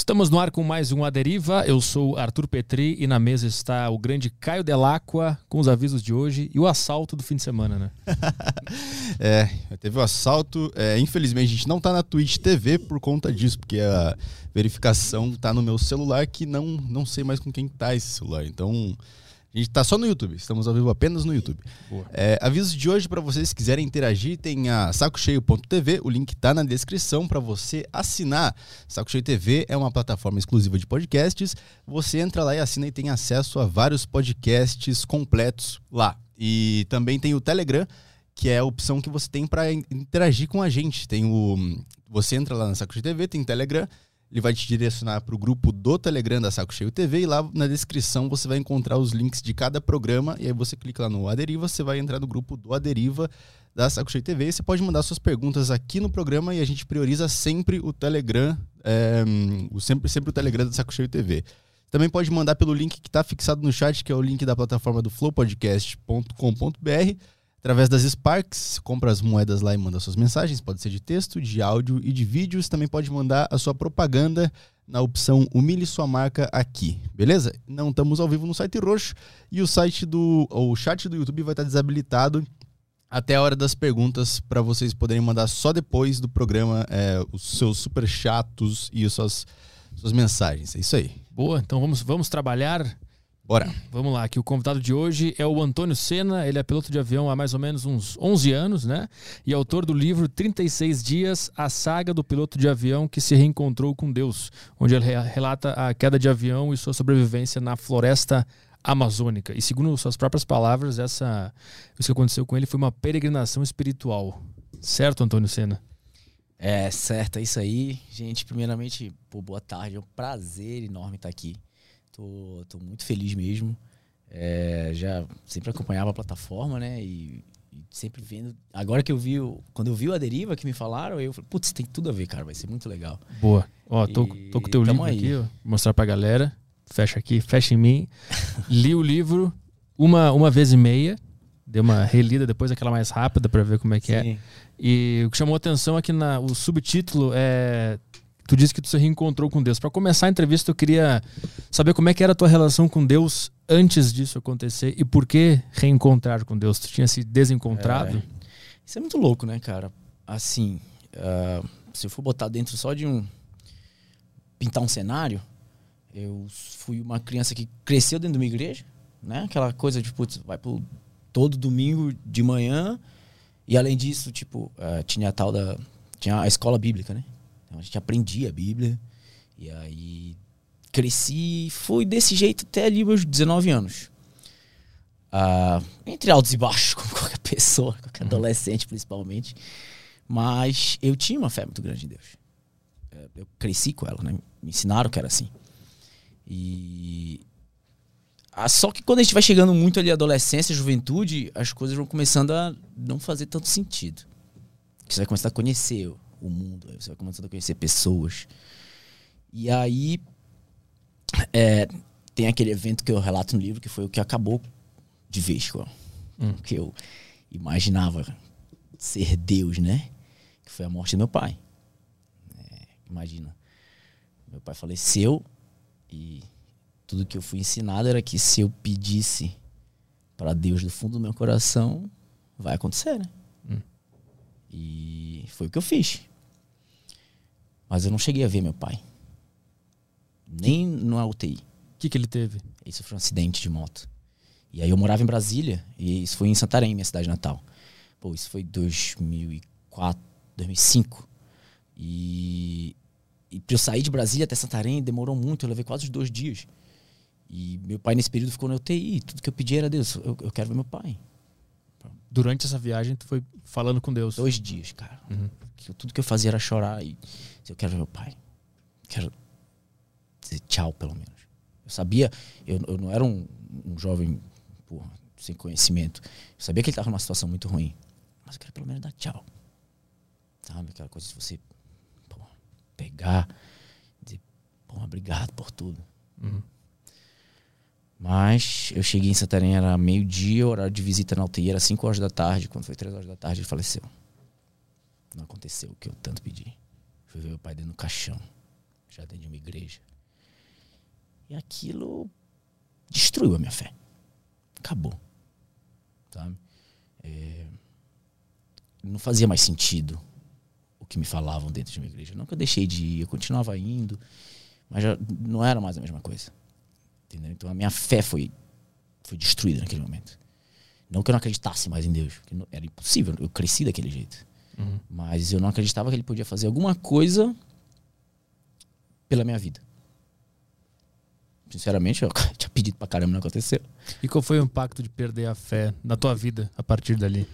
Estamos no ar com mais um A Deriva. Eu sou Arthur Petri e na mesa está o grande Caio Delacqua com os avisos de hoje e o assalto do fim de semana, né? é, teve o assalto. É, infelizmente a gente não tá na Twitch TV por conta disso, porque a verificação tá no meu celular que não, não sei mais com quem tá esse celular. Então a gente está só no YouTube, estamos ao vivo apenas no YouTube. É, aviso de hoje para vocês que quiserem interagir, tem a sacocheio.tv, o link está na descrição para você assinar. Saco Cheio TV é uma plataforma exclusiva de podcasts. Você entra lá e assina e tem acesso a vários podcasts completos lá. E também tem o Telegram, que é a opção que você tem para interagir com a gente. Tem o você entra lá na Saco Cheio TV, tem Telegram ele vai te direcionar para o grupo do Telegram da Saco Cheio TV e lá na descrição você vai encontrar os links de cada programa e aí você clica lá no Aderiva, você vai entrar no grupo do Aderiva da Saco Cheio TV e você pode mandar suas perguntas aqui no programa e a gente prioriza sempre o Telegram, é, o, sempre, sempre o Telegram da Saco Cheio TV. Também pode mandar pelo link que está fixado no chat, que é o link da plataforma do flowpodcast.com.br Através das Sparks, compra as moedas lá e manda suas mensagens. Pode ser de texto, de áudio e de vídeos. Também pode mandar a sua propaganda na opção Humilhe Sua Marca aqui, beleza? Não estamos ao vivo no site roxo e o site do. o chat do YouTube vai estar desabilitado até a hora das perguntas para vocês poderem mandar só depois do programa é, os seus super chatos e as suas, suas mensagens. É isso aí. Boa, então vamos, vamos trabalhar Bora. Vamos lá, que o convidado de hoje é o Antônio Sena, ele é piloto de avião há mais ou menos uns 11 anos, né? E autor do livro 36 Dias, a saga do piloto de avião que se reencontrou com Deus, onde ele relata a queda de avião e sua sobrevivência na floresta amazônica. E segundo suas próprias palavras, essa isso que aconteceu com ele foi uma peregrinação espiritual. Certo, Antônio Sena? É, certo, é isso aí. Gente, primeiramente, pô, boa tarde, é um prazer enorme estar aqui. Tô, tô muito feliz mesmo. É, já sempre acompanhava a plataforma, né? E, e, sempre vendo. Agora que eu vi, quando eu vi a deriva que me falaram, eu falei, putz, tem tudo a ver, cara, vai ser muito legal. Boa. Ó, tô, e, tô com o teu livro aí. aqui, ó, mostrar pra galera. Fecha aqui, fecha em mim. Li o livro uma, uma vez e meia. Dei uma relida depois, aquela mais rápida, para ver como é que é. Sim. é. E o que chamou atenção é que na, o subtítulo é Tu disse que tu se reencontrou com Deus. Para começar a entrevista, eu queria saber como é que era a tua relação com Deus antes disso acontecer e por que reencontrar com Deus. Tu tinha se desencontrado? É, isso é muito louco, né, cara? Assim, uh, se eu for botar dentro só de um pintar um cenário, eu fui uma criança que cresceu dentro de uma igreja, né? Aquela coisa de putz, vai pro todo domingo de manhã e além disso, tipo, uh, tinha a tal da tinha a escola bíblica, né? Então a gente aprendia a Bíblia. E aí cresci e fui desse jeito até ali meus 19 anos. Uh, entre altos e baixos, como qualquer pessoa, qualquer uhum. adolescente principalmente. Mas eu tinha uma fé muito grande em Deus. É, eu cresci com ela, né? Me ensinaram que era assim. E. Ah, só que quando a gente vai chegando muito ali adolescência, juventude, as coisas vão começando a não fazer tanto sentido. Você vai começar a conhecer o mundo, aí você vai começando a conhecer pessoas. E aí é, tem aquele evento que eu relato no livro que foi o que acabou de vez com hum. que eu imaginava ser Deus, né? Que foi a morte do meu pai. É, imagina, meu pai faleceu e tudo que eu fui ensinado era que se eu pedisse para Deus do fundo do meu coração, vai acontecer, né? Hum. E foi o que eu fiz. Mas eu não cheguei a ver meu pai. Nem no UTI. O que, que ele teve? Isso foi um acidente de moto. E aí eu morava em Brasília, e isso foi em Santarém, minha cidade natal. Pô, isso foi 2004, 2005. E, e pra eu sair de Brasília até Santarém demorou muito, eu levei quase dois dias. E meu pai nesse período ficou na UTI. Tudo que eu pedi era Deus, eu, eu quero ver meu pai. Durante essa viagem, tu foi falando com Deus? Dois dias, cara. Uhum. Tudo que eu fazia era chorar e eu quero ver meu pai. Quero dizer tchau, pelo menos. Eu sabia, eu, eu não era um, um jovem porra, sem conhecimento. Eu sabia que ele estava numa situação muito ruim. Mas eu quero pelo menos dar tchau. Sabe? Aquela coisa de você porra, pegar, dizer, porra, obrigado por tudo. Uhum. Mas eu cheguei em Santarém, era meio-dia, horário de visita na UTI era 5 horas da tarde. Quando foi 3 horas da tarde, ele faleceu. Não aconteceu o que eu tanto pedi. Fui ver meu pai dentro do caixão. já dentro de uma igreja. E aquilo destruiu a minha fé. Acabou. Sabe? É, não fazia mais sentido o que me falavam dentro de uma igreja. Não que eu deixei de ir, eu continuava indo, mas já não era mais a mesma coisa. Entendeu? Então a minha fé foi, foi destruída naquele momento. Não que eu não acreditasse mais em Deus, não, era impossível, eu cresci daquele jeito. Uhum. Mas eu não acreditava que ele podia fazer alguma coisa pela minha vida. Sinceramente, eu tinha pedido pra caramba, não aconteceu. E qual foi o impacto de perder a fé na tua vida a partir dali?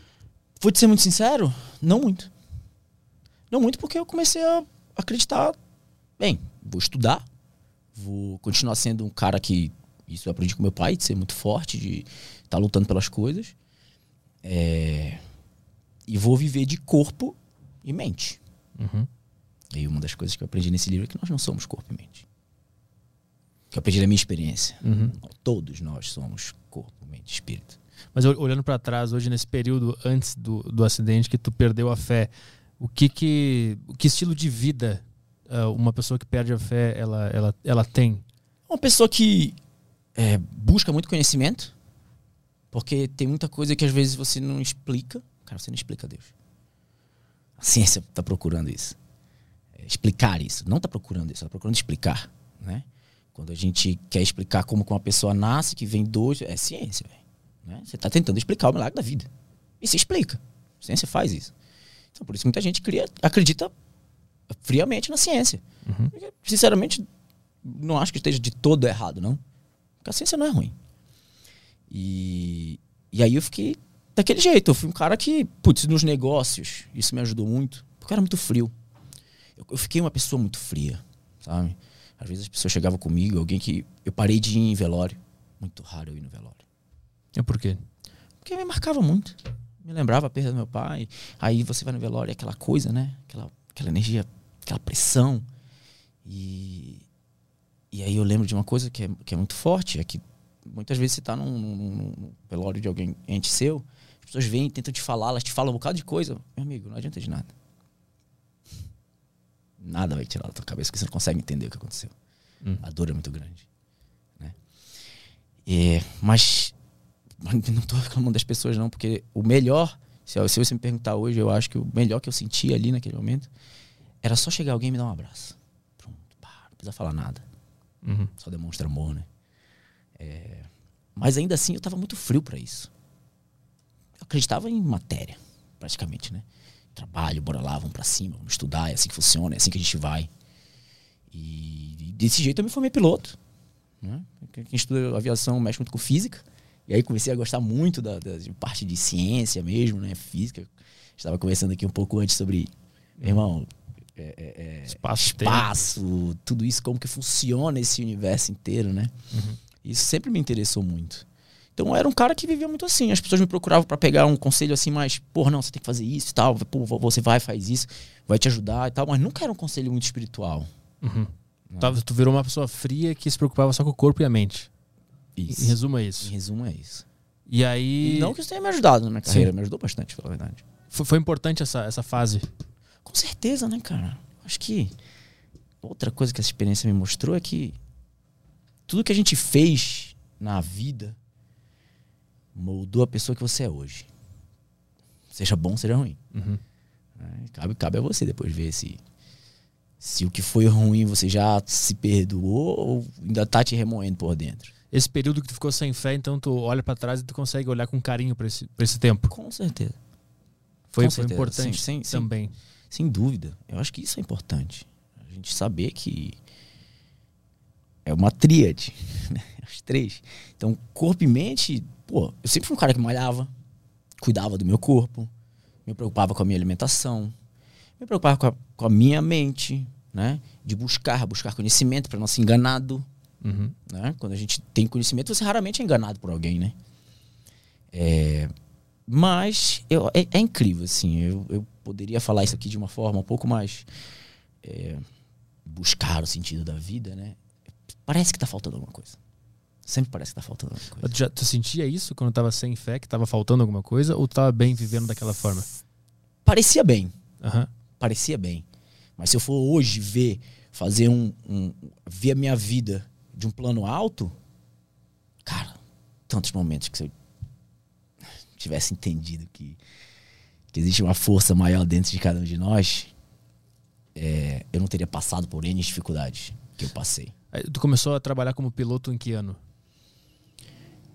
Vou te ser muito sincero, não muito. Não muito porque eu comecei a acreditar, bem, vou estudar, vou continuar sendo um cara que, isso eu aprendi com meu pai, de ser muito forte, de estar tá lutando pelas coisas. É, e vou viver de corpo e mente. Uhum. E uma das coisas que eu aprendi nesse livro é que nós não somos corpo e mente. Que eu aprendi da minha experiência. Uhum. Todos nós somos corpo, mente, espírito. Mas olhando para trás, hoje nesse período antes do, do acidente que tu perdeu a fé, o que que, que estilo de vida uh, uma pessoa que perde a fé ela, ela, ela tem? Uma pessoa que é, busca muito conhecimento, porque tem muita coisa que às vezes você não explica. Cara, você não explica Deus. A ciência está procurando isso. É, explicar isso. Não está procurando isso, está procurando explicar. Né? Quando a gente quer explicar como uma pessoa nasce, que vem dois, é ciência. Véio. Né? Você está tentando explicar o milagre da vida. E se explica. A ciência faz isso. Então, por isso que muita gente cria, acredita friamente na ciência. Uhum. Sinceramente, não acho que esteja de todo errado, não. Porque a ciência não é ruim. E, e aí eu fiquei daquele jeito. Eu fui um cara que, putz, nos negócios, isso me ajudou muito. Porque eu era muito frio. Eu, eu fiquei uma pessoa muito fria, sabe? Às vezes as pessoas chegavam comigo, alguém que. Eu parei de ir em velório. Muito raro eu ir no velório. E por quê? Porque me marcava muito. Me lembrava a perda do meu pai. Aí você vai no velório, é aquela coisa, né? Aquela, aquela energia, aquela pressão. E, e aí eu lembro de uma coisa que é, que é muito forte, é que muitas vezes você está num, num, num, velório de alguém ente seu, pessoas vêm tentam te falar, elas te falam um bocado de coisa. Meu amigo, não adianta de nada. Nada vai tirar da tua cabeça, porque você não consegue entender o que aconteceu. Hum. A dor é muito grande. Né? E, mas não estou reclamando das pessoas, não, porque o melhor, se, se você me perguntar hoje, eu acho que o melhor que eu senti ali naquele momento era só chegar alguém e me dar um abraço. Pronto, pá, não precisa falar nada. Uhum. Só demonstra amor, né? É, mas ainda assim eu estava muito frio para isso. Acreditava em matéria, praticamente, né? Trabalho, bora lá, vamos para cima, vamos estudar, é assim que funciona, é assim que a gente vai. E, e desse jeito eu me formei piloto. Né? Quem estuda aviação mexe muito com física. E aí comecei a gostar muito da, da parte de ciência mesmo, né? Física. Estava conversando aqui um pouco antes sobre, meu irmão, é, é, é espaço, espaço tudo isso, como que funciona esse universo inteiro, né? Uhum. Isso sempre me interessou muito. Então eu era um cara que vivia muito assim. As pessoas me procuravam para pegar um conselho assim, mais, porra, não, você tem que fazer isso e tal. Pô, você vai, faz isso, vai te ajudar e tal. Mas nunca era um conselho muito espiritual. Uhum. Tu virou uma pessoa fria que se preocupava só com o corpo e a mente. Isso. Em resumo é isso. Em resumo é isso. E aí. E não que isso tenha me ajudado na minha carreira, Sim. me ajudou bastante, pela verdade. Foi, foi, importante essa, essa fase? Com certeza, né, cara? Acho que outra coisa que essa experiência me mostrou é que tudo que a gente fez na vida moldou a pessoa que você é hoje. Seja bom, seja ruim. Uhum. É, cabe, cabe a você depois ver se, se o que foi ruim você já se perdoou ou ainda tá te remoendo por dentro esse período que tu ficou sem fé, então tu olha para trás e tu consegue olhar com carinho para esse, pra esse tempo. Com certeza. Foi, com foi certeza. importante também. Sem, sem dúvida. Eu acho que isso é importante. A gente saber que é uma tríade, né? Os três. Então, corpo e mente, pô, eu sempre fui um cara que malhava, cuidava do meu corpo, me preocupava com a minha alimentação, me preocupava com a, com a minha mente, né? De buscar, buscar conhecimento para não ser enganado, Uhum. Né? Quando a gente tem conhecimento, você raramente é enganado por alguém, né? É, mas eu, é, é, incrível, assim. Eu, eu, poderia falar isso aqui de uma forma um pouco mais. É, buscar o sentido da vida, né? Parece que tá faltando alguma coisa. Sempre parece que tá faltando alguma coisa. Tu, já, tu sentia isso quando tava sem fé, que tava faltando alguma coisa? Ou tava bem vivendo daquela forma? Parecia bem. Uhum. Parecia bem. Mas se eu for hoje ver fazer um, um. ver a minha vida de um plano alto, cara, tantos momentos que se eu tivesse entendido que, que existe uma força maior dentro de cada um de nós, é, eu não teria passado por N dificuldades que eu passei. Aí, tu começou a trabalhar como piloto em que ano?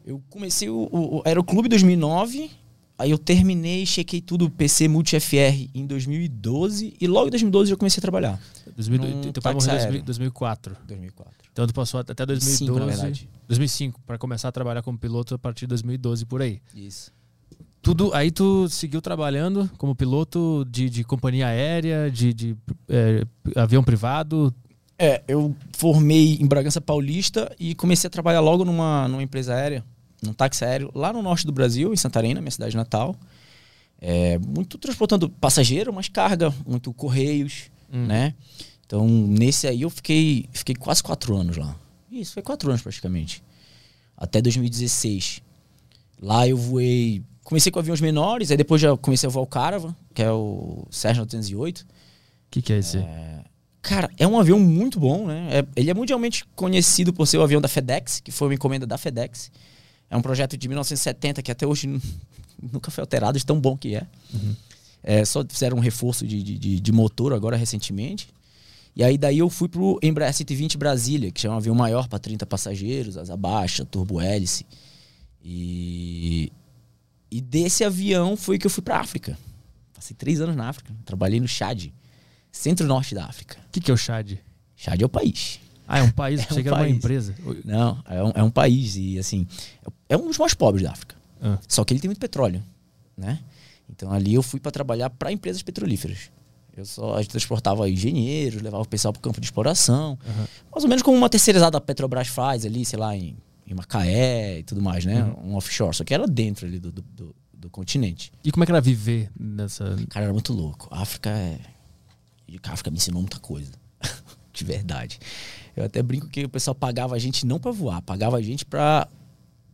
Eu comecei o, o Aeroclube 2009, aí eu terminei, chequei tudo PC Multi FR em 2012 e logo em 2012 eu comecei a trabalhar. 2000, teu pai morreu em 2004. 2004. Então tu passou até 2012. 2005, para começar a trabalhar como piloto a partir de 2012 por aí. Isso. Tudo, aí tu seguiu trabalhando como piloto de, de companhia aérea, de, de é, avião privado? É, eu formei em Bragança Paulista e comecei a trabalhar logo numa, numa empresa aérea, num táxi aéreo, lá no norte do Brasil, em Santarém, minha cidade natal. É, muito transportando passageiro, mas carga, muito correios, hum. né? Então, nesse aí eu fiquei, fiquei quase quatro anos lá. Isso, foi quatro anos praticamente. Até 2016. Lá eu voei. Comecei com aviões menores, aí depois já comecei a voar o Caravan, que é o Cessna 808. O que, que é esse? É, Cara, é um avião muito bom, né? É, ele é mundialmente conhecido por ser o avião da FedEx, que foi uma encomenda da FedEx. É um projeto de 1970 que até hoje nunca foi alterado, de tão bom que é. Uhum. é só fizeram um reforço de, de, de, motor agora recentemente. E aí daí eu fui pro Embraer 120 Brasília, que é um avião maior para 30 passageiros, asa baixa, turbo hélice. E, e desse avião foi que eu fui para África. Passei três anos na África. Trabalhei no Chad centro-norte da África. O que, que é o Chad? Chad é o país. Ah, é um país? É Você um uma empresa? Não, é um, é um, país e, assim, é um dos mais pobres da África. Ah. Só que ele tem muito petróleo, né? Então ali eu fui para trabalhar para empresas petrolíferas. Eu só a gente transportava engenheiros, levava o pessoal para o campo de exploração. Uhum. Mais ou menos como uma terceirizada da Petrobras faz ali, sei lá, em, em Macaé e tudo mais, né? Uhum. Um offshore. Só que era dentro ali do, do, do, do continente. E como é que era viver nessa. Cara, era muito louco. A África é e o Kafka me ensinou muita coisa. de verdade. Eu até brinco que o pessoal pagava a gente não para voar, pagava a gente para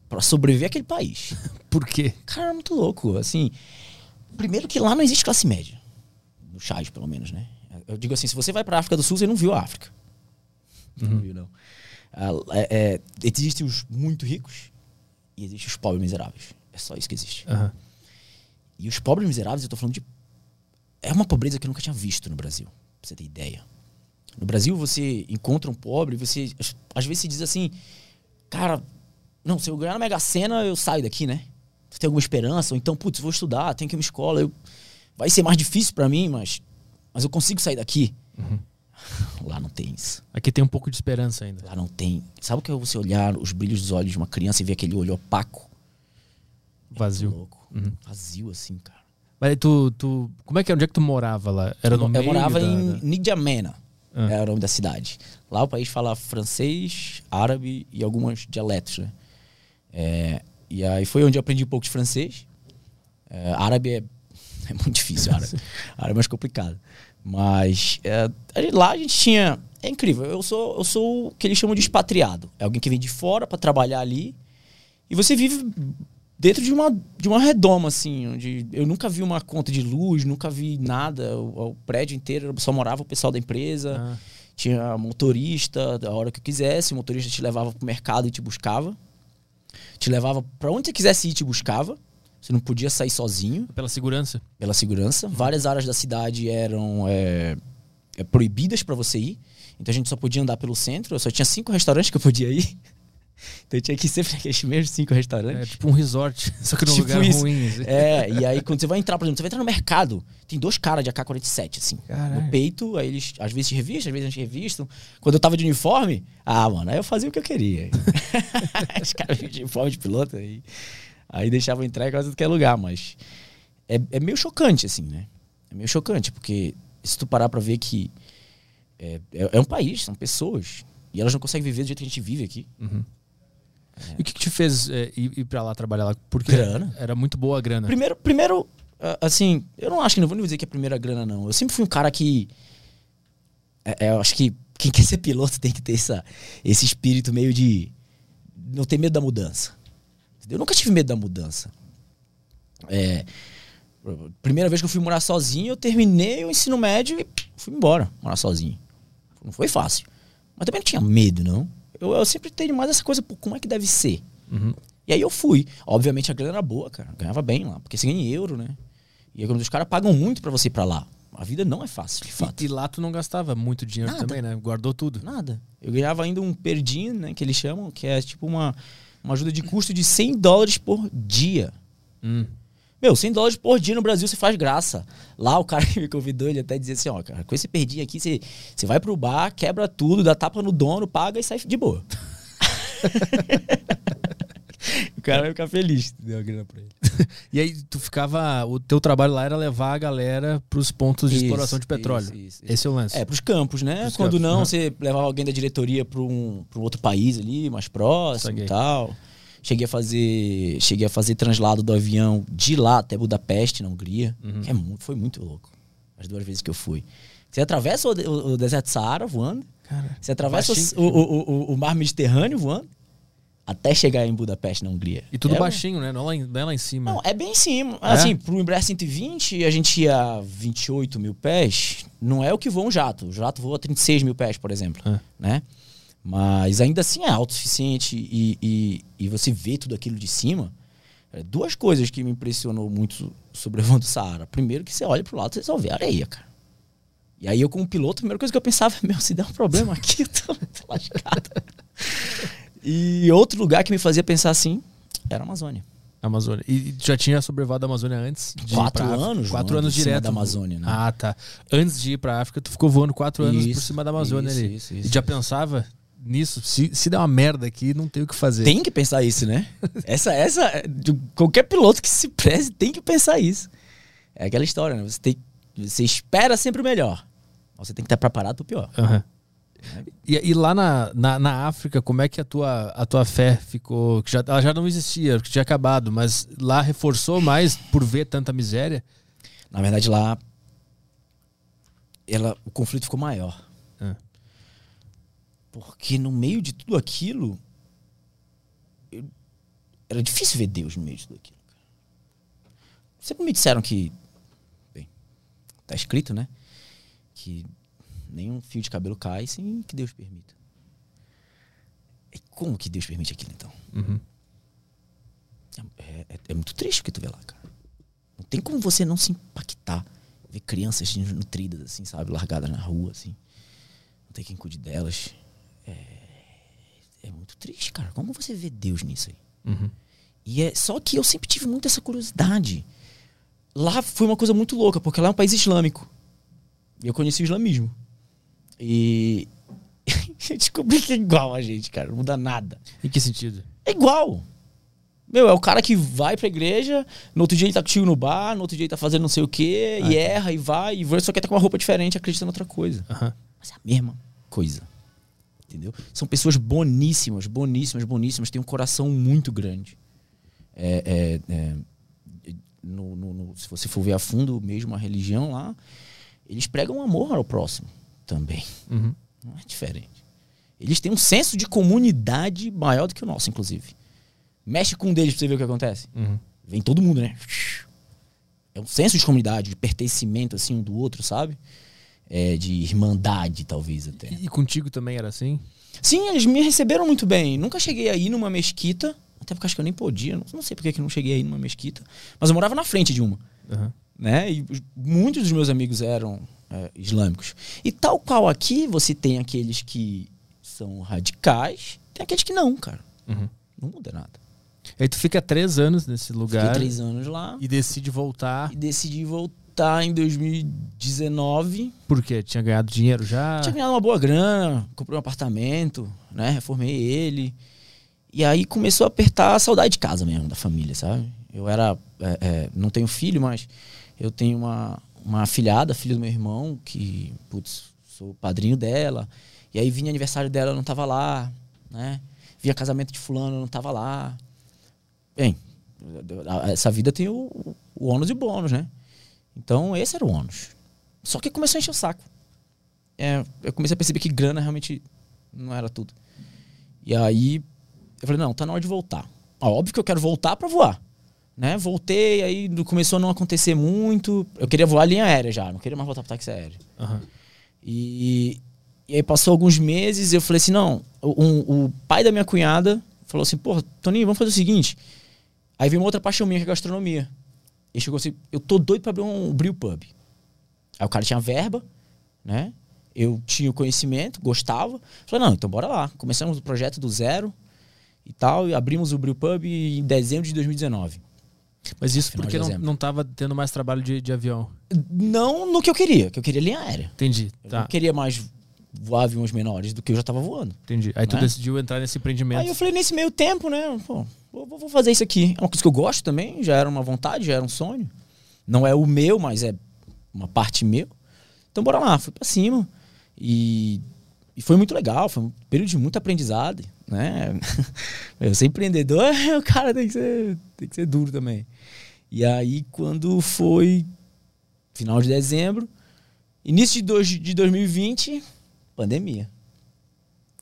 para sobreviver àquele país. Por quê? Cara, é muito louco. Assim, primeiro que lá não existe classe média. No Chad, pelo menos, né? Eu digo assim, se você vai para África do Sul, você não viu a África. Uhum. Não viu, não. Ah, é, é, existem os muito ricos e existem os pobres miseráveis. É só isso que existe. Uhum. E os pobres miseráveis, eu tô falando de é uma pobreza que eu nunca tinha visto no Brasil, pra você ter ideia. No Brasil, você encontra um pobre, você às vezes se diz assim, cara, não, se eu ganhar na Mega Sena, eu saio daqui, né? Você tem alguma esperança? Ou então, putz, vou estudar, tenho que ir uma escola, eu... vai ser mais difícil para mim, mas, mas eu consigo sair daqui. Uhum. Lá não tem isso. Aqui tem um pouco de esperança ainda. Lá não tem. Sabe o que é você olhar os brilhos dos olhos de uma criança e ver aquele olho opaco? Vazio. É louco. Uhum. Vazio assim, cara. Mas tu, tu. Como é que era? Onde é que tu morava lá? Era no eu meio morava da, em da... Ah. Era o nome da cidade. Lá o país fala francês, árabe e alguns dialetos, né? É, e aí foi onde eu aprendi um pouco de francês. É, árabe é, é, muito difícil, árabe. árabe é mais complicado. Mas é, lá a gente tinha. É incrível. Eu sou, eu sou o que eles chamam de expatriado. É alguém que vem de fora para trabalhar ali. E você vive dentro de uma, de uma redoma, assim, onde eu nunca vi uma conta de luz, nunca vi nada. O, o prédio inteiro só morava o pessoal da empresa. Ah. Tinha motorista, da hora que eu quisesse, o motorista te levava pro mercado e te buscava. Te levava para onde você quisesse ir, te buscava. Você não podia sair sozinho. Pela segurança. Pela segurança. Várias áreas da cidade eram é, é, proibidas para você ir. Então a gente só podia andar pelo centro. Eu só tinha cinco restaurantes que eu podia ir. Então eu tinha que ir sempre naqueles mesmos cinco restaurantes. É tipo um resort, só que num tipo lugar isso. ruim. Assim. É, e aí quando você vai entrar, por exemplo, você vai entrar no mercado, tem dois caras de AK-47, assim, Caralho. no peito, aí eles às vezes te revistam, às vezes não revistam. Quando eu tava de uniforme, ah, mano, aí eu fazia o que eu queria. Os caras de uniforme de piloto, aí, aí deixavam entrar em quase qualquer lugar, mas é, é meio chocante, assim, né? É meio chocante, porque se tu parar pra ver que é, é, é um país, são pessoas, e elas não conseguem viver do jeito que a gente vive aqui. Uhum. É. E o que, que te fez é, ir, ir pra lá trabalhar lá? Porque grana. era muito boa a grana. Primeiro, primeiro assim, eu não acho que não vou dizer que é a primeira grana, não. Eu sempre fui um cara que. É, é, eu acho que quem quer ser piloto tem que ter essa, esse espírito meio de. Não ter medo da mudança. Eu nunca tive medo da mudança. É, primeira vez que eu fui morar sozinho, eu terminei o ensino médio e fui embora morar sozinho. Não foi fácil. Mas também não tinha medo, não. Eu, eu sempre tenho mais essa coisa, pô, como é que deve ser? Uhum. E aí eu fui. Obviamente a grana era boa, cara. Ganhava bem lá, porque você ganha em euro, né? E aí, os caras pagam muito para você ir pra lá. A vida não é fácil, de fato. E, e lá tu não gastava muito dinheiro Nada. também, né? Guardou tudo. Nada. Eu ganhava ainda um perdinho, né, que eles chamam, que é tipo uma, uma ajuda de custo de 100 dólares por dia. Hum. Meu, 100 dólares por dia no Brasil você faz graça. Lá o cara que me convidou, ele até dizia assim, ó, cara, com esse perdinho aqui, você, você vai pro bar, quebra tudo, dá tapa no dono, paga e sai de boa. o cara vai ficar feliz. Deu a grana pra ele. E aí tu ficava. O teu trabalho lá era levar a galera pros pontos de Isso, exploração de petróleo. isso, isso. Esse é o lance. É, pros campos, né? Pros Quando campos, não, uhum. você levava alguém da diretoria pra um, pra um outro país ali, mais próximo e tal. Cheguei a fazer. Cheguei a fazer translado do avião de lá até Budapeste, na Hungria. Uhum. Que é foi muito louco. As duas vezes que eu fui. Você atravessa o, o- o deserto Saara voando. Cara, Você atravessa o, o, o- mar Mediterrâneo voando. Até chegar em Budapeste, na Hungria. E tudo É, baixinho, né? Não, lá em, não é lá em cima. não, é bem em cima. É? Assim, pro Embraer 120, a gente ia a 28 mil pés. Não é o que voa um jato. O jato voa a 36 mil pés, por exemplo. É. Né? Mas ainda assim é autossuficiente e, e, e você vê tudo aquilo de cima. É, duas coisas que me impressionou muito sobre o do Saara. Primeiro que você olha pro lado e só vê areia, cara. E aí eu como piloto, a primeira coisa que eu pensava é, meu, se der um problema aqui, eu tô, tô lascado. e outro lugar que me fazia pensar assim era a Amazônia. Amazônia. E já tinha sobrevivado a Amazônia antes? Quatro pra anos Quatro anos direto. da Amazônia, né? Ah, tá. Antes de ir pra África, tu ficou voando quatro anos por Isso, cima da Amazônia isso, ali. isso, e isso, já isso. pensava nisso? Se, se der uma merda aqui, não tem o que fazer. Tem que pensar isso, né? essa, essa, qualquer piloto que se preze tem que pensar isso. É aquela história, né? Você, tem, você espera sempre o melhor. Você tem que estar preparado pro pior. Aham. E, e lá na, na, na África, como é que a tua, a tua fé ficou? Que já, ela já não existia, porque tinha acabado, mas lá reforçou mais por ver tanta miséria? Na verdade, lá ela, o conflito ficou maior. Ah. Porque no meio de tudo aquilo, eu- era difícil ver Deus no meio de tudo aquilo. Sempre me disseram que, bem, tá escrito, né? Que nenhum fio de cabelo cai sem que Deus permita. E como que Deus permite aquilo, então? Uhum. É, é- é muito triste o que tu vê lá, cara. Não tem como você não se impactar. Ver crianças nutridas, assim, sabe? Largadas na rua, assim. Não tem quem cuide delas. É, muito triste, cara. Como você vê Deus nisso aí? Uhum. E é só que eu sempre tive muito essa curiosidade. Lá foi uma coisa muito louca, porque lá é um país islâmico. E eu conheci o islamismo. E eu descobri que é igual a gente, cara. Não muda nada. Em que sentido? É igual. Meu, é o cara que vai pra igreja, no outro dia ele tá contigo no bar, no outro dia ele tá fazendo não sei o quê, Ah, e tá. erra, e vai, e só que tá com uma roupa diferente, acredita em outra coisa. Aham. Mas é a mesma coisa. Entendeu? São pessoas boníssimas, boníssimas, boníssimas, têm um coração muito grande. É, é, é, no- no- no- se você for ver a fundo mesmo a religião lá, eles pregam amor ao próximo também. Uhum. Não é diferente. Eles têm um senso de comunidade maior do que o nosso, inclusive. Mexe com um deles pra você ver o que acontece. Uhum. Vem todo mundo, né? É um senso de comunidade, de pertencimento, assim, um do outro, sabe? É, de irmandade, talvez, até. E, e contigo também era assim? Sim, eles me receberam muito bem. Nunca cheguei aí numa mesquita, até porque acho que eu nem podia. Não, não sei porque que não cheguei aí numa mesquita. Mas eu morava na frente de uma. Aham. né? E os- muitos dos meus amigos eram é, islâmicos. E tal qual aqui, você tem aqueles que são radicais, tem aqueles que não, cara. Uhum. Não muda nada. Aí tu fica três anos nesse lugar Fiquei três anos lá e decide voltar. e decidi voltar em 2019. Por quê? Tinha ganhado dinheiro já? Tinha ganhado uma boa grana, comprei um apartamento, né? Reformei ele. E aí começou a apertar a saudade de casa mesmo, da família, sabe? Eu era. é, é, não tenho filho, mas eu tenho uma, uma afilhada, filha do meu irmão, que, putz, sou padrinho dela. E aí vinha aniversário dela, eu não tava lá, né? Via casamento de fulano, eu não tava lá. Bem, essa vida tem o, o ônus e o bônus, né? Então esse era o ônus. Só que começou a encher o saco. É, eu comecei a perceber que grana realmente não era tudo. E aí eu falei, não, tá na hora de voltar. Ó, óbvio que eu quero voltar pra voar. Né? Voltei, aí começou a não acontecer muito. Eu queria voar linha aérea já, não queria mais voltar pro táxi aéreo. Aham. E E aí passou alguns meses, eu falei assim, não, o, o pai da minha cunhada falou assim, pô, Toninho, vamos fazer o seguinte. Aí veio uma outra paixão minha, que é a gastronomia. Ele chegou assim, eu tô doido pra abrir um brew pub. Aí o cara tinha verba, né? Eu tinha o conhecimento, gostava. Falei, não, então bora lá. Começamos o projeto do zero e tal, e abrimos o brew pub em dezembro de 2019. Mas isso Final porque não, não tava tendo mais trabalho de, de avião? Não no que eu queria, que eu queria linha aérea. Entendi. Eu tá. queria mais voar aviões menores do que eu já tava voando. Entendi. Aí né? tu decidiu entrar nesse empreendimento. Aí eu falei, nesse meio tempo, né? Pô, vou, vou fazer isso aqui. É uma coisa que eu gosto também, já era uma vontade, já era um sonho. Não é o meu, mas é uma parte meu. Então bora lá, fui pra cima. E, e foi muito legal, foi um período de muito aprendizado, né? eu ser empreendedor, o cara tem que ser, tem que ser duro também. E aí, quando foi final de dezembro, início de, dois, de 2020, pandemia.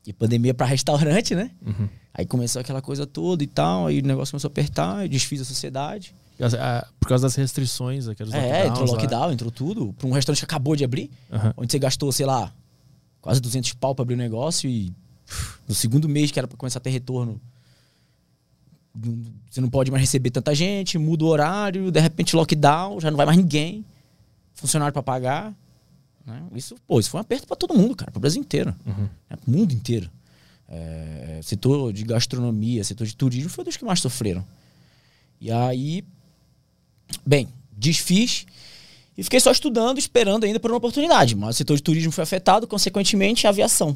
E pandemia para restaurante, né? Uhum. Aí começou aquela coisa toda e tal, aí o negócio começou a apertar, eu desfiz a sociedade. Por causa das restrições, aqueles É, entrou lockdown, lá. entrou tudo. Para um restaurante que acabou de abrir, uhum. onde você gastou, sei lá, quase 200 pau para abrir o negócio e no segundo mês que era para começar a ter retorno, você não pode mais receber tanta gente, muda o horário, de repente lockdown, já não vai mais ninguém, funcionário para pagar. Né? Isso, pô, isso foi um aperto para todo mundo, cara, para o Brasil inteiro, uhum. né? mundo inteiro. É, setor de gastronomia, setor de turismo foi dos que mais sofreram. E aí, bem, desfiz e fiquei só estudando, esperando ainda por uma oportunidade. Mas o setor de turismo foi afetado, consequentemente, a aviação.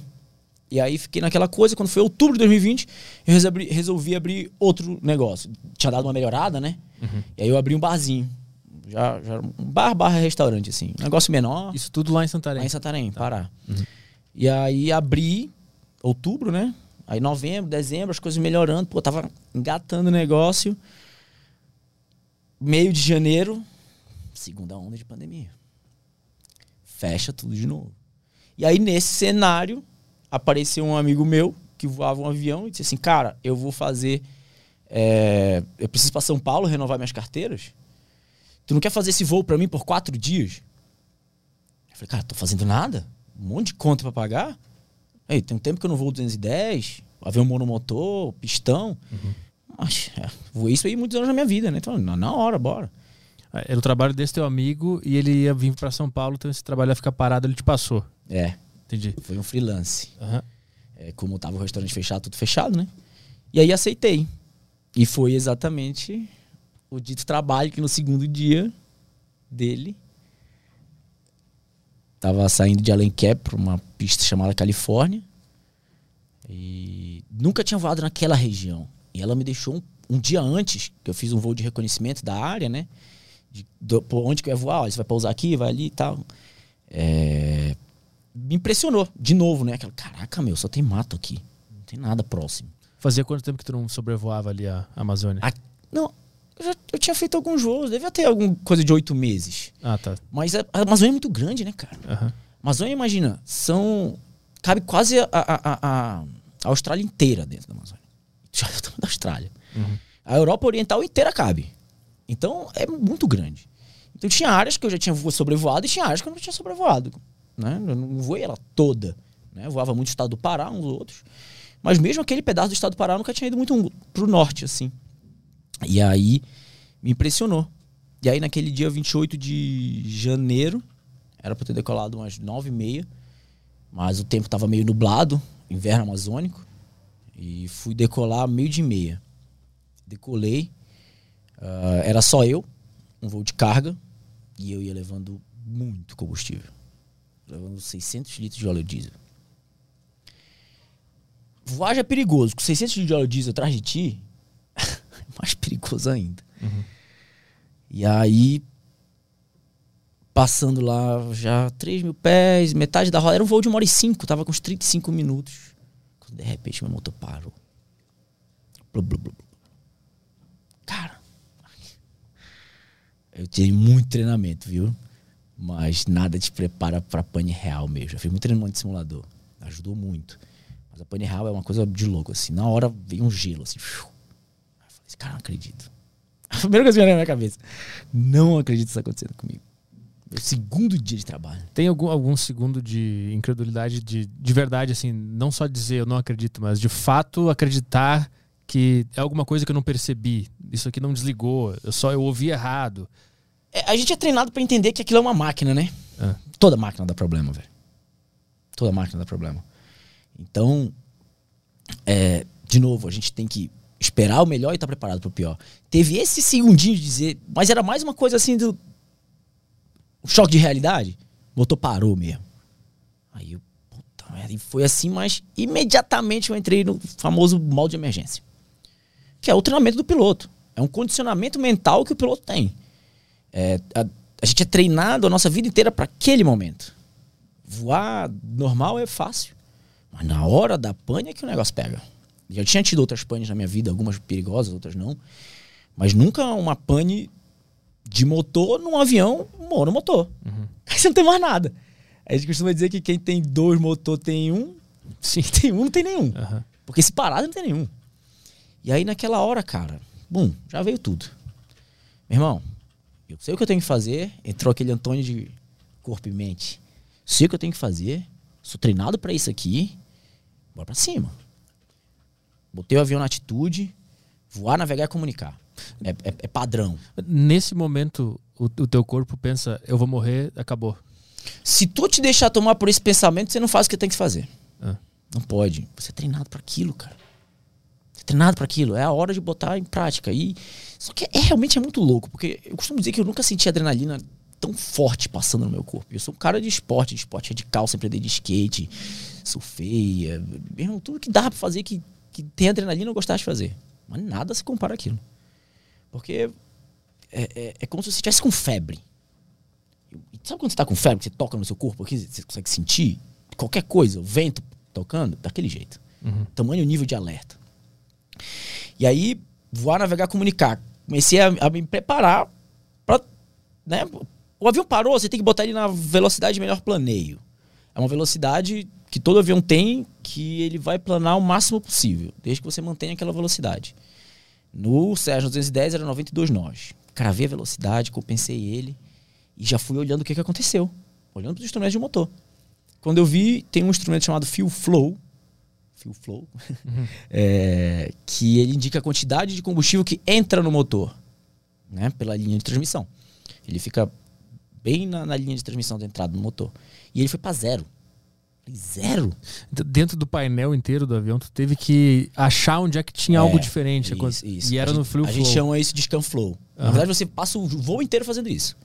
E aí fiquei naquela coisa. Quando foi outubro de 2020, eu resolvi, resolvi abrir outro negócio. Tinha dado uma melhorada, né? Uhum. E aí eu abri um barzinho. Já, já um bar barra restaurante, assim. Um negócio menor. Isso tudo lá em Santarém? Lá em Santarém, tá. Pará. Uhum. E aí abri outubro, né? Aí novembro, dezembro, as coisas melhorando. Pô, tava engatando o negócio. Meio de janeiro, segunda onda de pandemia. Fecha tudo de novo. E aí, nesse cenário, apareceu um amigo meu que voava um avião e disse assim: Cara, eu vou fazer. É, eu preciso para São Paulo renovar minhas carteiras. Tu não quer fazer esse voo para mim por quatro dias? Eu falei, cara, tô fazendo nada? Um monte de conta para pagar? Ei, tem um tempo que eu não vou 210, avião monomotor, pistão. Uhum. Mas, é, voei isso aí muitos anos na minha vida, né? Então, na, hora, bora. É, era o trabalho desse teu amigo e ele ia vir para São Paulo, então esse trabalho ia ficar parado, ele te passou. É. Entendi. Foi um freelance. Uhum. É, como tava o restaurante fechado, tudo fechado, né? E aí aceitei. E foi exatamente o dito trabalho que no segundo dia dele tava saindo de Alenquer para uma pista chamada Califórnia e nunca tinha voado naquela região. E ela me deixou um, um dia antes, que eu fiz um voo de reconhecimento da área, né? De, do, onde que eu ia voar, você vai pousar aqui, vai ali e tal. É, me impressionou, de novo, né? Aquela, caraca, meu, só tem mato aqui. Não tem nada próximo. Fazia quanto tempo que tu não sobrevoava ali a Amazônia? A, não, eu, já, eu tinha feito alguns voos, devia ter alguma coisa de oito meses. Ah, tá. Mas a, a Amazônia é muito grande, né, cara? Uhum. A Amazônia, imagina, são. Cabe quase a, a, a, Austrália inteira dentro da Amazônia. Já da Austrália. Uhum. A Europa Oriental inteira cabe. Então é muito grande. Então tinha áreas que eu já tinha sobrevoado e tinha áreas que eu não tinha sobrevoado. Né? Eu não voei ela toda. Né? Eu voava muito o estado do Pará, uns outros. Mas mesmo aquele pedaço do estado do Pará eu nunca tinha ido muito pro norte, assim. E aí me impressionou. E aí naquele dia 28 de janeiro, era para ter decolado umas nove e meia, mas o tempo estava meio nublado, inverno amazônico, e fui decolar meio de meia. Decolei, uh, era só eu, um voo de carga, e eu ia levando muito combustível levando 600 litros de óleo diesel. Voar é perigoso. Com 600 litros de óleo diesel atrás de ti, mais perigoso ainda. Uhum. E aí, passando lá já 3 mil pés, metade da roda. Era um voo de uma hora e cinco, tava com uns 35 minutos. Quando de repente meu motor parou. Blá, blá, blá. Cara, eu tive muito treinamento, viu? Mas nada te prepara para pane real mesmo. Eu fiz muito treinamento de simulador. Ajudou muito. Mas a pane real é uma coisa de louco, assim. Na hora veio um gelo, assim. Falei, cara, não acredito. A primeira coisa que veio na minha cabeça. Não acredito que isso está acontecendo comigo. Meu segundo dia de trabalho. Tem algum, algum segundo de incredulidade de, de verdade, assim, não só dizer eu não acredito, mas de fato acreditar que é alguma coisa que eu não percebi. Isso aqui não desligou, eu só eu ouvi errado. É, a gente é treinado para entender que aquilo é uma máquina, né? É. Toda máquina dá problema, velho. Toda máquina dá problema. Então, é, de novo, a gente tem que esperar o melhor e estar tá preparado para o pior. Teve esse segundinho de dizer, mas era mais uma coisa assim do um choque de realidade. O motor parou mesmo. Aí eu, puta merda, e foi assim, mas imediatamente eu entrei no famoso modo de emergência. Que é o treinamento do piloto. É um condicionamento mental que o piloto tem. É, a, a gente é treinado a nossa vida inteira para aquele momento. Voar normal é fácil. Mas na hora da pane é que o negócio pega. Já tinha tido outras panes na minha vida, algumas perigosas, outras não. Mas nunca uma pane de motor num avião monomotor. Uhum. Aí você não tem mais nada. A gente costuma dizer que quem tem dois motor tem um. Sim, tem um, não tem nenhum. Uhum. Porque se parar, não tem nenhum. E aí naquela hora, cara, bum, já veio tudo. Meu irmão, eu sei o que eu tenho que fazer. Entrou aquele Antônio de corpo e mente. Sei o que eu tenho que fazer. Sou treinado para isso aqui. Bora pra cima. Botei o avião na atitude. Voar, navegar e comunicar. É, é, é padrão. Nesse momento, o, o, teu corpo pensa, eu vou morrer, acabou. Se tu te deixar tomar por esse pensamento, você não faz o que tem que fazer. Ah. Não pode. Você é treinado para aquilo, cara. Você é treinado para aquilo. É a hora de botar em prática. E só que é, realmente é muito louco, porque eu costumo dizer que eu nunca senti adrenalina tão forte passando no meu corpo. Eu sou um cara de esporte, de esporte radical, sempre andei de skate, surfei, mesmo tudo que dá pra fazer que, que tem adrenalina eu gostava de fazer. Mas nada se compara àquilo. Porque é, é, é como se você estivesse com febre. Sabe quando você está com febre, que você toca no seu corpo aqui, você consegue sentir qualquer coisa, o vento tocando? Daquele jeito. Uhum. Tamanho nível de alerta. E aí, voar, navegar, comunicar. Comecei a, a me preparar para. Né? O avião parou, você tem que botar ele na velocidade de melhor planeio. É uma velocidade que todo avião tem, que ele vai planar o máximo possível, desde que você mantenha aquela velocidade. No Sérgio 210 era 92 nós. Cravei a velocidade, compensei ele e já fui olhando o que, que aconteceu. Olhando para os instrumentos de motor. Quando eu vi, tem um instrumento chamado Fuel Flow. Fuel Flow. Uhum. é, que ele indica a quantidade de combustível que entra no motor. Né, pela linha de transmissão. Ele fica bem na, na linha de transmissão da entrada do motor. E ele foi para zero. Zero. Dentro do painel inteiro do avião, tu teve que achar onde é que tinha é, algo diferente. Isso, isso. E era no Flow. A gente chama isso de scan flow. Uhum. Na verdade, você passa o voo inteiro fazendo isso.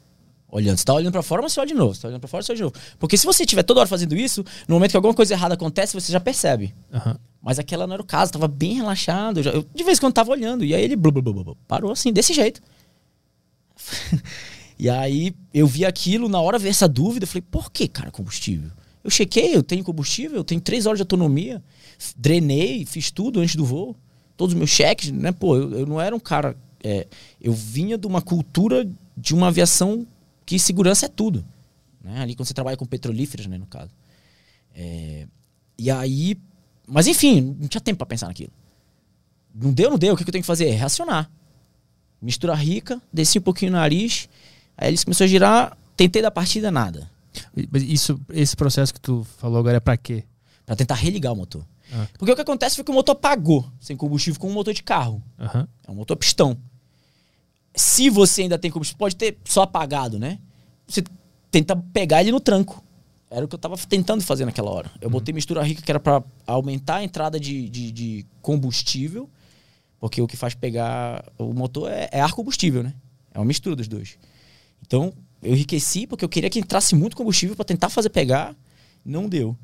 Olhando. Você tá olhando para fora, mas você olha de novo. Você tá olhando para fora, você olha de novo. Porque se você estiver toda hora fazendo isso, no momento que alguma coisa errada acontece, você já percebe. Uhum. Mas aquela não era o caso. Tava bem relaxado. Eu, eu, de vez em quando tava olhando. E aí ele blu, blu, blu, parou assim, desse jeito. e aí eu vi aquilo, na hora veio essa dúvida. Eu falei, por que, cara, combustível? Eu chequei, eu tenho combustível, eu tenho três horas de autonomia, drenei, fiz tudo antes do voo. Todos os meus cheques, né? Pô, eu, eu não era um cara. É, eu vinha de uma cultura de uma aviação que segurança é tudo. Né? Ali quando você trabalha com petrolíferas, né, no caso. É, e aí. Mas enfim, não tinha tempo para pensar naquilo. Não deu, não deu. O que, que eu tenho que fazer? É reacionar. Mistura rica, desci um pouquinho o nariz. Aí eles começou a girar, tentei da partida, nada. Isso, esse processo que tu falou agora é para quê? Para tentar religar o motor. Ah. Porque o que acontece foi que o motor pagou sem combustível com um motor de carro. Uhum. É um motor pistão. Se você ainda tem combustível, pode ter só apagado, né? Você tenta pegar ele no tranco. Era o que eu tava tentando fazer naquela hora. Eu uhum. botei mistura rica que era para aumentar a entrada de, de, de, combustível, porque o que faz pegar o motor é, é ar combustível, né? É uma mistura dos dois. Então, eu enriqueci porque eu queria que entrasse muito combustível para tentar fazer pegar. Não deu.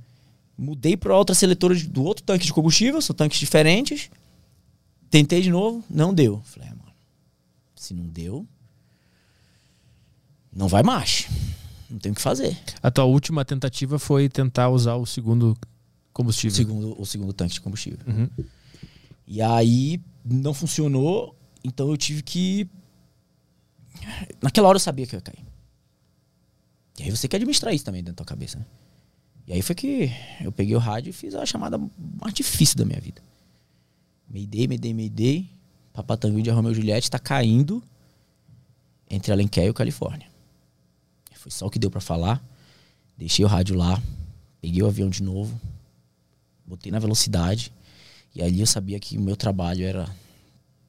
Mudei para outra seletora do outro tanque de combustível, são tanques diferentes. Tentei de novo, não deu. Falei, ah, mano, se não deu, não vai mais. Não tem o que fazer. A tua última tentativa foi tentar usar o segundo combustível. O segundo, o segundo tanque de combustível. Uhum. E aí não funcionou, então eu tive que. Naquela hora eu sabia que eu ia cair. E aí você quer administrar isso também dentro da tua cabeça, né? E aí foi que eu peguei o rádio e fiz a chamada mais difícil da minha vida. Mayday, Mayday, Mayday. Papatanguinho de Romeu e Juliette está caindo entre Alenquer e o Califórnia. Foi só o que deu para falar. Deixei o rádio lá, peguei o avião de novo, botei na velocidade. E ali eu sabia que o meu trabalho era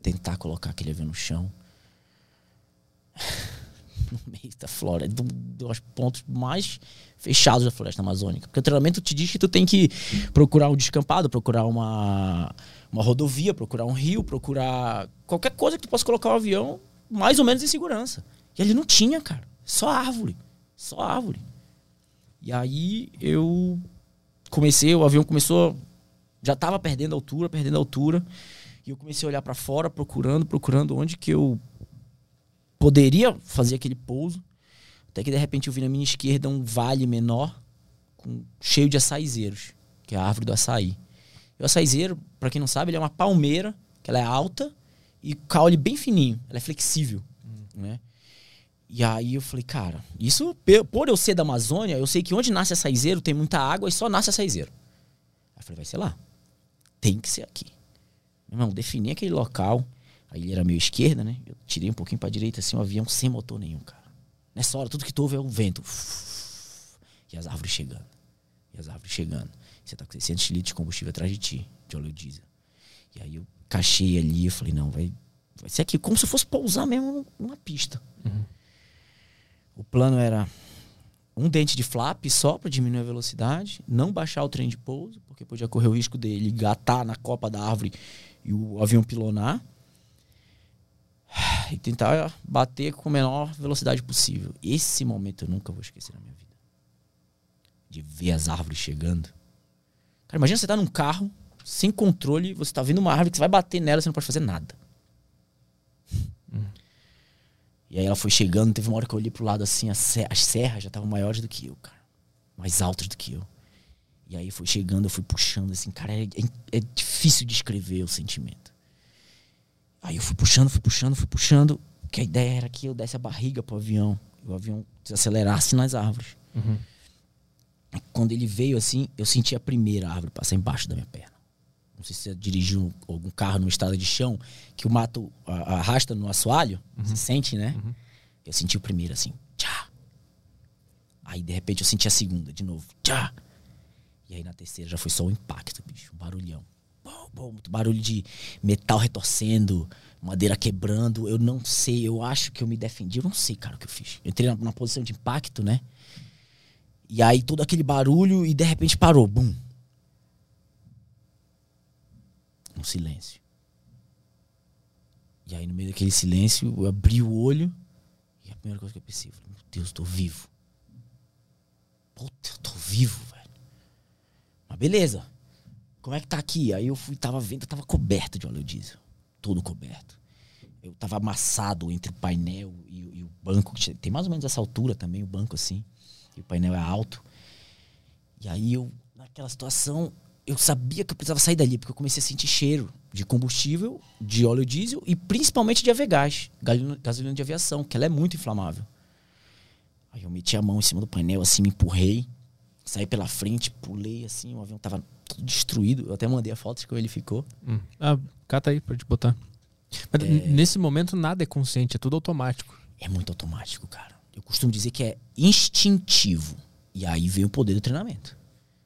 tentar colocar aquele avião no chão. No meio da floresta, dos pontos mais fechados da floresta amazônica. Porque o treinamento te diz que tu tem que procurar um descampado, procurar uma, uma rodovia, procurar um rio, procurar qualquer coisa que tu possa colocar o um avião mais ou menos em segurança. E ali não tinha, cara. Só árvore. Só árvore. E aí eu comecei, o avião começou. Já tava perdendo altura, perdendo altura. E eu comecei a olhar para fora, procurando, procurando onde que eu poderia fazer aquele pouso. Até que de repente eu vi na minha esquerda um vale menor, com, cheio de açaizeiros, que é a árvore do açaí. E o açaizeiro, para quem não sabe, ele é uma palmeira, que ela é alta e caule bem fininho, ela é flexível, hum. né? E aí eu falei, cara, isso, por eu ser da Amazônia, eu sei que onde nasce açaizeiro tem muita água e só nasce açaizeiro. Aí eu falei, vai ser lá. Tem que ser aqui. Meu irmão, defini aquele local. Aí ele era meio esquerda, né? Eu tirei um pouquinho pra direita, assim, um avião sem motor nenhum, cara. Nessa hora, tudo que tu ouve é o vento. E as árvores chegando. E as árvores chegando. Você tá com 600 litros de combustível atrás de ti, de óleo diesel. E aí eu cachei ali, eu falei, não, vai, vai ser aqui como se fosse pousar mesmo numa pista. Uhum. O plano era um dente de flap só para diminuir a velocidade, não baixar o trem de pouso, porque podia correr o risco dele gatar na copa da árvore e o avião pilonar. E tentar bater com a menor velocidade possível. Esse momento eu nunca vou esquecer na minha vida. De ver as árvores chegando. Cara, imagina você tá num carro, sem controle, você tá vendo uma árvore que você vai bater nela, você não pode fazer nada. Hum. E aí ela foi chegando, teve uma hora que eu olhei pro lado assim, as, serras já estavam maiores do que eu, cara. Mais altas do que eu. E aí foi chegando, eu fui puxando, assim, cara, é, é, é difícil descrever o sentimento. Aí eu fui puxando, fui puxando, fui puxando. Que a ideia era que eu desse a barriga pro avião. E o avião desacelerasse nas árvores. Uhum. Quando ele veio assim, eu senti a primeira árvore passar embaixo da minha perna. Não sei se você dirigiu algum carro numa estrada de chão, que o mato arrasta no assoalho. Uhum. Você sente, né? Uhum. Eu senti o primeiro assim, tchá. Aí de repente eu senti a segunda de novo, tchá. E aí na terceira já foi só o impacto, bicho, um barulhão. Bom, bom, muito barulho de metal retorcendo, madeira quebrando. Eu não sei, eu acho que eu me defendi. Eu não sei, cara, o que eu fiz. Eu entrei na, na posição de impacto, né? E aí todo aquele barulho e de repente parou, bum. Um silêncio. E aí, no meio daquele silêncio, eu abri o olho e a primeira coisa que eu pensei, falei, meu Deus, eu tô vivo. Puta, eu tô vivo, velho. Mas beleza. Como é que tá aqui? Aí eu fui, tava vendo, tava coberto de óleo diesel. Todo coberto. Eu tava amassado entre o painel e, e o banco. Que tem mais ou menos essa altura também, o banco assim. E o painel é alto. E aí eu, naquela situação, eu sabia que eu precisava sair dali, porque eu comecei a sentir cheiro de combustível, de óleo diesel e principalmente de avegás, gasolina de aviação, que ela é muito inflamável. Aí eu meti a mão em cima do painel, assim, me empurrei, saí pela frente, pulei, assim, o avião tava destruído. Eu até mandei a foto de como ele ficou. Hum. Ah, cata aí pra te botar. Mas é... nesse momento nada é consciente, é tudo automático. É muito automático, cara. Eu costumo dizer que é instintivo. E aí vem o poder do treinamento.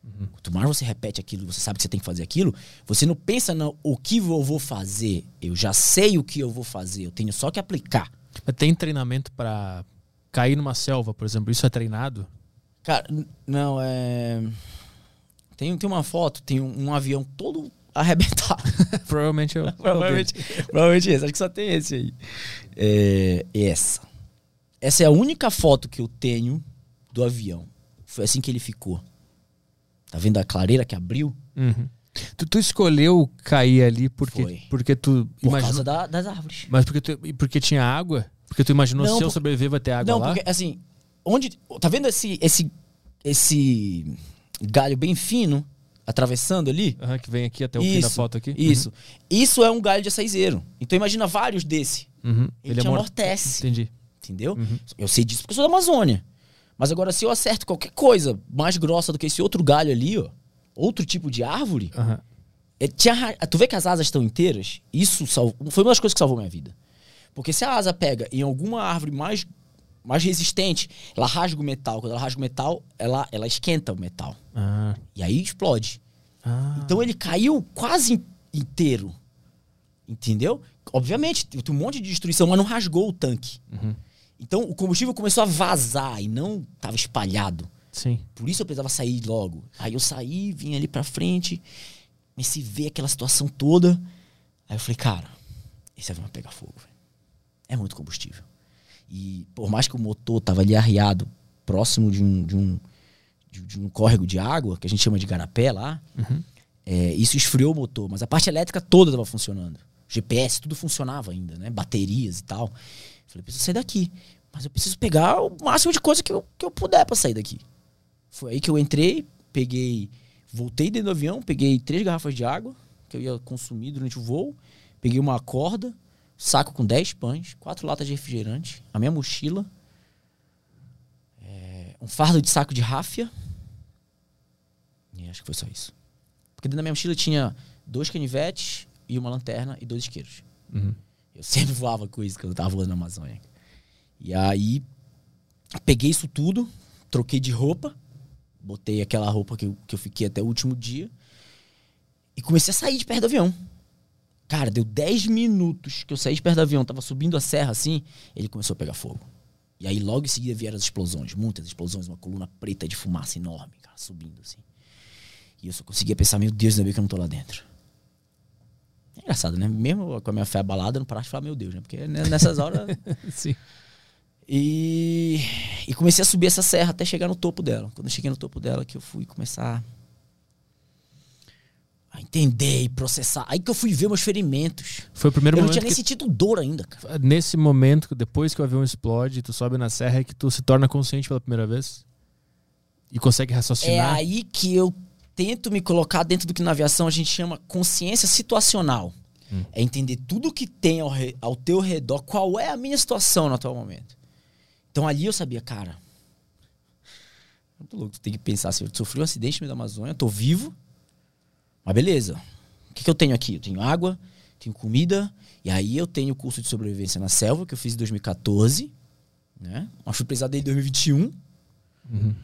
Uhum. Quanto mais você repete aquilo, você sabe que você tem que fazer aquilo, você não pensa no o que eu vou fazer. Eu já sei o que eu vou fazer, eu tenho só que aplicar. Tem treinamento para cair numa selva, por exemplo? Isso é treinado? Cara, não, é. Tem, tem uma foto, tem um, um avião todo arrebentado. provavelmente eu. provavelmente, provavelmente esse. Acho que só tem esse aí. É, essa. Essa é a única foto que eu tenho do avião. Foi assim que ele ficou. Tá vendo a clareira que abriu? Uhum. Tu, tu, escolheu cair ali porque, Foi. porque tu Por causa da, das árvores. Mas porque, tu, porque tinha água? Porque tu imaginou não, se eu sobreviver vai ter água não, lá? Não, porque assim, onde... Tá vendo esse, esse, esse galho bem fino atravessando ali? Uhum, que vem aqui até o isso, fim da foto aqui. Isso. Uhum. Isso é um galho de açaizeiro. Então imagina vários desse. Uhum. Ele, Ele amortece. Entendi. Entendeu? Uhum. Eu sei disso porque eu sou da Amazônia. Mas agora, se eu acerto qualquer coisa mais grossa do que esse outro galho ali, ó, outro tipo de árvore, é, tu vê que as asas estão inteiras? Isso salvou, foi uma das coisas que salvou minha vida. Porque se a asa pega em alguma árvore mais mais resistente. Ela rasga o metal. Quando ela rasga o metal, ela, ela esquenta o metal. Ah. E aí explode. Ah. Então ele caiu quase inteiro. Entendeu? Obviamente, tem um monte de destruição, mas não rasgou o tanque. Uhum. Então o combustível começou a vazar e não estava espalhado. Sim. Por isso eu precisava sair logo. Aí eu saí, vim ali pra frente, comecei a ver aquela situação toda. Aí eu falei, cara, esse avião vai pegar fogo, velho. É muito combustível. E por mais que o motor tava ali arriado, próximo de um, de um, de, de um córrego de água, que a gente chama de garapé lá, Uhum. é, isso esfriou o motor, mas a parte elétrica toda estava funcionando. GPS, tudo funcionava ainda, né? Baterias e tal. Falei, preciso sair daqui. Mas eu preciso pegar o máximo de coisa que eu, que eu puder para sair daqui. Foi aí que eu entrei, peguei, voltei dentro do avião, peguei três garrafas de água que eu ia consumir durante o voo, peguei uma corda, saco com 10 pães, quatro latas de refrigerante, a minha mochila, é, um fardo de saco de ráfia. E acho que foi só isso. Porque dentro da minha mochila tinha dois canivetes e uma lanterna e dois isqueiros. Uhum. Eu sempre voava com isso quando eu tava voando na Amazônia. E aí, peguei isso tudo, troquei de roupa, botei aquela roupa que eu, que eu fiquei até o último dia e comecei a sair de perto do avião. Cara, deu 10 minutos que eu saí de perto do avião, tava subindo a serra assim, ele começou a pegar fogo. E aí logo em seguida vieram as explosões, muitas explosões, uma coluna preta de fumaça enorme, cara, subindo assim. E eu só conseguia pensar, meu Deus, ainda bem que eu não tô lá dentro. É engraçado, né? Mesmo com a minha fé abalada, eu não parava de falar, meu Deus, né? Porque né, nessas horas. Sim. E, e comecei a subir essa serra até chegar no topo dela. Quando eu cheguei no topo dela, que eu fui começar a entender e processar. Aí que eu fui ver meus ferimentos. Foi o primeiro eu não momento tinha nem que, sentido dor ainda, cara. nesse momento, depois que o avião explode, tu sobe na serra, é que tu se torna consciente pela primeira vez? E consegue É raciocinar? aí que eu tento me colocar dentro do que na aviação a gente chama consciência situacional. É entender tudo que tem ao, re- ao teu redor, qual é a minha situação no atual momento. Então ali eu sabia, cara. Muito louco, tu tem que pensar assim, eu sofri um acidente no meio da Amazônia, tô vivo, mas beleza. O que, que eu tenho aqui? Eu tenho água, tenho comida, e aí eu tenho o curso de sobrevivência na selva, que eu fiz em 2014, né? Mas fui precisar desde 2021. Uhum.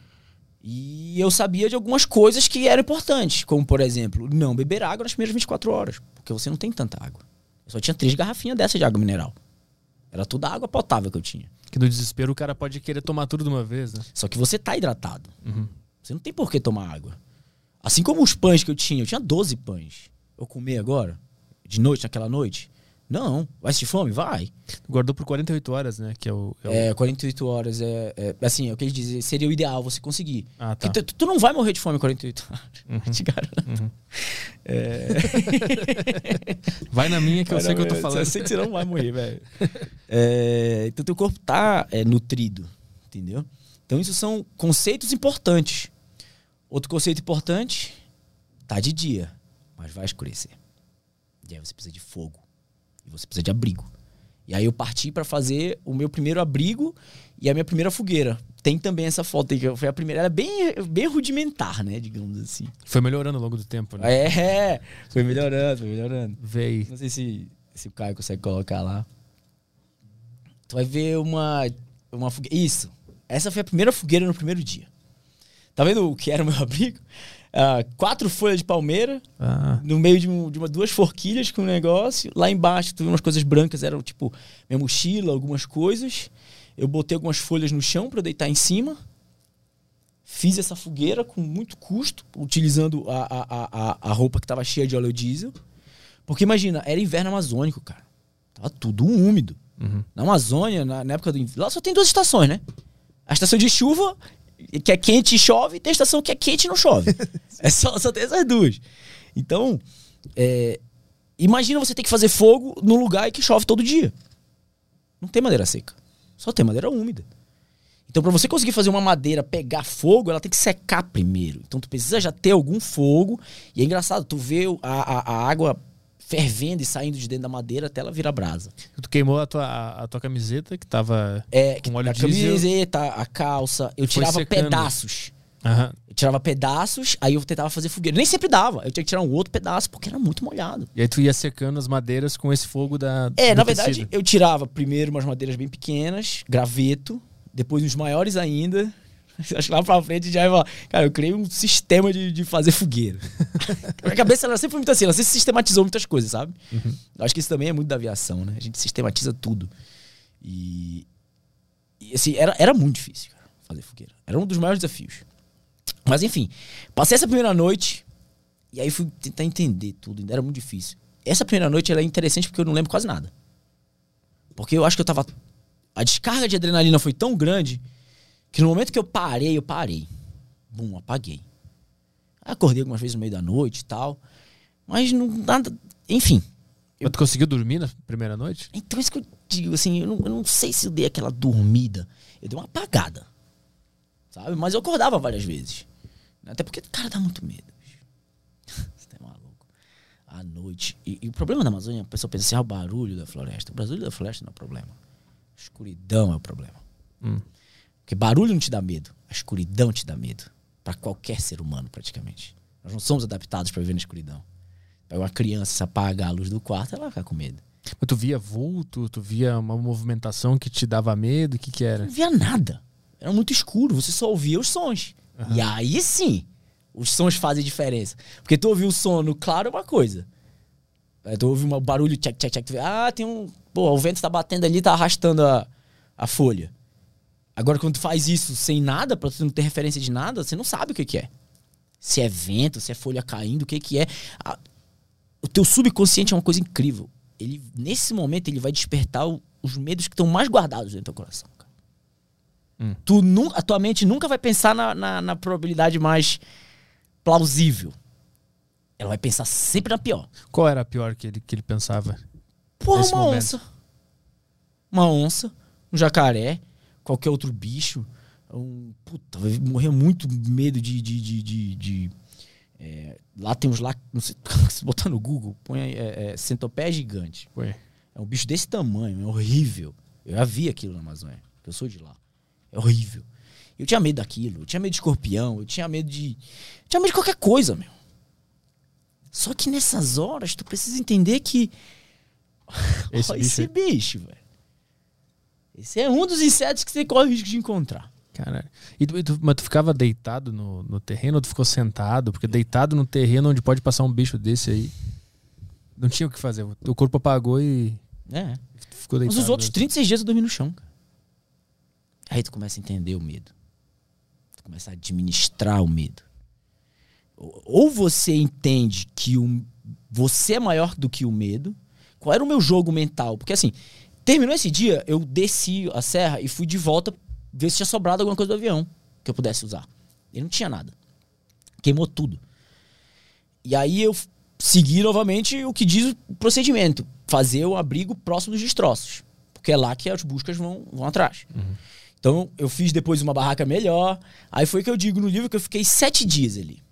E eu sabia de algumas coisas que eram importantes, como por exemplo, não beber água nas primeiras 24 horas, porque você não tem tanta água. Eu só tinha três garrafinhas dessas de água mineral. Era toda água potável que eu tinha. Que no desespero o cara pode querer tomar tudo de uma vez, né? Só que você tá hidratado. Uhum. Você não tem por que tomar água. Assim como os pães que eu tinha, eu tinha 12 pães. Eu comer agora? De noite, naquela noite? Não. Vai sentir fome? Vai. Guardou por 48 horas, né? Que é o. é o- É, 48 horas é, é. Assim, é o que eles dizem, seria o ideal você conseguir. Ah, tá. Porque tu, tu não vai morrer de fome em 48 horas. Te garanto. Uhum. É. Vai na minha que eu sei na que eu tô falando. Eu sei que você não vai morrer, velho. É, então teu corpo tá é, nutrido, entendeu? Então isso são conceitos importantes. Outro conceito importante, tá de dia, mas vai escurecer. E aí você precisa de fogo. E você precisa de abrigo. E aí eu parti para fazer o meu primeiro abrigo e a minha primeira fogueira. Tem também essa foto aí, que foi a primeira. Era bem, bem rudimentar, né? Digamos assim. Foi melhorando ao longo do tempo, né? É, foi melhorando, foi melhorando. Aí. Não sei se, se o Caio consegue colocar lá. Tu vai ver uma, uma fogueira. Isso. Essa foi a primeira fogueira no primeiro dia. Tá vendo o que era o meu abrigo? Ah, quatro folhas de palmeira, Ah, no meio de, um- de uma, duas forquilhas com um negócio. Lá embaixo, tu viu umas coisas brancas, eram tipo minha mochila, algumas coisas. Eu botei algumas folhas no chão para eu deitar em cima. Fiz essa fogueira com muito custo, utilizando a, a, a, a- roupa que tava cheia de óleo diesel. Porque imagina, era inverno amazônico, cara. Tava tudo úmido. uhum. Na Amazônia, na, na época do inverno, lá só tem duas estações, né? A estação de chuva, que é quente e chove, e tem estação que é quente e não chove. é só, só tem essas duas. Então, é, imagina você ter que fazer fogo num lugar que chove todo dia. Não tem madeira seca. Só tem madeira úmida. Então, para você conseguir fazer uma madeira pegar fogo, ela tem que secar primeiro. Então, tu precisa já ter algum fogo. E é engraçado, tu vê a, a, a água fervendo e saindo de dentro da madeira até ela virar brasa. Queimou a tua, a, a tua camiseta, que tava. É, Com óleo a diesel. camiseta, a calça, eu tirava secando. pedaços. Aham. Eu tirava pedaços, aí eu tentava fazer fogueira. Nem sempre dava. Eu tinha que tirar um outro pedaço porque era muito molhado. E aí tu ia secando as madeiras com esse fogo da. É, na verdade, tecido. eu tirava primeiro umas madeiras bem pequenas, graveto, Depois uns maiores ainda. Acho que lá pra frente já vai Cara, eu criei um sistema de, de fazer fogueira. Minha cabeça ela sempre foi muito assim, ela sempre sistematizou muitas coisas, sabe? Uhum. Acho que isso também é muito da aviação, né? A gente sistematiza tudo. E. E assim, era, era muito difícil, cara, fazer fogueira. Era um dos maiores desafios. Mas enfim, passei essa primeira noite e aí fui tentar entender tudo, ainda era muito difícil. Essa primeira noite ela é interessante porque eu não lembro quase nada. Porque eu acho que eu tava. A descarga de adrenalina foi tão grande que no momento que eu parei, eu parei. Bum, apaguei. Acordei algumas vezes no meio da noite e tal. Mas não nada. Enfim. Mas tu conseguiu dormir na primeira noite? Então, isso que eu digo, assim, eu não, eu não sei se eu dei aquela dormida. Eu dei uma apagada. Sabe? Mas eu acordava várias vezes. Até porque, cara, dá muito medo. Você tá maluco. À noite. E, e, o problema da Amazônia, a pessoa pensa assim, ah, o barulho da floresta. O barulho da floresta não é o problema. A escuridão é o problema. Hum. Porque barulho não te dá medo. A escuridão te dá medo. para qualquer ser humano, praticamente. Nós não somos adaptados para viver na escuridão. Pega uma criança, se apagar a luz do quarto, ela vai ficar com medo. Mas tu via vulto, tu via uma movimentação que te dava medo? O que que era? Não via nada. Era muito escuro, você só ouvia os sons. Uhum. E aí sim, os sons fazem diferença. Porque tu ouviu o som no claro é uma coisa. Aí tu ouve um barulho, check, check, check. Ah, tem um. Pô, o vento tá batendo ali, tá arrastando a, a folha. Agora, quando tu faz isso sem nada, pra tu não ter referência de nada, você não sabe o que, que é. Se é vento, se é folha caindo, o que, que é. A, o teu subconsciente é uma coisa incrível. Ele, nesse momento, ele vai despertar o, os medos que estão mais guardados dentro do teu coração. Hum. Tu, a tua mente nunca vai pensar na, na, na probabilidade mais plausível. Ela vai pensar sempre na pior. Qual era a pior que ele, que ele pensava? Porra, uma momento? onça. Uma onça, um jacaré, qualquer outro bicho. Um, puta, morrer muito medo de. de, de, de, de é, lá tem uns lá. Não sei, se botar no Google, põe é, é, centopé gigante. Põe. É um bicho desse tamanho, é horrível. Eu já vi aquilo na Amazônia, eu sou de lá. É horrível. Eu tinha medo daquilo, eu tinha medo de escorpião, eu tinha medo de. Eu tinha medo de qualquer coisa, meu. Só que nessas horas, tu precisa entender que. Esse, bicho, esse bicho velho. Esse é um dos insetos que você corre o risco de encontrar. Caralho. E tu, tu, mas tu ficava deitado no, no terreno ou tu ficou sentado? Porque deitado no terreno onde pode passar um bicho desse aí. Não tinha o que fazer. O corpo apagou e. É. Ficou deitado. Mas os outros 36 dias eu dormi no chão, cara. Aí tu começa a entender o medo. Tu começa a administrar o medo. Ou você entende que o, você é maior do que o medo. Qual era o meu jogo mental? Porque assim, terminou esse dia, eu desci a serra e fui de volta ver se tinha sobrado alguma coisa do avião que eu pudesse usar. E não tinha nada. Queimou tudo. E aí eu segui novamente o que diz o procedimento: fazer o abrigo próximo dos destroços. Porque é lá que as buscas vão, vão atrás. Uhum. Então eu fiz depois uma barraca melhor. Aí foi que eu digo no livro que eu fiquei sete dias ali.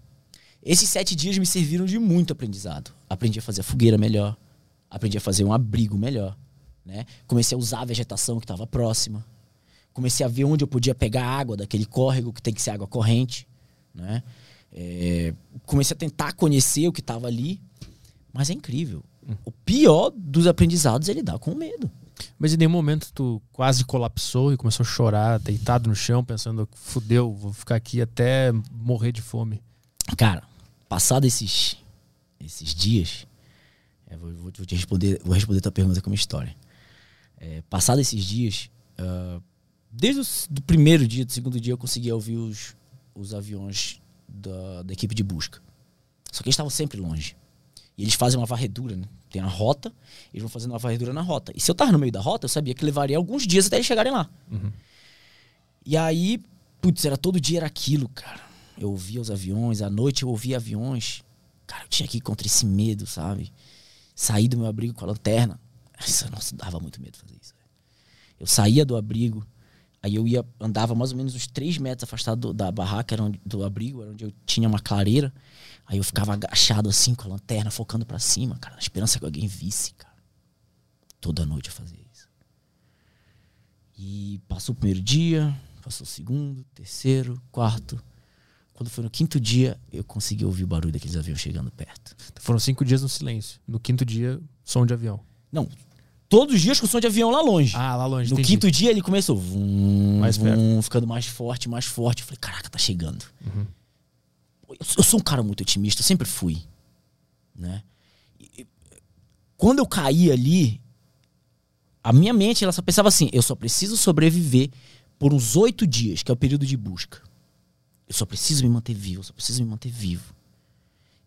Esses sete dias me serviram de muito aprendizado. Aprendi a fazer a fogueira melhor. Aprendi a fazer um abrigo melhor. Né? Comecei a usar a vegetação que estava próxima. Comecei a ver onde eu podia pegar água daquele córrego que tem que ser água corrente. Né? É, comecei a tentar conhecer o que estava ali. Mas é incrível. Hum. O pior dos aprendizados é lidar com o medo. Mas em nenhum momento tu quase colapsou e começou a chorar, deitado no chão, pensando, fudeu, vou ficar aqui até morrer de fome. Cara, passado esses, esses dias, é, vou, vou, te responder, vou responder tua pergunta com uma história. É, passado esses dias, uh, desde o primeiro dia, do segundo dia, eu conseguia ouvir os, os aviões da, da equipe de busca. Só que eles estavam sempre longe. E eles fazem uma varredura, né? Tem a rota, eles vão fazendo uma varredura na rota. E se eu tava no meio da rota, eu sabia que levaria alguns dias até eles chegarem lá. Uhum. E aí, putz, era todo dia era aquilo, cara. Eu ouvia os aviões, à noite eu ouvia aviões. Cara, eu tinha que ir contra esse medo, sabe? Sair do meu abrigo com a lanterna. Isso, nossa, dava muito medo fazer isso. Eu saía do abrigo, aí eu ia, andava mais ou menos uns 3 metros afastado do, da barraca, era onde, do abrigo, era onde eu tinha uma clareira. Aí eu ficava agachado assim com a lanterna, focando para cima, cara, na esperança que alguém visse, cara. Toda noite eu fazia isso. E passou o primeiro dia, passou o segundo, terceiro, quarto. Quando foi no quinto dia, eu consegui ouvir o barulho daqueles aviões chegando perto. Foram cinco dias no silêncio. No quinto dia, som de avião. Não. Todos os dias com som de avião lá longe. Ah, lá longe. No entendi. quinto dia ele começou. Vum, Mais vum, ficando mais forte, mais forte. Eu falei, caraca, tá chegando. Eu, eu sou um cara muito otimista, sempre fui. Né? E- quando eu caí ali, a minha mente ela só pensava assim: eu só preciso sobreviver por uns oito dias, que é o período de busca. Eu só preciso me manter vivo, eu só preciso me manter vivo.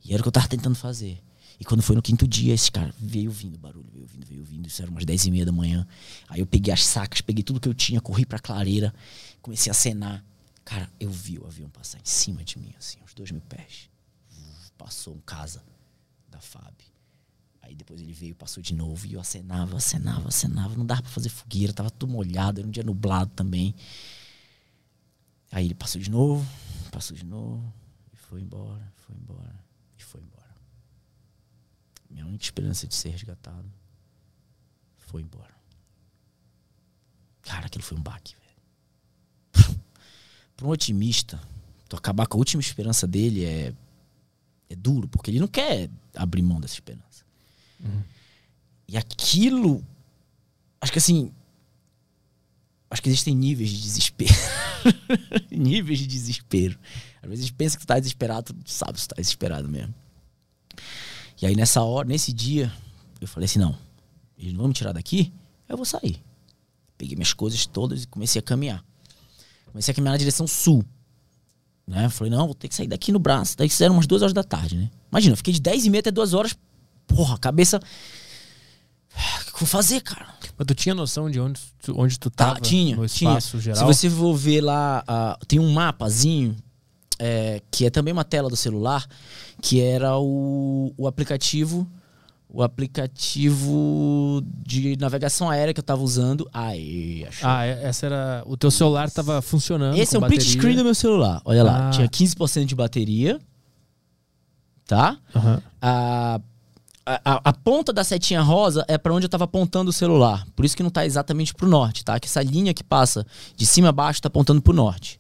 E era o que eu tava tentando fazer. E quando foi no quinto dia, esse cara veio vindo barulho, veio vindo, veio vindo. Isso era umas dez e meia da manhã. Aí eu peguei as sacas, peguei tudo que eu tinha, corri pra clareira, comecei a acenar. Cara, eu vi o avião passar em cima de mim, assim, uns dois mil pés. Passou um casa da FAB. Aí depois ele veio, passou de novo, e eu acenava, acenava, acenava. Não dava pra fazer fogueira, tava tudo molhado, era um dia nublado também. Aí ele passou de novo, passou de novo, e foi embora, foi embora. Minha única esperança de ser resgatado foi embora. Cara, aquilo foi um baque, velho. Para um otimista, tu acabar com a última esperança dele é, é duro, porque ele não quer abrir mão dessa esperança. E aquilo. Acho que assim. Acho que existem níveis de desespero. níveis de desespero. Às vezes a gente pensa que tu tá desesperado, tu sabe se tu tá desesperado mesmo. E aí nessa hora, nesse dia, eu falei assim, não, eles não vão me tirar daqui, eu vou sair. Peguei minhas coisas todas e comecei a caminhar. Comecei a caminhar na direção sul. Né? Falei, não, vou ter que sair daqui no braço. Daí que eram umas duas horas da tarde, né? Imagina, eu fiquei de 10 e meia até duas horas. Porra, cabeça. O que eu vou fazer, cara? Mas tu tinha noção de onde tu, onde tu Tá, tava tinha, no tinha. espaço Se geral? você for ver lá, ah, tem um mapazinho, é, que é também uma tela do celular, que era o, o aplicativo. O aplicativo de navegação aérea que eu tava usando. Aí, achou. Ah, é- essa era. O teu celular tava funcionando. Esse é com o print bateria. screen do meu celular. Olha lá, Ah. tinha 15% de bateria. Tá? Aham. a, a, a ponta da setinha rosa é pra onde eu tava apontando o celular. Por isso que não tá exatamente pro norte, tá? Que essa linha que passa de cima a baixo tá apontando pro norte.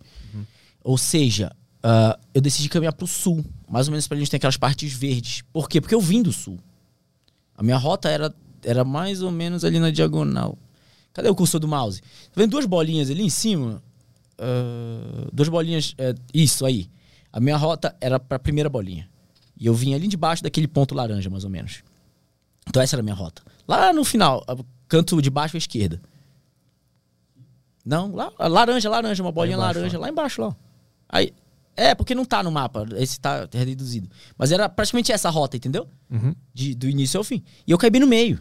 Ou seja, ah, eu decidi caminhar pro sul. Mais ou menos pra gente ter aquelas partes verdes. Por quê? Porque eu vim do sul. A minha rota era, era mais ou menos ali na diagonal. Cadê o cursor do mouse? Tá vendo duas bolinhas ali em cima? Ah, duas bolinhas. é, isso aí. A minha rota era pra primeira bolinha. E eu vim ali debaixo daquele ponto laranja, mais ou menos. Então essa era a minha rota. Lá no final, canto de baixo à esquerda. Não, lá, laranja, laranja, uma bolinha embaixo, laranja, lá embaixo, lá. Aí, é, porque não tá no mapa, esse tá reduzido. Mas era praticamente essa rota, entendeu? Uhum. De, do início ao fim. E eu caí bem no meio.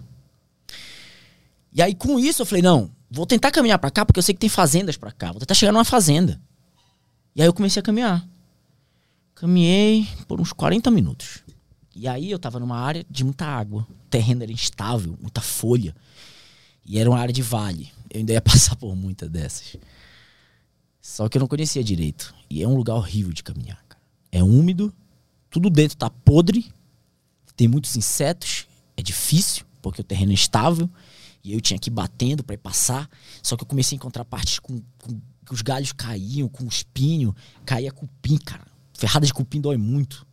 E aí, com isso, eu falei, não, vou tentar caminhar pra cá, porque eu sei que tem fazendas pra cá. Vou tentar chegar numa fazenda. E aí eu comecei a caminhar. Caminhei por uns 40 minutos. E aí eu tava numa área de muita água. O terreno era instável, muita folha. E era uma área de vale. Eu ainda ia passar por muitas dessas. Só que eu não conhecia direito. E é um lugar horrível de caminhar, cara. É úmido, tudo dentro tá podre, tem muitos insetos, é difícil, porque o terreno é instável. E eu tinha que ir batendo ir passar. Só que eu comecei a encontrar partes com, com que os galhos caíam, com espinho, caía cupim, cara. Ferrada de cupim dói muito.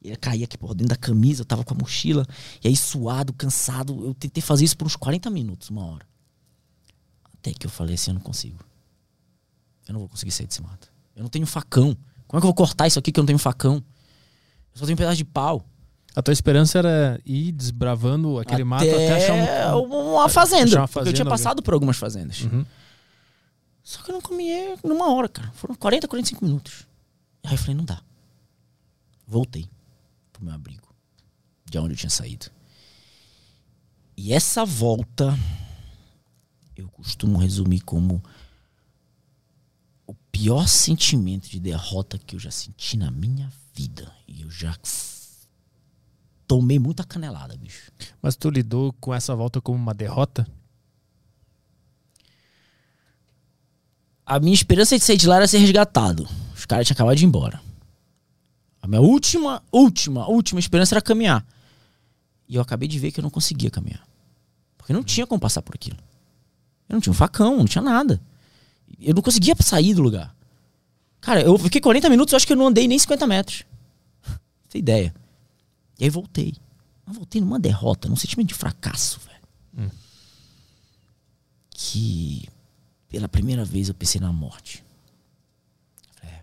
E ele caía aqui por dentro da camisa, eu tava com a mochila. E aí, suado, cansado, eu tentei fazer isso por uns 40 minutos, uma hora. Até que eu falei assim: eu não consigo. Eu não vou conseguir sair desse mato. Eu não tenho facão. Como é que eu vou cortar isso aqui que eu não tenho facão? Eu só tenho um pedaço de pau. A tua esperança era ir desbravando aquele mato até achar um. uma fazenda. achar uma porque eu tinha fazenda, passado por algumas fazendas. Uhum. Só que eu não comi numa hora, cara. Foram 40, 45 minutos. Aí eu falei, não dá. Voltei pro meu abrigo. De onde eu tinha saído. E essa volta eu costumo resumir como pior sentimento de derrota que eu já senti na minha vida. E eu já tomei muita canelada, bicho. Mas tu lidou com essa volta como uma derrota? A minha esperança de sair de lá era ser resgatado. Os caras tinham acabado de ir embora. A minha última, última, última esperança era caminhar. E eu acabei de ver que eu não conseguia caminhar. Porque não tinha como passar por aquilo. Eu não tinha um facão, não tinha nada. Eu não conseguia sair do lugar. Cara, eu fiquei 40 minutos, eu acho que eu não andei nem 50 metros. Tem ideia. E aí voltei. Mas voltei numa derrota, num sentimento de fracasso, velho. que pela primeira vez eu pensei na morte. Falei, é,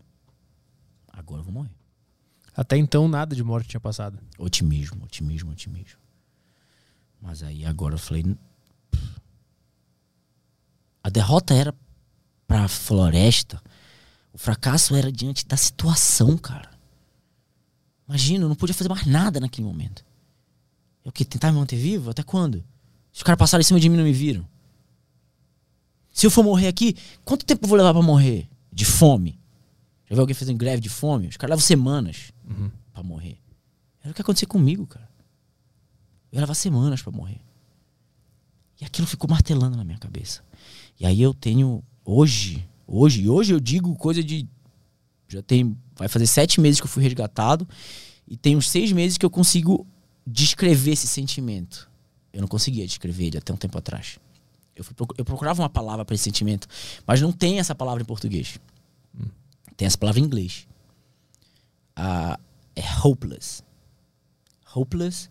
agora eu vou morrer. Até então nada de morte tinha passado. Otimismo, otimismo, otimismo. Mas aí agora eu falei. A derrota era pra floresta. O fracasso era diante da situação, cara. Imagina, eu não podia fazer mais nada naquele momento. Eu que tentar me manter vivo? Até quando? Os caras passaram em cima de mim e não me viram. Se eu for morrer aqui, quanto tempo eu vou levar para morrer? De fome. Já viu alguém fazendo greve de fome? Os caras levam semanas uhum. para morrer. Era o que aconteceu comigo, cara. Eu ia levar semanas para morrer. E aquilo ficou martelando na minha cabeça. E aí eu tenho hoje, hoje, hoje eu digo coisa de. Já tem. Vai fazer sete meses que eu fui resgatado. E tem uns seis meses que eu consigo descrever esse sentimento. Eu não conseguia descrever ele até um tempo atrás. Eu, fui, eu procurava uma palavra para esse sentimento, mas não tem essa palavra em português. Hum. Tem essa palavra em inglês. Ah, é hopeless. Hopeless,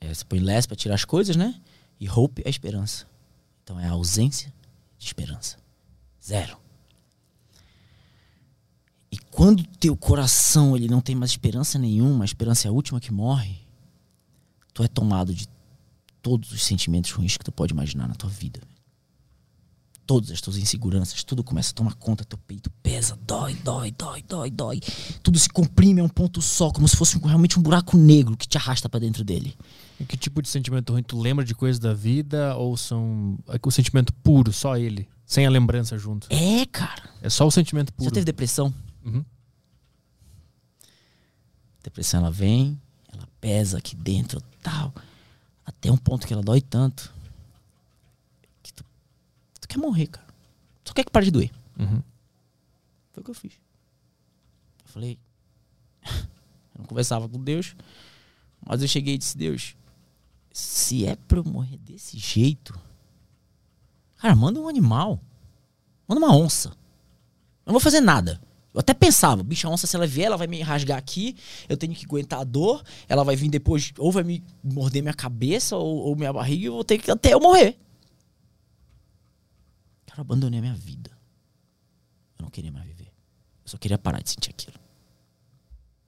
é, você põe less para tirar as coisas, né? E hope é esperança. Então é a ausência de esperança. Zero. E quando teu coração ele não tem mais esperança nenhuma, a esperança é a última que morre, tu é tomado de todos os sentimentos ruins que tu pode imaginar na tua vida. Todas as tuas inseguranças, tudo começa a tomar conta, teu peito pesa, dói, dói, dói, dói, dói. Tudo se comprime a um ponto só, como se fosse realmente um buraco negro que te arrasta para dentro dele. E que tipo de sentimento ruim? Tu lembra de coisas da vida ou são é o sentimento puro, só ele, sem a lembrança junto? É, cara. É só o sentimento puro. Já teve depressão? Uhum. Depressão ela vem, ela pesa aqui dentro, tal, até um ponto que ela dói tanto que tu, tu quer morrer, cara. Só quer que pare de doer. Uhum. Foi o que eu fiz. Eu falei, eu não conversava com Deus, mas eu cheguei e disse, Deus, se é pra eu morrer desse jeito, cara, manda um animal. Manda uma onça. Eu não vou fazer nada. Eu até pensava, bicha onça, se ela vier, ela vai me rasgar aqui, eu tenho que aguentar a dor, ela vai vir depois, ou vai me morder minha cabeça, ou, ou minha barriga, e eu vou ter que até eu morrer. Cara, eu abandonei a minha vida. Eu não queria mais viver. Eu só queria parar de sentir aquilo.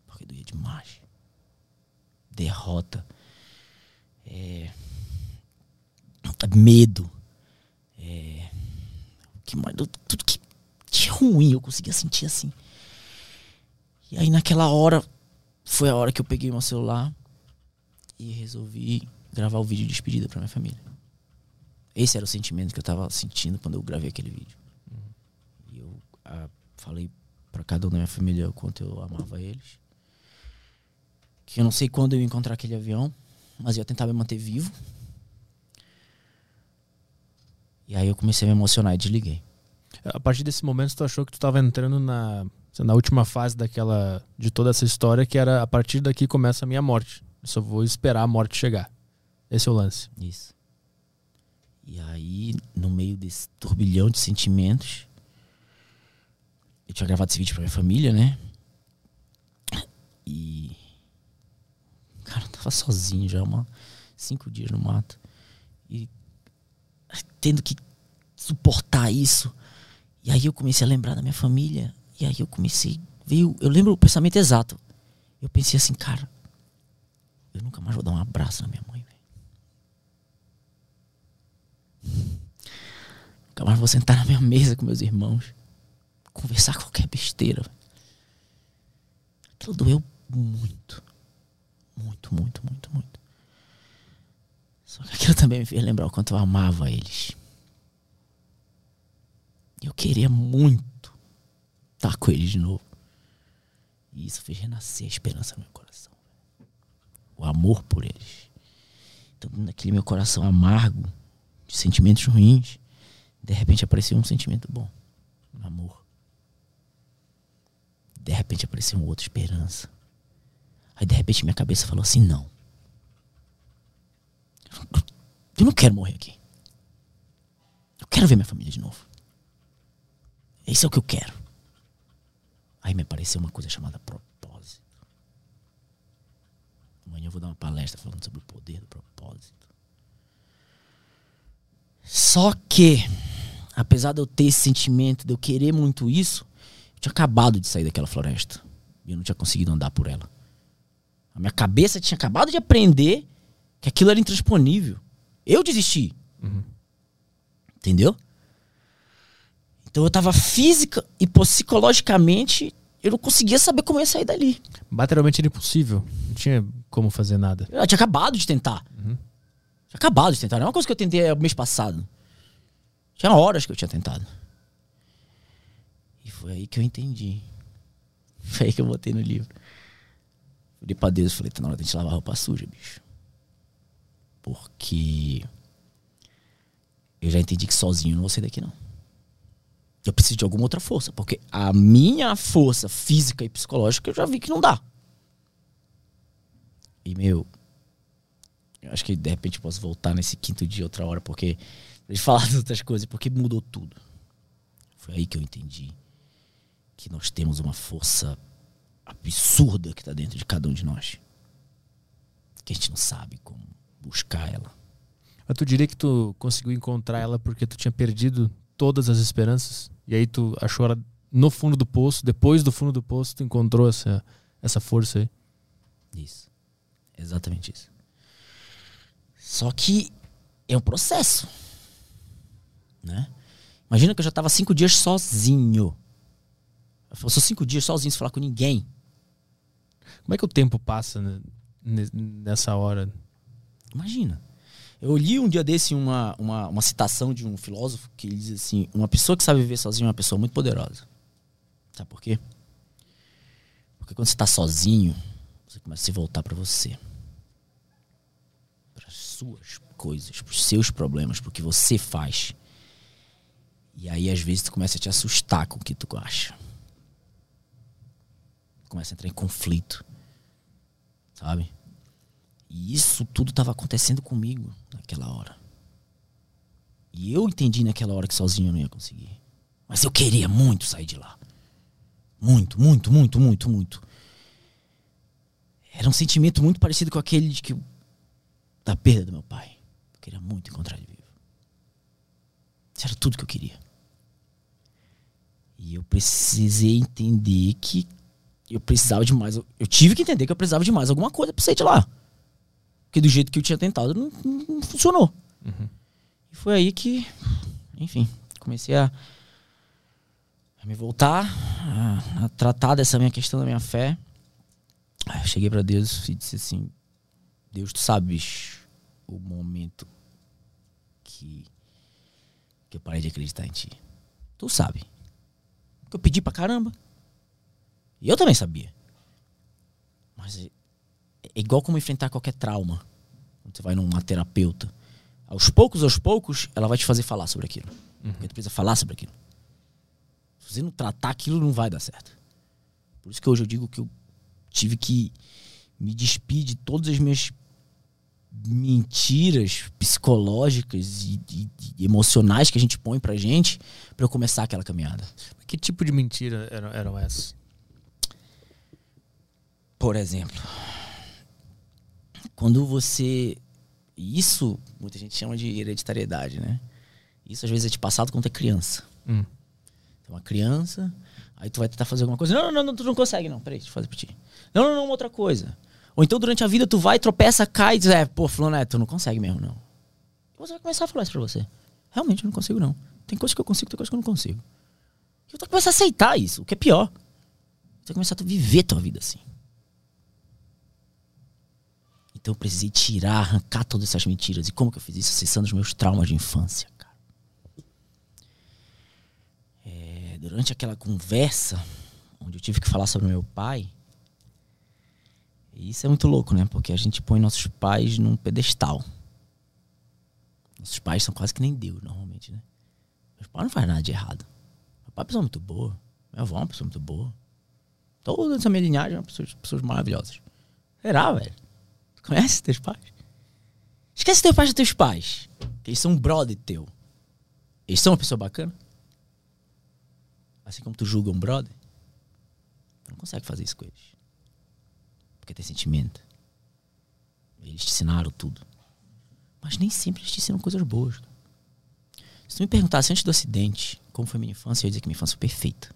Porque doía demais. Derrota. É... Medo. Que mais? Tudo que de ruim eu conseguia sentir assim. E aí naquela hora foi a hora que eu peguei meu celular e resolvi gravar o vídeo de despedida para minha família. Esse era o sentimento que eu tava sentindo quando eu gravei aquele vídeo. Uhum. E eu a, ah, falei para cada um da minha família o quanto eu amava eles. Que eu não sei quando eu ia encontrar aquele avião, mas eu ia tentar me manter vivo. E aí eu comecei a me emocionar e desliguei. A partir desse momento, tu achou que tu estava entrando na, na última fase daquela de toda essa história, que era a partir daqui começa a minha morte. Eu só vou esperar a morte chegar. Esse é o lance. Isso. E aí, no meio desse turbilhão de sentimentos, eu tinha gravado esse vídeo pra minha família, né? E. Cara, eu tava sozinho já, uma, cinco dias no mato. E tendo que suportar isso. E aí eu comecei a lembrar da minha família. E aí eu comecei. Veio, eu lembro o pensamento exato. Eu pensei assim, cara, eu nunca mais vou dar um abraço na minha mãe. Nunca mais vou sentar na minha mesa com meus irmãos. Conversar qualquer besteira. Aquilo doeu muito. Muito, muito, muito, muito. Só que aquilo também me fez lembrar o quanto eu amava eles. Eu queria muito estar com ele de novo. E isso fez renascer a esperança no meu coração. O amor por eles. Então, naquele meu coração amargo, de sentimentos ruins, de repente apareceu um sentimento bom. Um amor. De repente apareceu outra esperança. Aí de repente minha cabeça falou assim: não. Eu não quero morrer aqui. Eu quero ver minha família de novo. Isso é o que eu quero. Aí me apareceu uma coisa chamada propósito. Amanhã eu vou dar uma palestra falando sobre o poder do propósito. Só que apesar de eu ter esse sentimento, de eu querer muito isso, eu tinha acabado de sair daquela floresta. E eu não tinha conseguido andar por ela. A minha cabeça tinha acabado de aprender que aquilo era intransponível. Eu desisti. Uhum. Entendeu? Então eu tava física e psicologicamente eu não conseguia saber como ia sair dali. Materialmente era impossível. Não tinha como fazer nada. Eu tinha acabado de tentar. Uhum. Tinha acabado de tentar. Não é uma coisa que eu tentei mês passado. Tinha horas que eu tinha tentado. E foi aí que eu entendi. Foi aí que eu botei no livro. Falei pra Deus, falei, tá na hora de a gente lavar roupa suja, bicho. Porque eu já entendi que sozinho eu não vou sair daqui, não. Eu preciso de alguma outra força. Porque a minha força física e psicológica eu já vi que não dá. E, meu, eu acho que de repente posso voltar nesse quinto dia outra hora, porque. Pra falar de outras coisas, porque mudou tudo. Foi aí que eu entendi que nós temos uma força absurda que está dentro de cada um de nós. Que a gente não sabe como buscar ela. Mas tu diria que tu conseguiu encontrar ela porque tu tinha perdido todas as esperanças? E aí tu achou ela no fundo do poço, depois do fundo do poço, tu encontrou essa, essa força aí? Isso. Exatamente isso. Só que é um processo. Né? Imagina que eu já estava cinco dias sozinho. Eu sou cinco dias sozinho sem falar com ninguém. Como é que o tempo passa nessa hora? Imagina. Eu li um dia desse uma, uma, uma citação de um filósofo que diz assim: Uma pessoa que sabe viver sozinha é uma pessoa muito poderosa. Sabe por quê? Porque quando você está sozinho, você começa a se voltar para você. Para suas coisas, para os seus problemas, para o que você faz. E aí, às vezes, tu começa a te assustar com o que tu acha. Começa a entrar em conflito. Sabe? E isso tudo estava acontecendo comigo naquela hora. E eu entendi naquela hora que sozinho eu não ia conseguir. Mas eu queria muito sair de lá. Muito, muito, muito, muito, muito. Era um sentimento muito parecido com aquele de que da perda do meu pai. Eu queria muito encontrar ele vivo. Isso era tudo que eu queria. E eu precisei entender que eu precisava de mais. Eu tive que entender que eu precisava de mais alguma coisa pra sair de lá. Porque do jeito que eu tinha tentado, não, não funcionou. Uhum. E foi aí que, enfim, comecei a, a me voltar, a, a, tratar dessa minha questão da minha fé. Aí eu cheguei para Deus e disse assim: Deus, tu sabes o momento que, que eu parei de acreditar em ti. Tu sabe. Que eu pedi pra caramba. E eu também sabia. Mas é igual como enfrentar qualquer trauma. Quando você vai numa terapeuta. Aos poucos, aos poucos, ela vai te fazer falar sobre aquilo. Uhum. Porque tu precisa falar sobre aquilo. Se você não tratar aquilo, não vai dar certo. Por isso que hoje eu digo que eu tive que me despir de todas as minhas mentiras psicológicas e, e, e, emocionais que a gente põe pra gente para eu começar aquela caminhada. Que tipo de mentira eram, eram essas? Por exemplo, quando você. Isso muita gente chama de hereditariedade, né? Isso às vezes é te passado quando é criança. Hum. Então, uma criança, aí tu vai tentar fazer alguma coisa. Não, não, não, tu não consegue, não. Peraí, deixa eu fazer pra ti. Não, não, não, outra coisa. Ou então durante a vida tu vai, tropeça, cai e diz, é, pô, fulano, é, tu não consegue mesmo, não. E você vai começar a falar isso pra você. Realmente eu não consigo, não. Tem coisas que eu consigo, tem coisas que eu não consigo. E tu vai começar a aceitar isso, o que é pior. Você vai começar a viver tua vida assim. Então eu precisei tirar, arrancar todas essas mentiras. E como que eu fiz isso? Acessando os meus traumas de infância, cara. É, durante aquela conversa, onde eu tive que falar sobre meu pai, isso é muito louco, né? Porque a gente põe nossos pais num pedestal. Nossos pais são quase que nem Deus, normalmente, né? Meus pais não fazem nada de errado. Meu pai é uma pessoa muito boa. Minha avó é uma pessoa muito boa. Toda essa minha linhagem é uma pessoa, pessoas maravilhosas. Será, velho? Conhece teus pais? Esquece teus pais dos teus pais. Eles são um brother teu. Eles são uma pessoa bacana? Assim como tu julga um brother? Tu não consegue fazer isso com eles. Porque tem sentimento. Eles te ensinaram tudo. Mas nem sempre eles te ensinam coisas boas. Se tu me perguntasse antes do acidente como foi minha infância, eu ia dizer que minha infância foi perfeita.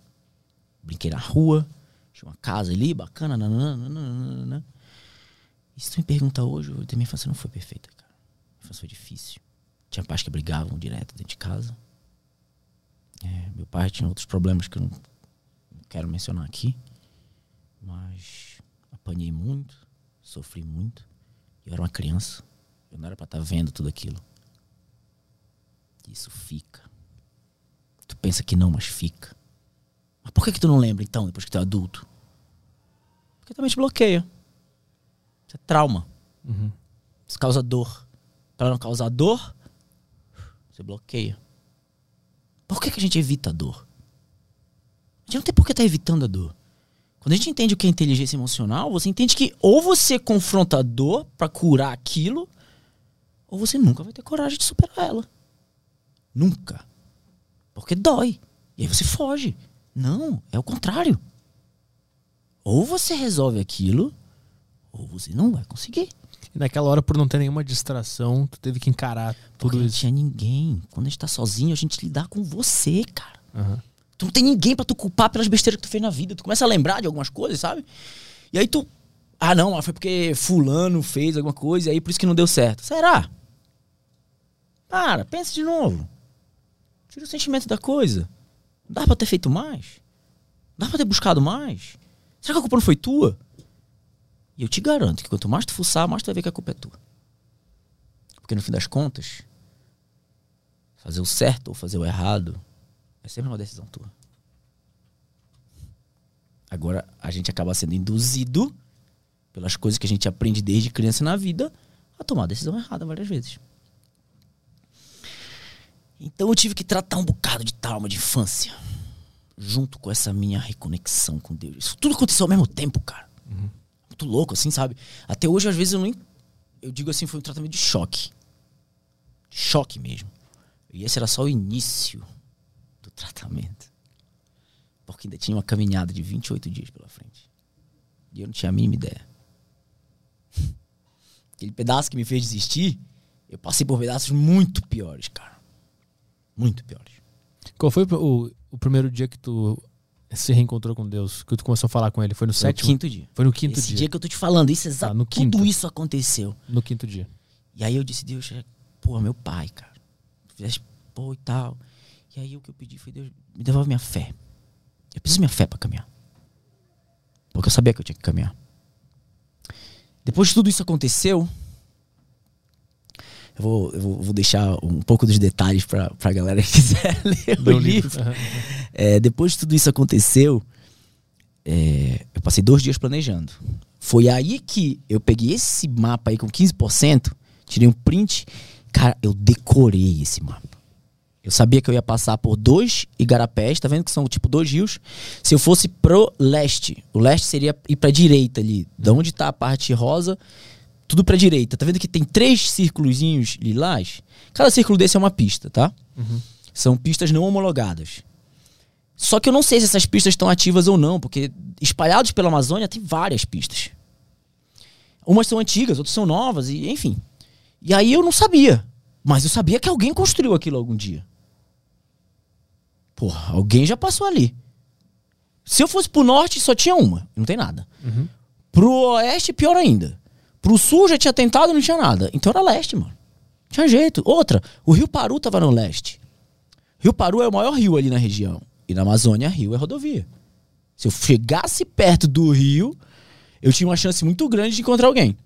Brinquei na rua, tinha uma casa ali, bacana, nananana. E se tu me pergunta hoje, eu minha infância não foi perfeita, cara. Minha infância foi difícil. Tinha pais que brigavam direto dentro de casa. É, meu pai tinha outros problemas que eu não, não quero mencionar aqui. Mas apanhei muito, sofri muito. Eu era uma criança. Eu não era para estar tá vendo tudo aquilo. Isso fica. Tu pensa que não, mas fica. Mas por que, que tu não lembra então, depois que tu é adulto? Porque também te bloqueia. Isso é trauma. Uhum. Isso causa dor. Para não causar dor, você bloqueia. Por que, que a gente evita a dor? A gente não tem por que estar tá evitando a dor. Quando a gente entende o que é inteligência emocional, você entende que ou você confronta a dor para curar aquilo, ou você nunca vai ter coragem de superar ela. Nunca. Porque dói. E aí você foge. Não, é o contrário. Ou você resolve aquilo, ou você não vai conseguir. E naquela hora, por não ter nenhuma distração, tu teve que encarar tudo Porque isso. Não tinha ninguém. Quando a gente tá sozinho, a gente lidar com você, cara. Uhum. Tu não tem ninguém para tu culpar pelas besteiras que tu fez na vida. Tu começa a lembrar de algumas coisas, sabe? E aí tu. Ah, não, mas foi porque Fulano fez alguma coisa e aí por isso que não deu certo. Será? Para, pensa de novo. Tira o sentimento da coisa. Dá pra ter feito mais? Dá pra ter buscado mais? Será que a culpa não foi tua? E eu te garanto que quanto mais tu fuçar, mais tu vai ver que a culpa é tua. Porque no fim das contas, fazer o certo ou fazer o errado é sempre uma decisão tua. Agora, a gente acaba sendo induzido pelas coisas que a gente aprende desde criança na vida a tomar a decisão errada várias vezes. Então eu tive que tratar um bocado de trauma de infância. Junto com essa minha reconexão com Deus. Isso tudo aconteceu ao mesmo tempo, cara. Uhum. Muito louco, assim, sabe? Até hoje, às vezes, eu nem. Eu digo assim, foi um tratamento de choque. choque mesmo. E esse era só o início do tratamento. Porque ainda tinha uma caminhada de 28 dias pela frente. E eu não tinha a mínima ideia. Aquele pedaço que me fez desistir, eu passei por pedaços muito piores, cara. Muito piores. Qual foi o, o primeiro dia que tu se reencontrou com Deus? Que tu começou a falar com ele? Foi no foi sétimo? No quinto dia. Foi no quinto Esse dia. dia que eu tô te falando. Isso, exato. Ah, no quinto. Tudo isso aconteceu. No quinto dia. E aí eu disse, Deus, pô, meu pai, cara. Fizeste, pô, e tal. E aí o que eu pedi foi, Deus, me devolve minha fé. Eu preciso minha fé para caminhar. Porque eu sabia que eu tinha que caminhar. Depois de tudo isso aconteceu, eu vou, eu vou, deixar um pouco dos detalhes para a galera que quiser ler o livro. livro. É, depois de tudo isso aconteceu, é, eu passei dois dias planejando. Foi aí que eu peguei esse mapa aí com 15%, tirei um print. Cara, eu decorei esse mapa. Eu sabia que eu ia passar por dois igarapés, tá vendo que são tipo dois rios. Se eu fosse pro leste, o leste seria ir pra direita ali, de onde tá a parte rosa, tudo pra direita. Tá vendo que tem três círculos lilás? Cada círculo desse é uma pista, tá? Uhum. São pistas não homologadas. Só que eu não sei se essas pistas estão ativas ou não, porque espalhados pela Amazônia tem várias pistas. Umas são antigas, outras são novas, e enfim. E aí eu não sabia. Mas eu sabia que alguém construiu aquilo algum dia. Porra, alguém já passou ali. Se eu fosse pro norte, só tinha uma. Não tem nada. Uhum. Pro oeste, pior ainda. Pro sul já tinha tentado não tinha nada. Então era leste, mano. Tinha jeito. Outra, o Rio Paru tava no leste. Rio Paru é o maior rio ali na região. E na Amazônia, rio é rodovia. Se eu chegasse perto do rio, eu tinha uma chance muito grande de encontrar alguém.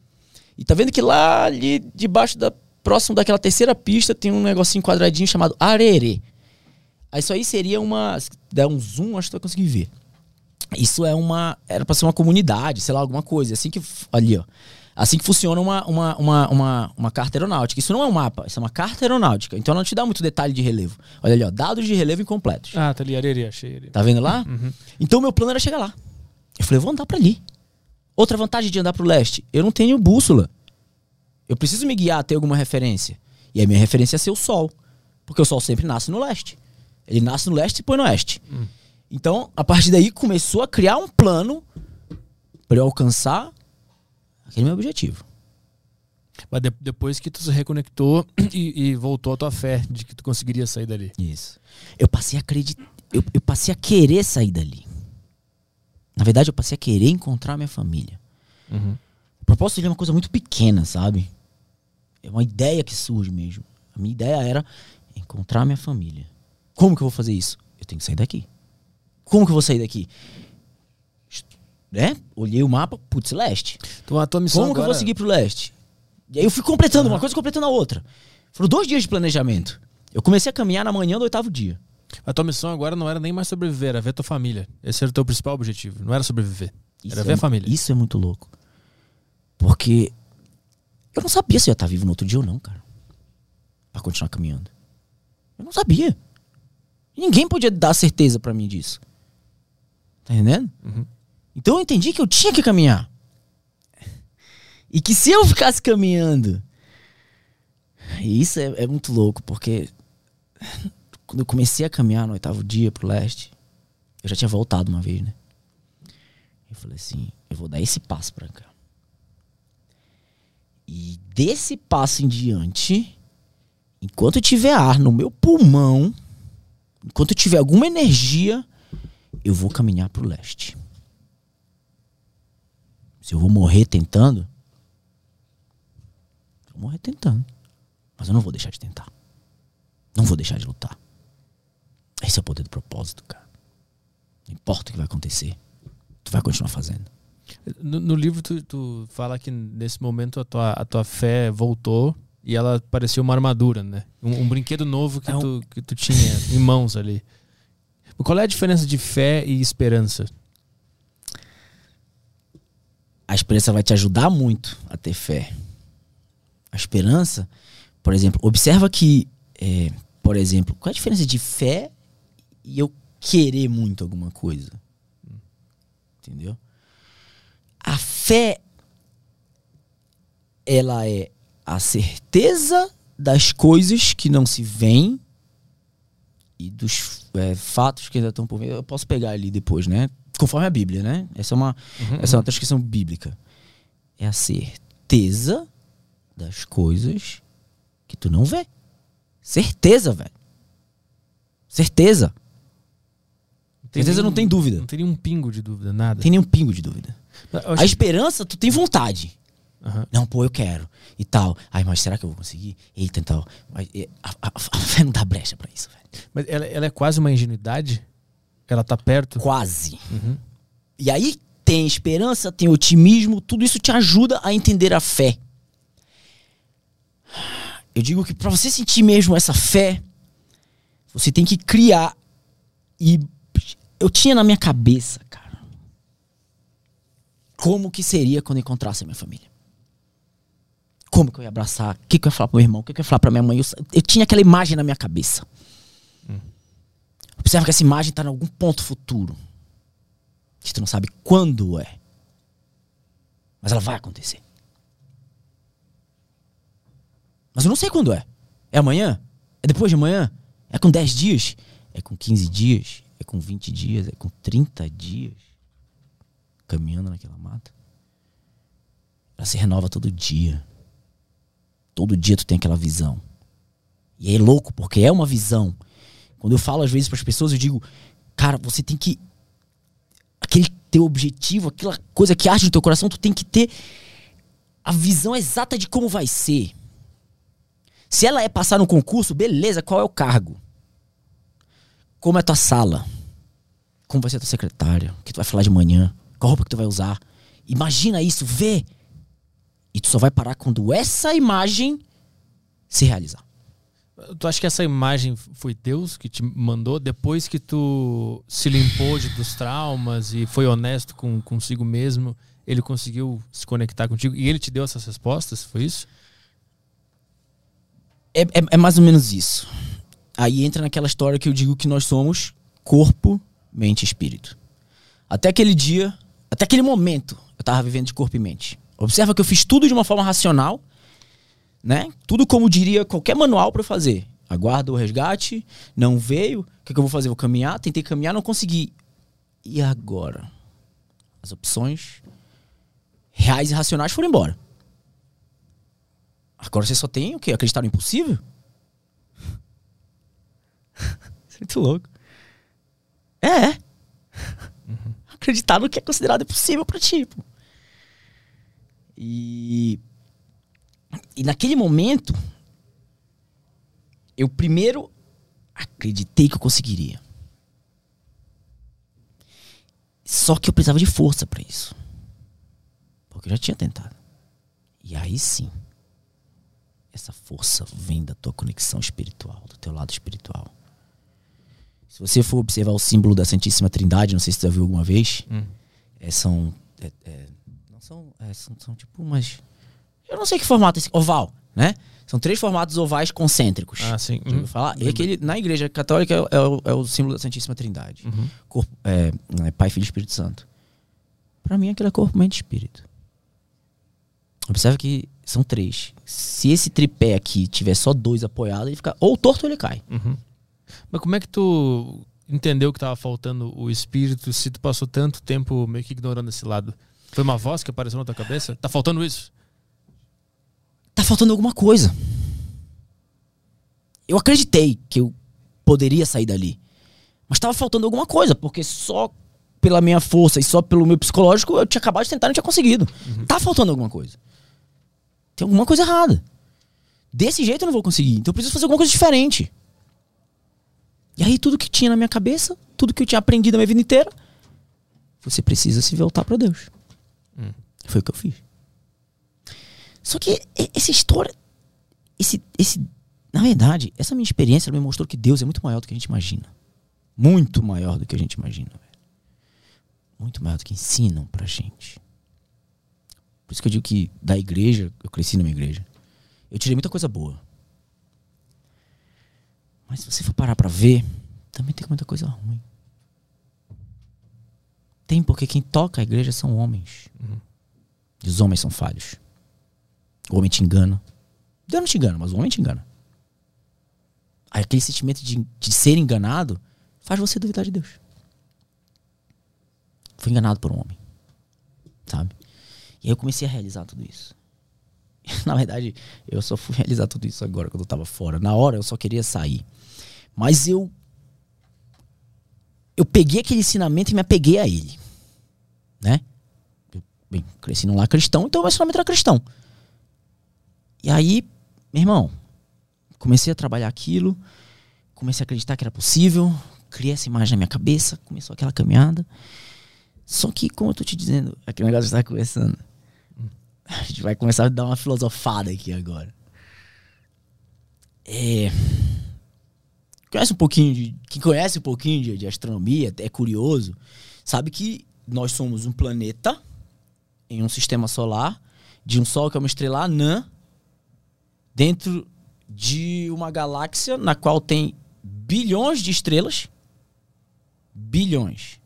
E tá vendo que lá ali debaixo da. Próximo daquela terceira pista tem um negocinho quadradinho chamado Arerê. Isso aí seria uma. Se der um zoom, acho que tu vai conseguir ver. Isso é uma. Era pra ser uma comunidade, sei lá, alguma coisa. Assim que. Ali, ó. Assim que funciona uma, uma, uma, uma, uma carta aeronáutica. Isso não é um mapa, isso é uma carta aeronáutica. Então não te dá muito detalhe de relevo. Olha ali, ó. Dados de relevo incompletos. Ah, tá ali, areia, achei. Tá vendo lá? Uhum. Então meu plano era chegar lá. Eu falei, eu vou andar pra ali. Outra vantagem de andar pro leste, eu não tenho bússola. Eu preciso me guiar até alguma referência. E a minha referência é ser o sol. Porque o sol sempre nasce no leste. Ele nasce no leste e põe no oeste. Hum. Então, a partir daí, começou a criar um plano para eu alcançar aquele meu objetivo. Mas de, depois que tu se reconectou e, e, voltou à tua fé de que tu conseguiria sair dali. Isso. Eu passei a acreditar. Eu, eu passei a querer sair dali. Na verdade, eu passei a querer encontrar minha família. Uhum. O propósito é uma coisa muito pequena, sabe? É uma ideia que surge mesmo. A minha ideia era encontrar minha família. Como que eu vou fazer isso? Eu tenho que sair daqui. Como que eu vou sair daqui? Né? Olhei o mapa, putz, leste. Então a tua missão Como agora... que eu vou seguir pro leste? E aí eu fui completando uhum. uma coisa completando a outra. Foram dois dias de planejamento. Eu comecei a caminhar na manhã do oitavo dia. A tua missão agora não era nem mais sobreviver, era ver tua família. Esse era o teu principal objetivo. Não era sobreviver. Isso era ver é, a família. Isso é muito louco. Porque eu não sabia se eu ia estar vivo no outro dia ou não, cara. Pra continuar caminhando. Eu não sabia. Ninguém podia dar certeza para mim disso. Tá entendendo? Uhum. Então eu entendi que eu tinha que caminhar. E que se eu ficasse caminhando. E isso é, é muito louco, porque quando eu comecei a caminhar no oitavo dia pro leste, eu já tinha voltado uma vez, né? Eu falei assim: eu vou dar esse passo pra cá. E desse passo em diante, enquanto eu tiver ar no meu pulmão, enquanto eu tiver alguma energia, eu vou caminhar para o leste. Se eu vou morrer tentando, eu vou morrer tentando. Mas eu não vou deixar de tentar. Não vou deixar de lutar. Esse é o poder do propósito, cara. Não importa o que vai acontecer. Tu vai continuar fazendo. No, no livro, tu, tu, fala que nesse momento a tua, a tua fé voltou e ela parecia uma armadura, né? Um, um brinquedo novo que, é um... tu, que tu tinha em mãos ali. Qual é a diferença de fé e esperança? A esperança vai te ajudar muito a ter fé. A esperança, por exemplo, observa que, é, por exemplo, qual é a diferença de fé e eu querer muito alguma coisa? Entendeu? A fé, ela é a certeza das coisas que não se veem e dos é, fatos que ainda estão por vir. Eu posso pegar ali depois, né? Conforme a Bíblia, né? Essa é uma, uhum, essa é uma uhum. transcrição bíblica. É a certeza das coisas que tu não vê. Certeza, velho. Certeza. Certeza nenhum, não tem dúvida. Não tem nenhum pingo de dúvida, nada. Tem nenhum pingo de dúvida. A esperança, tu tem vontade. Uhum. Não, pô, eu quero. E tal. Ai, mas será que eu vou conseguir? Eita, então. Mas, a, a, a fé não dá brecha pra isso, velho. Mas ela, ela, é quase uma ingenuidade? Ela tá perto? Quase. Uhum. E aí tem esperança, tem otimismo, tudo isso te ajuda a entender a fé. Eu digo que para você sentir mesmo essa fé, você tem que criar. E eu tinha na minha cabeça, cara, como que seria quando encontrasse a minha família. Como que eu ia abraçar? O que, que eu ia falar pro meu irmão? O que, que eu ia falar pra minha mãe? Eu, eu tinha aquela imagem na minha cabeça. Observa que essa imagem tá em algum ponto futuro. Que tu não sabe quando é. Mas ela vai acontecer. Mas eu não sei quando é. É amanhã? É depois de amanhã? É com 10 dias? É com 15 dias? É com 20 dias? É com 30 dias? Caminhando naquela mata. Ela se renova todo dia. Todo dia tu tem aquela visão. E é louco, porque é uma visão. Quando eu falo às vezes para as pessoas, eu digo, cara, você tem que. Aquele teu objetivo, aquela coisa que arde no teu coração, tu tem que ter a visão exata de como vai ser. Se ela é passar no concurso, beleza, qual é o cargo? Como é a tua sala? Como vai ser a tua secretária? O que tu vai falar de manhã? Qual roupa que tu vai usar? Imagina isso, vê. E tu só vai parar quando essa imagem se realizar. Tu acha que essa imagem foi Deus que te mandou depois que tu se limpou de, dos traumas e foi honesto com consigo mesmo? Ele conseguiu se conectar contigo e ele te deu essas respostas? Foi isso? É, é, é mais ou menos isso. Aí entra naquela história que eu digo que nós somos corpo, mente e espírito. Até aquele dia, até aquele momento, eu tava vivendo de corpo e mente. Observa que eu fiz tudo de uma forma racional, né? Tudo como diria qualquer manual para fazer. Aguarda o resgate, não veio, o que, que eu vou fazer? Vou caminhar, tentei caminhar, não consegui. E agora? As opções reais e racionais foram embora. Agora você só tem o quê? Acreditar no impossível? É muito louco. É. Uhum. Acreditar no que é considerado impossível pra ti. Pô. E. E naquele momento, eu primeiro acreditei que eu conseguiria. Só que eu precisava de força para isso. Porque eu já tinha tentado. E aí sim, essa força vem da tua conexão espiritual, do teu lado espiritual. Se você for observar o símbolo da Santíssima Trindade, não sei se você já viu alguma vez, hum. é, são, é, é, não são, é, são, são tipo umas, eu não sei que formato esse oval, né? São três formatos ovais concêntricos. Ah, sim. Uhum. falar? E aquele, na igreja católica é, é, o, é o símbolo da Santíssima Trindade. Uhum. Corpo, é, é, Pai, Filho e Espírito Santo. Para mim, aquilo é corpo, mente e espírito. Observe que são três. Se esse tripé aqui tiver só dois apoiados, ele fica ou torto ou ele cai. Uhum. Mas como é que tu entendeu que tava faltando o espírito se tu passou tanto tempo meio que ignorando esse lado? Foi uma voz que apareceu na tua cabeça? Tá faltando isso? Tá faltando alguma coisa. Eu acreditei que eu poderia sair dali. Mas estava faltando alguma coisa, porque só pela minha força e só pelo meu psicológico eu tinha acabado de tentar e não tinha conseguido. Uhum. Tá faltando alguma coisa. Tem alguma coisa errada. Desse jeito eu não vou conseguir. Então eu preciso fazer alguma coisa diferente. E aí tudo que tinha na minha cabeça, tudo que eu tinha aprendido a minha vida inteira, você precisa se voltar para Deus. Hum. Foi o que eu fiz. Só que essa história, esse, esse, na verdade, essa minha experiência me mostrou que Deus é muito maior do que a gente imagina. Muito maior do que a gente imagina. Velho. Muito maior do que ensinam pra gente. Por isso que eu digo que da igreja, eu cresci na minha igreja. Eu tirei muita coisa boa. Mas se você for parar pra ver, também tem muita coisa ruim. Tem porque quem toca a igreja são homens. Uhum. E os homens são falhos. O homem te engana. Deus não te engana, mas o homem te engana. Aí aquele sentimento de, de ser enganado faz você duvidar de Deus. Fui enganado por um homem. Sabe? E aí eu comecei a realizar tudo isso. Na verdade, eu só fui realizar tudo isso agora, quando eu tava fora. Na hora eu só queria sair. Mas eu. Eu peguei aquele ensinamento e me apeguei a ele. Né? Eu, bem, cresci num lar cristão, então o meu ensinamento era cristão. E aí, meu irmão, comecei a trabalhar aquilo, comecei a acreditar que era possível, criei essa imagem na minha cabeça, começou aquela caminhada. Só que, como eu tô te dizendo, aquele negócio está começando. A gente vai começar a dar uma filosofada aqui agora. É. Conhece um pouquinho de. Quem conhece um pouquinho de, de astronomia, é curioso, sabe que nós somos um planeta em um sistema solar, de um Sol que é uma estrela anã, dentro de uma galáxia na qual tem bilhões de estrelas. Bilhões.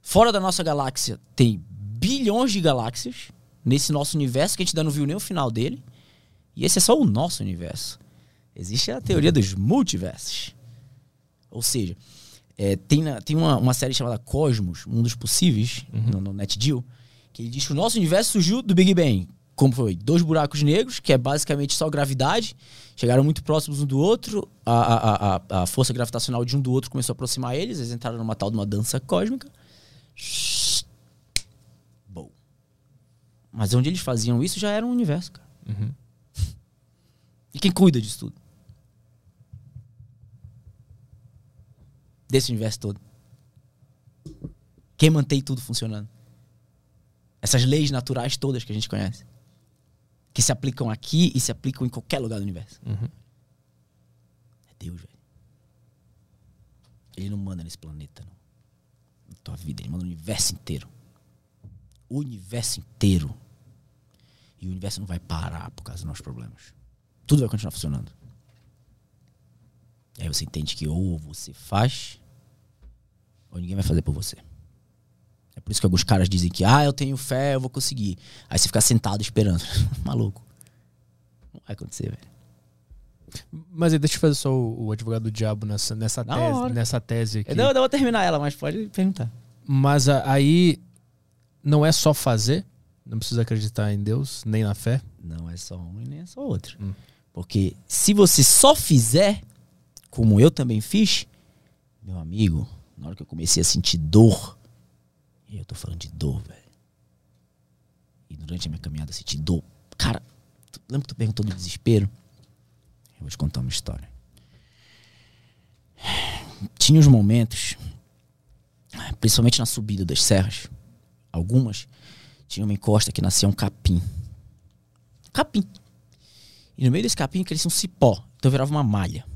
Fora da nossa galáxia tem bilhões de galáxias. Nesse nosso universo que a gente ainda não viu nem o final dele. E esse é só o nosso universo. Existe a teoria dos multiversos. Ou seja, é, tem, na, tem uma, uma, série chamada Cosmos, um dos possíveis, uhum. no, no NetGeo, que ele diz que o nosso universo surgiu do Big Bang como foi? Dois buracos negros, que é basicamente só gravidade, chegaram muito próximos um do outro, a, a, a, a força gravitacional de um do outro começou a aproximar eles, eles entraram numa tal de uma dança cósmica. Bom. Mas onde eles faziam isso já era um universo, cara. Uhum. E quem cuida disso tudo? Desse universo todo. Quem mantém tudo funcionando? Essas leis naturais todas que a gente conhece que se aplicam aqui e se aplicam em qualquer lugar do universo. Uhum. É Deus, velho. Ele não manda nesse planeta, não. Na tua vida, ele manda no universo inteiro. O universo inteiro. E o universo não vai parar por causa dos nossos problemas. Tudo vai continuar funcionando. E aí você entende que ou você faz, ou ninguém vai fazer por você. Por isso que alguns caras dizem que, ah, eu tenho fé, eu vou conseguir. Aí você fica sentado esperando. Maluco. Não vai acontecer, velho. Mas aí, deixa eu fazer só o, o advogado do diabo nessa, nessa, tese, nessa tese aqui. Eu não, eu não vou terminar ela, mas pode perguntar. Mas a, aí não é só fazer, Não precisa acreditar em Deus, nem na fé? Não é só um e nem é só outro. Hum. Porque se você só fizer, como eu também fiz, meu amigo, na hora que eu comecei a sentir dor, e eu tô falando de dor, velho. E durante a minha caminhada eu senti dor. Cara, tu, lembra que tu perguntou do desespero? Eu vou te contar uma história. Tinha os momentos, principalmente na subida das serras, algumas, tinha uma encosta que nascia um capim. Capim. E no meio desse capim crescia um cipó. Então virava uma malha.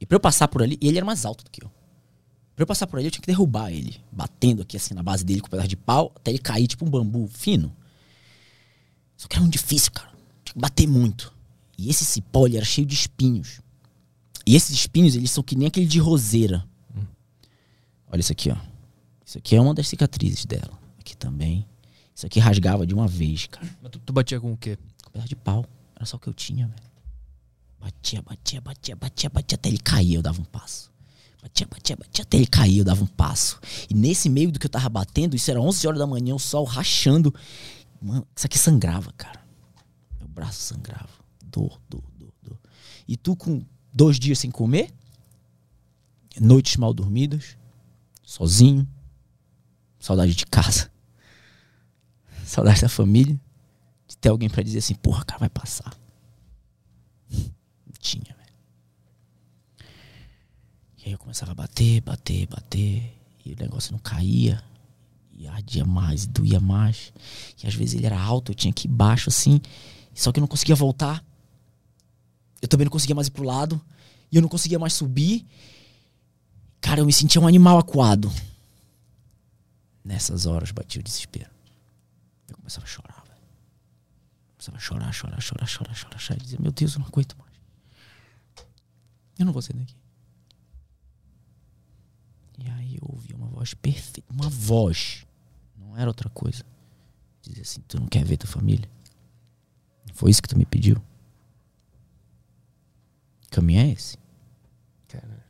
E pra eu passar por ali, ele era mais alto do que eu. Pra eu passar por ali, eu tinha que derrubar ele, batendo aqui assim na base dele com um pedaço de pau, até ele cair tipo um bambu fino. Só que era muito difícil, cara. Tinha que bater muito. E esse cipó, ele era cheio de espinhos. E esses espinhos, eles são que nem aquele de roseira. Hum. Olha isso aqui, ó. Isso aqui é uma das cicatrizes dela. Aqui também. Isso aqui rasgava de uma vez, cara. Mas tu, tu batia com o quê? Com pedaço de pau. Era só o que eu tinha, velho. Batia, batia, batia, batia, batia até ele cair, eu dava um passo. Batia, batia, batia até ele cair, eu dava um passo. E nesse meio do que eu tava batendo, isso era 11 horas da manhã, o sol rachando. Mano, isso aqui sangrava, cara. Meu braço sangrava. Dor, dor, dor, dor. E tu com dois dias sem comer, noites mal dormidas, sozinho, saudade de casa, saudade da família, de ter alguém para dizer assim, porra, cara, vai passar. Não tinha. E aí eu começava a bater, bater, bater, e o negócio não caía, e ardia mais, e doía mais. E às vezes ele era alto, eu tinha que ir baixo assim, só que eu não conseguia voltar eu também não conseguia mais ir pro lado. E eu não conseguia mais subir. Cara, eu me sentia um animal acuado. Nessas horas batia o desespero. Eu começava a chorar, velho. Começava a chorar, chorar, chorar, chorar, chorar, chorar. E dizia, meu Deus, eu não aguento mais. Eu não vou sair daqui. E aí eu ouvi uma voz perfeita. Uma voz. Não era outra coisa. Dizia assim, tu não quer ver tua família? Foi isso que tu me pediu? caminho é esse? Cara.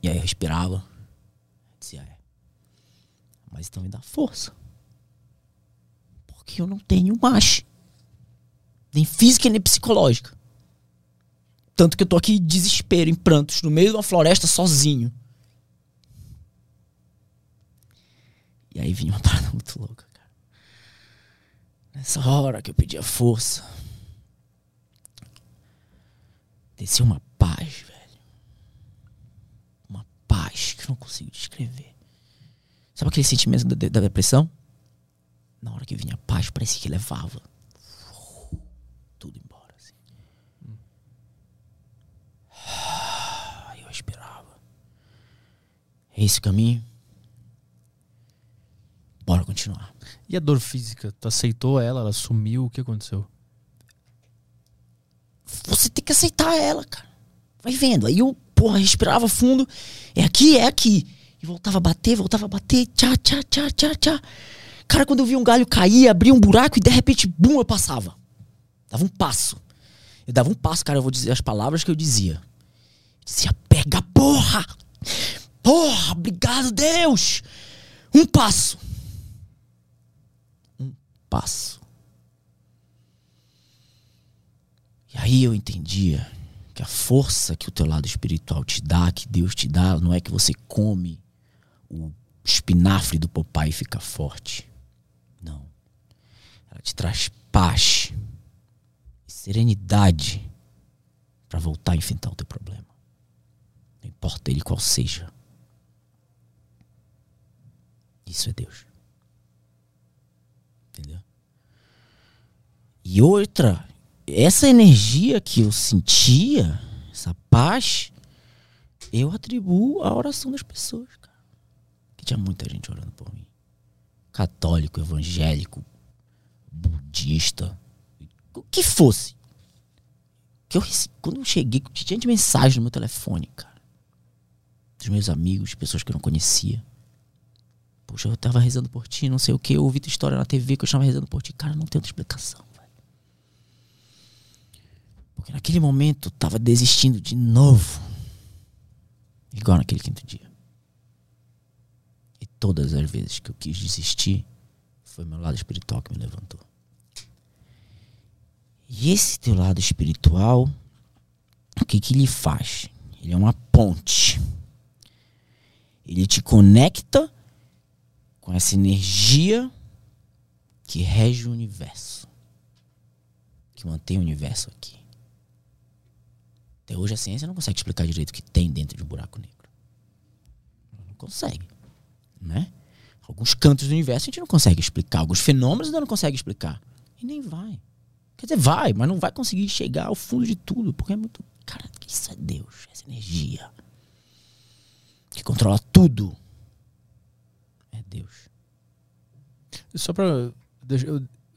E aí eu respirava. Dizia, é. Mas então me dá força. Porque eu não tenho mais. Nem física nem psicológica. Tanto que eu tô aqui em desespero, em prantos, no meio de uma floresta sozinho. E aí vinha uma parada muito louca, cara. Nessa hora que eu pedia força, Desceu uma paz, velho. Uma paz que eu não consigo descrever. Sabe aquele sentimento da, da depressão? Na hora que vinha a paz, parecia que levava tudo embora. Assim. Eu esperava. É esse o caminho? Bora continuar. E a dor física? Tu aceitou ela? Ela sumiu? O que aconteceu? você tem que aceitar ela, cara. Vai vendo. Aí eu, porra, respirava fundo. É aqui, é aqui. E voltava a bater, voltava a bater. Tchá, tchá, tchá, tchá, tchá. Cara, quando eu vi um galho cair, abria um buraco e de repente, bum, eu passava. Dava um passo. Eu dava um passo, cara, eu vou dizer as palavras que eu dizia. Eu dizia, pega, porra! Porra, obrigado, Deus! Um passo. Um passo. Aí eu entendia que a força que o teu lado espiritual te dá, que Deus te dá, não é que você come o espinafre do papai e fica forte. Não. Ela te traz paz e serenidade para voltar a enfrentar o teu problema. Importa ele qual seja. Isso é Deus. Entendeu? E outra essa energia que eu sentia, essa paz, eu atribuo à oração das pessoas, cara. Que tinha muita gente orando por mim. Católico, evangélico, budista, o que fosse. Que eu quando eu cheguei, tinha de mensagem no meu telefone, cara. Dos meus amigos, pessoas que eu não conhecia. Poxa, eu tava rezando por ti, não sei o que. Eu ouvi tua história na TV que eu estava rezando por ti. Cara, não tem outra explicação. Porque naquele momento estava desistindo de novo. Igual naquele quinto dia. E todas as vezes que eu quis desistir, foi meu lado espiritual que me levantou. E esse teu lado espiritual, o que que ele faz? Ele é uma ponte. Ele te conecta com essa energia que rege o universo. Que mantém o universo aqui. Até hoje a ciência não consegue explicar direito o que tem dentro de um buraco negro. Não consegue. Né? Alguns cantos do universo a gente não consegue explicar. Alguns fenômenos ainda não consegue explicar. E nem vai. Quer dizer, vai, mas não vai conseguir chegar ao fundo de tudo. Porque é muito. Cara, isso é Deus, essa energia. Que controla tudo. É Deus. Só pra. Eu,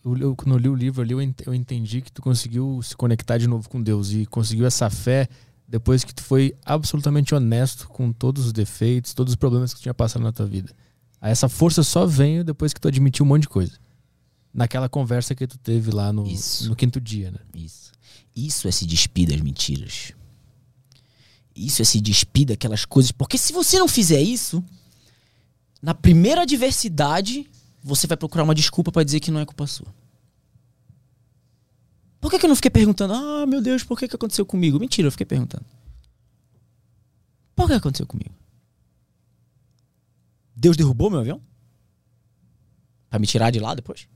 eu, eu, quando eu li o livro ali, eu entendi que tu conseguiu se conectar de novo com Deus e conseguiu essa fé depois que tu foi absolutamente honesto com todos os defeitos, todos os problemas que tu tinha passado na tua vida. Aí essa força só veio depois que tu admitiu um monte de coisa. Naquela conversa que tu teve lá no, no quinto dia, né? Isso. Isso é se despir das mentiras. Isso é se despir daquelas coisas. Porque se você não fizer isso, na primeira adversidade, você vai procurar uma desculpa para dizer que não é culpa sua. Por que, que eu não fiquei perguntando, ah, meu Deus, por que, que aconteceu comigo? Mentira, eu fiquei perguntando. Por que aconteceu comigo? Deus derrubou meu avião? Pra me tirar de lá depois?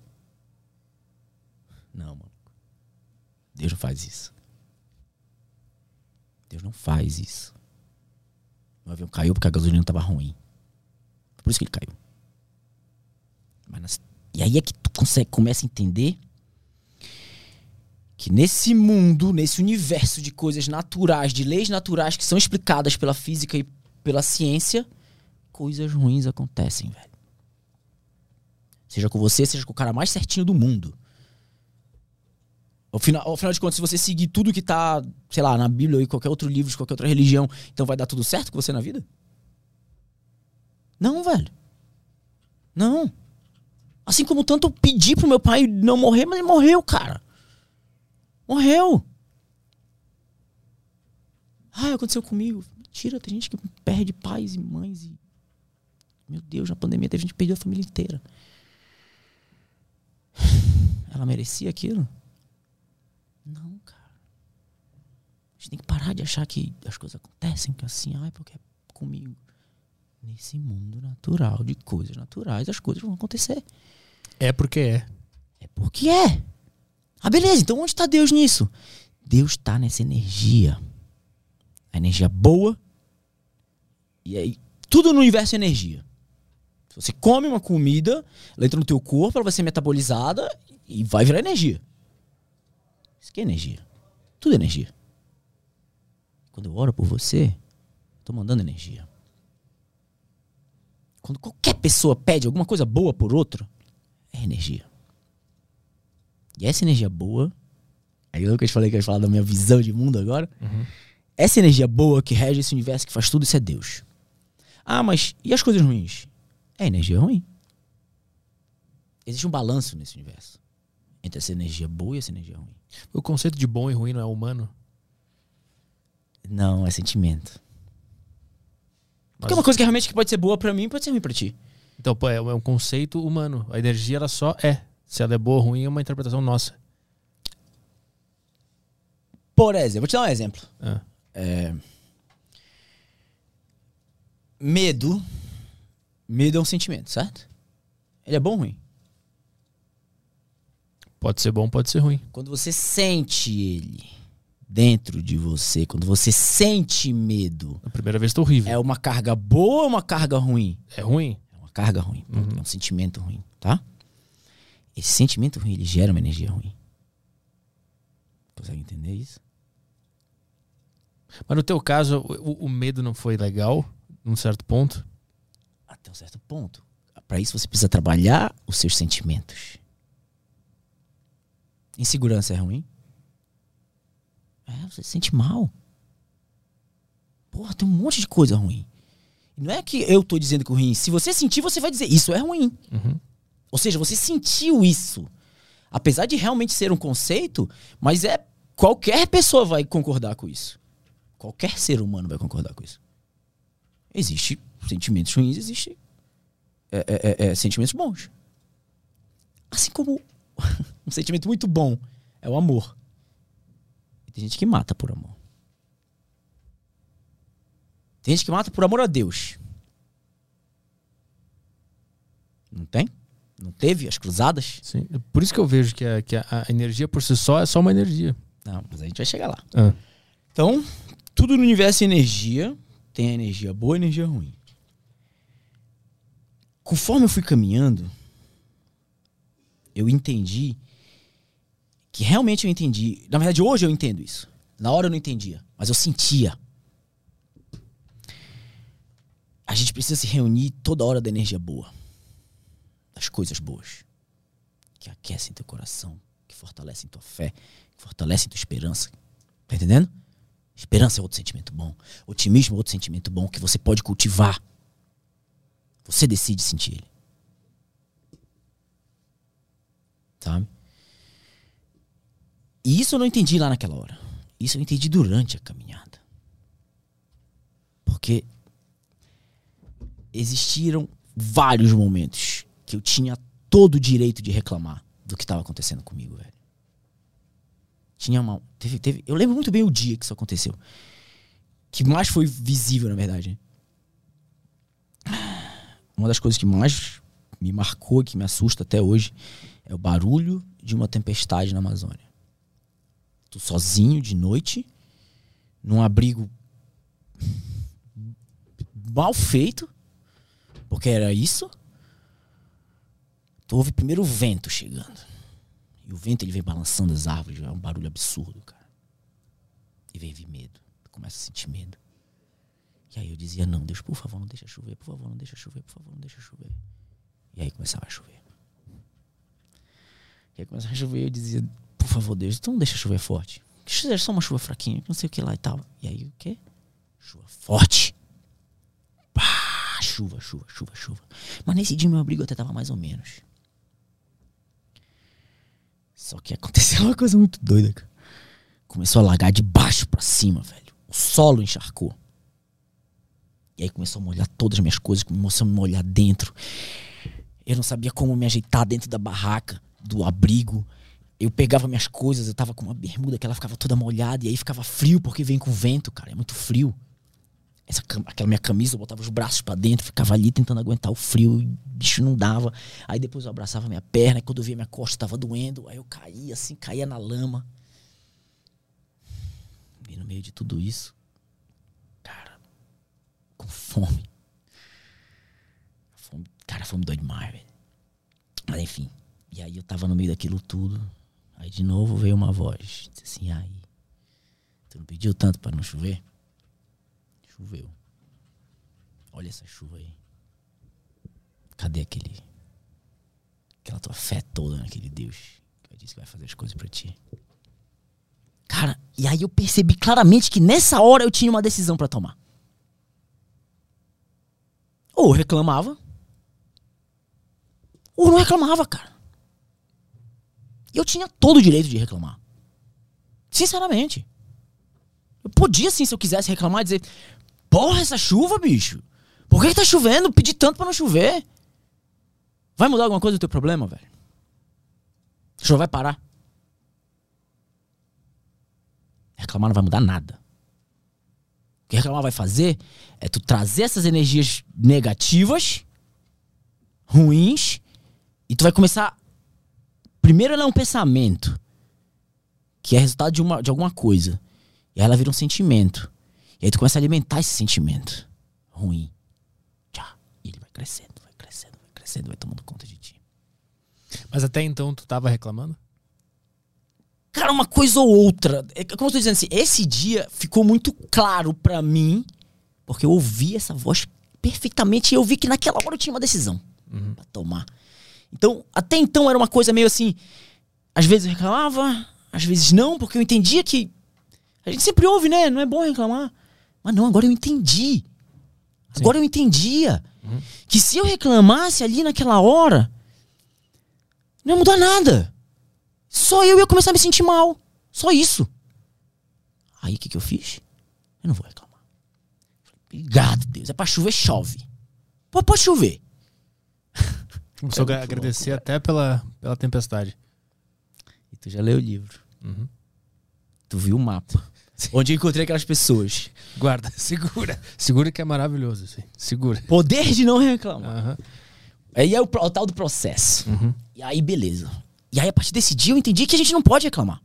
Não, mano. Deus não faz isso. Deus não faz isso. O avião caiu porque a gasolina estava ruim. Por isso que ele caiu. Mas, e aí é que tu consegue, começa a entender que nesse mundo, nesse universo de coisas naturais, de leis naturais que são explicadas pela física e pela ciência, coisas ruins acontecem, velho. Seja com você, seja com o cara mais certinho do mundo. Ao final, de contas, se você seguir tudo que tá, sei lá, na Bíblia ou em qualquer outro livro de qualquer outra religião, então vai dar tudo certo com você na vida? Não, velho. Não. Assim como tanto eu pedi pro meu pai não morrer, mas ele morreu, cara. Morreu. Ah, aconteceu comigo. Mentira, tem gente que perde pais e mães e. Meu Deus, na pandemia teve gente perdeu a família inteira. Ela merecia aquilo? Não, cara. A gente tem que parar de achar que as coisas acontecem que assim, ai, porque é comigo. Nesse mundo natural de coisas naturais, as coisas vão acontecer. É porque é. É porque é. Ah, beleza, então onde está Deus nisso? Deus está nessa energia. A energia boa. E aí, tudo no universo é energia. Se você come uma comida, ela entra no teu corpo, ela vai ser metabolizada e vai virar energia. Isso que é energia. Tudo é energia. Quando eu oro por você, estou mandando energia. Quando qualquer pessoa pede alguma coisa boa por outro, é energia. E essa energia boa, aí eu que eu falei que eu ia falar da minha visão de mundo agora. Uhum. Essa energia boa que rege esse universo, que faz tudo, isso é Deus. Ah, mas e as coisas ruins? É energia ruim. Existe um balanço nesse universo entre essa energia boa e essa energia ruim. O conceito de bom e ruim não é humano? Não, é sentimento. Porque é uma coisa que realmente pode ser boa para mim pode ser ruim para ti. Então, pô, é, é um conceito humano. A energia, ela só é. Se ela é boa ou ruim, é uma interpretação nossa. Por exemplo, vou te dar um exemplo. Ah. É... Medo. Medo é um sentimento, certo? Ele é bom ou ruim? Pode ser bom, pode ser ruim. Quando você sente ele dentro de você, quando você sente medo. A primeira vez tá horrível. É uma carga boa ou uma carga ruim? É ruim. É uma carga ruim. Uhum. É um sentimento ruim, tá? Esse sentimento ruim, ele gera uma energia ruim. Consegue entender isso? Mas no teu caso, o, o medo não foi legal, num certo ponto? Até um certo ponto. Para isso você precisa trabalhar os seus sentimentos. Insegurança é ruim? É, você se sente mal. Porra, tem um monte de coisa ruim. Não é que eu tô dizendo que é ruim. Se você sentir, você vai dizer, isso é ruim. Uhum. Ou seja, você sentiu isso. Apesar de realmente ser um conceito, mas é. Qualquer pessoa vai concordar com isso. Qualquer ser humano vai concordar com isso. Existe sentimentos ruins, existe é, é, é, sentimentos bons. Assim como um sentimento muito bom é o amor. Tem gente que mata por amor. Tem gente que mata por amor a Deus. Não tem? Não teve as cruzadas? Sim. Por isso que eu vejo que a, que a energia por si só é só uma energia. Não, mas a gente vai chegar lá. Ah. Então, tudo no universo é energia. Tem a energia boa e energia ruim. Conforme eu fui caminhando, eu entendi que realmente eu entendi. Na verdade, hoje eu entendo isso. Na hora eu não entendia, mas eu sentia. A gente precisa se reunir toda hora da energia boa das coisas boas que aquecem teu coração, que fortalecem tua fé, que fortalecem tua esperança. Tá entendendo? Esperança é outro sentimento bom. Otimismo é outro sentimento bom que você pode cultivar. Você decide sentir ele. Sabe? E isso eu não entendi lá naquela hora. Isso eu entendi durante a caminhada. Porque existiram vários momentos que eu tinha todo o direito de reclamar do que estava acontecendo comigo, velho. Tinha uma. Teve, teve, eu lembro muito bem o dia que isso aconteceu. Que mais foi visível, na verdade. Uma das coisas que mais me marcou, que me assusta até hoje, é o barulho de uma tempestade na Amazônia. Tô sozinho de noite, num abrigo mal feito, porque era isso. Tu ouve primeiro o vento chegando. E o vento ele vem balançando as árvores, é um barulho absurdo, cara. E vem vir medo. Começa a sentir medo. E aí eu dizia, não, Deus, por favor, não deixa chover, por favor, não deixa chover, por favor, não deixa chover. E aí começava a chover. E aí começava a chover eu dizia, por favor, Deus, então deixa chover forte. Que seja só uma chuva fraquinha, não sei o que lá e tal. E aí o quê? Chuva forte. Pá, chuva, chuva, chuva, chuva. Mas nesse dia meu abrigo até tava mais ou menos. Só que aconteceu uma coisa muito doida, cara. Começou a alagar de baixo para cima, velho. O solo encharcou. E aí começou a molhar todas as minhas coisas, começou a molhar dentro. Eu não sabia como me ajeitar dentro da barraca, do abrigo. Eu pegava minhas coisas, eu tava com uma bermuda que ela ficava toda molhada, e aí ficava frio porque vem com vento, cara. É muito frio essa, aquela minha camisa, eu botava os braços para dentro, ficava ali tentando aguentar o frio, e bicho não dava. Aí depois eu abraçava minha perna, e quando eu via minha costa tava doendo, aí eu caía assim, caía na lama. E no meio de tudo isso, cara, com fome. fome cara, fome dói demais, velho. Mas enfim, e aí eu tava no meio daquilo tudo. Aí de novo veio uma voz, disse assim, aí, tu não pediu tanto para não chover? Choveu. Olha essa chuva aí. Cadê aquele. Aquela tua fé toda naquele Deus que disse que vai fazer as coisas para ti? Cara, e aí eu percebi claramente que nessa hora eu tinha uma decisão para tomar. Ou reclamava, ou não reclamava, cara. E eu tinha todo o direito de reclamar. Sinceramente. Eu podia, sim, se eu quisesse reclamar, dizer: Porra, essa chuva, bicho. Por que, que tá chovendo? Pedi tanto para não chover. Vai mudar alguma coisa do teu problema, velho? A chuva vai parar. Reclamar não vai mudar nada. O que reclamar vai fazer é tu trazer essas energias negativas, ruins, e tu vai começar. Primeiro ela é um pensamento, que é resultado de, uma, de alguma coisa. E aí ela vira um sentimento. E aí tu começa a alimentar esse sentimento ruim. Já. E ele vai crescendo, vai crescendo, vai crescendo, vai tomando conta de ti. Mas até então tu tava reclamando? Cara, uma coisa ou outra. É, como eu tô dizendo assim, esse dia ficou muito claro para mim, porque eu ouvi essa voz perfeitamente e eu vi que naquela hora eu tinha uma decisão uhum. pra tomar. Então, até então era uma coisa meio assim. Às vezes eu reclamava, às vezes não, porque eu entendia que. A gente sempre ouve, né? Não é bom reclamar. Mas não, agora eu entendi. Agora Sim. eu entendia. Uhum. Que se eu reclamasse ali naquela hora, não ia mudar nada. Só eu ia começar a me sentir mal. Só isso. Aí o que, que eu fiz? Eu não vou reclamar. Obrigado, Deus. É pra chover, chove. Pô, pode chover. Começou a agradecer louco, até pela, pela tempestade. E tu já leu o livro. Uhum. Tu viu o mapa. Onde eu encontrei aquelas pessoas. Guarda, segura. Segura que é maravilhoso, assim. Segura. Poder de não reclamar. Uhum. Aí é o, o, tal do processo. Uhum. E aí, beleza. E aí, a partir desse dia, eu entendi que a gente não pode reclamar.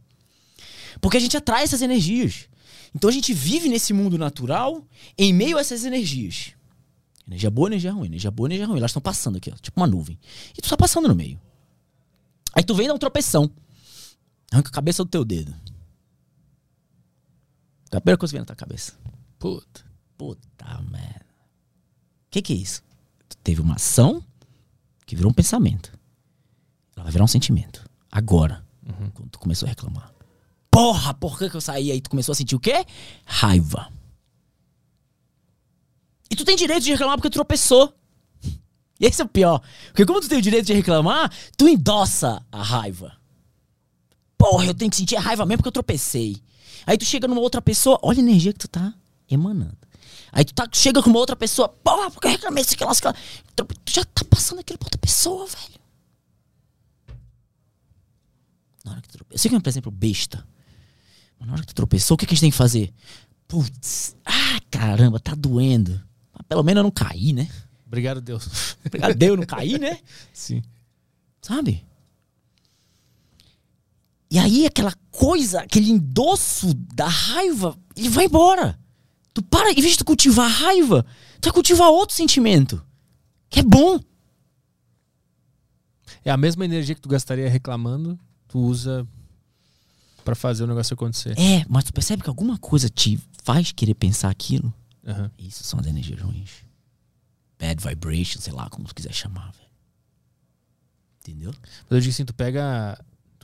Porque a gente atrai essas energias. Então a gente vive nesse mundo natural em meio a essas energias. Energia boa, energia ruim. Energia boa, energia ruim. Elas estão passando aqui, ó, tipo uma nuvem. E tu tá passando no meio. Aí tu vem dar um tropeção. Arranca a cabeça do teu dedo. É a primeira coisa que vem na tua cabeça. Puta. Puta merda. O que, que é isso? Tu teve uma ação que virou um pensamento. Ela vai virar um sentimento. Agora. Uhum. Quando tu começou a reclamar. Porra, por que, que eu saí? Aí tu começou a sentir o quê? Raiva. E tu tem direito de reclamar porque tropeçou. E esse é o pior. Porque como tu tem o direito de reclamar, tu endossa a raiva. Porra, eu tenho que sentir a raiva mesmo porque eu tropecei. Aí tu chega numa outra pessoa, olha a energia que tu tá emanando. Aí tu tá, chega com uma outra pessoa, porra, porque eu reclamei isso, aquilo, aquilo. Tu já tá passando aquilo pra outra pessoa, velho. Na hora que tu tropeçou. Eu sei que é um exemplo besta. Mas na hora que tu tropeçou, o que, que a gente tem que fazer? Putz, ah, caramba, tá doendo. Pelo menos eu não caí, né? Obrigado, Deus. Obrigado, Deus, não caí, né? Sim. Sabe? E aí aquela coisa, aquele endosso da raiva, ele vai embora. Tu para, em vez de tu cultivar a raiva, tu vai cultivar outro sentimento. Que é bom. É a mesma energia que tu gastaria reclamando, tu usa para fazer o negócio acontecer. É, mas tu percebe que alguma coisa te faz querer pensar aquilo? Uhum. Isso são as energias ruins. Bad vibration, sei lá como tu quiser chamar, velho. Entendeu? Mas eu digo assim, tu pega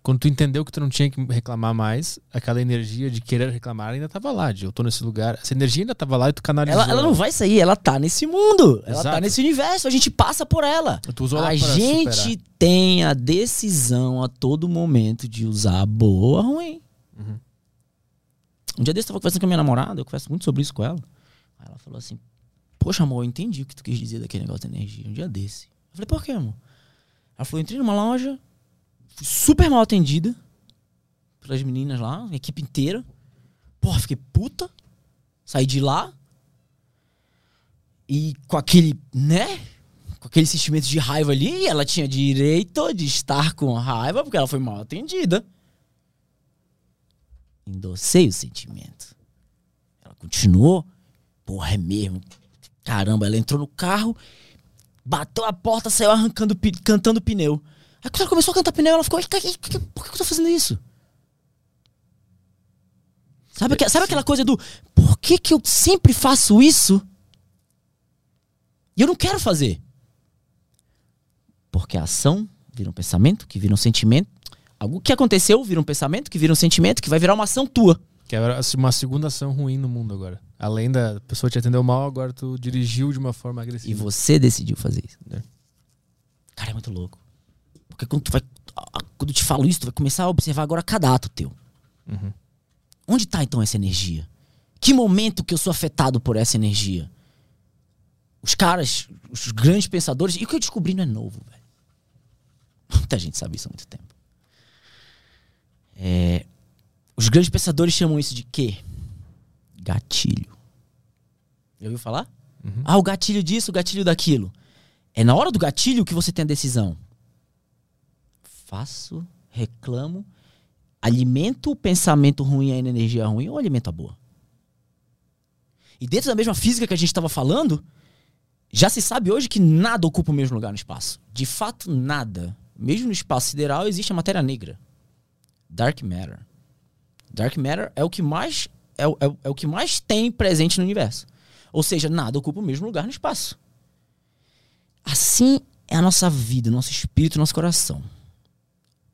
quando tu entendeu que tu não tinha que reclamar mais, aquela energia de querer reclamar ainda tava lá, de eu tô nesse lugar. Essa energia ainda tava lá e tu canalizou. Ela, ela não vai sair, ela tá nesse mundo. Ela tá nesse universo, a gente passa por ela. Tu usou a gente superar. tem a decisão a todo momento de usar boa ou ruim. Uhum. Um dia desse eu tava conversando com a minha namorada, eu converso muito sobre isso com ela. Ela falou assim: Poxa, amor, eu entendi o que tu quis dizer daquele negócio de energia. Um dia desse. Eu falei, por quê, amor? Ela falou: entrei numa loja, Fui super mal atendida pelas meninas lá, a equipe inteira. Porra, fiquei puta. Saí de lá. E com aquele, né? Com aquele sentimento de raiva ali, ela tinha direito de estar com raiva porque ela foi mal atendida. Endossei o sentimento. Ela continuou. Porra, é mesmo. Caramba, ela entrou no carro, bateu a porta, saiu arrancando, cantando pneu. Aí quando ela começou a cantar pneu, ela ficou, por que eu tô fazendo isso? Sabe, que, sabe aquela coisa do por que, que eu sempre faço isso? E eu não quero fazer. Porque a ação vira um pensamento, que vira um sentimento. Algo que aconteceu vira um pensamento, que vira um sentimento, que vai virar uma ação tua. Que é uma segunda ação ruim no mundo agora. Além da pessoa te atendeu mal, agora tu dirigiu de uma forma agressiva. E você decidiu fazer isso. É. Cara, é muito louco. Porque quando tu vai. Quando eu te falo isso, tu vai começar a observar agora cada ato teu. Uhum. Onde está então essa energia? Que momento que eu sou afetado por essa energia? Os caras, os grandes pensadores, e o que eu descobri não é novo, velho. Muita gente sabe isso há muito tempo. É, os grandes pensadores chamam isso de quê? Gatilho. Já ouviu falar? Uhum. Ah, o gatilho disso, o gatilho daquilo. É na hora do gatilho que você tem a decisão faço, reclamo, alimento o pensamento ruim, a energia ruim ou alimento a boa? E dentro da mesma física que a gente estava falando, já se sabe hoje que nada ocupa o mesmo lugar no espaço. De fato, nada. Mesmo no espaço sideral existe a matéria negra. Dark Matter. Dark Matter é o que mais é, é, é o que mais tem presente no universo. Ou seja, nada ocupa o mesmo lugar no espaço. Assim é a nossa vida, nosso espírito, nosso coração.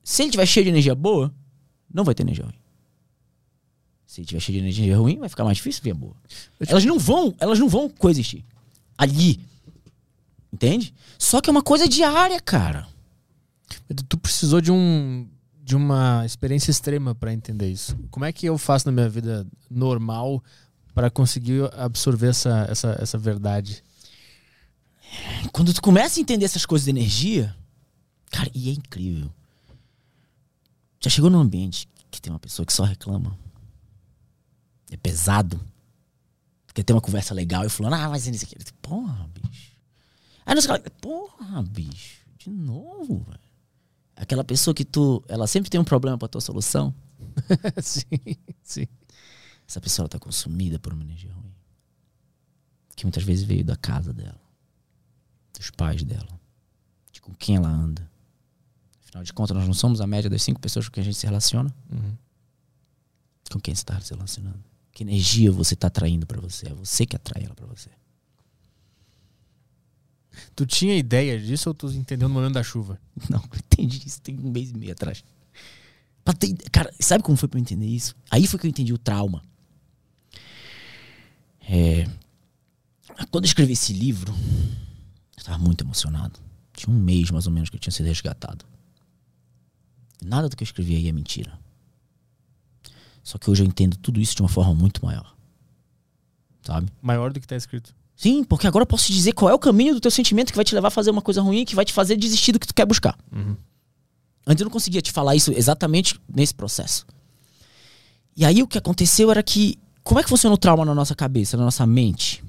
Se ele tiver cheio de energia boa, não vai ter energia ruim. Se ele tiver cheio de energia ruim, vai ficar mais difícil ver a boa. Elas não vão, elas não vão coexistir. Ali. Entende? Só que é uma coisa diária, cara. Tu precisou de um de uma experiência extrema para entender isso. Como é que eu faço na minha vida normal para conseguir absorver essa, essa, essa verdade? Quando tu começa a entender essas coisas de energia, Cara, e é incrível. Já chegou num ambiente que tem uma pessoa que só reclama? É pesado. Quer ter uma conversa legal e falando, ah, mas isso aqui. Porra, bicho. Aí nos caras, porra, bicho, de novo, velho. Aquela pessoa que tu. Ela sempre tem um problema pra tua solução. sim, sim. Essa pessoa tá consumida por uma energia ruim. Que muitas vezes veio da casa dela, dos pais dela, de com quem ela anda. Afinal de contas, nós não somos a média das cinco pessoas com quem a gente se relaciona. Uhum. Com quem você está se relacionando? Que energia você está atraindo para você? É você que atrai ela para você. Tu tinha ideia disso ou tu entendeu no momento da chuva? Não, eu entendi isso tem um mês e meio atrás. Ter, cara, sabe como foi pra eu entender isso? Aí foi que eu entendi o trauma. É, quando eu escrevi esse livro, eu tava muito emocionado. Tinha um mês mais ou menos que eu tinha sido resgatado. Nada do que eu escrevi aí é mentira. Só que hoje eu entendo tudo isso de uma forma muito maior. Sabe? Maior do que tá escrito. Sim, porque agora eu posso te dizer qual é o caminho do teu sentimento que vai te levar a fazer uma coisa ruim, que vai te fazer desistir do que tu quer buscar. Uhum. Antes eu não conseguia te falar isso exatamente nesse processo. E aí o que aconteceu era que. Como é que funciona o trauma na nossa cabeça, na nossa mente?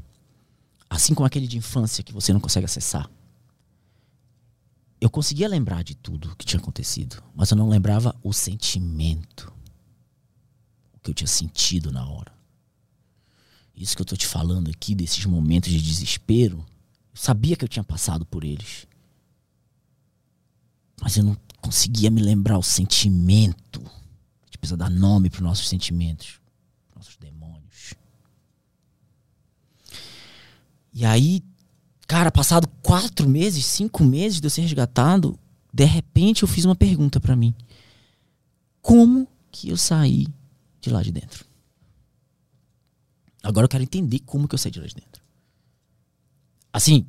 Assim como aquele de infância que você não consegue acessar. Eu conseguia lembrar de tudo que tinha acontecido, mas eu não lembrava o sentimento. O que eu tinha sentido na hora. Isso que eu tô te falando aqui, desses momentos de desespero, eu sabia que eu tinha passado por eles. Mas eu não conseguia me lembrar o sentimento. A gente precisa dar nome para os nossos sentimentos, nossos demônios. E aí, cara, passado quatro meses, cinco meses de eu ser resgatado, de repente eu fiz uma pergunta para mim: Como que eu saí de lá de dentro? Agora eu quero entender como que eu saí de lá de dentro. Assim,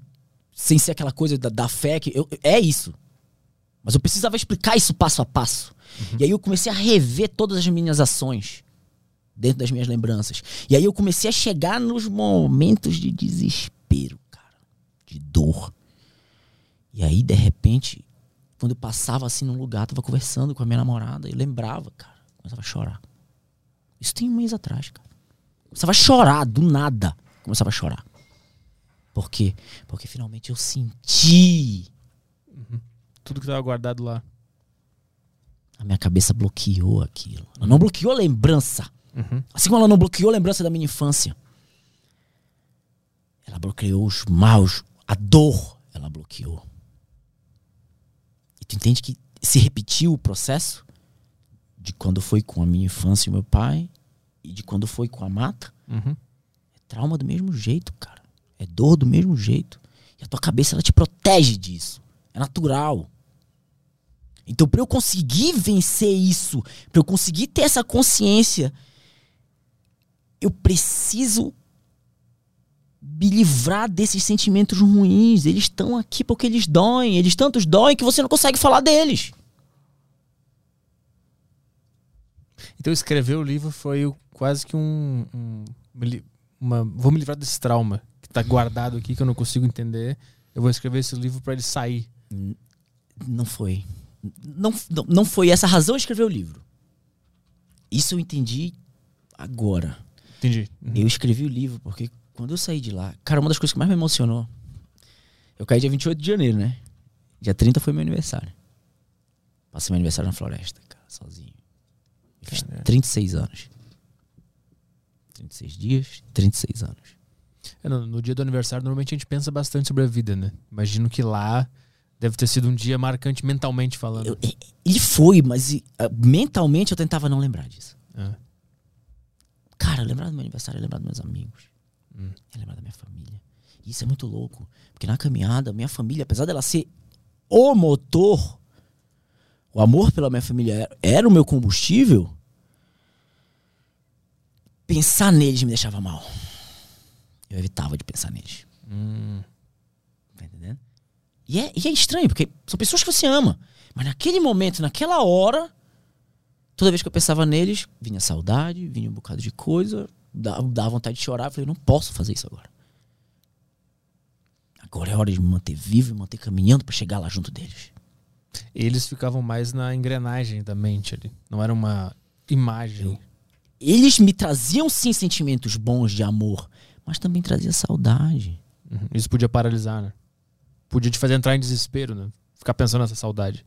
sem ser aquela coisa da, da fé que eu, é isso. Mas eu precisava explicar isso passo a passo. Uhum. E aí eu comecei a rever todas as minhas ações dentro das minhas lembranças. E aí eu comecei a chegar nos momentos de desespero, cara, de dor. E aí, de repente, quando eu passava assim num lugar, tava conversando com a minha namorada e lembrava, cara, começava a chorar. Isso tem um mês atrás, cara. Começava a chorar do nada. Começava a chorar. Por quê? Porque finalmente eu senti uhum. tudo que estava guardado lá. A minha cabeça bloqueou aquilo. Ela não bloqueou a lembrança. Uhum. Assim como ela não bloqueou a lembrança da minha infância. Ela bloqueou os maus, a dor, ela bloqueou. E tu entende que se repetiu o processo de quando foi com a minha infância e meu pai e de quando foi com a mata, uhum. é trauma do mesmo jeito, cara. É dor do mesmo jeito. E a tua cabeça ela te protege disso. É natural. Então, para eu conseguir vencer isso, para eu conseguir ter essa consciência, eu preciso me livrar desses sentimentos ruins. Eles estão aqui porque eles doem. Eles tantos doem que você não consegue falar deles. Então, escrever o livro foi quase que um. um uma, vou me livrar desse trauma que está guardado aqui, que eu não consigo entender. Eu vou escrever esse livro para ele sair. Não foi. Não, não, não foi essa a razão de escrever o livro. Isso eu entendi agora. Entendi. Uhum. Eu escrevi o livro porque quando eu saí de lá, cara, uma das coisas que mais me emocionou. Eu caí dia 28 de janeiro, né? Dia 30 foi meu aniversário. Passei meu aniversário na floresta, cara, sozinho. Fiz 36 anos. 36 dias, 36 anos. É, no, no, dia do aniversário, normalmente a gente pensa bastante sobre a vida, né? Imagino que lá deve ter sido um dia marcante mentalmente falando. Eu, ele foi, mas uh, mentalmente eu tentava não lembrar disso. É. Cara, lembrar do meu aniversário, lembrar dos meus amigos. Hum. lembrar da minha família. Isso é muito louco. Porque na caminhada, minha família, apesar dela ser o motor, o amor pela minha família era, era o meu combustível, pensar neles me deixava mal. Eu evitava de pensar neles. Hum. Tá entendendo? E é, e é estranho, porque são pessoas que você ama. Mas naquele momento, naquela hora, toda vez que eu pensava neles, vinha saudade, vinha um bocado de coisa, dava, vontade de chorar. Eu falei, não posso fazer isso agora. Agora é hora de me manter vivo e manter caminhando para chegar lá junto deles. Eles ficavam mais na engrenagem da mente ali. Não era uma imagem. Eles me traziam sim sentimentos bons de amor, mas também trazia saudade. Uhum. Isso podia paralisar, né? Podia te fazer entrar em desespero, né? Ficar pensando nessa saudade.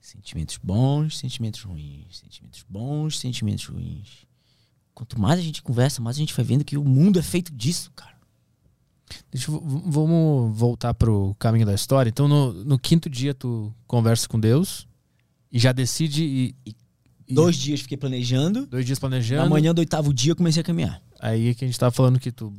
Sentimentos bons, sentimentos ruins. Sentimentos bons, sentimentos ruins. Quanto mais a gente conversa, mais a gente vai vendo que o mundo é feito disso, cara. Deixa eu, vamos voltar pro caminho da história. Então, no, no quinto dia, tu conversa com Deus e já decide. E, e, dois dias fiquei planejando. Dois dias planejando. Na manhã do oitavo dia, eu comecei a caminhar. Aí que a gente tava falando que tu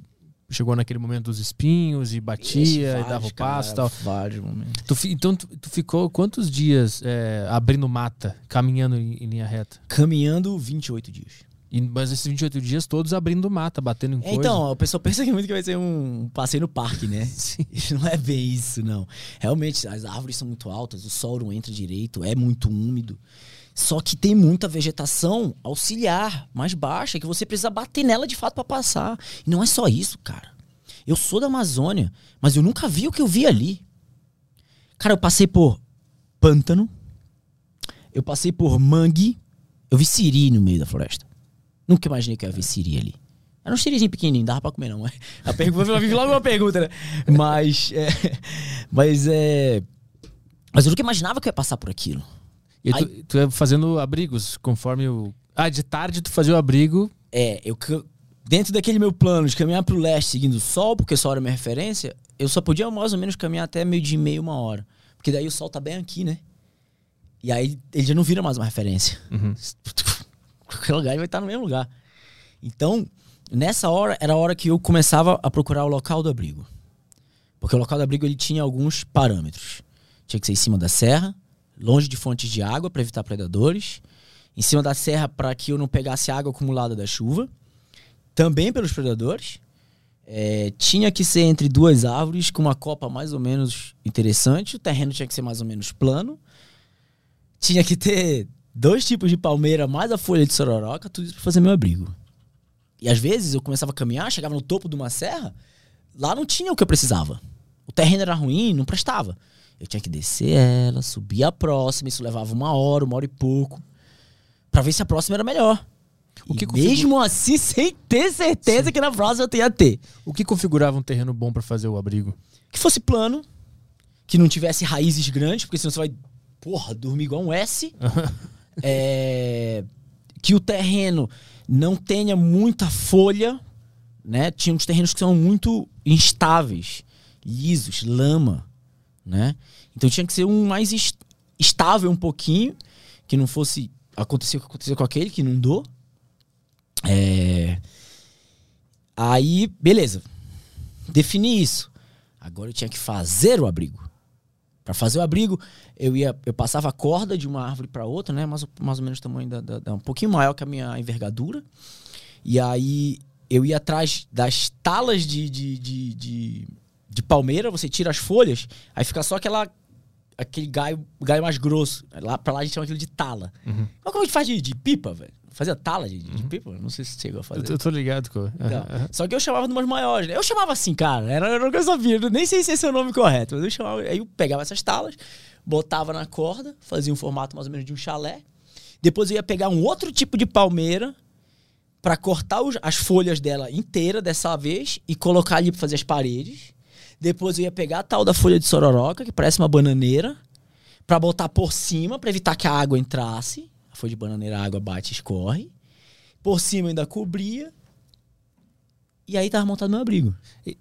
chegou naquele momento dos espinhos e batia vários, e dava o passo e tal. Vários momentos. Tu, então, tu, tu, ficou quantos dias é, abrindo mata, caminhando em, em linha reta? Caminhando 28 dias. E, mas esses 28 dias todos abrindo mata, batendo em é, coisa. Então, a pessoa pensa que muito que vai ser um passeio no parque, né? Sim. Não é bem isso, não. Realmente, as árvores são muito altas, o sol não entra direito, é muito úmido. Só que tem muita vegetação auxiliar, mais baixa, que você precisa bater nela de fato para passar. E não é só isso, cara. Eu sou da Amazônia, mas eu nunca vi o que eu vi ali. Cara, eu passei por pântano, eu passei por mangue, eu vi siri no meio da floresta. Nunca imaginei que eu ia ver siri ali. Era um sirizinho pequenininho, dava pra comer não. A pergunta, logo uma pergunta, né? Mas, é, mas é... Mas eu nunca imaginava que eu ia passar por aquilo. E Aí, tu, tu ia fazendo abrigos conforme o... Ah, de tarde tu fazia o abrigo... É, eu... Dentro daquele meu plano de caminhar pro leste seguindo o sol, porque só era minha referência, eu só podia mais ou menos caminhar até meio de meio, uma hora. Porque daí o sol tá bem aqui, né? E aí ele já não vira mais uma referência. Uhum. qualquer lugar ele vai estar no mesmo lugar. Então, nessa hora, era a hora que eu começava a procurar o local do abrigo. Porque o local do abrigo ele tinha alguns parâmetros. Tinha que ser em cima da serra, longe de fontes de água para evitar predadores, em cima da serra para que eu não pegasse água acumulada da chuva, também pelos predadores. É, tinha que ser entre duas árvores com uma copa mais ou menos interessante, o terreno tinha que ser mais ou menos plano. Tinha que ter dois tipos de palmeira, mais a folha de sororoca, tudo isso pra fazer meu abrigo. E às vezes eu começava a caminhar, chegava no topo de uma serra, lá não tinha o que eu precisava. O terreno era ruim, não prestava. Eu tinha que descer ela, subir a próxima, isso levava uma hora, uma hora e pouco, para ver se a próxima era melhor. O que mesmo assim, sem ter certeza Sim. que na próxima eu ia ter. O que configurava um terreno bom para fazer o abrigo? Que fosse plano, que não tivesse raízes grandes, porque senão você vai, porra, dormir igual um S. é, que o terreno não tenha muita folha, né? Tinha uns terrenos que são muito instáveis, lisos, lama, né? Então tinha que ser um mais estável um pouquinho, que não fosse acontecer o que aconteceu com aquele, que não dou. É... Aí, beleza. Defini isso. Agora eu tinha que fazer o abrigo. Para fazer o abrigo, eu ia, eu passava a corda de uma árvore para outra, né? Mais, mais ou menos o tamanho da, da, da, um pouquinho maior que a minha envergadura. E aí eu ia atrás das talas de, de, de, de, de palmeira, você tira as folhas, aí fica só aquela aquele galho, galho mais grosso. Lá pra lá a gente chama aquilo de tala. Uhum. Mas como a gente faz de, de pipa, velho? Fazia tala de, de uhum. pipa? Não sei se chegou a fazer. Eu, eu tô ligado, com. Então, Só que eu chamava de umas maiores. Né? Eu chamava assim, cara. Era, era o que eu sabia. Nem sei se esse é o nome correto. Mas eu chamava. Aí eu pegava essas talas, botava na corda, fazia um formato mais ou menos de um chalé. Depois eu ia pegar um outro tipo de palmeira para cortar os, as folhas dela inteira dessa vez e colocar ali pra fazer as paredes. Depois eu ia pegar a tal da folha de sororoca, que parece uma bananeira, para botar por cima, para evitar que a água entrasse foi de bananeira, a água bate e escorre. Por cima ainda cobria. E aí tava montado meu abrigo.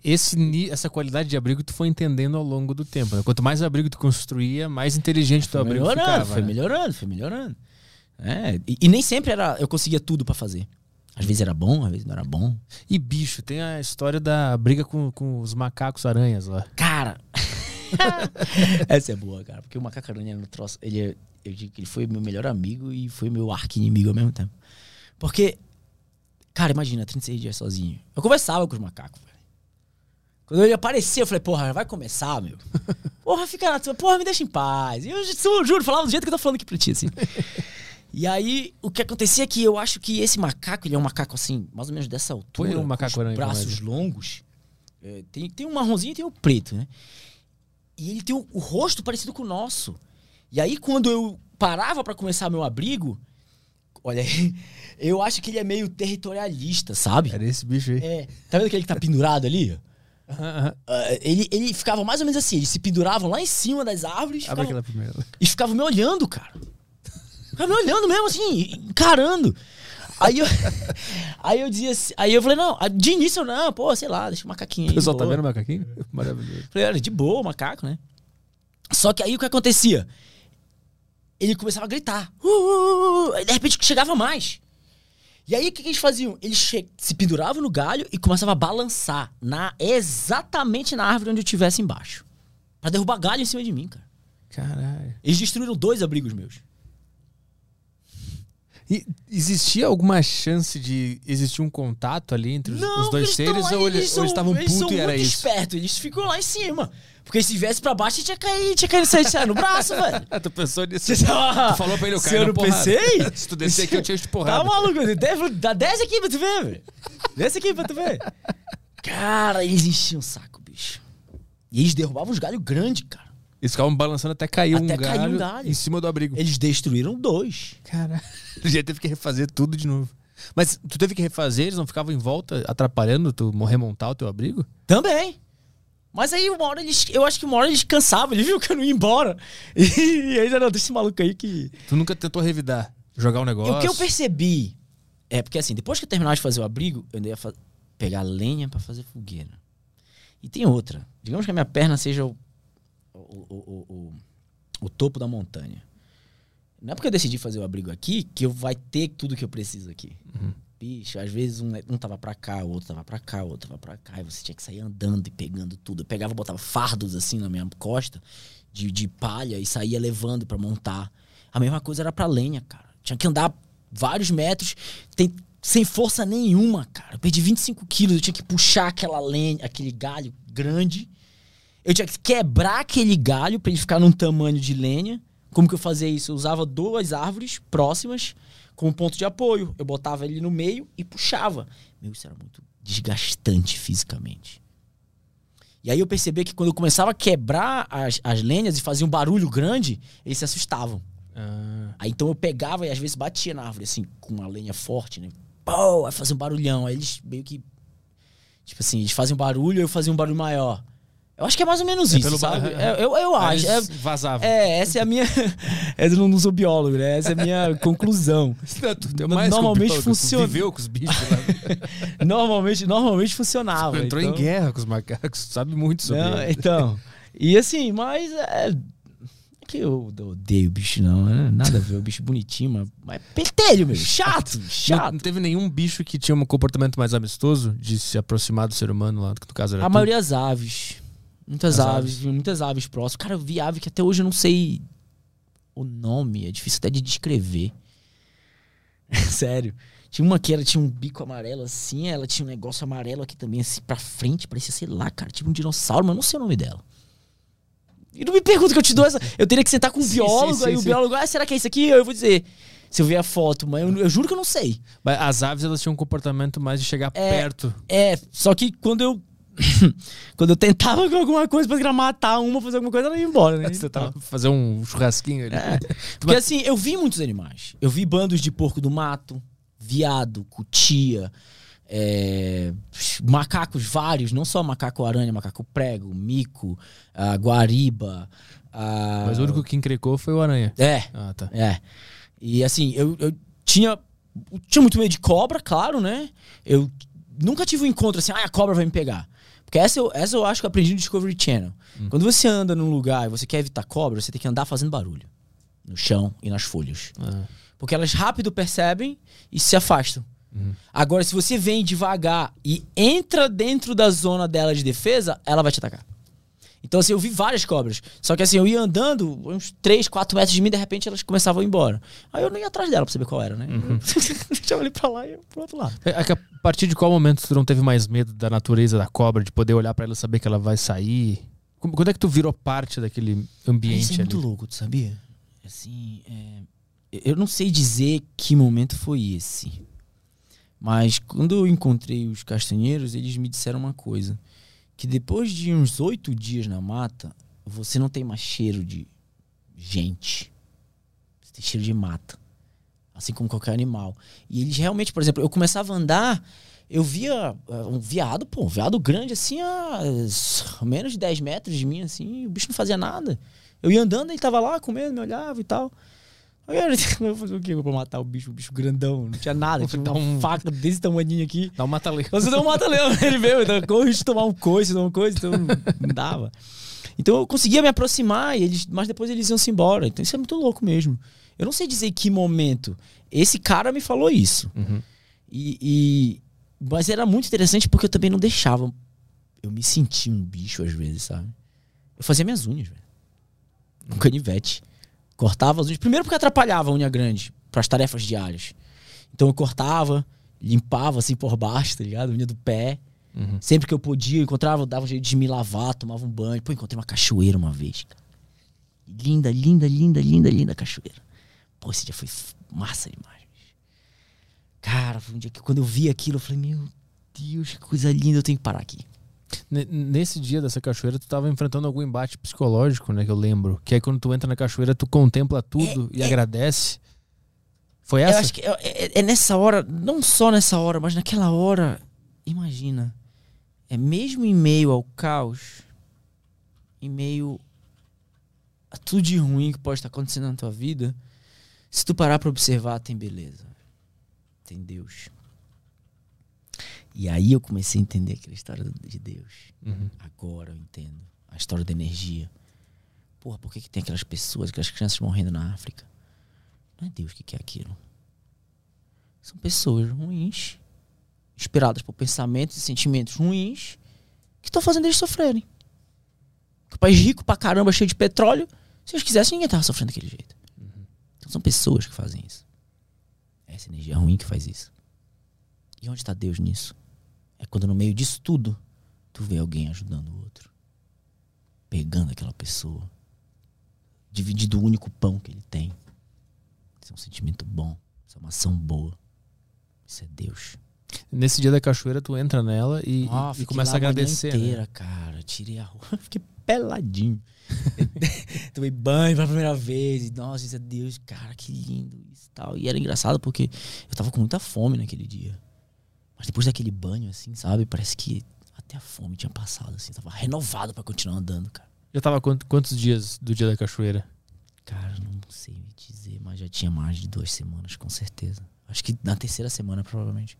Esse, essa qualidade de abrigo tu foi entendendo ao longo do tempo. Né? Quanto mais abrigo tu construía, mais inteligente teu abrigo melhorando, ficava. Foi né? melhorando, foi melhorando. É, e, e, nem sempre era, eu conseguia tudo para fazer. Às vezes era bom, às vezes não era bom. E bicho, tem a história da briga com, com os macacos aranhas lá. Cara, essa é boa, cara. Porque o macaco aranha no troço, ele é eu digo que ele foi meu melhor amigo e foi meu arqui-inimigo ao mesmo tempo. Porque, cara, imagina, 36 dias sozinho. Eu conversava com os macacos, velho. Quando ele aparecia, eu falei, porra, vai começar, meu. Porra, fica na tua, porra, me deixa em paz. E eu juro, falava do jeito que eu tô falando aqui pra ti, assim. E aí, o que acontecia é que eu acho que esse macaco, ele é um macaco assim, mais ou menos dessa altura, Põe um macaco com os braços longos. É, tem, tem um marronzinho e tem o um preto, né? E ele tem o, o rosto parecido com o nosso. E aí, quando eu parava para começar meu abrigo, olha aí, eu acho que ele é meio territorialista, sabe? Era esse bicho aí. É. Tá vendo aquele que tá pendurado ali? Uh, ele, ele ficava mais ou menos assim, eles se penduravam lá em cima das árvores Abre ficavam, aquela primeira. e ficavam me olhando, cara. Ficavam me olhando mesmo, assim, encarando. Aí eu, aí eu dizia assim, aí eu falei, não, de início não, pô, sei lá, deixa o macaquinho aí. O pessoal tá vendo o macaquinho? Maravilhoso. Falei, olha, de boa, macaco, né? Só que aí o que acontecia? Ele começava a gritar. Uh, uh, uh, aí de repente chegava mais. E aí o que, que eles faziam? Eles che- se penduravam no galho e começavam a balançar na, exatamente na árvore onde eu estivesse embaixo. Pra derrubar galho em cima de mim, cara. Caralho. Eles destruíram dois abrigos meus. E existia alguma chance de existir um contato ali entre os, os dois seres ou eles ou eles estavam eles são putos e era isso? espertos, eles ficam lá em cima. Porque se viesse pra baixo, tinha caído, tinha caído sair no braço, velho. Ah, tu pensou nisso? Você tá- Tu falou pra ele, eu Se caio eu não porrada. pensei? Se tu descer aqui, eu te encho de Tá porrada. maluco? Dá 10 aqui pra tu ver, velho. Desce aqui pra tu ver. Cara, eles enchiam o saco, bicho. E eles derrubavam os galhos grandes, cara. Eles ficavam balançando até cair um galho, cair um galho. em cima do abrigo. Eles destruíram dois. Cara, já teve que refazer tudo de novo. Mas tu teve que refazer, eles não ficavam em volta atrapalhando tu remontar o teu abrigo? Também. Mas aí uma hora eles. Eu acho que uma hora eles cansavam, eles viram que eu não ia embora. E, aí, não, deixa esse maluco aí que. Tu nunca tentou revidar, jogar um E negócio? o que eu percebi é porque assim, depois que eu terminar de fazer o abrigo, eu ainda ia pegar lenha pra fazer fogueira. E tem outra. Digamos que a minha perna seja o, o, o, o, o- topo da montanha. Não é porque eu decidi fazer o abrigo aqui que eu vai ter tudo que eu preciso aqui. Bicho, às vezes um, um tava pra cá, o outro tava pra cá, o outro tava pra cá, e você tinha que sair andando e pegando tudo. Eu pegava, botava fardos assim na minha costa de, de palha e saía levando pra montar. A mesma coisa era pra lenha, cara. Tinha que andar vários metros tem, sem força nenhuma, cara. Eu perdi 25 quilos, eu tinha que puxar aquela lenha, aquele galho grande. Eu tinha que quebrar aquele galho pra ele ficar num tamanho de lenha. Como que eu fazia isso? Eu usava duas árvores próximas como ponto de apoio. Eu botava ele no meio e puxava. Meu, isso era muito desgastante fisicamente. E aí eu percebi que quando eu começava a quebrar as, as lenhas e fazia um barulho grande, eles se assustavam. Ah, Aí então eu pegava e às vezes batia na árvore, assim, com uma lenha forte, né? Pô, aí fazia um barulhão. Aí eles meio que. Tipo assim, eles fazem um barulho eu fazia um barulho maior. Eu acho que é mais ou menos É isso, sabe? Eu, eu, eu aí acho. É, eles vazavam. é, essa é a minha. eu não não sou biólogo, né? Essa é a minha conclusão. Não, Normalmente o funciona. viveu com os bichos lá. Normalmente, normalmente funcionava. Entrou então... em guerra com os macacos, sabe muito sobre Não, eles. então. E assim, mas é. é que eu odeio bicho, não. né? Nada a ver, o bicho bonitinho, mas, mas pentelho, meu. Chato, Não, chato. não teve nenhum bicho que tinha um comportamento mais amistoso de se aproximar do ser humano lá, que no caso era A tu? maioria das aves. Muitas As aves, muitas aves próximas. Cara, eu vi ave que até hoje eu não sei o nome, é difícil até de descrever. Sério. Tinha uma que ela tinha um bico amarelo assim, ela tinha um negócio amarelo aqui também, assim, pra frente, parecia, sei lá, cara, tipo um dinossauro, mas eu não sei o nome dela. E não me pergunta que eu te dou essa. Eu teria que sentar com um Sim, biólogo, sim, aí sim, o sim. biólogo, ah, será que é isso aqui? Eu vou dizer. Se eu ver a foto, mas eu, eu juro que eu não sei. Mas as aves elas tinham um comportamento mais de chegar É, perto. É, só que quando eu. quando eu tentava com alguma coisa pra matar uma, fazer alguma coisa, ela ia embora, né? Você tava fazer um churrasquinho ali. É. Porque assim, eu vi muitos animais. Eu vi bandos de porco do mato, viado, cutia, é, macacos vários, não só macaco aranha, macaco prego, mico, guariba. Mas o único que encrecou foi o aranha. É, Ah, tá. é. E assim, eu, eu tinha. Tinha muito medo de cobra, claro, né? Eu nunca tive um encontro assim, ah, a cobra vai me pegar. Porque essa eu, essa eu acho que eu aprendi no Discovery Channel. Quando você anda num lugar e você quer evitar cobra, você tem que andar fazendo barulho. No chão e nas folhas. Ah. Porque elas rápido percebem e se afastam. Agora, se você vem devagar e entra dentro da zona dela de defesa, ela vai te atacar. Então, assim, eu vi várias cobras. Só que assim, eu ia andando uns 3, 4 metros de mim, de repente elas começavam a ir embora. Aí eu não ia atrás dela pra saber qual era, né? Deixava ali pra lá e eu pro outro lado. É que a partir de qual momento tu não teve mais medo da natureza da cobra, de poder olhar pra ela e saber que ela vai sair? Quando é que tu virou parte daquele Isso ambiente é muito ali? louco, tu sabia? Assim, é, eu não sei dizer que momento foi esse. Mas quando eu encontrei os castanheiros, eles me disseram uma coisa. Que depois de uns oito dias na mata, você não tem mais cheiro de, gente. Você tem cheiro de mata. Assim como qualquer animal. E eles realmente, por exemplo, eu começava a andar, eu via uh, um veado, pô, um veado grande assim, a menos de 10 metros de mim, assim, o bicho não fazia nada. Eu ia andando, ele tava lá comendo, me olhava e tal. Eu fazer o quê pra matar o bicho? O bicho grandão, não tinha nada. Tinha uma um... faca desse tamanho aqui. Dá um mata-leão. Você dá um mata-leão, ele veio. Então, corre de tomar um coice, tomar um coice, então não dava. Então eu conseguia me aproximar, e eles, mas depois eles iam se embora. Então isso é muito louco mesmo. Eu não sei dizer que momento. Esse cara me falou isso. Uhum. E, e, mas era muito interessante porque eu também não deixava. Eu me sentia um bicho às vezes, sabe? Eu fazia minhas unhas, velho. Um canivete. Cortava as unhas. Primeiro porque atrapalhava a unha grande para as tarefas diárias. Então eu cortava, limpava assim por baixo, tá ligado? A unha do pé. Uhum. Sempre que eu podia, eu encontrava, dava um jeito de me lavar, tomava um banho. Pô, encontrei uma cachoeira uma vez, cara. Linda, linda, linda, linda, linda cachoeira. Pô, esse dia foi massa demais. Cara, foi um dia que quando eu vi aquilo, eu falei, meu Deus, que coisa linda, eu tenho que parar aqui. Nesse dia dessa cachoeira, tu estava enfrentando algum embate psicológico, né? Que eu lembro. Que aí quando tu entra na cachoeira, tu contempla tudo é, e é, agradece. Foi essa? Eu acho que é, é, é, nessa hora, não só nessa hora, mas naquela hora, imagina. É mesmo em meio ao caos, em meio a tudo de ruim que pode estar acontecendo na tua vida, se tu parar para observar, tem beleza. Tem Deus e aí eu comecei a entender aquela história de Deus. Uhum. Agora eu entendo. A história da energia. Porra, por que, que tem aquelas pessoas, aquelas crianças morrendo na África? Não é Deus que quer aquilo. São pessoas ruins, inspiradas por pensamentos e sentimentos ruins, que estão fazendo eles sofrerem. O país rico pra caramba, cheio de petróleo, se eles quisessem, ninguém tava sofrendo daquele jeito. Uhum. Então são pessoas que fazem isso. Essa energia ruim que faz isso. E onde está Deus nisso? É quando no meio disso tudo, tu vê alguém ajudando o outro. Pegando aquela pessoa. Dividindo o único pão que ele tem. Isso é um sentimento bom. Isso é uma ação boa. Isso é Deus. Nesse dia da cachoeira, tu entra nela e, oh, e começa a agradecer. Né? inteira, né? cara. Tirei a roupa, fiquei peladinho. Tomei banho pela primeira vez. E, nossa, isso é Deus, cara, que lindo isso tal. E era engraçado porque eu tava com muita fome naquele dia. Mas depois daquele banho, assim, sabe? Parece que até a fome tinha passado, assim. Tava renovado para continuar andando, cara. Já tava quantos, dias do dia da cachoeira? Cara, não sei me dizer, mas já tinha mais de duas semanas, com certeza. Acho que na terceira semana, provavelmente.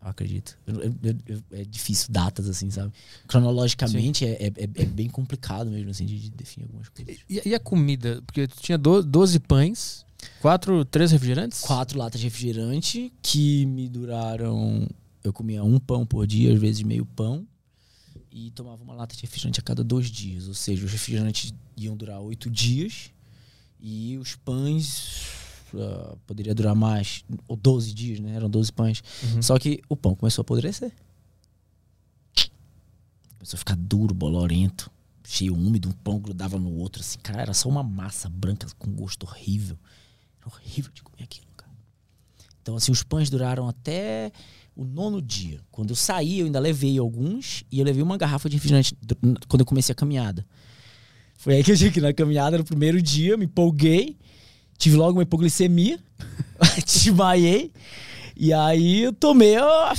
Eu acredito. Eu, eu, é difícil datas, assim, sabe? Cronologicamente é, é, é, bem complicado mesmo, assim, de, de definir algumas coisas. E, e, a comida? Porque tu tinha 12 pães Quatro, três refrigerantes? Quatro latas de refrigerante que me duraram. Eu comia um pão por dia, às vezes meio pão. E tomava uma lata de refrigerante a cada dois dias. Ou seja, os refrigerantes iam durar oito dias. E os pães uh, poderia durar mais, ou 12 dias, né? Eram 12 pães. Uhum. Só que o pão começou a apodrecer. Começou a ficar duro, bolorento, cheio úmido, um pão grudava no outro, assim, cara, era só uma massa branca com gosto horrível. Era horrível de comer aquilo, cara. Então, assim, os pães duraram até o nono dia. Quando eu saí, eu ainda levei alguns e eu levei uma garrafa de refrigerante quando eu comecei a caminhada. Foi aí que eu cheguei na caminhada, no primeiro dia, me empolguei, tive logo uma hipoglicemia, desmaiei, e aí eu tomei. Ó,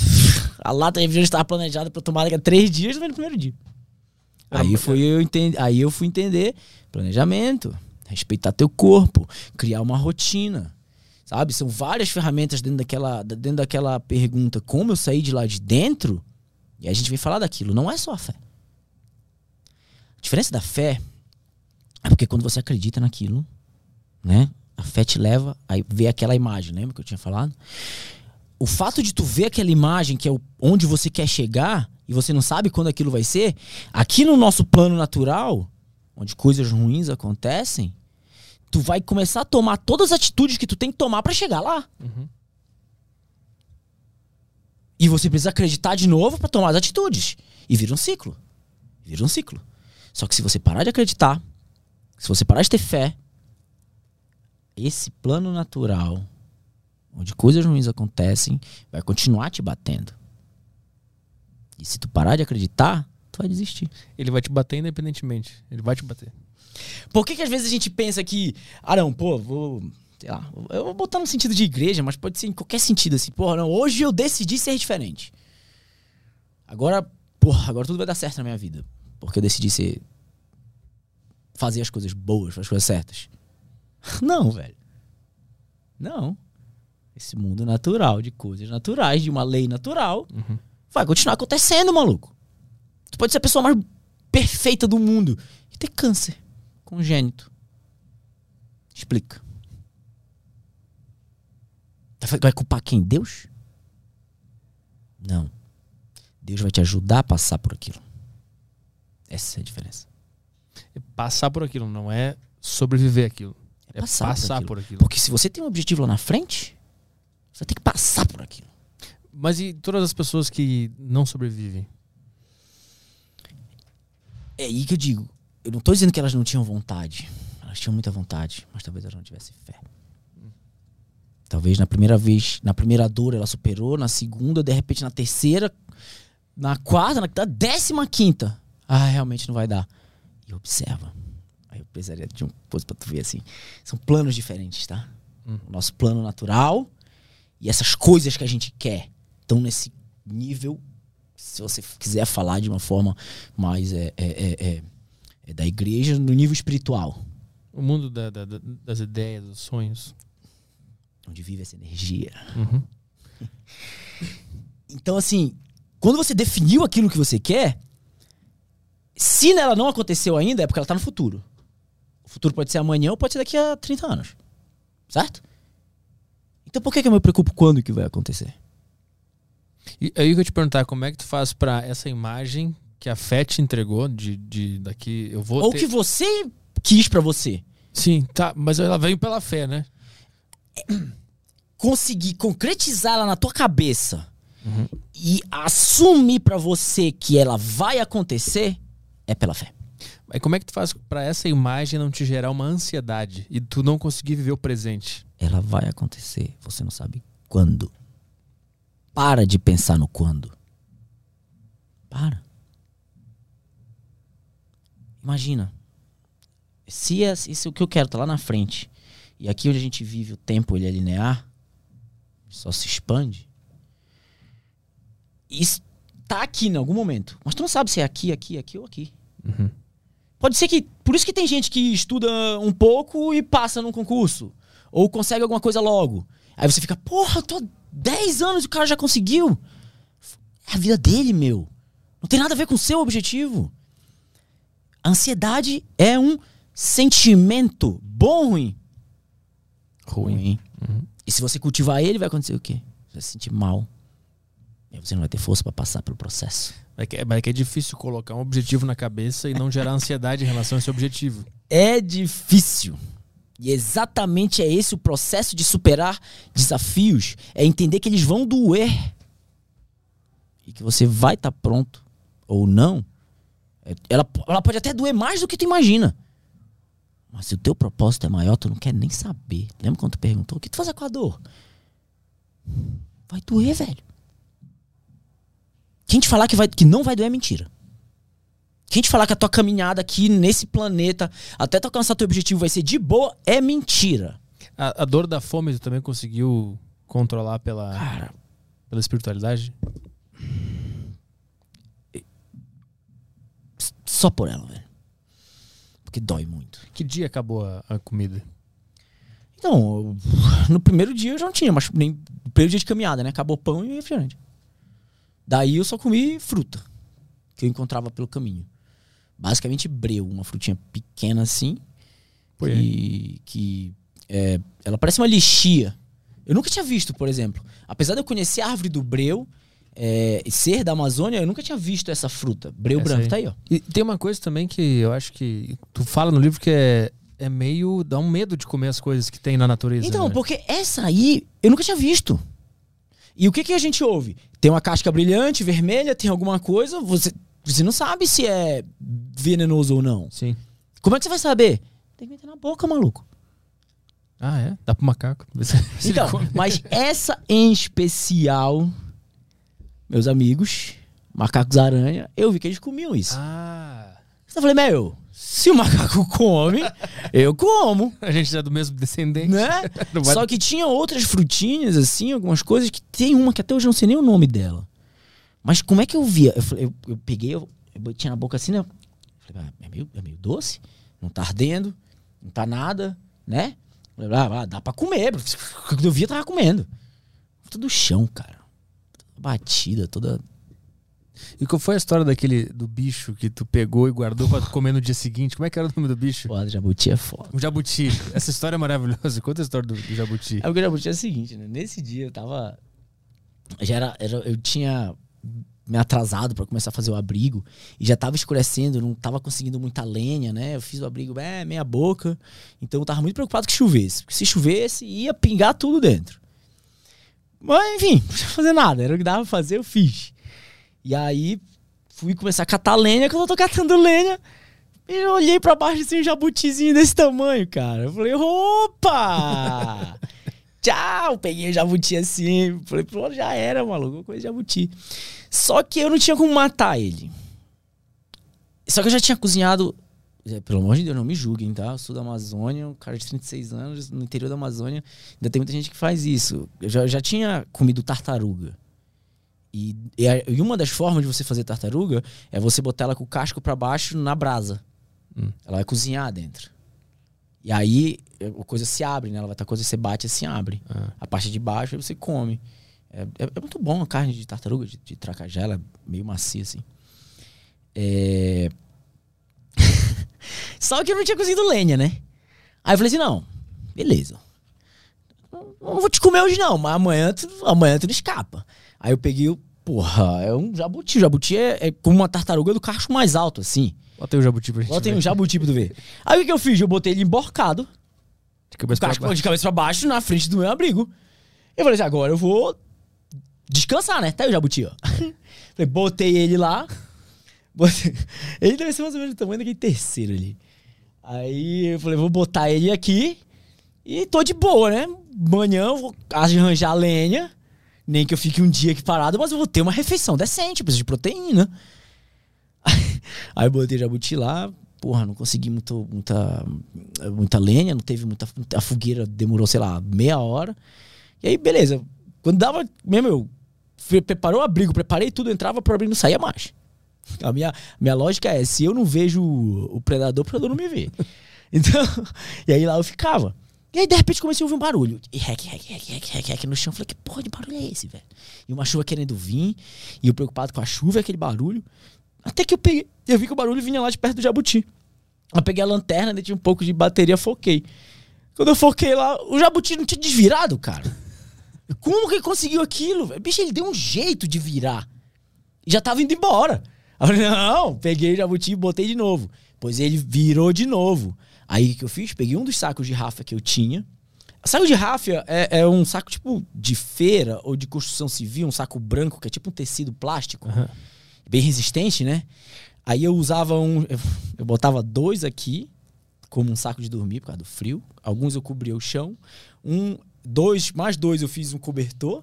a lata de refrigerante estava planejada para tomar daqui a três dias, no primeiro dia. Aí, foi eu entendi, aí eu fui entender planejamento, respeitar teu corpo, criar uma rotina. Sabe? São várias ferramentas dentro daquela, dentro daquela pergunta: como eu saí de lá de dentro? E a gente vem falar daquilo. Não é só a fé. A diferença da fé é porque quando você acredita naquilo, né? A fé te leva a ver aquela imagem, lembra que eu tinha falado? O fato de tu ver aquela imagem, que é onde você quer chegar, e você não sabe quando aquilo vai ser, aqui no nosso plano natural, onde coisas ruins acontecem, tu vai começar a tomar todas as atitudes que tu tem que tomar para chegar lá. Uhum. E você precisa acreditar de novo para tomar as atitudes. E vira um ciclo. Vira um ciclo. Só que se você parar de acreditar, se você parar de ter fé, esse plano natural, onde coisas ruins acontecem, vai continuar te batendo. E se tu parar de acreditar, tu vai desistir. Ele vai te bater independentemente. Ele vai te bater. Por que, que às vezes a gente pensa que, ah não, pô, vou, sei lá, eu vou botar no sentido de igreja, mas pode ser em qualquer sentido assim, porra, não, hoje eu decidi ser diferente. Agora, porra, agora tudo vai dar certo na minha vida, porque eu decidi ser fazer as coisas boas, fazer as coisas certas. Não, velho. Não. Esse mundo natural de coisas naturais, de uma lei natural, Uhum. vai continuar acontecendo, maluco. Tu pode ser a pessoa mais perfeita do mundo e ter câncer congênito. Explica. Vai- Vai culpar quem? Deus? Não. Deus vai te ajudar a passar por aquilo. Essa é a diferença. É passar por aquilo, não é sobreviver aquilo. É passar passar, por aquilo. por aquilo. Porque se você tem um objetivo lá na frente, você tem que passar por aquilo. Mas e todas as pessoas que não sobrevivem? É aí que eu digo. Eu não tô dizendo que elas não tinham vontade. Elas tinham muita vontade, mas talvez elas não tivessem fé. Talvez na primeira vez, na primeira dor ela superou, na segunda, de repente na terceira, na quarta, na décima quinta. Ah, realmente não vai dar. E observa. Aí eu precisaria de uma coisa pra tu ver assim. São planos diferentes, tá? Hum. O nosso plano natural e essas coisas que a gente quer estão nesse nível. Se você quiser falar de uma forma mais é, é, é, é, é da igreja, no nível espiritual. O mundo da- da- da- das ideias, dos sonhos. Onde vive essa energia. Uhum. Então, assim, quando você definiu aquilo que você quer, se ela não aconteceu ainda, é porque ela tá no futuro. O futuro pode ser amanhã ou pode ser daqui a 30 anos. Certo? Então por que, que eu me preocupo quando que vai acontecer? E aí que eu te perguntar, como é que tu faz pra essa imagem que a fé te entregou de, de daqui eu vou Ou ter... que você quis pra você. Sim, tá, mas ela veio pela fé, né? Conseguir concretizar ela na tua cabeça Uhum. e assumir pra você que ela vai acontecer é pela fé. Aí como é que tu faz pra essa imagem não te gerar uma ansiedade e tu não conseguir viver o presente? Ela vai acontecer, você não sabe quando. Para de pensar no quando. Para. Imagina. Se é, se o que eu quero tá lá na frente e aqui onde a gente vive o tempo ele é linear, só se expande. Isso tá aqui em algum momento, mas tu não sabe se é aqui, aqui, aqui ou aqui. Uhum. Pode ser que. Por isso que tem gente que estuda um pouco e passa num concurso. Ou consegue alguma coisa logo. Aí você fica, porra, eu tô 10 anos e o cara já conseguiu. É a vida dele, meu. Não tem nada a ver com o seu objetivo. A ansiedade é um sentimento bom ou ruim? Ruim. E se você cultivar ele, vai acontecer o quê? Você vai se sentir mal. E você não vai ter força pra passar pelo processo. É que, é que é difícil colocar um objetivo na cabeça e não gerar ansiedade em relação a esse objetivo. É difícil. E exatamente é esse o processo de superar desafios. É entender que eles vão doer. E que você vai estar pronto ou não. É- Ela, ela pode até doer mais do que tu imagina. Mas se o teu propósito é maior, tu não quer nem saber. Lembra quando tu perguntou? O que tu faz com a dor? Vai doer, velho. Quem te falar que, vai, que não vai doer é mentira. Quem te falar que a tua caminhada aqui nesse planeta, até tu alcançar teu objetivo, vai ser de boa, é mentira. A, a dor da fome tu também conseguiu controlar pela, Cara, pela espiritualidade? só por ela, velho. Porque dói muito. Que dia acabou a, a comida? Então, no primeiro dia eu já não tinha, mas nem no primeiro dia de caminhada, né? Acabou pão e refrigerante. Daí eu só comi fruta, que eu encontrava pelo caminho. Basicamente breu, uma frutinha pequena assim, Foi que, que é, ela parece uma lixia. Eu nunca tinha visto, por exemplo. Apesar de eu conhecer a árvore do breu é, e ser da Amazônia, eu nunca tinha visto essa fruta. Breu Essa branco, aí. tá aí, ó. E tem uma coisa também que eu acho que tu fala no livro que é, é meio. dá um medo de comer as coisas que tem na natureza. Então, né? porque essa aí eu nunca tinha visto. E o que, que a gente ouve? Tem uma casca brilhante, vermelha, tem alguma coisa, você, você não sabe se é venenoso ou não. Sim. Como é que você vai saber? Tem que meter na boca, maluco. Ah, é? Dá pro macaco. Então, mas essa em especial, meus amigos, macacos aranha, eu vi que eles comiam isso. Ah. Então eu falei, meu, se o macaco come, eu como. A gente é do mesmo descendente. Né? Só que tinha outras frutinhas, assim, algumas coisas que tem uma que até hoje eu não sei nem o nome dela. Mas como é que eu via? Eu, eu, eu peguei, eu, eu tinha na boca assim, né? Falei, ah, é, meio, é meio doce, não tá ardendo, não tá nada, né? Ah, dá pra comer. Quando eu via, tava comendo. Tudo chão, cara. Batida, toda e qual foi a história daquele do bicho que tu pegou e guardou pra comer no dia seguinte? Como é que era o nome do bicho? Pô, jabuti é foda. Um jabuti. Essa história é maravilhosa. Conta a história do, do jabuti. É o jabuti é o seguinte, né? Nesse dia eu tava. Já era, era eu tinha me atrasado para começar a fazer o abrigo e já tava escurecendo, não tava conseguindo muita lenha, né? Eu fiz o abrigo é, meia boca, então eu tava muito preocupado que chovesse, porque se chovesse ia pingar tudo dentro. Mas enfim, não precisava fazer nada, era o que dava pra fazer, eu fiz. E aí fui começar a catar lenha, quando eu tô catando lenha, eu olhei para baixo assim, um jabutizinho desse tamanho, cara. Eu falei, opa! Tchau! Peguei o jabuti assim. Falei, pô, já era, maluco, coisa de jabuti. Só que eu não tinha como matar ele. Só que eu já tinha cozinhado. É, pelo amor de Deus, não me julguem, tá? Eu sou da Amazônia, um cara de 36 anos, no interior da Amazônia. Ainda tem muita gente que faz isso. Eu já, já tinha comido tartaruga. E, e, uma das formas de você fazer tartaruga é você botar ela com o casco para baixo na brasa. Hum. Ela vai cozinhar dentro. E aí a coisa se abre, né? Ela vai estar coisa, você bate e se abre. Ah. A parte de baixo você come. É, é, é, muito bom a carne de tartaruga, de, de tracajá, ela é meio macia assim. É... Só que eu não tinha cozido lenha, né? Aí eu falei assim: não, beleza. Não vou te comer hoje não, mas amanhã tu, amanhã tu não escapa. Aí eu peguei o Porra, é um jabuti. O jabuti é, é como uma tartaruga do cacho mais alto, assim. Botei o jabuti pra gente. Botei um jabuti pra tu ver. Aí o que eu fiz? Eu botei ele emborcado. De cabeça, pra baixo. de cabeça pra baixo, na frente do meu abrigo. Eu falei assim, agora eu vou descansar, né? Tá aí o jabuti, ó. falei, botei ele lá. Botei... Ele deve ser mais ou menos do tamanho daquele terceiro ali. Aí eu falei, vou botar ele aqui. E tô de boa, né? Manhã eu vou arranjar lenha. Nem que eu fique um dia aqui parado, mas eu vou ter uma refeição decente, preciso de proteína. Aí eu botei jabuti lá, porra, não consegui muito, muita, muita lenha, não teve muita. A fogueira demorou, sei lá, meia hora. E aí, beleza. Quando dava. Mesmo eu preparou o abrigo, preparei tudo, entrava pro abrigo não saía mais. A minha, minha lógica é: se eu não vejo o predador, o predador não me vê. Então, e aí lá eu ficava. E aí, de repente, comecei a ouvir um barulho. E rec, rec, rec, rec, rec, rec no chão. Falei, que porra de barulho é esse, velho? E uma chuva querendo vir. E eu preocupado com a chuva aquele barulho. Até que eu peguei. Eu vi que o barulho vinha lá de perto do jabuti. Eu peguei a lanterna, tinha um pouco de bateria, foquei. Quando eu foquei lá, o jabuti não tinha desvirado, cara. Como que ele conseguiu aquilo? Bicho, ele deu um jeito de virar. E já tava indo embora. Eu falei, não, peguei o jabuti e botei de novo. Pois ele virou de novo. Aí o que eu fiz? Peguei um dos sacos de ráfia que eu tinha. Saco de ráfia é, é, um saco tipo de feira ou de construção civil, um saco branco que é tipo um tecido plástico, uhum. Bem resistente, né? Aí eu usava um. Eu, botava dois aqui, como um saco de dormir por causa do frio. Alguns eu cobria o chão. Um, dois, mais dois eu fiz um cobertor.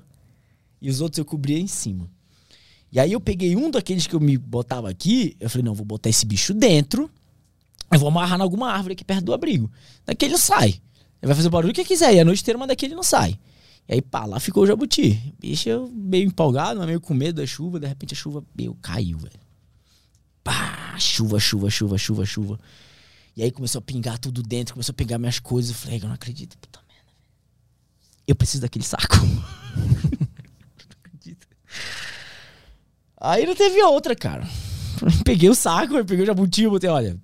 E os outros eu cobria em cima. E aí eu peguei um daqueles que eu me botava aqui. Eu falei, não, vou botar esse bicho dentro eu vou amarrar em alguma árvore aqui perto do abrigo. Daqui ele não sai. Ele vai fazer o barulho que quiser. E a noite inteira, mas daqui ele não sai. E aí, pá, lá ficou o jabuti. Bicho, eu meio empolgado, meio com medo da chuva. De repente a chuva, meu, caiu, velho. Pá, chuva, chuva, chuva, chuva, chuva. E aí começou a pingar tudo dentro, começou a pegar minhas coisas. Eu falei, eu não acredito, puta merda. Eu preciso daquele saco. Aí não teve outra, cara. Peguei o saco, eu peguei o jabuti, botei, olha,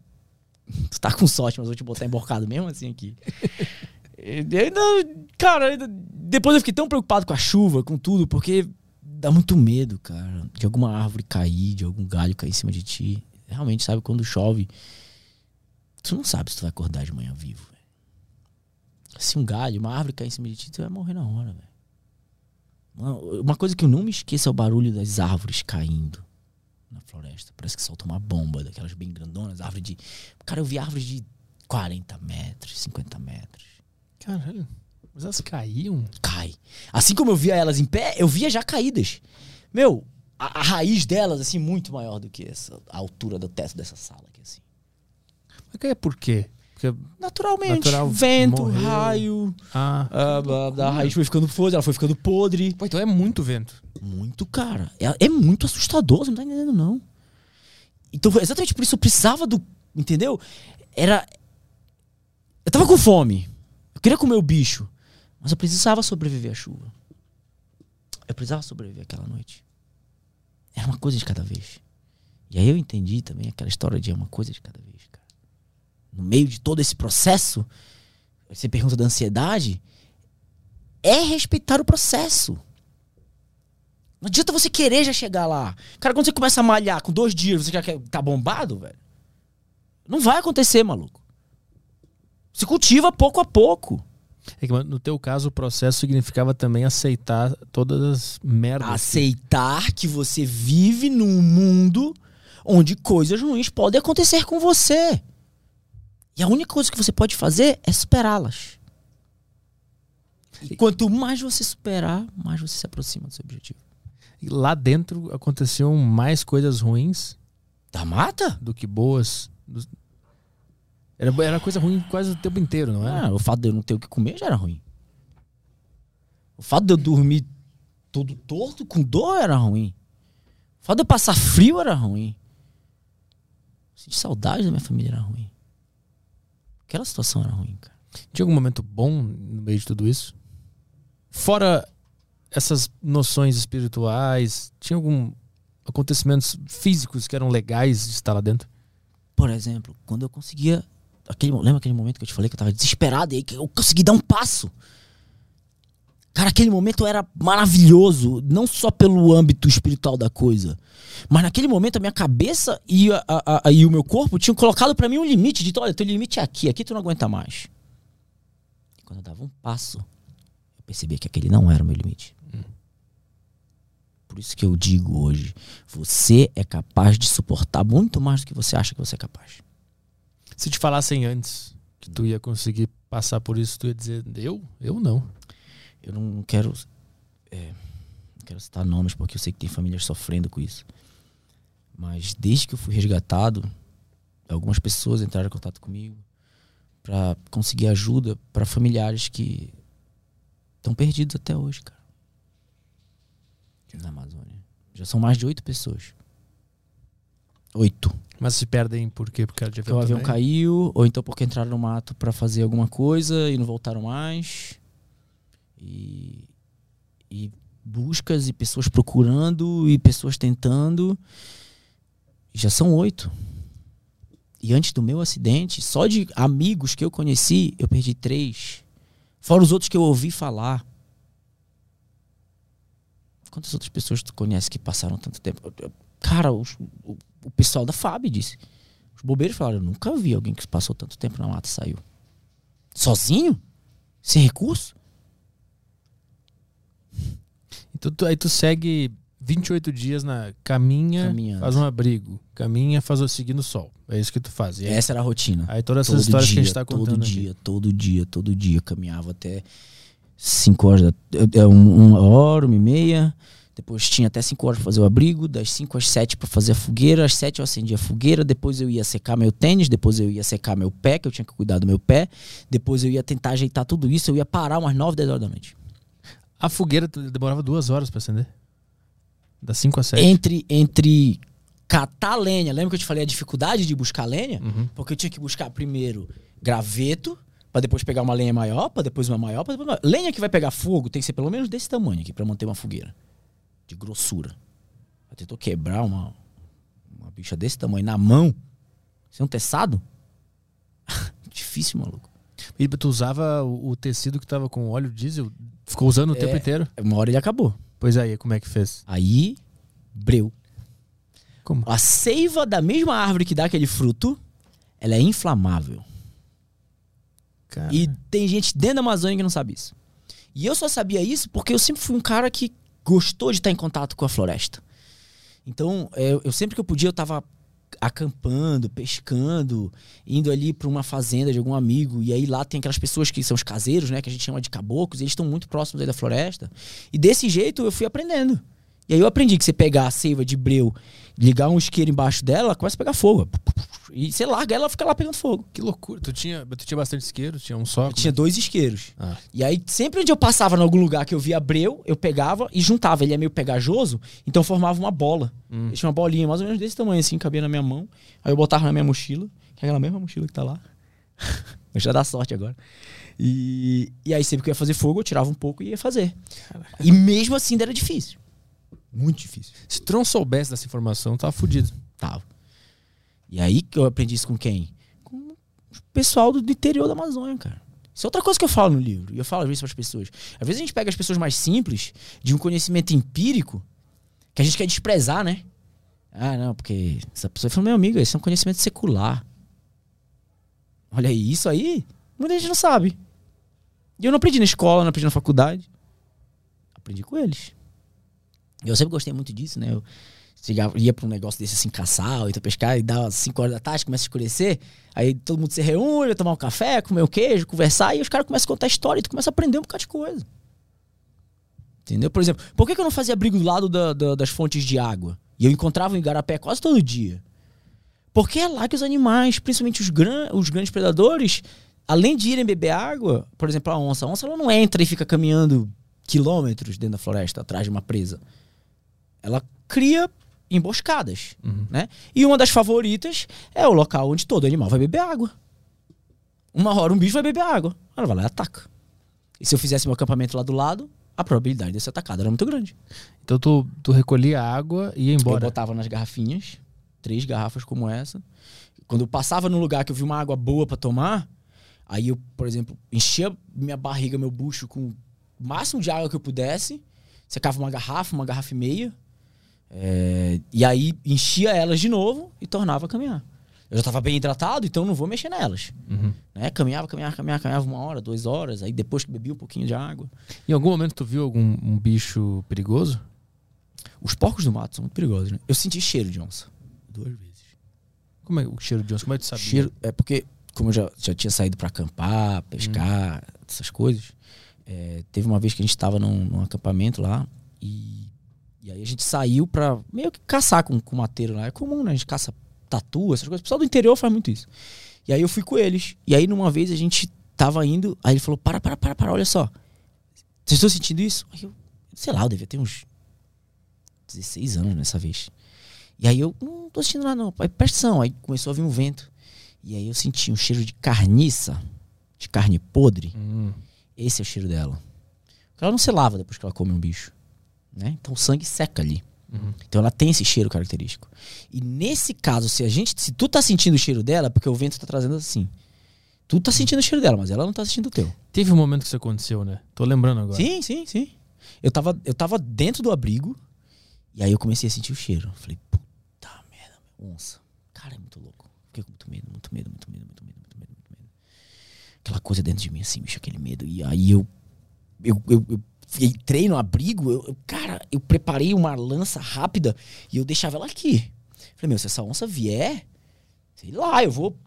tu tá com sorte, mas vou te botar emborcado mesmo assim aqui. Ainda, cara, depois eu fiquei tão preocupado com a chuva, com tudo, porque dá muito medo, cara, de alguma árvore cair, de algum galho cair em cima de ti. Realmente, sabe, quando chove, tu não sabe se tu vai acordar de manhã vivo. Se um galho, uma árvore cair em cima de ti, tu vai morrer na hora, velho. Uma coisa que eu não me esqueço é o barulho das árvores caindo na floresta. Parece que solta uma bomba daquelas bem grandonas, árvore de. Cara, eu vi árvores de 40 metros, 50 metros. Caralho. Mas elas caíam? Cai. Assim como eu via elas em pé, eu via já caídas. Meu, a, a, raiz delas, assim, muito maior do que essa, a altura do teto dessa sala aqui, assim. Mas é por quê? Porque Naturalmente. Natural, vento, morreu. raio. Ah. A, a, a, raiz foi ficando podre, ela foi ficando podre. Pô, então é muito vento. Muito, cara. É, é muito assustador, você não tá entendendo, não. Então, exatamente por isso eu precisava do. Entendeu? Era. Eu tava com fome. Eu queria comer o bicho. Mas eu precisava sobreviver à chuva. Eu precisava sobreviver aquela noite. Era uma coisa de cada vez. E aí eu entendi também aquela história de é uma coisa de cada vez, cara. No meio de todo esse processo, você pergunta da ansiedade, é respeitar o processo. Não adianta você querer já chegar lá. Cara, quando você começa a malhar com dois dias, você já quer tá bombado, velho? Não vai acontecer, maluco. Se cultiva pouco a pouco. É que no teu caso o processo significava também aceitar todas as merdas. Aceitar que você vive num mundo onde coisas ruins podem acontecer com você. E a única coisa que você pode fazer é superá-las. E quanto mais você superar, mais você se aproxima do seu objetivo. E lá dentro aconteciam mais coisas ruins da mata do que boas. Era, era coisa ruim quase o tempo inteiro, não é? Ah, o fato de eu não ter o que comer já era ruim. O fato de eu dormir todo torto, com dor, era ruim. O fato de eu passar frio era ruim. Sentir saudade da minha família era ruim. Aquela situação era ruim, cara. Tinha algum momento bom no meio de tudo isso? Fora essas noções espirituais, tinha algum acontecimentos físicos que eram legais de estar lá dentro? Por exemplo, quando eu conseguia Aquele, lembra aquele momento que eu te falei que eu tava desesperado e que eu consegui dar um passo? Cara, aquele momento era maravilhoso, não só pelo âmbito espiritual da coisa, mas naquele momento a minha cabeça e, a, a, a, e o meu corpo tinham colocado para mim um limite de, olha, teu limite é aqui, aqui tu não aguenta mais. E quando eu dava um passo, eu percebi que aquele não era o meu limite. Por isso que eu digo hoje, você é capaz de suportar muito mais do que você acha que você é capaz. Se te falassem antes que tu ia conseguir passar por isso, tu ia dizer, eu? Eu não. Eu não quero. É, não quero citar nomes porque eu sei que tem famílias sofrendo com isso. Mas desde que eu fui resgatado, algumas pessoas entraram em contato comigo para conseguir ajuda para familiares que estão perdidos até hoje, cara. Na Amazônia. Já são mais de oito pessoas. Oito. Mas se perdem por quê? Porque, porque o avião caiu, ou então porque entraram no mato para fazer alguma coisa e não voltaram mais. E, e buscas e pessoas procurando e pessoas tentando. Já são oito. E antes do meu acidente, só de amigos que eu conheci, eu perdi três. Fora os outros que eu ouvi falar. Quantas outras pessoas tu conhece que passaram tanto tempo? Cara, os, o, o pessoal da FAB disse. Os bobeiros falaram: eu nunca vi alguém que passou tanto tempo na mata e saiu. Sozinho? Sem recurso? Então tu, aí tu segue 28 dias na caminha, Caminhando. faz um abrigo, caminha, faz o seguindo o sol. É isso que tu faz. Aí, Essa era a rotina. Aí todas essas todo histórias dia, que a gente tá contando Todo dia, aqui. todo dia, todo dia. Caminhava até 5 horas, da, uma hora, uma e meia. Depois tinha até 5 horas para fazer o abrigo, das 5 às 7 para fazer a fogueira, às 7 eu acendia a fogueira, depois eu ia secar meu tênis, depois eu ia secar meu pé, que eu tinha que cuidar do meu pé, depois eu ia tentar ajeitar tudo isso, eu ia parar umas 9, 10 horas da noite. A fogueira demorava duas horas para acender? Das 5 às 7? Entre, entre catar lenha, lembra que eu te falei a dificuldade de buscar lenha? Uhum. Porque eu tinha que buscar primeiro graveto, para depois pegar uma lenha maior, para depois uma maior, para depois uma... Lenha que vai pegar fogo tem que ser pelo menos desse tamanho aqui para manter uma fogueira de grossura. Ela tentou quebrar uma, uma bicha desse tamanho na mão, sem um teçado. Difícil, maluco. E tu usava o, o tecido que tava com óleo diesel? Ficou usando o é, tempo inteiro? Uma hora ele acabou. Pois aí, como é que fez? Aí, breu. Como? A seiva da mesma árvore que dá aquele fruto, ela é inflamável. Cara. E tem gente dentro da Amazônia que não sabe isso. E eu só sabia isso porque eu sempre fui um cara que gostou de estar em contato com a floresta. Então, eu, eu sempre que eu podia, eu estava acampando, pescando, indo ali para uma fazenda de algum amigo, e aí lá tem aquelas pessoas que são os caseiros, né, que a gente chama de caboclos, eles estão muito próximos da floresta. E desse jeito eu fui aprendendo. E aí eu aprendi que você pegar a seiva de breu, ligar um isqueiro embaixo dela, ela começa a pegar fogo. E você larga ela, fica lá pegando fogo. Que loucura. Tu tinha, tu tinha bastante isqueiro? Tinha um só? Eu tinha dois isqueiros. Ah. E aí, sempre onde eu passava em algum lugar que eu via breu, eu pegava e juntava. Ele é meio pegajoso, então formava uma bola. Hum. Tinha uma bolinha mais ou menos desse tamanho, assim, cabia na minha mão. Aí eu botava na minha mochila, que é aquela mesma mochila que tá lá. eu já dá sorte agora. E, e aí, sempre que eu ia fazer fogo, eu tirava um pouco e ia fazer. Caraca. E mesmo assim, era difícil. Muito difícil. Se tu não soubesse dessa informação, tava fudido. Tava. E aí que eu aprendi isso com quem? Com o pessoal do, interior da Amazônia, cara. Isso é outra coisa que eu falo no livro. E eu falo vezes para as pessoas. Às vezes a gente pega as pessoas mais simples, de um conhecimento empírico, que a gente quer desprezar, né? Ah, não, porque essa pessoa falou, meu amigo, isso é um conhecimento secular. Olha aí, isso aí, muita gente não sabe. E eu não aprendi na escola, não aprendi na faculdade. Aprendi com eles. Eu sempre gostei muito disso, né? Eu chegava, ia pra um negócio desse assim, caçar, ou então pescar, e dava 5 horas da tarde, começa a escurecer. Aí todo mundo se reúne, tomar um café, comer um queijo, conversar, e os caras começam a contar história, e tu começa a aprender um bocado de coisa. Entendeu? Por exemplo, por que, que eu não fazia abrigo do lado da, da, das fontes de água? E eu encontrava em Igarapé quase todo dia. Porque é lá que os animais, principalmente os, gran, os grandes predadores, além de irem beber água, por exemplo, a onça, a onça ela não entra e fica caminhando quilômetros dentro da floresta atrás de uma presa ela cria emboscadas, uhum. né? E uma das favoritas é o local onde todo animal vai beber água. Uma hora um bicho vai beber água, ela vai lá e ataca. E se eu fizesse meu acampamento lá do lado, a probabilidade de ser atacado era muito grande. Então tu, tu recolhia água e ia embora? Eu botava nas garrafinhas, três garrafas como essa. Quando eu passava num lugar que eu vi uma água boa para tomar, aí eu, por exemplo, enchia minha barriga, meu bucho com o máximo de água que eu pudesse, secava uma garrafa, uma garrafa e meia, é, e aí enchia elas de novo e tornava a caminhar. Eu já estava bem hidratado, então não vou mexer nelas. Uhum. Né? Caminhava, caminhava, caminhava, caminhava uma hora, duas horas. Aí depois que bebi um pouquinho de água. Em algum momento tu viu algum um bicho perigoso? Os porcos do mato são muito perigosos, né? Eu senti cheiro de onça. Duas vezes. Como é o cheiro de onça? Como é que tu sabia? Cheiro, é porque, como eu já, já tinha saído para acampar, pescar, uhum. essas coisas, é, teve uma vez que a gente estava num, num acampamento lá e e aí a gente saiu pra meio que caçar com, com mateiro lá. É comum, né? A gente caça tatu, essas coisas. O pessoal do interior faz muito isso. E aí eu fui com eles. E aí numa vez a gente tava indo, aí ele falou: para, para, para, para, olha só. Vocês estão sentindo isso? Aí eu, sei lá, eu devia ter uns 16 anos nessa vez. E aí eu, não tô sentindo nada não. Aí presta atenção. Aí começou a vir um vento. E aí eu senti um cheiro de carniça, de carne podre. Hum. Esse é o cheiro dela. Ela não se lava depois que ela come um bicho. Né? Então o sangue seca ali. Uhum. Então ela tem esse cheiro característico. E nesse caso, se a gente, se tu tá sentindo o cheiro dela, porque o vento tá trazendo assim. Tu tá sentindo o cheiro dela, mas ela não tá sentindo o teu. Teve um momento que isso aconteceu, né? Tô lembrando agora. Sim, sim, sim. Eu tava, eu tava dentro do abrigo e aí eu comecei a sentir o cheiro. Falei, puta merda, onça. Cara, é muito louco. Fiquei com muito medo, muito medo, muito medo, muito medo, muito medo, muito medo. Aquela coisa dentro de mim, assim, bicho, aquele medo. E aí eu, eu, eu, eu entrei no abrigo, eu, cara, eu preparei uma lança rápida e eu deixava ela aqui. Falei, meu, se essa onça vier, sei lá, eu vou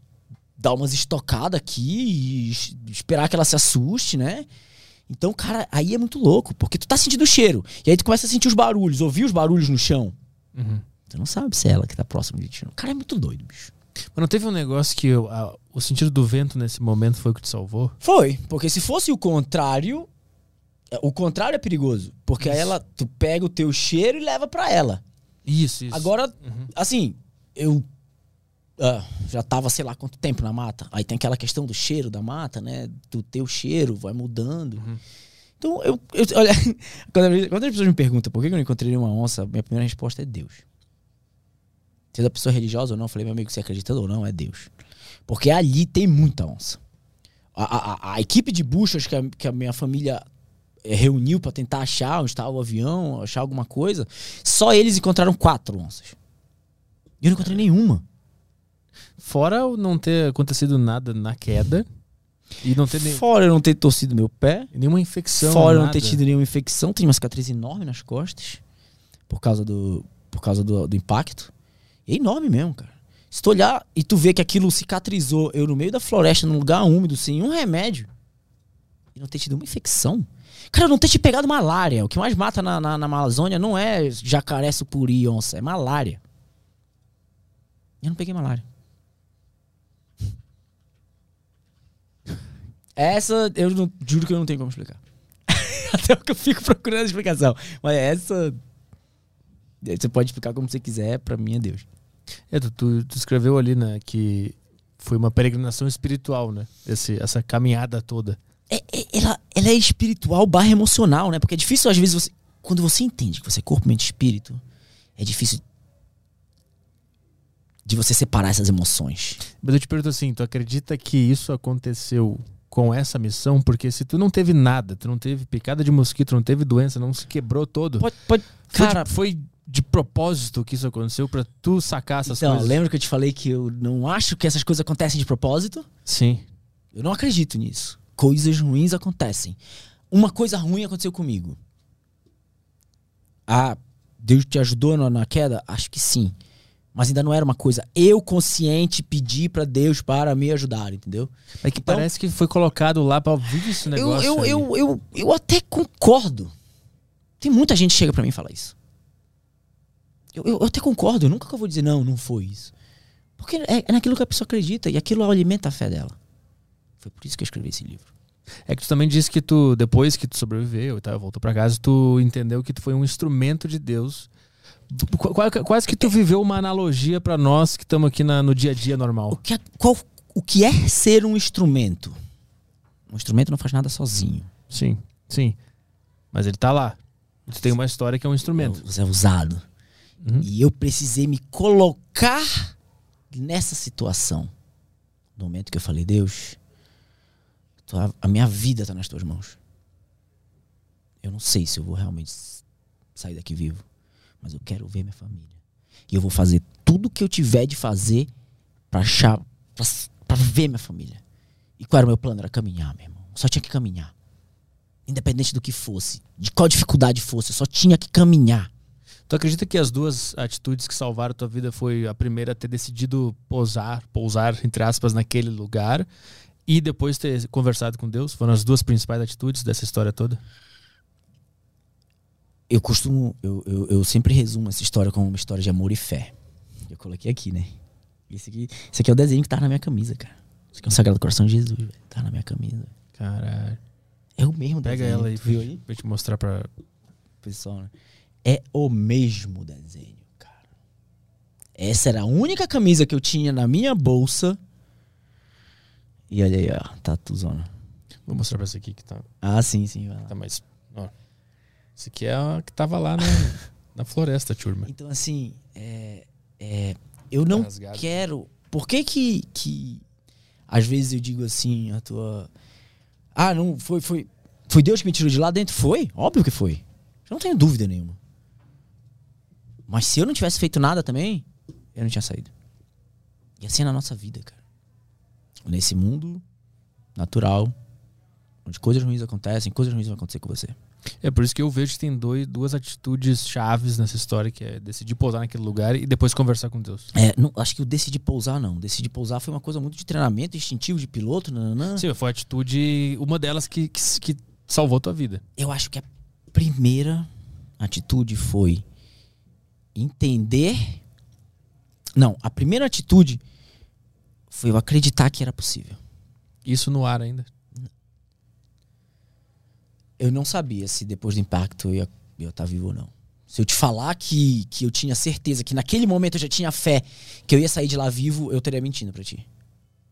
dar umas estocadas aqui e esperar que ela se assuste, né? Então, cara, aí é muito louco, porque tu tá sentindo o cheiro. E aí tu começa a sentir os barulhos, ouvir os barulhos no chão. Uhum. Tu não sabe se é ela que tá próximo de ti. O cara é muito doido, bicho. Mas não teve um negócio que a, o sentido do vento nesse momento foi o que te salvou? Foi, porque se fosse o contrário, o contrário é perigoso. Porque isso. aí ela, tu pega o teu cheiro e leva para ela. Isso, isso. Agora, uhum. assim, eu uh, já tava, sei lá quanto tempo na mata. Aí tem aquela questão do cheiro da mata, né? Do teu cheiro, vai mudando. Uhum. Então, eu, eu olha, quando, quando as pessoas me perguntam por que eu não encontrei uma onça, minha primeira resposta é Deus. Seja a pessoa religiosa ou não, eu falei, meu amigo, você acredita ou não, é Deus. Porque ali tem muita onça. A, a, a, equipe de buchas que a, que a minha família reuniu para tentar achar onde estava o avião, achar alguma coisa. Só eles encontraram quatro onças. E eu não encontrei nenhuma. Fora não ter acontecido nada na queda. E não ter nem... Fora eu não ter torcido meu pé. Nenhuma infecção. Fora eu não ter tido nenhuma infecção. Tem uma cicatriz enorme nas costas. Por causa do, por causa do, do impacto. É enorme mesmo, cara. Se tu olhar e tu ver que aquilo cicatrizou eu no meio da floresta, num lugar úmido, sem um remédio, e não ter tido uma infecção, Cara, não ter te pegado malária. O que mais mata na, na, na Amazônia não é jacaré, sucuri, onça, é malária. Eu não peguei malária. Essa, eu não, juro que eu não tenho como explicar. Até que eu fico procurando a explicação. Mas essa. Você pode explicar como você quiser, pra mim é Deus. É, tu, tu, tu escreveu ali, né, que foi uma peregrinação espiritual, né? Esse, essa caminhada toda. É, é, ela, ela é espiritual barra emocional, né? Porque é difícil, às vezes, você. Quando você entende que você é corpo, mente e espírito, é difícil de você separar essas emoções. Mas eu te pergunto assim, tu acredita que isso aconteceu com essa missão? Porque se tu não teve nada, tu não teve picada de mosquito, não teve doença, não se quebrou todo. Pode, pode, foi cara, de, foi de propósito que isso aconteceu para tu sacar essas então, coisas? lembra que eu te falei que eu não acho que essas coisas acontecem de propósito? Sim. Eu não acredito nisso. Coisas ruins acontecem. Uma coisa ruim aconteceu comigo. Ah, Deus te ajudou na, na queda? Acho que sim. Mas ainda não era uma coisa eu consciente pedir para Deus para me ajudar, entendeu? É que então, parece que foi colocado lá para ouvir esse negócio. Eu, eu, eu, eu, eu até concordo. Tem muita gente que chega para mim e fala isso. Eu, eu, eu, até concordo, eu nunca vou dizer não, não foi isso. Porque é, é naquilo que a pessoa acredita e aquilo alimenta a fé dela. Foi por isso que eu escrevi esse livro. É que tu também disse que tu, depois que tu sobreviveu e tá, voltou para casa, tu entendeu que tu foi um instrumento de Deus Quase que tu viveu uma analogia para nós que estamos aqui na, no dia a dia normal. O que, é, qual, o que é ser um instrumento? Um instrumento não faz nada sozinho. Sim, sim. Mas ele tá lá. Tu tem uma história que é um instrumento. É usado. Uhum. E eu precisei me colocar nessa situação. No momento que eu falei, Deus, a minha vida está nas tuas mãos. Eu não sei se eu vou realmente sair daqui vivo mas eu quero ver minha família. E eu vou fazer tudo que eu tiver de fazer para achar, pra ver minha família. E qual era o meu plano? Era caminhar, meu irmão. Só tinha que caminhar. Independente do que fosse, de qual dificuldade fosse, eu só tinha que caminhar. Tu acredita que as duas atitudes que salvaram tua vida foi a primeira ter decidido pousar, pousar entre aspas naquele lugar e depois ter conversado com Deus? Foram as duas principais atitudes dessa história toda? eu costumo, eu, eu, eu, sempre resumo essa história como uma história de amor e fé. Eu coloquei aqui, né? Esse aqui, esse aqui é o desenho que tá na minha camisa, cara. Esse aqui é o Sagrado Coração de Jesus, velho. Tá na minha camisa. Caralho. É o mesmo Pega desenho. ela aí, viu aí? Pra te mostrar pra. Pessoal, né? É o mesmo desenho, cara. Essa era a única camisa que eu tinha na minha bolsa. E olha aí, ó. Tatuzona. Vou mostrar pra você aqui que tá. Ah, sim, sim. Vai lá. Tá mais. Ó. Esse aqui é a que tava lá na, na floresta, turma. Então, assim, é, é, eu não tá quero. Por que que, que às vezes eu digo assim, a tua. Ah, não, foi, foi. Foi Deus que me tirou de lá dentro? Foi? Óbvio que foi. Eu não tenho dúvida nenhuma. Mas se eu não tivesse feito nada também, eu não tinha saído. E assim é na nossa vida, cara. Nesse mundo natural, onde coisas ruins acontecem, coisas ruins vão acontecer com você. É por isso que eu vejo que tem dois, duas atitudes chaves nessa história, que é decidir pousar naquele lugar e depois conversar com Deus. É, não, acho que o decidir pousar não. Decidir pousar foi uma coisa muito de treinamento instintivo de piloto. Nananã. Sim, foi a atitude, uma delas que, que, que salvou tua vida. Eu acho que a primeira atitude foi entender. Não, a primeira atitude foi eu acreditar que era possível. Isso no ar ainda? eu não sabia se depois do impacto eu ia eu estar tá vivo ou não. Se eu te falar que, que eu tinha certeza que naquele momento eu já tinha fé que eu ia sair de lá vivo, eu teria mentindo para ti.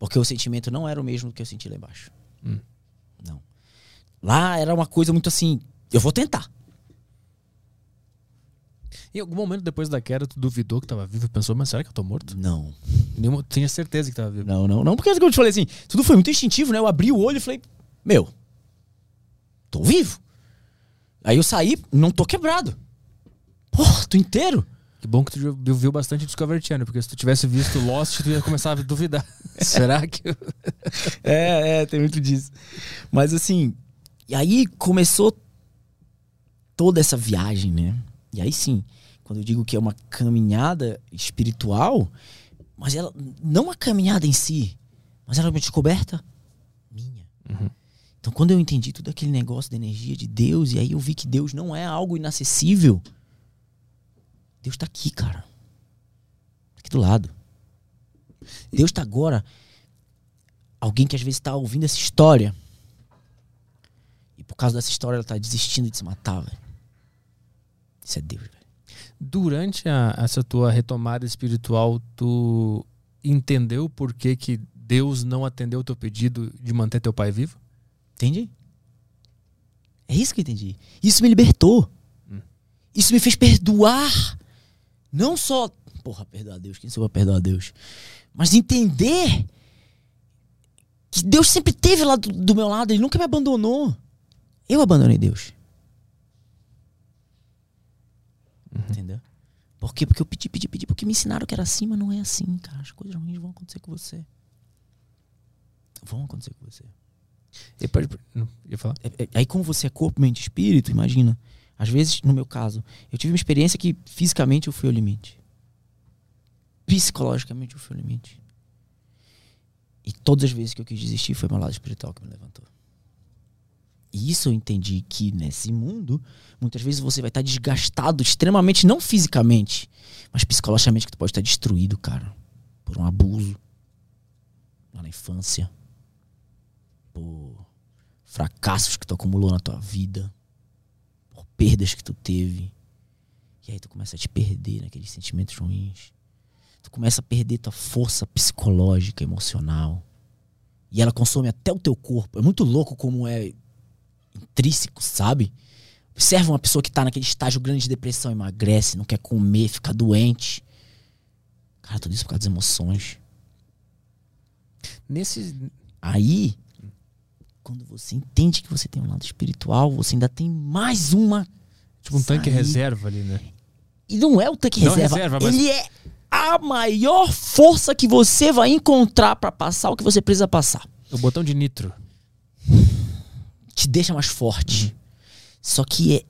Porque o sentimento não era o mesmo que eu senti lá embaixo. Hum. Não. Lá era uma coisa muito assim, eu vou tentar. Em algum momento depois da queda, tu duvidou que tava vivo e pensou, mas será que eu tô morto? Não. Nenhuma, tinha certeza que tava vivo. Não, não, não. Porque eu te falei assim, tudo foi muito instintivo, né? Eu abri o olho e falei, meu, tô vivo. Aí eu saí, não tô quebrado. Porra, tô inteiro. Que bom que tu viu bastante Discovery Channel, porque se tu tivesse visto Lost, tu ia começar a duvidar. Será que. é, é, tem muito disso. Mas assim, e aí começou toda essa viagem, né? E aí sim, quando eu digo que é uma caminhada espiritual, mas ela não a caminhada em si, mas ela é uma descoberta minha. Uhum. Então, quando eu entendi tudo aquele negócio da energia de Deus, e aí eu vi que Deus não é algo inacessível, Deus tá aqui, cara. Tá aqui do lado. Deus tá agora. Alguém que às vezes tá ouvindo essa história. E por causa dessa história ela tá desistindo de se matar, velho. Isso é Deus, velho. Durante a, essa tua retomada espiritual, tu entendeu por que, que Deus não atendeu o teu pedido de manter teu pai vivo? Entendi. É isso que eu entendi. Isso me libertou. Hum. Isso me fez perdoar. Não só, porra, perdoar a Deus, quem sou eu perdoar a Deus? Mas entender que Deus sempre esteve lá do, do meu lado, Ele nunca me abandonou. Eu abandonei Deus. Uhum. Entendeu? Por quê? Porque eu pedi, pedi, pedi, porque me ensinaram que era assim, mas não é assim, cara. As coisas ruins vão acontecer com você. Vão acontecer com você. E pode, não, ia falar? É, é, aí, como você é corpo, mente espírito, imagina. Às vezes, no meu caso, eu tive uma experiência que fisicamente eu fui ao limite. Psicologicamente eu fui ao limite. E todas as vezes que eu quis desistir foi meu lado espiritual que me levantou. E isso eu entendi que nesse mundo, muitas vezes você vai estar desgastado extremamente, não fisicamente, mas psicologicamente que tu pode estar destruído, cara, por um abuso lá na infância, por fracassos que tu acumulou na tua vida, por perdas que tu teve. E aí tu começa a te perder naqueles sentimentos ruins. Tu começa a perder tua força psicológica, emocional. E ela consome até o teu corpo. É muito louco como é intrínseco, sabe? Observa uma pessoa que tá naquele estágio grande de depressão, emagrece, não quer comer, fica doente. Cara, tudo isso por causa das emoções. Nesse. Aí, quando você entende que você tem um lado espiritual, você ainda tem mais uma. Tipo um tanque reserva ali, né? E não é o tanque não reserva. reserva mas... Ele é a maior força que você vai encontrar para passar o que você precisa passar. O botão de nitro te deixa mais forte. Uhum. Só que é,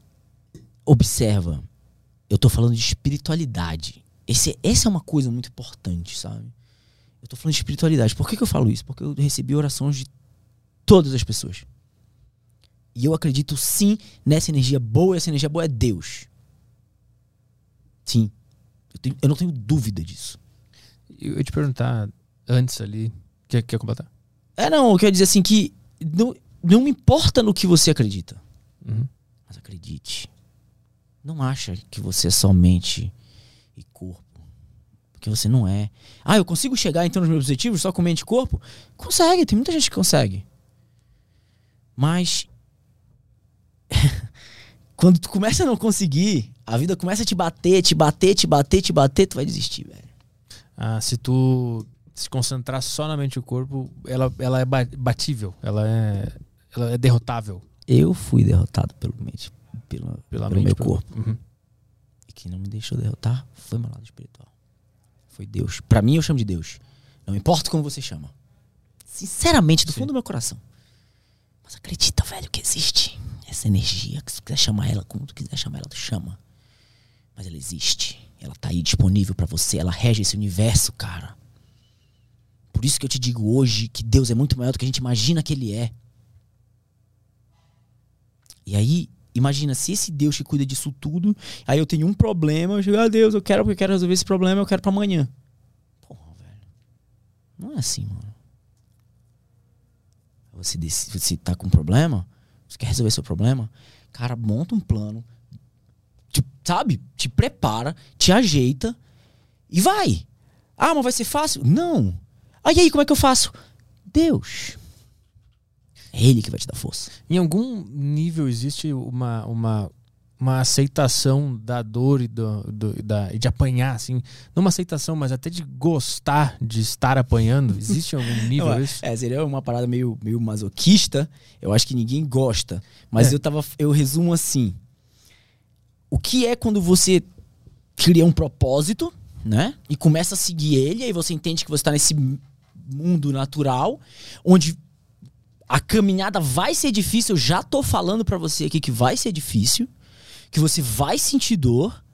observa, eu tô falando de espiritualidade. Esse, essa é uma coisa muito importante, sabe? Eu tô falando de espiritualidade. Por que, que eu falo isso? Porque eu recebi orações de todas as pessoas. E eu acredito sim nessa energia boa, e essa energia boa é Deus. Sim. Eu, tenho, eu não tenho dúvida disso. Eu ia te perguntar antes ali. Quer, quer completar? É, não, eu quero dizer assim que. Não, não importa no que você acredita. Uhum. Mas acredite. Não acha que você é somente e corpo. Porque você não é. Ah, eu consigo chegar então nos meus objetivos só com mente e corpo? Consegue, tem muita gente que consegue. Mas. quando tu começa a não conseguir, a vida começa a te bater, te bater, te bater, te bater, tu vai desistir, velho. Ah, se tu se concentrar só na mente e o corpo, ela, ela é batível. Ela é ela é derrotável. Eu fui derrotado pelo, mente, pelo, Pela pelo mente, meu corpo. Uhum. E quem não me deixou derrotar foi meu lado espiritual. Foi Deus. Para mim, eu chamo de Deus. Não importa como você chama. Sinceramente, do Sim. fundo do meu coração. Mas acredita, velho, que existe essa energia. Que se tu quiser chamar ela, como tu quiser chamar ela, tu chama. Mas ela existe. Ela tá aí disponível para você. Ela rege esse universo, cara. Por isso que eu te digo hoje que Deus é muito maior do que a gente imagina que Ele é. E aí, imagina, se esse Deus que cuida disso tudo, aí eu tenho um problema, eu digo, ah, Deus, eu quero porque eu quero resolver esse problema, eu quero para amanhã. Porra, velho. Não é assim, mano. Você, você tá com um problema, você quer resolver seu problema, cara, monta um plano, te, sabe? Te prepara, te ajeita e vai. Ah, mas vai ser fácil? Não. Aí, aí, como é que eu faço? Deus. É ele que vai te dar força. Em algum nível existe uma, uma, uma aceitação da dor e do, do, da, de apanhar, assim. Não uma aceitação, mas até de gostar de estar apanhando. Existe algum nível Não, isso? É, seria uma parada meio, meio masoquista. Eu acho que ninguém gosta. Mas é. eu, tava, eu resumo assim. O que é quando você cria um propósito, né? E começa a seguir ele, aí você entende que você está nesse mundo natural, onde a caminhada vai ser difícil, eu já tô falando para você aqui que vai ser difícil, que você vai sentir dor.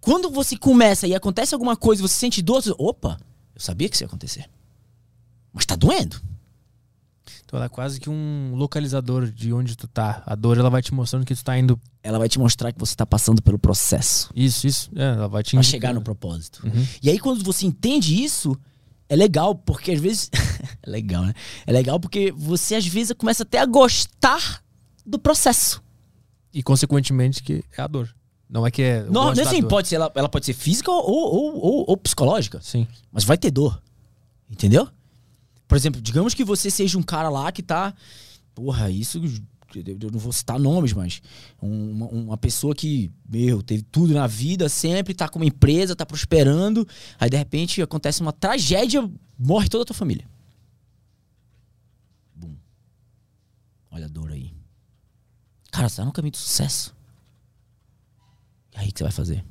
Quando você começa e acontece alguma coisa, você sente dor, você, opa, eu sabia que isso ia acontecer. Mas tá doendo. Então ela é quase que um localizador de onde tu tá. A dor ela vai te mostrando que tu tá indo. Ela vai te mostrar que você tá passando pelo processo. Isso, isso. É, ela vai te Pra chegar no propósito. Uhum. E aí, quando você entende isso, é legal, porque às vezes. é legal, né? É legal porque você às vezes começa até a gostar do processo. E consequentemente que é a dor. Não é que é. Não, não assim, pode ser, ela, ela pode ser física ou, ou, ou, ou psicológica. Sim. Mas vai ter dor. Entendeu? Por exemplo, digamos que você seja um cara lá que tá. Porra, isso. Eu não vou citar nomes, mas. Uma, uma pessoa que, meu, teve tudo na vida, sempre tá com uma empresa, tá prosperando. Aí de repente acontece uma tragédia, morre toda a tua família. Bum. Olha a dor aí. Cara, você tá no caminho do sucesso. E aí o que você vai fazer?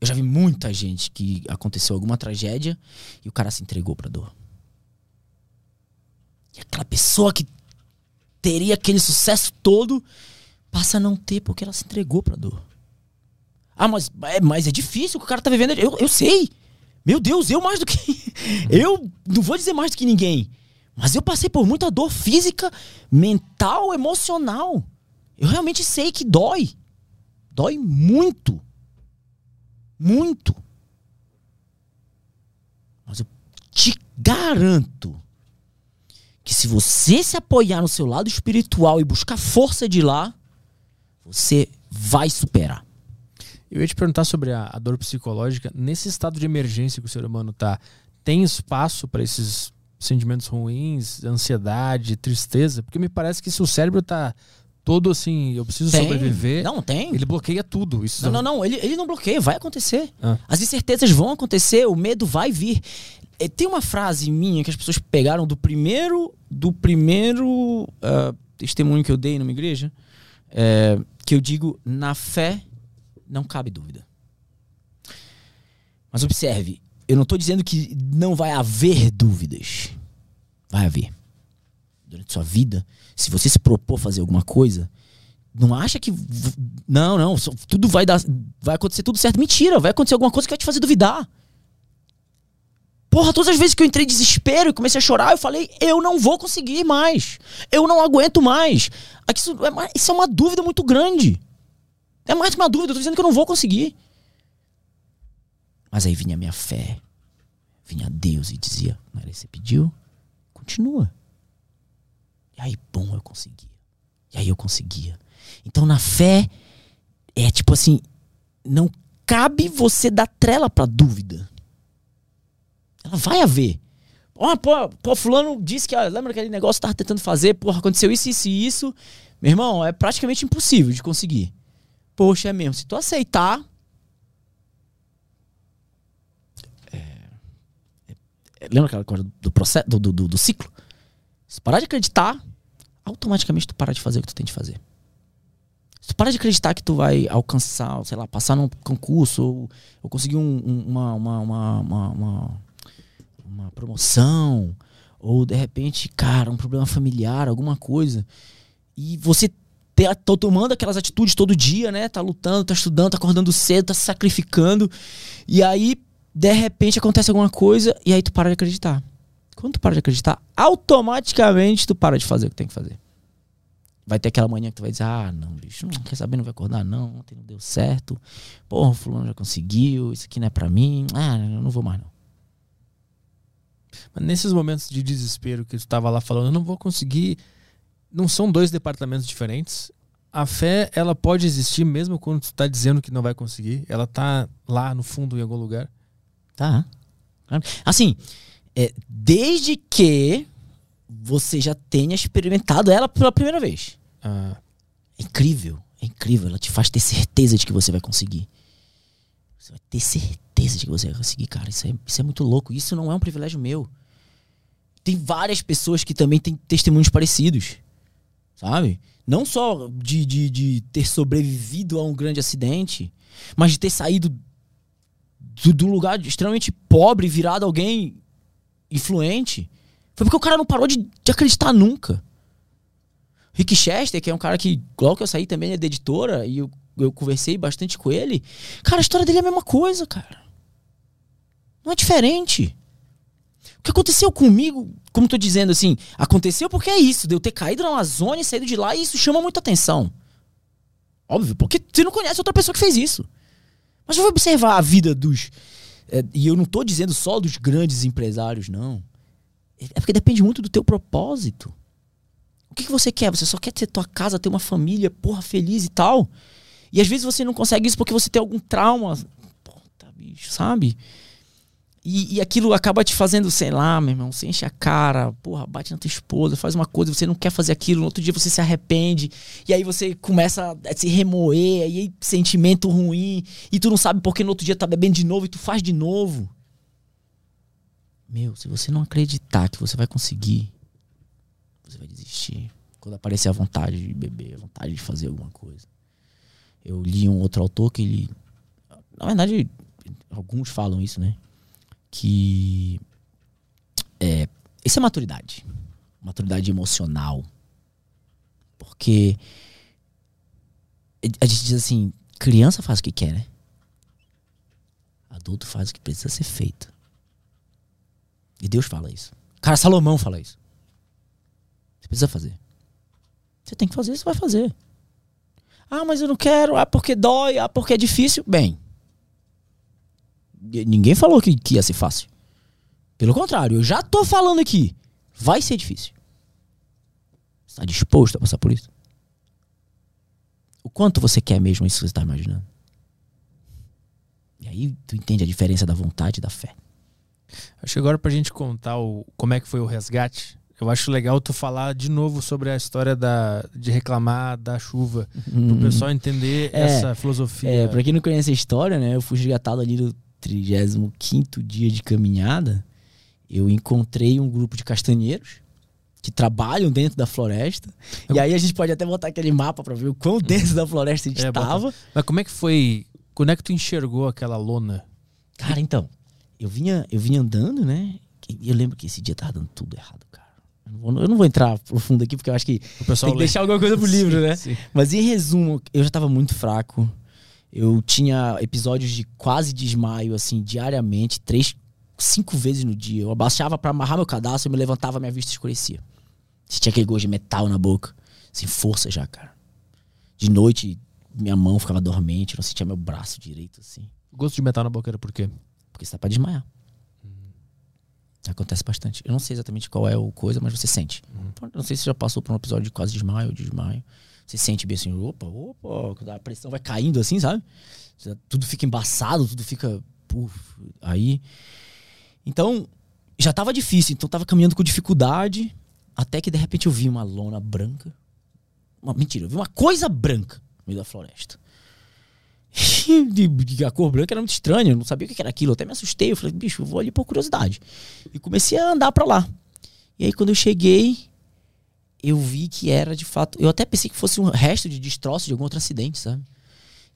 Eu já vi muita gente que aconteceu alguma tragédia e o cara se entregou pra dor. E aquela pessoa que teria aquele sucesso todo passa a não ter porque ela se entregou pra dor. Ah, mas é, mas é difícil o cara tá vivendo. Eu, eu sei. Meu Deus, eu mais do que. eu não vou dizer mais do que ninguém. Mas eu passei por muita dor física, mental, emocional. Eu realmente sei que dói. Dói muito. Muito. Mas eu te garanto que se você se apoiar no seu lado espiritual e buscar força de lá, você vai superar. Eu ia te perguntar sobre a, a dor psicológica. Nesse estado de emergência que o ser humano está, tem espaço para esses sentimentos ruins, ansiedade, tristeza? Porque me parece que se o cérebro está todo assim, eu preciso tem. sobreviver. Não, tem. Ele bloqueia tudo. Isso não, não, não, ele, ele não bloqueia, vai acontecer. Ah. As incertezas vão acontecer, o medo vai vir. É, tem uma frase minha que as pessoas pegaram do primeiro do primeiro uh, testemunho que eu dei numa igreja, é, que eu digo, na fé não cabe dúvida. Mas observe, eu não estou dizendo que não vai haver dúvidas. Vai haver. Durante sua vida, se você se propor fazer alguma coisa, não acha que. Não, não, tudo vai dar. Vai acontecer tudo certo. Mentira, vai acontecer alguma coisa que vai te fazer duvidar. Porra, todas as vezes que eu entrei em desespero e comecei a chorar, eu falei, eu não vou conseguir mais. Eu não aguento mais. Isso é, isso é uma dúvida muito grande. É mais que uma dúvida, eu tô dizendo que eu não vou conseguir. Mas aí vinha a minha fé. Vinha Deus e dizia, que você pediu? Continua. E aí, bom, eu conseguia. E aí eu conseguia. Então na fé, é tipo assim, não cabe você dar trela pra dúvida. Vai haver. Oh, pô, pô, fulano disse que, lembra aquele negócio que tava tentando fazer, porra, aconteceu isso, isso e isso. Meu irmão, é praticamente impossível de conseguir. Poxa, é mesmo. Se tu aceitar. É, é, lembra aquela coisa do processo, do, do, do, ciclo? Se parar de acreditar, automaticamente tu para de fazer o que tu tem de fazer. Se tu parar de acreditar que tu vai alcançar, sei lá, passar num concurso ou, ou conseguir um, um, uma, uma, uma, uma uma promoção, ou de repente, cara, um problema familiar, alguma coisa, e você tá tomando aquelas atitudes todo dia, né? Tá lutando, tá estudando, tá acordando cedo, tá se sacrificando, e aí, de repente, acontece alguma coisa, e aí tu para de acreditar. Quando tu para de acreditar, automaticamente tu para de fazer o que tem que fazer. Vai ter aquela manhã que tu vai dizer, ah, não, bicho, não quer saber, não vai acordar, não, ontem não deu certo. Porra, o fulano já conseguiu, isso aqui não é pra mim. Ah, eu não vou mais, não. Mas nesses momentos de desespero que tu estava lá falando, eu não vou conseguir. Não são dois departamentos diferentes. A fé, ela pode existir mesmo quando tu está dizendo que não vai conseguir. Ela tá lá no fundo em algum lugar. Tá. Assim, é, desde que você já tenha experimentado ela pela primeira vez. Ah. É incrível, é incrível. Ela te faz ter certeza de que você vai conseguir. Você vai ter certeza de que você vai conseguir, cara. Isso é, isso é muito louco. Isso não é um privilégio meu. Tem várias pessoas que também têm testemunhos parecidos. Sabe? Não só de, de, de ter sobrevivido a um grande acidente, mas de ter saído do, do lugar extremamente pobre, virado alguém influente. Foi porque o cara não parou de, de acreditar nunca. Rick Chester, que é um cara que, logo que eu saí também é da editora, e eu eu conversei bastante com ele. Cara, a história dele é a mesma coisa, cara. Não é diferente. O que aconteceu comigo, como tô dizendo assim, aconteceu porque é isso, de eu ter caído na Amazônia, saído de lá, e isso chama muita atenção. Óbvio, porque você não conhece outra pessoa que fez isso. Mas eu vou observar a vida dos. É, e eu não tô dizendo só dos grandes empresários, não. É porque depende muito do teu propósito. O que, que você quer? Você só quer ter tua casa, ter uma família, porra, feliz e tal. E às vezes você não consegue isso porque você tem algum trauma. Puta, bicho, sabe? E, e, aquilo acaba te fazendo, sei lá, meu irmão, você enche a cara, porra, bate na tua esposa, faz uma coisa, você não quer fazer aquilo, no outro dia você se arrepende, e aí você começa a se remoer, aí sentimento ruim, e tu não sabe porque no outro dia tá bebendo de novo e tu faz de novo. Meu, se você não acreditar que você vai conseguir, você vai desistir. Quando aparecer a vontade de beber, a vontade de fazer alguma coisa. Eu li um outro autor que ele. Na verdade, alguns falam isso, né? Que é, isso é maturidade. Maturidade emocional. Porque a gente diz assim, criança faz o que quer, né? Adulto faz o que precisa ser feito. E Deus fala isso. Cara, Salomão fala isso. Você precisa fazer. Você tem que fazer, você vai fazer. Ah, mas eu não quero. Ah, porque dói. Ah, porque é difícil. Bem, Ninguém falou que, que ia ser fácil. Pelo contrário, eu já tô falando aqui. Vai ser difícil. Está disposto a passar por isso? O quanto você quer mesmo isso que você está imaginando? E aí tu entende a diferença da vontade e da fé. Acho que agora pra gente contar o, como é que foi o resgate, eu acho legal tu falar de novo sobre a história da, de reclamar da chuva. Hum. Pro pessoal entender é, essa filosofia. É, pra quem não conhece a história, né? Eu fui resgatado ali do 35 dia de caminhada, eu encontrei um grupo de castanheiros que trabalham dentro da floresta. Eu... E aí a gente pode até botar aquele mapa para ver o quão dentro da floresta a gente estava. É, Mas como é que foi? Quando é que tu enxergou aquela lona? Cara, então, eu vinha, eu vinha andando, né? E eu lembro que esse dia tava dando tudo errado, cara. Eu não vou, eu não vou entrar profundo aqui, porque eu acho que o pessoal tem que lê. deixar alguma coisa pro livro, sim, né? Sim. Mas em resumo, eu já tava muito fraco. Eu tinha episódios de quase desmaio, assim, diariamente, três, cinco vezes no dia. Eu abaixava para amarrar meu cadastro, eu me levantava, minha vista escurecia. Tinha aquele gosto de metal na boca. Sem força já, cara. De noite, minha mão ficava dormente, eu não sentia meu braço direito, assim. O gosto de metal na boca era por quê? Porque você tá pra desmaiar. Uhum. Acontece bastante. Eu não sei exatamente qual é o coisa, mas você sente. Uhum. Não sei se você já passou por um episódio de quase desmaio ou desmaio. Você sente bem assim, opa, opa, a pressão vai caindo assim, sabe? Tudo fica embaçado, tudo fica. Puf, aí. Então, já tava difícil, então tava caminhando com dificuldade, até que de repente eu vi uma lona branca. Uma, mentira, eu vi uma coisa branca no meio da floresta. A cor branca era muito estranha, eu não sabia o que era aquilo. Eu até me assustei. Eu falei, bicho, eu vou ali por curiosidade. E comecei a andar para lá. E aí, quando eu cheguei, eu vi que era de fato. Eu até pensei que fosse um resto de destroço de algum outro acidente, sabe?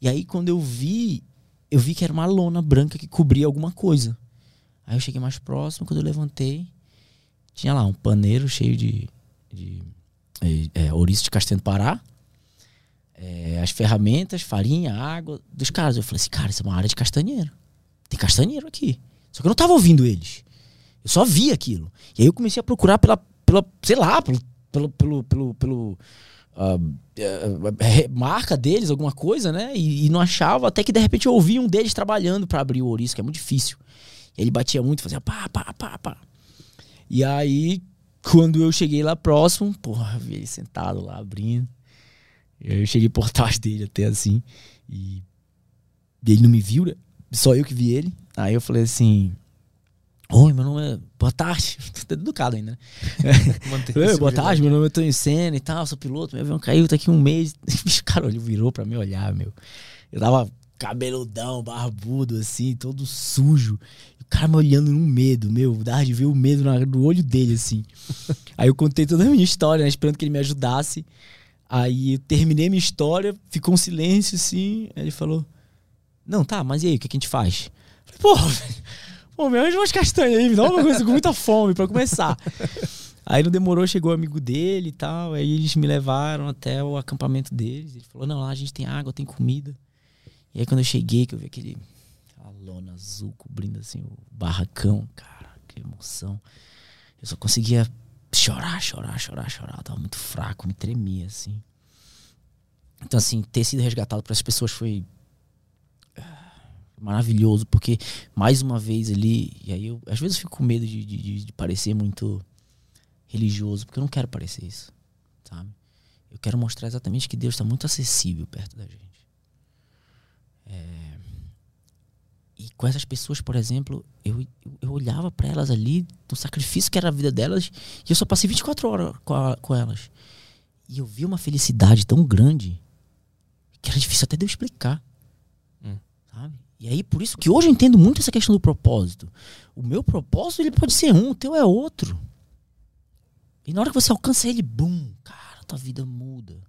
E aí, quando eu vi, eu vi que era uma lona branca que cobria alguma coisa. Aí eu cheguei mais próximo, quando eu levantei, tinha lá um paneiro cheio de, de é, é, ouriço de castanho do Pará. É, as ferramentas, farinha, água dos caras. Eu falei assim, cara, isso é uma área de castanheiro. Tem castanheiro aqui. Só que eu não tava ouvindo eles. Eu só vi aquilo. E aí eu comecei a procurar pela, pela sei lá, pelo pelo, pelo, pelo, pelo uh, uh, marca deles, alguma coisa, né? E, e, não achava, até que de repente eu ouvi um deles trabalhando para abrir o ouriço, que é muito difícil. Ele batia muito, fazia pá, pá, pá, pá. E aí, quando eu cheguei lá próximo, porra, vi ele sentado lá abrindo. Eu cheguei por trás dele até assim. E ele não me viu, né? Só eu que vi ele. Aí eu falei assim: Oi, meu nome é. Boa tarde. Tô educado ainda, né? Oi, boa tarde, meu nome é Tony Senna e tal, sou piloto. Meu avião caiu, tá aqui um mês. O cara ele virou pra me olhar, meu. Eu tava cabeludão, barbudo, assim, todo sujo. E o cara me olhando num medo, meu. Dava de ver o medo no olho dele, assim. Aí eu contei toda a minha história, né? Esperando que ele me ajudasse. Aí eu terminei minha história, ficou um silêncio, assim. Aí ele falou: Não, tá, mas e aí, o que, que a gente faz? Eu falei, porra, velho. Pô, me arranja umas castanhas aí, me dá uma coisa com muita fome para começar. Aí não demorou, chegou o amigo dele e tal. Aí eles me levaram até o acampamento deles. Ele falou: não, lá a gente tem água, tem comida. E aí quando eu cheguei, que eu vi aquele. Aquela lona azul cobrindo assim o barracão, cara. que emoção. Eu só conseguia chorar, chorar, chorar, chorar. Eu tava muito fraco, me tremia, assim. Então, assim, ter sido resgatado para as pessoas foi maravilhoso, porque mais uma vez ali, e aí eu às vezes eu fico com medo de, de, de parecer muito religioso, porque eu não quero parecer isso, sabe? Eu quero mostrar exatamente que Deus está muito acessível perto da gente. É... E com essas pessoas, por exemplo, eu, eu olhava para elas ali, no sacrifício que era a vida delas, e eu só passei 24 horas com, a, com elas. E eu vi uma felicidade tão grande que era difícil até de eu explicar. E aí, por isso que hoje eu entendo muito essa questão do propósito. O meu propósito ele pode ser um, o teu é outro. E na hora que você alcança ele, bum, cara, tua vida muda.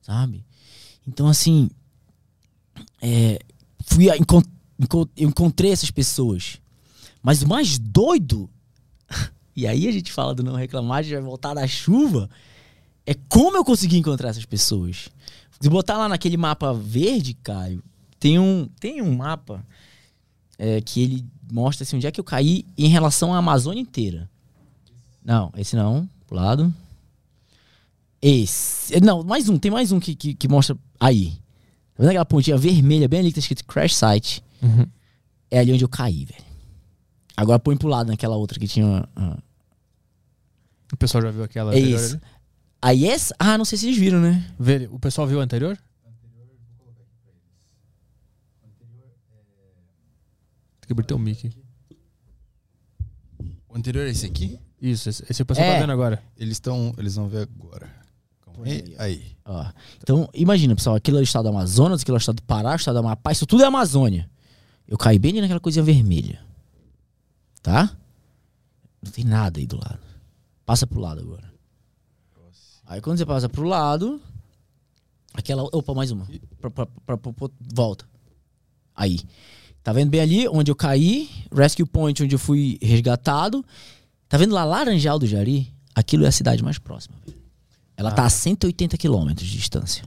Sabe? Então, assim, é, fui a, encont, eu encontrei essas pessoas. Mas o mais doido, e aí a gente fala do não reclamar, a gente vai voltar da chuva, é como eu consegui encontrar essas pessoas. Se botar lá naquele mapa verde, Caio, tem um, tem um mapa é, que ele mostra assim, onde é que eu caí em relação à Amazônia inteira. Não, esse não. Pro lado. Esse. Não, mais um. Tem mais um que, que, que mostra aí. Tá vendo aquela pontinha vermelha bem ali que tá escrito Crash Site? Uhum. É ali onde eu caí, velho. Agora põe pro lado naquela outra que tinha. Uh... O pessoal já viu aquela é anterior ali? Aí essa. Ah, não sei se vocês viram, né? O pessoal viu a anterior? Tem que abrir teu mic. O anterior é esse aqui? Isso, esse, esse o pessoal tá é. tá vendo agora. Eles estão. Eles vão ver agora. Aí. aí. Ó, então, imagina, pessoal, aquilo é o estado do Amazonas, aquilo é o estado do Pará, o estado do Amapá, isso tudo é Amazônia. Eu caí bem ali naquela coisinha vermelha. Tá? Não tem nada aí do lado. Passa pro lado agora. Aí quando você passa pro lado. Aquela. Opa, mais uma. Pra, pra, pra, volta. Aí. Tá vendo bem ali onde eu caí? Rescue Point, onde eu fui resgatado. Tá vendo lá Laranjal do Jari? Aquilo é a cidade mais próxima. Ela ah. tá a 180 quilômetros de distância.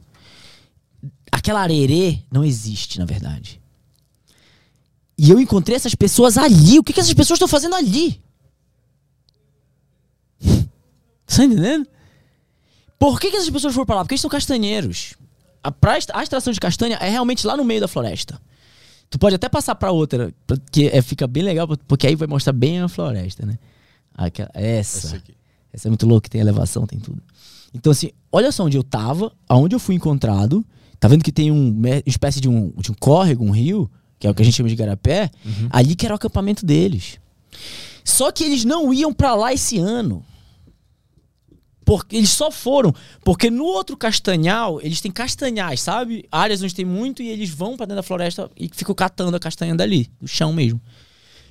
Aquela arerê não existe, na verdade. E eu encontrei essas pessoas ali. O que, que essas pessoas estão fazendo ali? tá entendendo? Por que, que essas pessoas foram pra lá? Porque eles são castanheiros. A, a extração de castanha é realmente lá no meio da floresta. Tu pode até passar para outra, porque é, fica bem legal, porque aí vai mostrar bem a floresta, né? Aquela, essa. Essa, essa é muito louca, tem elevação, tem tudo. Então, assim, olha só onde eu tava, aonde eu fui encontrado. Tá vendo que tem um, uma espécie de um, de um córrego, um rio, que é o que a gente chama de garapé, uhum. ali que era o acampamento deles. Só que eles não iam para lá esse ano. Porque eles só foram. Porque no outro castanhal, eles têm castanhais, sabe? Áreas onde tem muito e eles vão para dentro da floresta e ficam catando a castanha dali, do chão mesmo.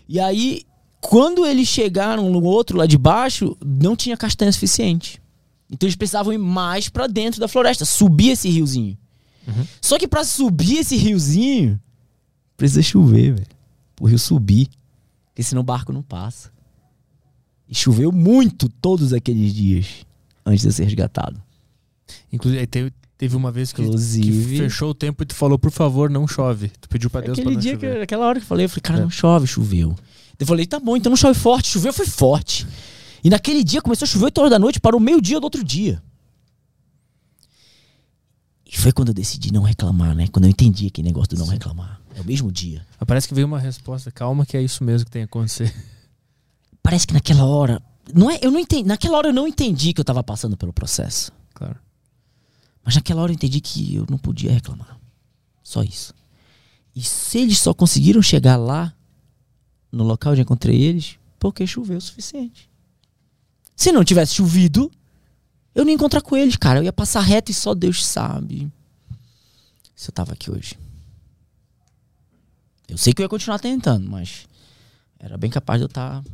E aí, quando eles chegaram no outro lá de baixo, não tinha castanha suficiente. Então eles precisavam ir mais para dentro da floresta, subir esse riozinho. Uhum. Só que para subir esse riozinho, precisa chover, velho. O rio subir. Porque senão o barco não passa. E choveu muito todos aqueles dias antes de ser resgatado. Inclusive, teve, teve uma vez que, Inclusive, que fechou o tempo e tu falou, por favor, não chove. Tu pediu para Deus pra não dia chover. Que, aquela hora que eu falei, eu falei, cara, é. não chove, choveu. Eu falei, tá bom, então não chove forte. Choveu, foi forte. E naquele dia começou a chover 8 horas da noite para o meio-dia do outro dia. E foi quando eu decidi não reclamar, né? Quando eu entendi aquele negócio do não Sim. reclamar. É o mesmo dia. Parece que veio uma resposta calma que é isso mesmo que tem que acontecer. Parece que naquela hora não é, eu não entendi. Naquela hora eu não entendi que eu estava passando pelo processo. Claro. Mas naquela hora eu entendi que eu não podia reclamar. Só isso. E se eles só conseguiram chegar lá, no local onde encontrei eles, porque choveu o suficiente. Se não tivesse chovido, eu não ia encontrar com eles, cara. Eu ia passar reto e só Deus sabe se eu tava aqui hoje. Eu sei que eu ia continuar tentando, mas era bem capaz de eu estar tá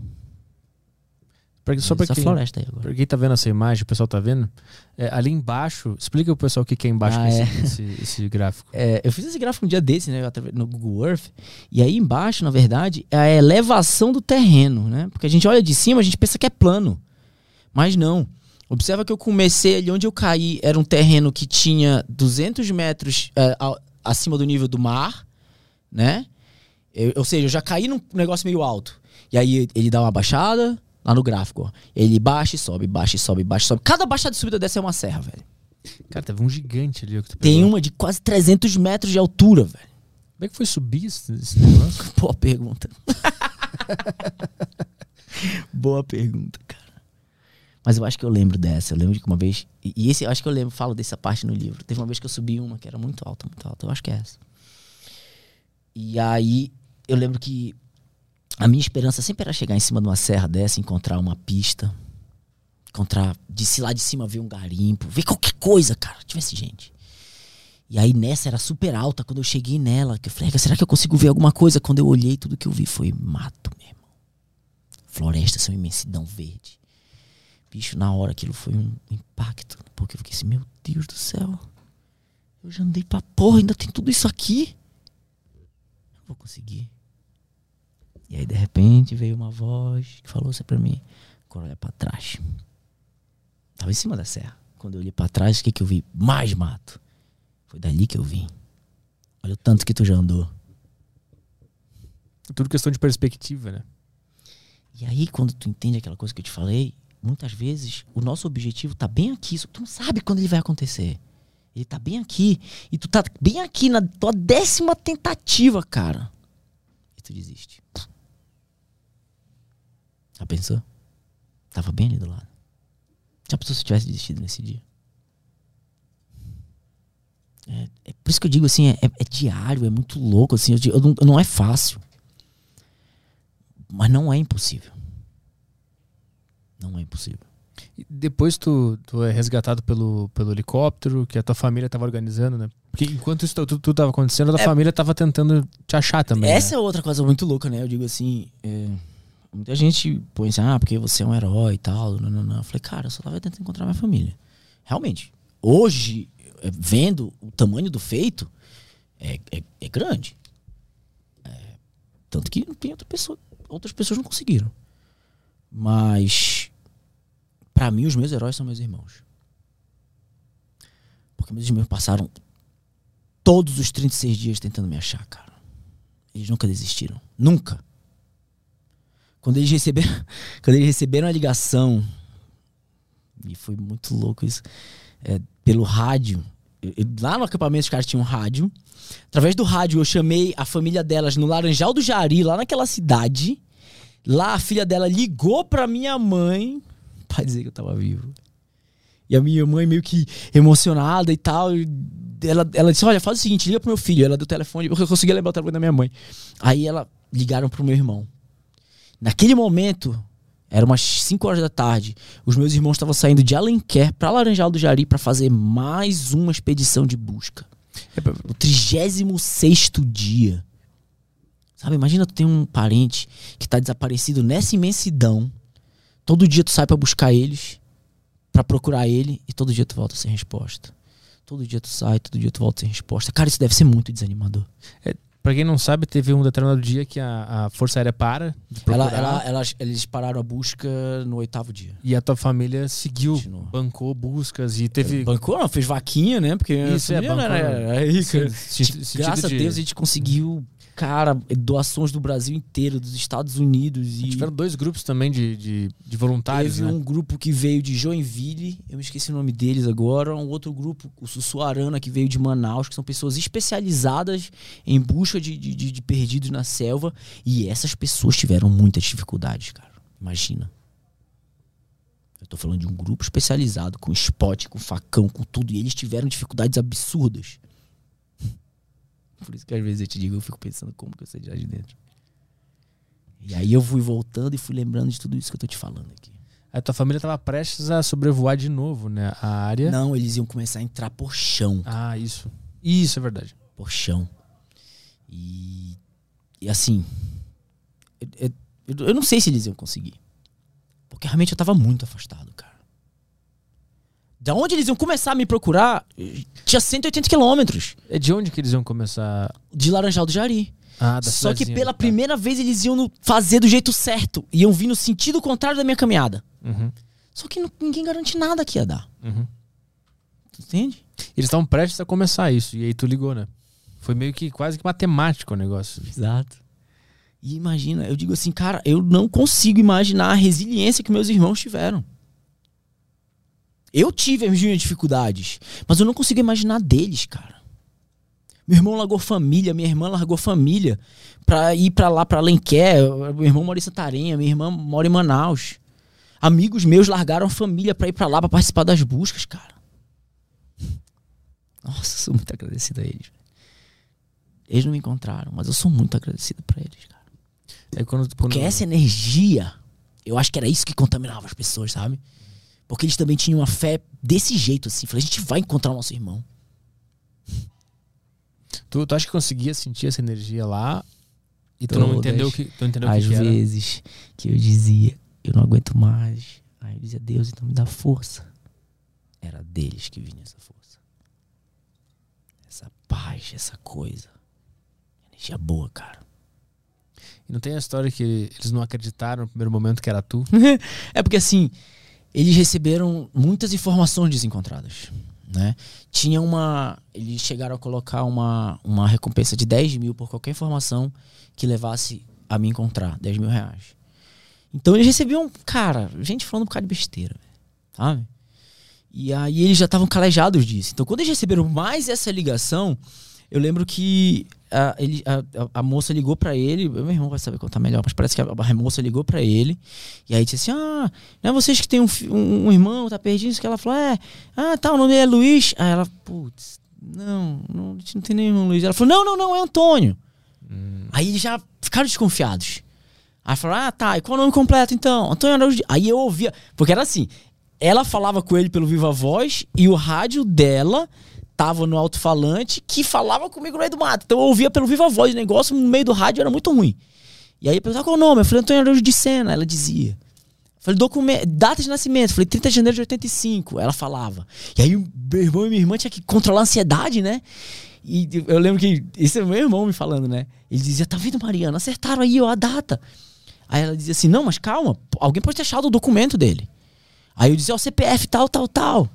Pra, só para quem, floresta aí agora. Pra quem tá vendo essa imagem, o pessoal tá vendo, é, ali embaixo, explica o pessoal o que, é embaixo ah, é. esse, esse, gráfico. É, eu fiz esse gráfico um dia desse, né, no Google Earth, e aí embaixo, na verdade, é a elevação do terreno, né? Porque a gente olha de cima, a gente pensa que é plano, mas não. Observa que eu comecei ali onde eu caí, era um terreno que tinha 200 metros é, acima do nível do mar, né? Eu, ou seja, eu já caí num negócio meio alto. E aí ele dá uma baixada lá no gráfico. Ó. Ele baixa e sobe, baixa e sobe, baixa e sobe. Cada baixada de subida dessa é uma serra, velho. Cara, teve um gigante ali. Que Tem uma de quase 300 metros de altura, velho. Como é que foi subir esse, esse negócio? Boa pergunta. Boa pergunta, cara. Mas eu acho que eu lembro dessa. Eu lembro de que uma vez. E esse eu acho que eu lembro, falo dessa parte no livro. Teve uma vez que eu subi uma que era muito alta, muito alta. Eu acho que é essa. E aí eu lembro que a minha esperança sempre era chegar em cima de uma serra dessa, encontrar uma pista, encontrar, de se lá de cima ver um garimpo, ver qualquer coisa, cara, tivesse gente. E aí nessa era super alta, quando eu cheguei nela, que eu falei, será que eu consigo ver alguma coisa? Quando eu olhei, tudo que eu vi foi mato mesmo. Floresta, essa imensidão verde. Bicho, na hora aquilo foi um impacto, porque eu fiquei assim, meu Deus do céu. Eu já andei pra porra, ainda tem tudo isso aqui. Não vou conseguir. E aí, de repente, veio uma voz que falou assim pra mim: agora olha pra trás. Tava em cima da serra. Quando eu olhei pra trás, o que, que eu vi? Mais mato. Foi dali que eu vim. Olha o tanto que tu já andou. Tudo questão de perspectiva, né? E aí, quando tu entende aquela coisa que eu te falei, muitas vezes o nosso objetivo tá bem aqui, só que tu não sabe quando ele vai acontecer. Ele tá bem aqui. E tu tá bem aqui na tua décima tentativa, cara. E tu desiste. Já pensou? Tava bem ali do lado. Já pensou se eu tivesse desistido nesse dia? É, é por isso que eu digo assim, é, é diário, é muito louco, assim, eu, eu não, não é fácil. Mas não é impossível. Não é impossível. Depois tu, tu é resgatado pelo, pelo helicóptero, que a tua família estava organizando, né? Porque enquanto isso tudo, tudo tava acontecendo, a tua é, família estava tentando te achar também. Essa né? é outra coisa muito louca, né? Eu digo assim. É, muita gente põe assim, ah, porque você é um herói e tal. Não, não, não. Eu falei, cara, eu só tava tentando encontrar minha família. Realmente. Hoje, é, vendo o tamanho do feito, é, é, é grande. É, tanto que tem outra pessoa, outras pessoas não conseguiram. Mas para mim, os meus heróis são meus irmãos. Porque meus irmãos passaram todos os 36 dias tentando me achar, cara. Eles nunca desistiram. Nunca. Quando eles receberam, quando eles receberam a ligação, e foi muito louco isso, é, pelo rádio. Eu, eu, lá no acampamento os caras tinham um rádio. Através do rádio eu chamei a família delas no Laranjal do Jari, lá naquela cidade. Lá a filha dela ligou pra minha mãe pra dizer que eu tava vivo. E a minha mãe meio que emocionada e tal. Ela, ela disse: Olha, faz o seguinte, liga pro meu filho. Ela deu o telefone, eu conseguia lembrar o telefone da minha mãe. Aí ela ligaram pro meu irmão. Naquele momento, era umas 5 horas da tarde. Os meus irmãos estavam saindo de Alenquer para Laranjal do Jari para fazer mais uma expedição de busca. No 36 dia. Sabe, imagina tu tem um parente que tá desaparecido nessa imensidão Todo dia tu sai para buscar eles, para procurar ele, e todo dia tu volta sem resposta. Todo dia tu sai, todo dia tu volta sem resposta. Cara, isso deve ser muito desanimador. É, pra quem não sabe, teve um determinado dia que a, a Força Aérea para. Ela, ela, ela, eles pararam a busca no oitavo dia. E a tua família seguiu, Continuou. bancou buscas e teve. Bancou, não, fez vaquinha, né? Porque isso é, bancou, era, era rica. Graças de... a Deus a gente conseguiu cara, doações do Brasil inteiro, dos Estados Unidos. E tiveram dois grupos também de, de, de voluntários. Teve né? um grupo que veio de Joinville, eu me esqueci o nome deles agora. Um outro grupo, o Sussuarana, que veio de Manaus, que são pessoas especializadas em busca de, de, de perdidos na selva. E essas pessoas tiveram muitas dificuldades, cara. Imagina. Eu tô falando de um grupo especializado, com spot, com facão, com tudo. E eles tiveram dificuldades absurdas. Por isso que às vezes eu te digo, eu fico pensando como que eu sei de lá de dentro. E aí eu fui voltando e fui lembrando de tudo isso que eu tô te falando aqui. A tua família estava prestes a sobrevoar de novo, né? A área. Não, eles iam começar a entrar por chão. Ah, isso. Isso é verdade. Por chão. E, e assim, eu, eu, eu, não sei se eles iam conseguir. Porque realmente eu tava muito afastado, cara. Da onde eles iam começar a me procurar, tinha 180 quilômetros. É de onde que eles iam começar? De Laranjal do Jari. Ah, da Só que pela primeira vez eles iam fazer do jeito certo. Iam vir no sentido contrário da minha caminhada. Uhum. Só que não, ninguém garante nada que ia dar. Uhum. Entende? Eles estavam prestes a começar isso. E aí tu ligou, né? Foi meio que quase que matemático o negócio. Exato. E imagina, eu digo assim, cara, eu não consigo imaginar a resiliência que meus irmãos tiveram. Eu tive as minhas dificuldades, mas eu não consigo imaginar deles, cara. Meu irmão largou família, minha irmã largou família pra ir pra lá, pra Lenquer. Meu irmão mora em Santarém, minha irmã mora em Manaus. Amigos meus largaram família pra ir pra lá pra participar das buscas, cara. Nossa, sou muito agradecido a eles. Eles não me encontraram, mas eu sou muito agradecido pra eles, cara. É quando, quando... Porque essa energia, eu acho que era isso que contaminava as pessoas, sabe? Porque eles também tinham uma fé desse jeito, assim. Falei, a gente vai encontrar o nosso irmão. Tu, tu acha que conseguia sentir essa energia lá e tu Todas não entendeu o que, tu entendeu Às que vezes que eu dizia, eu não aguento mais. Aí eu dizia, Deus, então me dá força. Era deles que vinha essa força. Essa paz, essa coisa. Energia boa, cara. E não tem a história que eles não acreditaram no primeiro momento que era tu? é porque assim, eles receberam muitas informações desencontradas. Né? Tinha uma. Eles chegaram a colocar uma, uma recompensa de 10 mil por qualquer informação que levasse a me encontrar. 10 mil reais. Então eles recebiam, cara, gente falando um bocado de besteira, sabe? E aí eles já estavam calejados disso. Então quando eles receberam mais essa ligação, eu lembro que a, ele, a, a, moça ligou para ele. Meu irmão vai saber contar melhor, mas parece que a, a moça ligou para ele. E aí disse assim: Ah, não é vocês que tem um, um, um, irmão, tá perdido? Isso que ela falou: É, ah, tá, o nome é Luiz. Aí ela, putz, não, não, a gente não tem nenhum Luiz. Ela falou: Não, não, não, é Antônio. Hum. Aí eles já ficaram desconfiados. Aí falou: Ah, tá, e qual é o nome completo então? Antônio Araújo. Aí eu ouvia, porque era assim: ela falava com ele pelo Viva Voz e o rádio dela tava no alto-falante que falava comigo no meio do mato. Então eu ouvia pelo viva voz, o negócio no meio do rádio era muito ruim. E aí eu perguntava qual o nome? Eu falei, Antônio Araújo de Sena. Ela dizia. Falei, documento, data de nascimento. Falei, 30 de janeiro de 85. Ela falava. E aí meu irmão e minha irmã tinham que controlar a ansiedade, né? E eu lembro que. Esse é meu irmão me falando, né? Ele dizia, tá vendo, Mariana? Acertaram aí ó, a data. Aí ela dizia assim, não, mas calma, alguém pode ter achado o documento dele. Aí eu dizia, ó, CPF tal, tal, tal.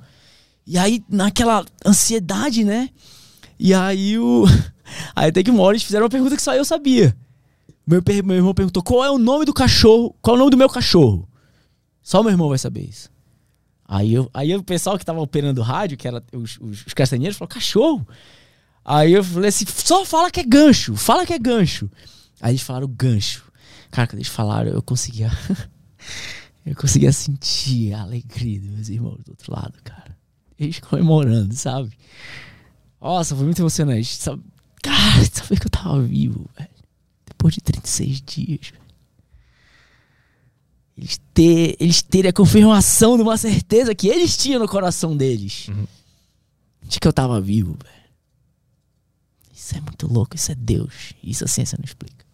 E aí, naquela ansiedade, né? E aí o. Aí até que uma hora eles fizeram uma pergunta que só eu sabia. Meu, meu irmão perguntou: qual é o nome do cachorro? Qual é o nome do meu cachorro? Só meu irmão vai saber isso. Aí, eu, aí o pessoal que tava operando o rádio, que era os, os, os castanheiros, falou: cachorro? Aí eu falei assim: só fala que é gancho, fala que é gancho. Aí eles falaram gancho. Cara, quando eles falaram, eu conseguia. eu conseguia sentir a alegria dos meus irmãos do outro lado, cara eles comemorando, sabe? Nossa, foi muito emocionante. Sabe? Cara, saber que eu tava vivo, velho. Depois de 36 dias, velho. Eles, ter, eles terem a confirmação de uma certeza que eles tinham no coração deles. Uhum. De que eu tava vivo, velho. Isso é muito louco, isso é Deus. Isso a ciência não explica.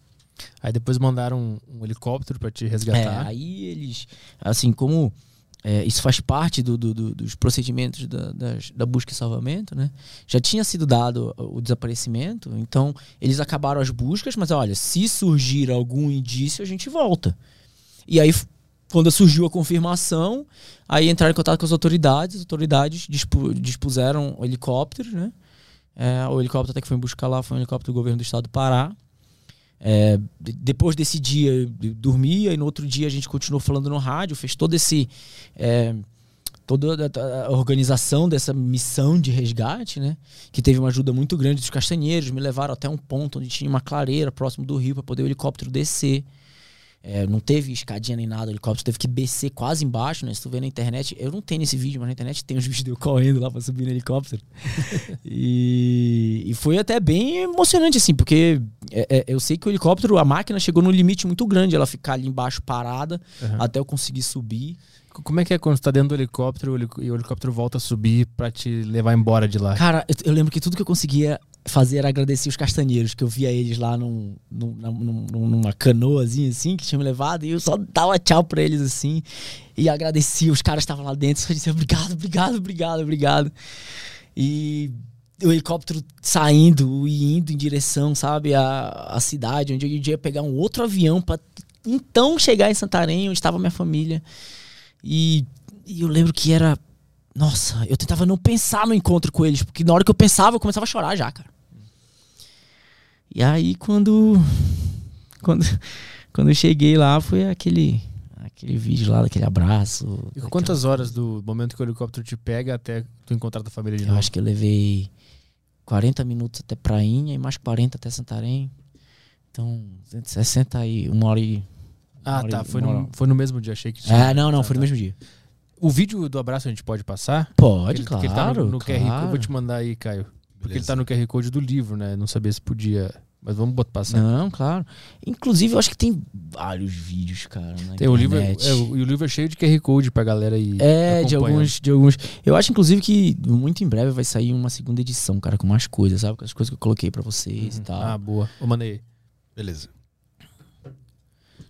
Aí depois mandaram um, um helicóptero para te resgatar. É, aí eles, assim, como é, isso faz parte do, do, do, dos procedimentos da, da, busca e salvamento, né? Já tinha sido dado o desaparecimento, então eles acabaram as buscas, mas olha, se surgir algum indício, a gente volta. E aí, quando surgiu a confirmação, aí entraram em contato com as autoridades, as autoridades dispu dispuseram o helicóptero, né? É, o helicóptero até que foi buscar lá foi um helicóptero do governo do estado do Pará. É, depois desse dia dormia e no outro dia a gente continuou falando no rádio, fez todo esse é, toda a organização dessa missão de resgate, né? Que teve uma ajuda muito grande dos castanheiros, me levaram até um ponto onde tinha uma clareira próximo do rio para poder o helicóptero descer. É, não teve escadinha nem nada, o helicóptero teve que descer quase embaixo, né? Se tu vê na internet, eu não tenho esse vídeo, mas na internet tem os vídeos de eu correndo lá pra subir no helicóptero. e, e, foi até bem emocionante, assim, porque é, é, eu sei que o helicóptero, a máquina chegou no limite muito grande, ela ficar ali embaixo parada, uhum. até eu conseguir subir. Como é que é quando você tá dentro do helicóptero e o helicóptero volta a subir para te levar embora de lá? Cara, eu, eu lembro que tudo que eu conseguia fazer agradecer os castanheiros, que eu via eles lá num, num, num, numa canoazinha assim, que tinha me levado, e eu só dava tchau pra eles assim, e agradecia, os caras estavam lá dentro, só dizia obrigado, obrigado, obrigado, obrigado. E o helicóptero saindo e indo em direção, sabe, à, à cidade, onde eu ia pegar um outro avião para então chegar em Santarém, onde estava minha família. E, e eu lembro que era nossa, eu tentava não pensar no encontro com eles, porque na hora que eu pensava, eu começava a chorar já, cara. E aí, quando, quando, quando eu cheguei lá, foi aquele, aquele vídeo lá, daquele abraço. E quantas horas do momento que o helicóptero te pega até tu encontrar a família de eu novo? acho que eu levei 40 minutos até Prainha e mais 40 até Santarém. Então, 60 e uma hora e. Ah, tá. Foi no, foi no mesmo dia, achei que É, não, não, Tá, foi no mesmo dia. O vídeo do abraço a gente pode passar? Pode, Ele- claro. que ele tá no, no QR Code. Eu claro. vou te mandar aí, Caio. Porque ele Beleza. tá no QR Code do livro, né? Não sabia se podia. Mas vamos botar passar. Não, claro. Inclusive, eu acho que tem vários vídeos, cara. Na Tem o livro, é, internet. o, e o livro é cheio de QR Code pra galera aí. É, de alguns, de alguns. Eu acho, inclusive, que muito em breve vai sair uma segunda edição, cara, com mais coisas, sabe? Com as coisas que eu coloquei pra vocês e Uhum. tal. Ah, boa. Eu mandei. Beleza.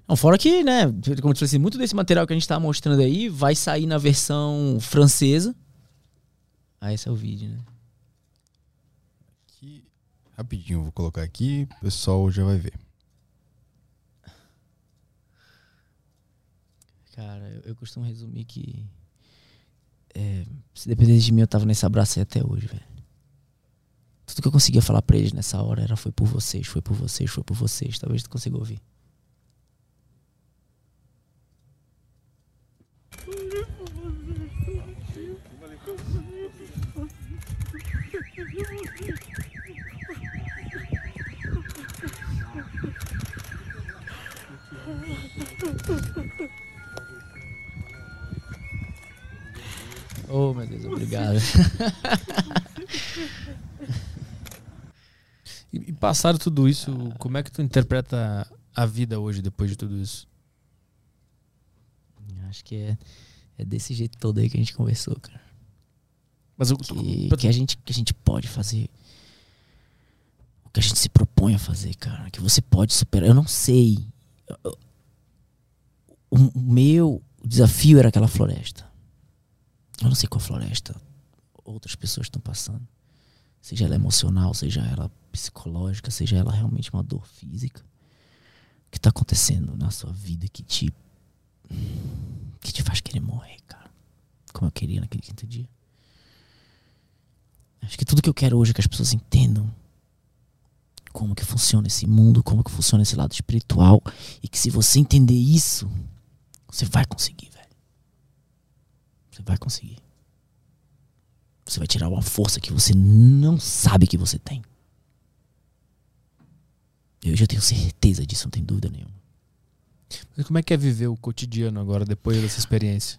Não, fora que, né, como eu te falei assim, muito desse material que a gente tá mostrando aí vai sair na versão francesa. Ah, esse é o vídeo, né? Rapidinho, vou colocar aqui, o pessoal já vai ver. Cara, eu, eu costumo resumir que. é, se dependesse de mim, eu tava nesse abraço aí até hoje, velho. Tudo que eu conseguia falar pra eles nessa hora era foi por vocês, foi por vocês, foi por vocês. Talvez tu consiga ouvir. Oh, meu Deus, obrigado. E, e passado tudo isso, como é que tu interpreta a vida hoje depois de tudo isso? Acho que é, é desse jeito todo aí que a gente conversou, cara. Mas o, que, que a gente, que a gente pode fazer o que a gente se propõe a fazer, cara. Que você pode superar. Eu não sei. Eu- O, meu desafio era aquela floresta. Eu não sei qual floresta outras pessoas estão passando. Seja ela emocional, seja ela psicológica, seja ela realmente uma dor física. O que tá acontecendo na sua vida que te. que te faz querer morrer, cara. Como eu queria naquele quinto dia. Acho que tudo que eu quero hoje é que as pessoas entendam como que funciona esse mundo, como que funciona esse lado espiritual e que se você entender isso, você vai conseguir, velho. Você vai conseguir. Você vai tirar uma força que você não sabe que você tem. Eu já tenho certeza disso, não tem dúvida nenhuma. mas como é que é viver o cotidiano agora, depois dessa experiência?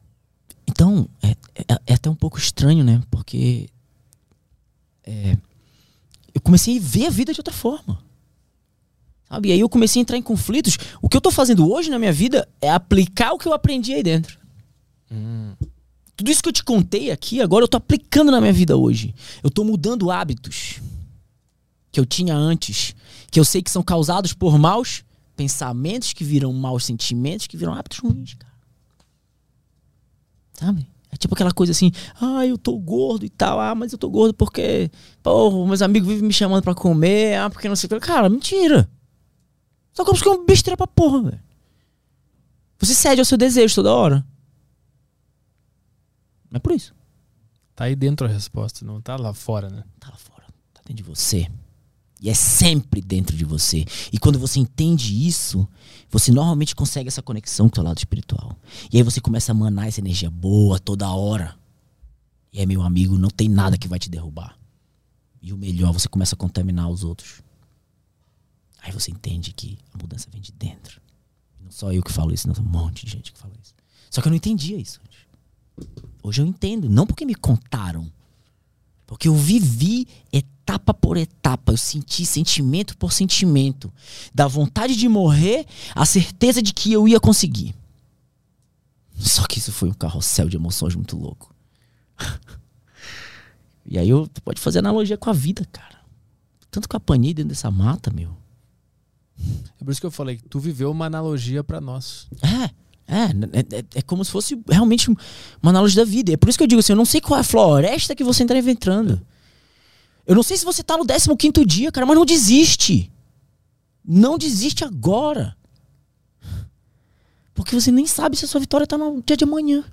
Então, é, é- é até um pouco estranho, né? Porque é, eu comecei a ver a vida de outra forma. Sabe? E aí eu comecei a entrar em conflitos. O que eu tô fazendo hoje na minha vida é aplicar o que eu aprendi aí dentro. Tudo isso que eu te contei aqui, agora eu tô aplicando na minha vida hoje. Eu tô mudando hábitos que eu tinha antes, que eu sei que são causados por maus pensamentos, que viram maus sentimentos, que viram hábitos ruins, cara. Sabe? É tipo aquela coisa assim, ah, eu tô gordo e tal, ah, mas eu tô gordo porque, pô, meus amigos vivem me chamando pra comer, ah, porque não sei o que. Cara, mentira. Só que eu é uma besteira pra porra, velho. Você cede ao seu desejo toda hora. Não é por isso. Tá aí dentro a resposta, não tá lá fora, né? Tá lá fora. Tá dentro de você. E é sempre dentro de você. E quando você entende isso, você normalmente consegue essa conexão com o seu lado espiritual. E aí você começa a manar essa energia boa toda hora. E aí, meu amigo, não tem nada que vai te derrubar. E o melhor, você começa a contaminar os outros. Aí você entende que a mudança vem de dentro. Não só eu que falo isso, não, um monte de gente que fala isso. Só que eu não entendia isso antes. Hoje eu entendo. Não porque me contaram. Porque eu vivi etapa por etapa. Eu senti sentimento por sentimento. Da vontade de morrer, a certeza de que eu ia conseguir. Só que isso foi um carrossel de emoções muito louco. e aí eu, pode fazer analogia com a vida, cara. Tanto que eu apanhei dentro dessa mata, meu. É por isso que eu falei que tu viveu uma analogia pra nós. É, é, é, é, é como se fosse realmente uma analogia da vida. É por isso que eu digo assim, eu não sei qual é a floresta que você está entrando. Eu não sei se você tá no 15 dia, cara, mas não desiste. Não desiste agora. Porque você nem sabe se a sua vitória tá no dia de amanhã.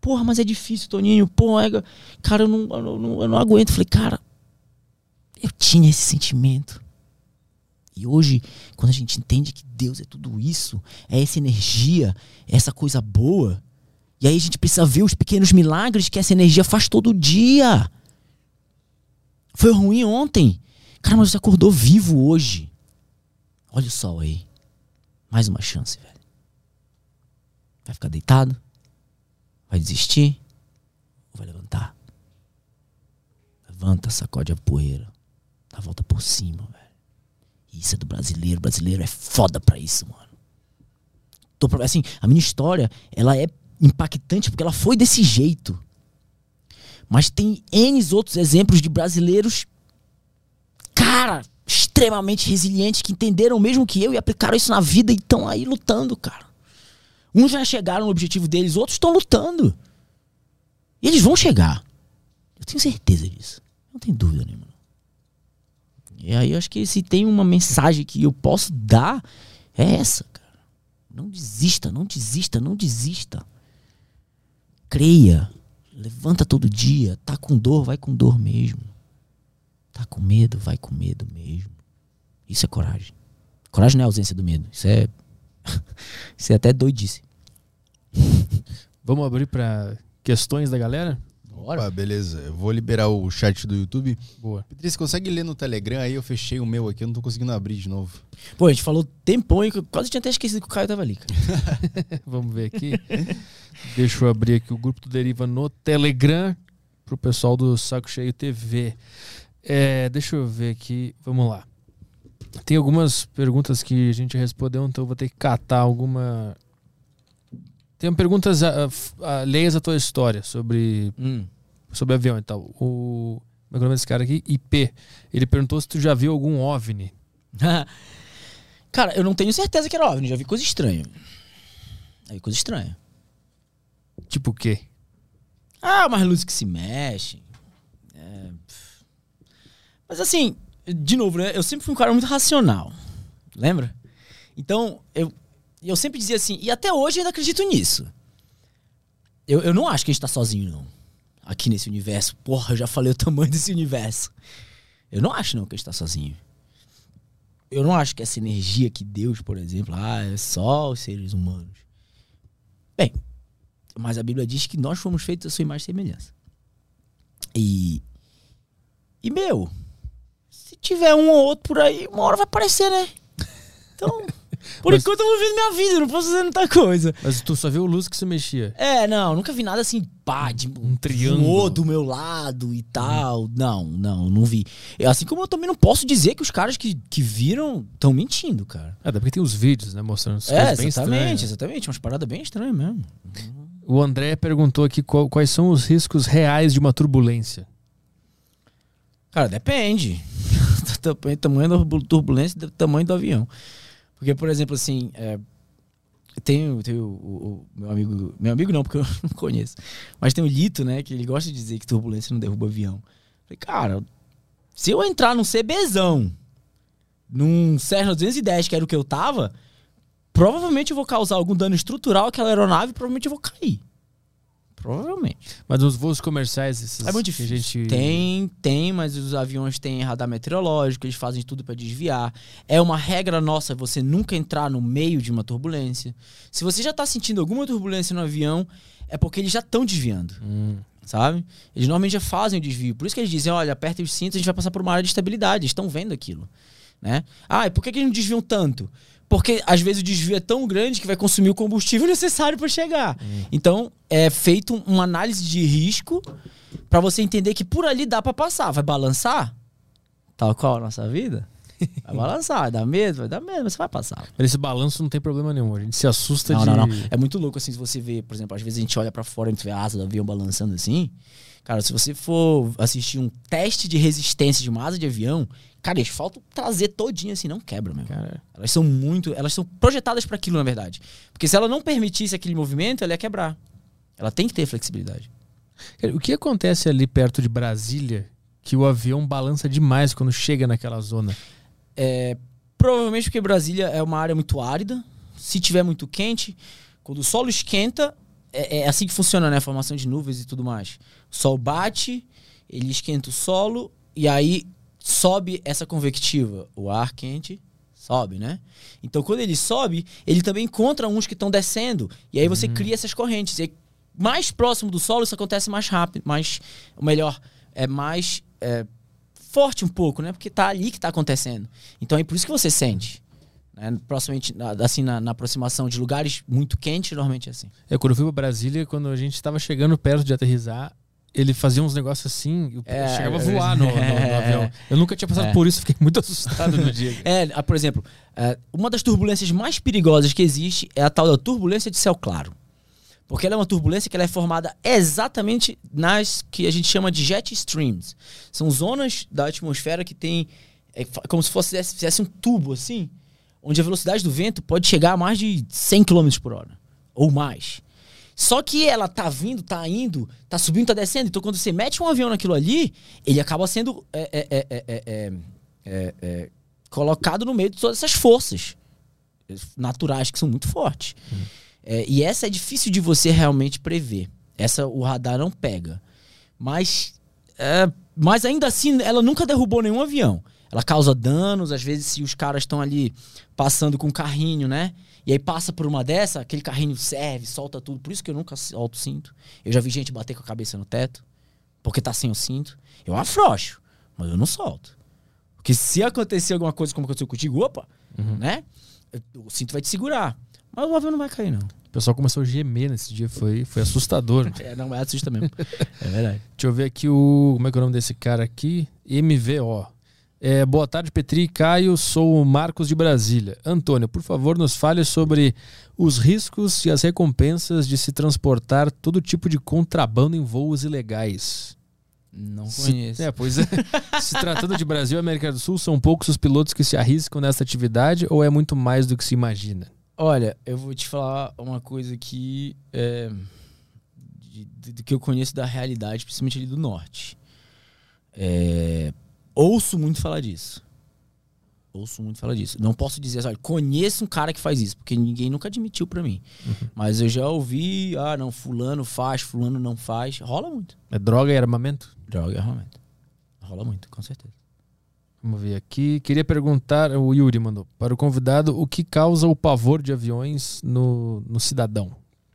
Porra, mas é difícil, Toninho. Pô, é... cara, eu não, eu, não, eu não aguento. Falei, cara, eu tinha esse sentimento. E hoje, quando a gente entende que Deus é tudo isso, é essa energia, é essa coisa boa, e aí a gente precisa ver os pequenos milagres que essa energia faz todo dia. Foi ruim ontem. Cara, mas você acordou vivo hoje. Olha o sol aí. Mais uma chance, velho. Vai ficar deitado? Vai desistir? Ou vai levantar? Levanta, sacode a poeira. Dá a volta por cima, velho. Isso é do brasileiro. O brasileiro é foda pra isso, mano. Tô, assim, a minha história, ela é impactante porque ela foi desse jeito. Mas tem N outros exemplos de brasileiros, cara, extremamente resilientes, que entenderam mesmo que eu e aplicaram isso na vida e estão aí lutando, cara. Uns já chegaram no objetivo deles, outros estão lutando. E eles vão chegar. Eu tenho certeza disso. Não tem dúvida nenhuma. E aí eu acho que se tem uma mensagem que eu posso dar, é essa, cara. Não desista, não desista, não desista. Creia. Levanta todo dia. Tá com dor, vai com dor mesmo. Tá com medo, vai com medo mesmo. Isso é coragem. Coragem não é ausência do medo. Isso é. Isso é até doidice. Vamos abrir para questões da galera? Bora. Opa, beleza. Eu vou liberar o chat do YouTube. Boa. Patrícia, consegue ler no Telegram aí? Eu fechei o meu aqui, eu não tô conseguindo abrir de novo. Pô, a gente falou tempão e quase tinha até esquecido que o Caio tava ali. Vamos ver aqui. Deixa eu abrir aqui o grupo do Deriva no Telegram pro pessoal do Saco Cheio TV. É, deixa eu ver aqui. Vamos lá. Tem algumas perguntas que a gente respondeu, então eu vou ter que catar alguma tem perguntas alheias à tua história sobre, hum. sobre avião e tal. O. Como é, é o nome desse cara aqui? IP. Ele perguntou se tu já viu algum OVNI. cara, eu não tenho certeza que era OVNI, já vi coisa estranha. Aí, coisa estranha. Tipo o quê? Ah, umas luzes que se mexem. É... Mas assim, de novo, né? Eu sempre fui um cara muito racional. Lembra? Então, eu e eu sempre dizia assim, e até hoje eu ainda acredito nisso. Eu, eu não acho que a gente tá sozinho, não. Aqui nesse universo. Porra, eu já falei o tamanho desse universo. Eu não acho, não, que a gente tá sozinho. Eu não acho que essa energia que Deus, por exemplo, ah, é só os seres humanos. Bem, mas a Bíblia diz que nós fomos feitos a sua imagem e semelhança. E. E, meu, se tiver um ou outro por aí, uma hora vai aparecer, né? Então. Por mas, enquanto eu vou vivendo minha vida, não posso fazer muita coisa. Mas tu só viu luz que se mexia? É, não, nunca vi nada assim, pá, de um triângulo do meu lado e tal. Hum. Não, não, não vi. Assim como eu também não posso dizer que os caras que, que viram estão mentindo, cara. É, porque tem os vídeos, né, mostrando as é, exatamente, exatamente. Umas paradas bem estranhas mesmo. O André perguntou aqui qual, quais são os riscos reais de uma turbulência. Cara, depende. do tamanho da turbulência do tamanho do avião. Porque, por exemplo, assim, é, tem, tem o, o, o, meu amigo. Meu amigo não, porque eu não conheço. Mas tem o Lito, né? Que ele gosta de dizer que turbulência não derruba avião. Falei, cara, se eu entrar num CBzão, num Cessna 210, que era o que eu tava, provavelmente eu vou causar algum dano estrutural àquela aeronave provavelmente eu vou cair. Provavelmente. Mas os voos comerciais, esses é muito difícil. Gente... Tem, tem, mas os aviões têm radar meteorológico, eles fazem tudo para desviar. É uma regra nossa você nunca entrar no meio de uma turbulência. Se você já tá sentindo alguma turbulência no avião, é porque eles já estão desviando. Hum. Sabe? Eles normalmente já fazem o desvio. Por isso que eles dizem: olha, aperta os cintos, a gente vai passar por uma área de estabilidade. Eles estão vendo aquilo. Né? Ah, e por que, que eles não desviam tanto? Porque às vezes o desvio é tão grande que vai consumir o combustível necessário para chegar. Hum. Então, é feito uma análise de risco para você entender que por ali dá para passar. Vai balançar? Tal qual a nossa vida? Vai balançar, vai dar medo, vai dar medo, mas você vai passar. Esse balanço não tem problema nenhum. A gente se assusta não, de. Não, não, É muito louco assim, se você vê, por exemplo, às vezes a gente olha para fora e a gente vê a asa do avião balançando assim. Cara, se você for assistir um teste de resistência de uma asa de avião, cara, eles faltam trazer todinha assim, não quebra, meu. Cara. Elas são muito. Elas são projetadas para aquilo, na verdade. Porque se ela não permitisse aquele movimento, ela ia quebrar. Ela tem que ter flexibilidade. O que acontece ali perto de Brasília que o avião balança demais quando chega naquela zona? É, provavelmente porque Brasília é uma área muito árida. Se tiver muito quente, quando o solo esquenta, é, é, assim que funciona, né? A formação de nuvens e tudo mais. O sol bate, ele esquenta o solo e aí sobe essa convectiva, o ar quente, sobe, né? Então quando ele sobe, ele também encontra uns que estão descendo. E aí você uhum. cria essas correntes. E mais próximo do solo, isso acontece mais rápido, mais. Ou melhor, é mais é, forte um pouco, né? Porque tá ali que tá acontecendo. Então é por isso que você sente. Né? Proximamente, assim, na, na, aproximação de lugares muito quentes, normalmente é assim. É, quando eu fui pra Brasília, quando a gente estava chegando perto de aterrizar, ele fazia uns negócios assim, é, chegava a voar no, no, no é. avião. Eu nunca tinha passado é. por isso, fiquei muito assustado no dia. É, por exemplo, é, uma das turbulências mais perigosas que existe é a tal da turbulência de céu claro. Porque ela é uma turbulência que ela é formada exatamente nas que a gente chama de jet streams. São zonas da atmosfera que tem. É como se fosse fizesse um tubo assim, onde a velocidade do vento pode chegar a mais de 100 km por hora. Ou mais. Só que ela tá vindo, tá indo, tá subindo, tá descendo. Então, quando você mete um avião naquilo ali, ele acaba sendo é, é, é, colocado no meio de todas essas forças naturais que são muito fortes. Uhum. e essa é difícil de você realmente prever. Essa o radar não pega. Mas, mas ainda assim, ela nunca derrubou nenhum avião. Ela causa danos, às vezes, se os caras estão ali passando com carrinho, né? E aí passa por uma dessa, aquele carrinho serve, solta tudo. Por isso que eu nunca solto o cinto. Eu já vi gente bater com a cabeça no teto, porque tá sem o cinto. Eu afrouxo, mas eu não solto. Porque se acontecer alguma coisa como aconteceu contigo, opa, uhum. né? O cinto vai te segurar. Mas o avião não vai cair, não. O pessoal começou a gemer nesse dia, foi, foi assustador. é, não, é assusta mesmo. é verdade. Deixa eu ver aqui o. Como é que é o nome desse cara aqui? MVO. É, boa tarde, Petri e Caio. Sou o Marcos de Brasília. Antônio, por favor, nos fale sobre os riscos e as recompensas de se transportar todo tipo de contrabando em voos ilegais. Não conheço. Se, é, pois é. se tratando de Brasil e América do Sul, são poucos os pilotos que se arriscam nessa atividade ou é muito mais do que se imagina? Olha, eu vou te falar uma coisa que é, de, de, de, que eu conheço da realidade, principalmente ali do norte. É, ouço muito falar disso. Ouço muito falar disso. Não posso dizer assim, olha, conheço um cara que faz isso, porque ninguém nunca admitiu para mim. Uhum. Mas eu já ouvi, ah, não, fulano faz, fulano não faz. Rola muito. É droga e armamento? Droga e armamento. Rola muito, com certeza. Vamos ver aqui. Queria perguntar, o Yuri mandou, para o convidado, o que causa o pavor de aviões no, no cidadão?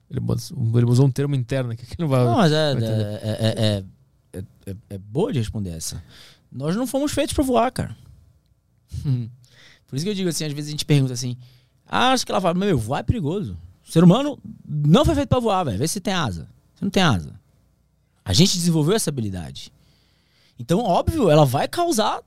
Ele, ele usou um termo interno aqui que não vai. Não, mas é, é, é, é, é boa de responder essa. Nós não fomos feitos para voar, cara. Por isso que eu digo assim, às vezes a gente pergunta assim: ah, acho que ela fala, meu, voar é perigoso. O ser humano não foi feito para voar, velho. Vê se tem asa. Você não tem asa. A gente desenvolveu essa habilidade. Então, óbvio, ela vai causar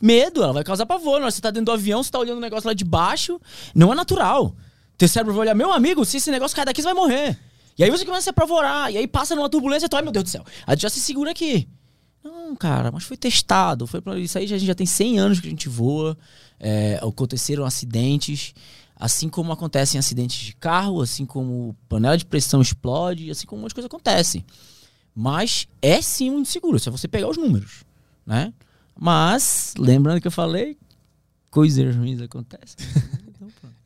medo, ela vai causar pavor. Você tá dentro do avião, você tá olhando o negócio lá de baixo, não é natural. Teu cérebro vai olhar, meu amigo, se esse negócio cair daqui, você vai morrer. E aí você começa a se apavorar, e aí passa numa turbulência, tu, ai meu Deus do céu. Aí já se segura aqui. Não, cara, mas foi testado. Foi pra... Isso aí já, a gente já tem 100 anos que a gente voa. É, aconteceram acidentes. Assim como acontecem acidentes de carro, assim como panela de pressão explode, assim como um monte de coisa acontece. Mas é sim muito seguro, se você pegar os números, né? Mas, lembrando que eu falei, coisas ruins acontecem.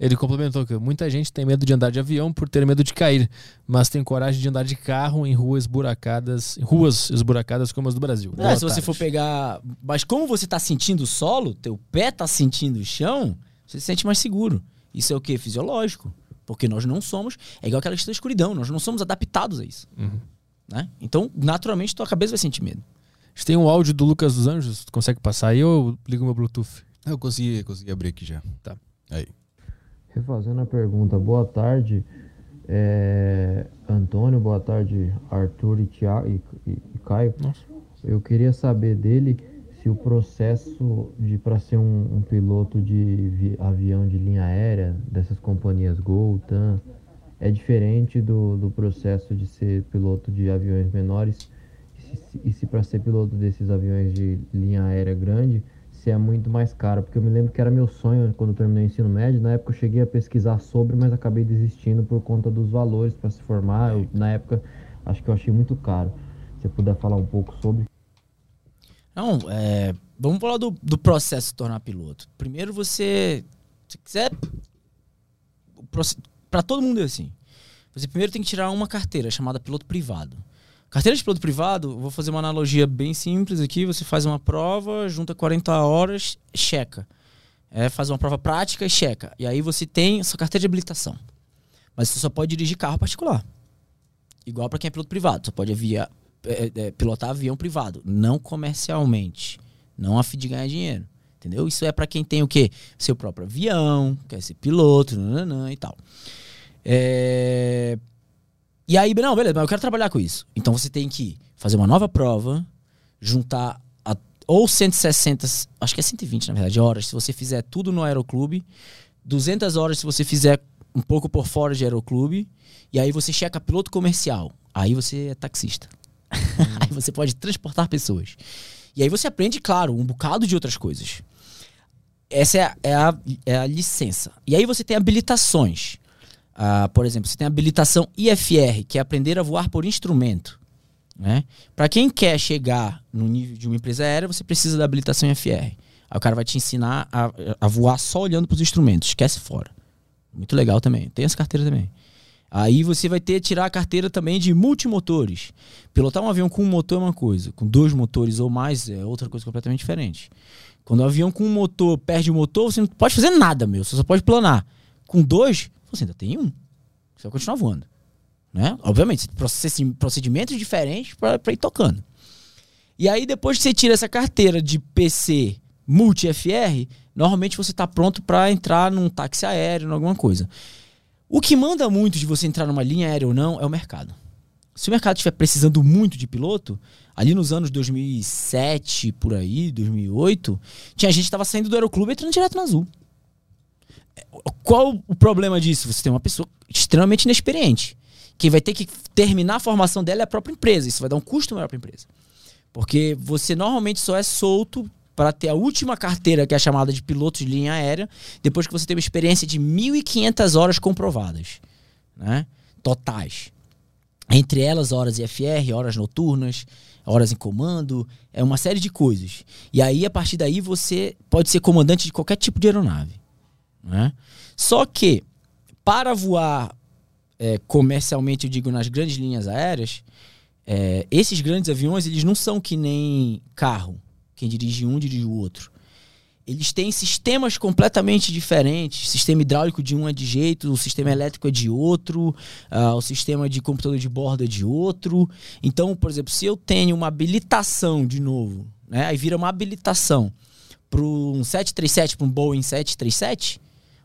Ele complementou que muita gente tem medo de andar de avião por ter medo de cair, mas tem coragem de andar de carro em ruas esburacadas, ruas esburacadas como as do Brasil. É, se você for pegar, mas como você está sentindo o solo, teu pé está sentindo o chão, você se sente mais seguro. Isso é o que fisiológico, porque nós não somos, é igual aquela questão da escuridão, nós não somos adaptados a isso. Uhum. Né? Então, naturalmente, tua cabeça vai sentir medo. A gente tem um áudio do Lucas dos Anjos, tu consegue passar aí ou eu ligo meu Bluetooth? Eu consegui, consegui abrir aqui já. Tá. Aí. Refazendo a pergunta, boa tarde, é, Antônio, boa tarde, Arthur e, Thiago, e, e, e Caio. Nossa. Eu queria saber dele se o processo de para ser um, um, piloto de vi, avião de linha aérea dessas companhias Gol, TAM, é diferente do, do processo de ser piloto de aviões menores e se, e se para ser piloto desses aviões de linha aérea grande se é muito mais caro, porque eu me lembro que era meu sonho quando eu terminei o ensino médio. Na época eu cheguei a pesquisar sobre, mas acabei desistindo por conta dos valores para se formar. Eu, na época acho que eu achei muito caro. Se você puder falar um pouco sobre. Não, é, vamos falar do, do processo de se tornar piloto. Primeiro você, se quiser, para todo mundo é assim. Você primeiro tem que tirar uma carteira chamada piloto privado. Carteira de piloto privado, vou fazer uma analogia bem simples aqui. Você faz uma prova, junta 40 horas, checa. É fazer uma prova prática e checa. E aí você tem sua carteira de habilitação. Mas você só pode dirigir carro particular. Igual para quem é piloto privado. Você pode avia, é, é, pilotar avião privado. Não comercialmente. Não a fim de ganhar dinheiro. Entendeu? Isso é para quem tem o quê? Seu próprio avião, quer ser piloto, nananã, e tal. É... E aí, não, beleza, mas eu quero trabalhar com isso. Então você tem que fazer uma nova prova, juntar a, ou 160, acho que é 120 na verdade, horas, se você fizer tudo no aeroclube, 200 horas se você fizer um pouco por fora de aeroclube, e aí você checa piloto comercial. Aí você é taxista. Hum. aí você pode transportar pessoas. E aí você aprende, claro, um bocado de outras coisas. Essa é a, é a, é a licença. E aí você tem habilitações. Uh, por exemplo, você tem habilitação IFR, que é aprender a voar por instrumento. Né? Para quem quer chegar no nível de uma empresa aérea, você precisa da habilitação IFR. Aí o cara vai te ensinar a, a voar só olhando para os instrumentos, esquece fora. Muito legal também. Tem essa carteira também. Aí você vai ter que tirar a carteira também de multimotores. Pilotar um avião com um motor é uma coisa, com dois motores ou mais é outra coisa completamente diferente. Quando o avião com um motor perde o motor, você não pode fazer nada, meu. Você só pode planar. Com dois, você ainda tem um. Você vai continuar voando. Né? Obviamente, procedimentos diferentes para ir tocando. E aí, depois que você tira essa carteira de PC multi-FR, normalmente você está pronto para entrar num táxi aéreo, em alguma coisa. O que manda muito de você entrar numa linha aérea ou não é o mercado. Se o mercado estiver precisando muito de piloto, ali nos anos 2007, por aí, 2008, tinha gente que estava saindo do aeroclube e entrando direto na Azul. Qual o problema disso? Você tem uma pessoa extremamente inexperiente. Quem vai ter que terminar a formação dela é a própria empresa. Isso vai dar um custo maior para a empresa. Porque você normalmente só é solto para ter a última carteira, que é chamada de piloto de linha aérea, depois que você tem uma experiência de 1.500 horas comprovadas, né? totais. Entre elas, horas IFR, horas noturnas, horas em comando, é uma série de coisas. E aí, a partir daí, você pode ser comandante de qualquer tipo de aeronave. Né? Só que, para voar é, comercialmente, eu digo, nas grandes linhas aéreas, é, esses grandes aviões, eles não são que nem carro. Quem dirige um, dirige o outro. Eles têm sistemas completamente diferentes. Sistema hidráulico de um é de jeito, o sistema elétrico é de outro, uh, o sistema de computador de bordo é de outro. Então, por exemplo, se eu tenho uma habilitação de novo, né, aí vira uma habilitação para um 737 para um Boeing 737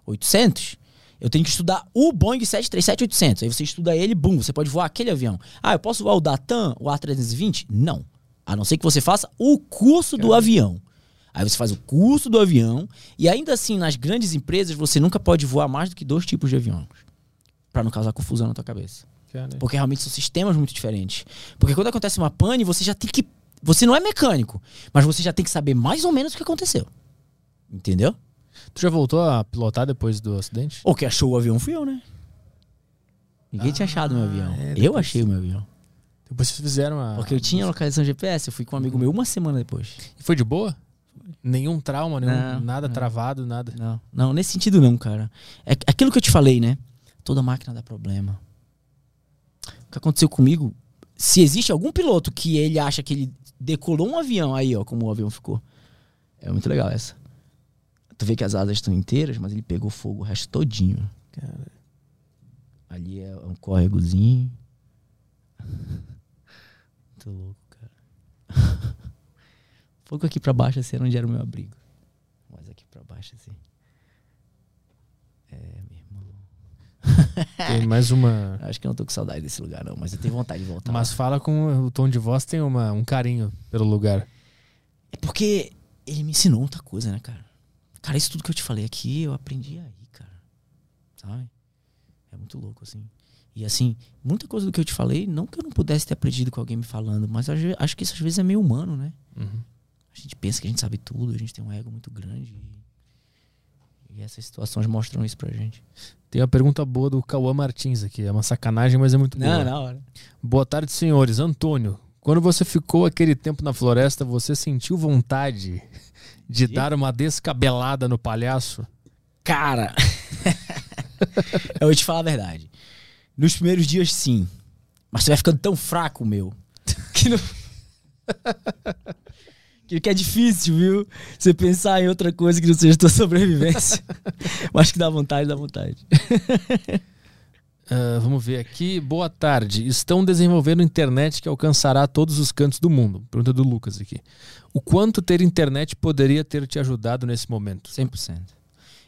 800, eu tenho que estudar o Boeing 737-800. Aí você estuda ele, bum, você pode voar aquele avião. Ah, eu posso voar o Datan, o A320? Não. A não ser que você faça o curso do avião. Aí você faz o curso do avião e ainda assim nas grandes empresas você nunca pode voar mais do que dois tipos de aviões. para não causar confusão na tua cabeça. Porque realmente são sistemas muito diferentes. Porque quando acontece uma pane, você já tem que você não é mecânico, mas você já tem que saber mais ou menos o que aconteceu. Entendeu? Tu já voltou a pilotar depois do acidente? O que achou o avião fui eu, né? Ninguém ah, tinha achado o meu avião. É, eu achei o meu avião. Depois vocês fizeram a. Porque eu tinha localização GPS, eu fui com um amigo meu uma semana depois. E foi de boa? Nenhum trauma, nenhum, não, nada não. travado, nada. Não, não, nesse sentido não, cara. É aquilo que eu te falei, né? Toda máquina dá problema. O que aconteceu comigo, se existe algum piloto que ele acha que ele decolou um avião, aí, ó, como o avião ficou. É muito legal essa. Tu vê que as asas estão inteiras, mas ele pegou fogo o resto todinho. Cara. Ali é um córregozinho. Muito louco, cara. Pouco aqui pra baixo, assim, era onde era o meu abrigo. Mas aqui pra baixo, assim. É, meu irmão. Tem mais uma. Acho que eu não tô com saudade desse lugar, não, mas eu tenho vontade de voltar. Mas lá. fala com o tom de voz, tem uma, um carinho pelo lugar. É porque ele me ensinou muita coisa, né, cara? Cara, isso tudo que eu te falei aqui, eu aprendi aí, cara. Sabe? É muito louco, assim. E assim, muita coisa do que eu te falei, não que eu não pudesse ter aprendido com alguém me falando, mas acho que isso às vezes é meio humano, né? Uhum. A gente pensa que a gente sabe tudo, a gente tem um ego muito grande. E, e essas situações mostram isso pra gente. Tem uma pergunta boa do Cauã Martins aqui. É uma sacanagem, mas é muito boa. Não, na hora. Boa tarde, senhores. Antônio, quando você ficou aquele tempo na floresta, você sentiu vontade de e? dar uma descabelada no palhaço? Cara, eu vou te falar a verdade. Nos primeiros dias, sim. Mas você vai ficando tão fraco, meu, que não... Que, é difícil, viu? Você pensar em outra coisa que não seja tua sobrevivência. Mas que dá vontade, dá vontade. Uh, vamos ver aqui. Boa tarde. Estão desenvolvendo internet que alcançará todos os cantos do mundo. Pergunta do Lucas aqui. O quanto ter internet poderia ter te ajudado nesse momento? 100%.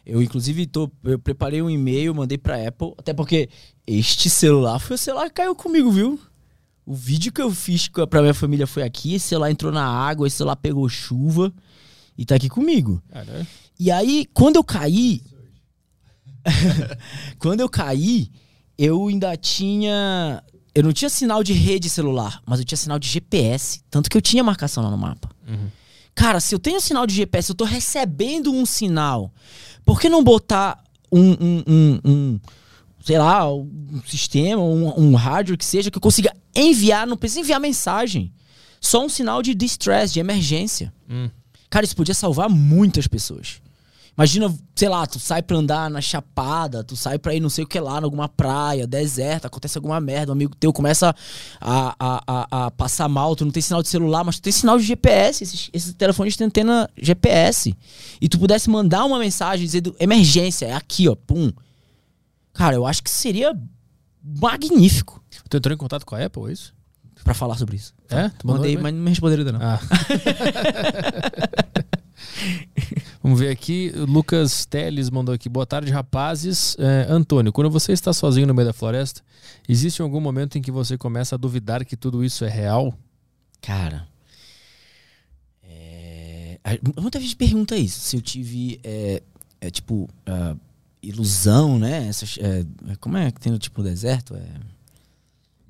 Eu, inclusive, tô, eu preparei um e-mail, mandei pra Apple, até porque este celular foi o celular que caiu comigo, viu? O vídeo que eu fiz pra minha família foi aqui, esse celular entrou na água, esse celular pegou chuva e tá aqui comigo. Caramba. E aí, quando eu caí. quando eu caí, eu ainda tinha. Eu não tinha sinal de rede celular, mas eu tinha sinal de GPS. Tanto que eu tinha marcação lá no mapa. Uhum. Cara, se eu tenho sinal de GPS, eu tô recebendo um sinal. Por que não botar um, um, um, um sei lá, um sistema, um, hardware que seja, que eu consiga enviar, não precisa enviar mensagem. Só um sinal de distress, de emergência. Hum. Cara, isso podia salvar muitas pessoas. Imagina, sei lá, tu sai pra andar na chapada, tu sai pra ir não sei o que lá, numa praia, deserta, acontece alguma merda, um amigo teu começa a, a, a, a, passar mal, tu não tem sinal de celular, mas tu tem sinal de GPS, esses, esses telefones têm antena GPS. E tu pudesse mandar uma mensagem dizendo emergência, é aqui, ó, pum. Cara, eu acho que seria magnífico. Tu entrou em contato com a Apple, é isso? Pra falar sobre isso. É? Tu Mandei, mas não me responderam ainda não. Ah. Vamos ver aqui. Lucas Teles mandou aqui. Boa tarde, rapazes. É, Antônio, quando você está sozinho no meio da floresta, existe algum momento em que você começa a duvidar que tudo isso é real? Cara. É... Muita gente pergunta isso. Se eu tive. É, é tipo. Uh, ilusão, né? Essas, é, como é que tem no tipo deserto? É...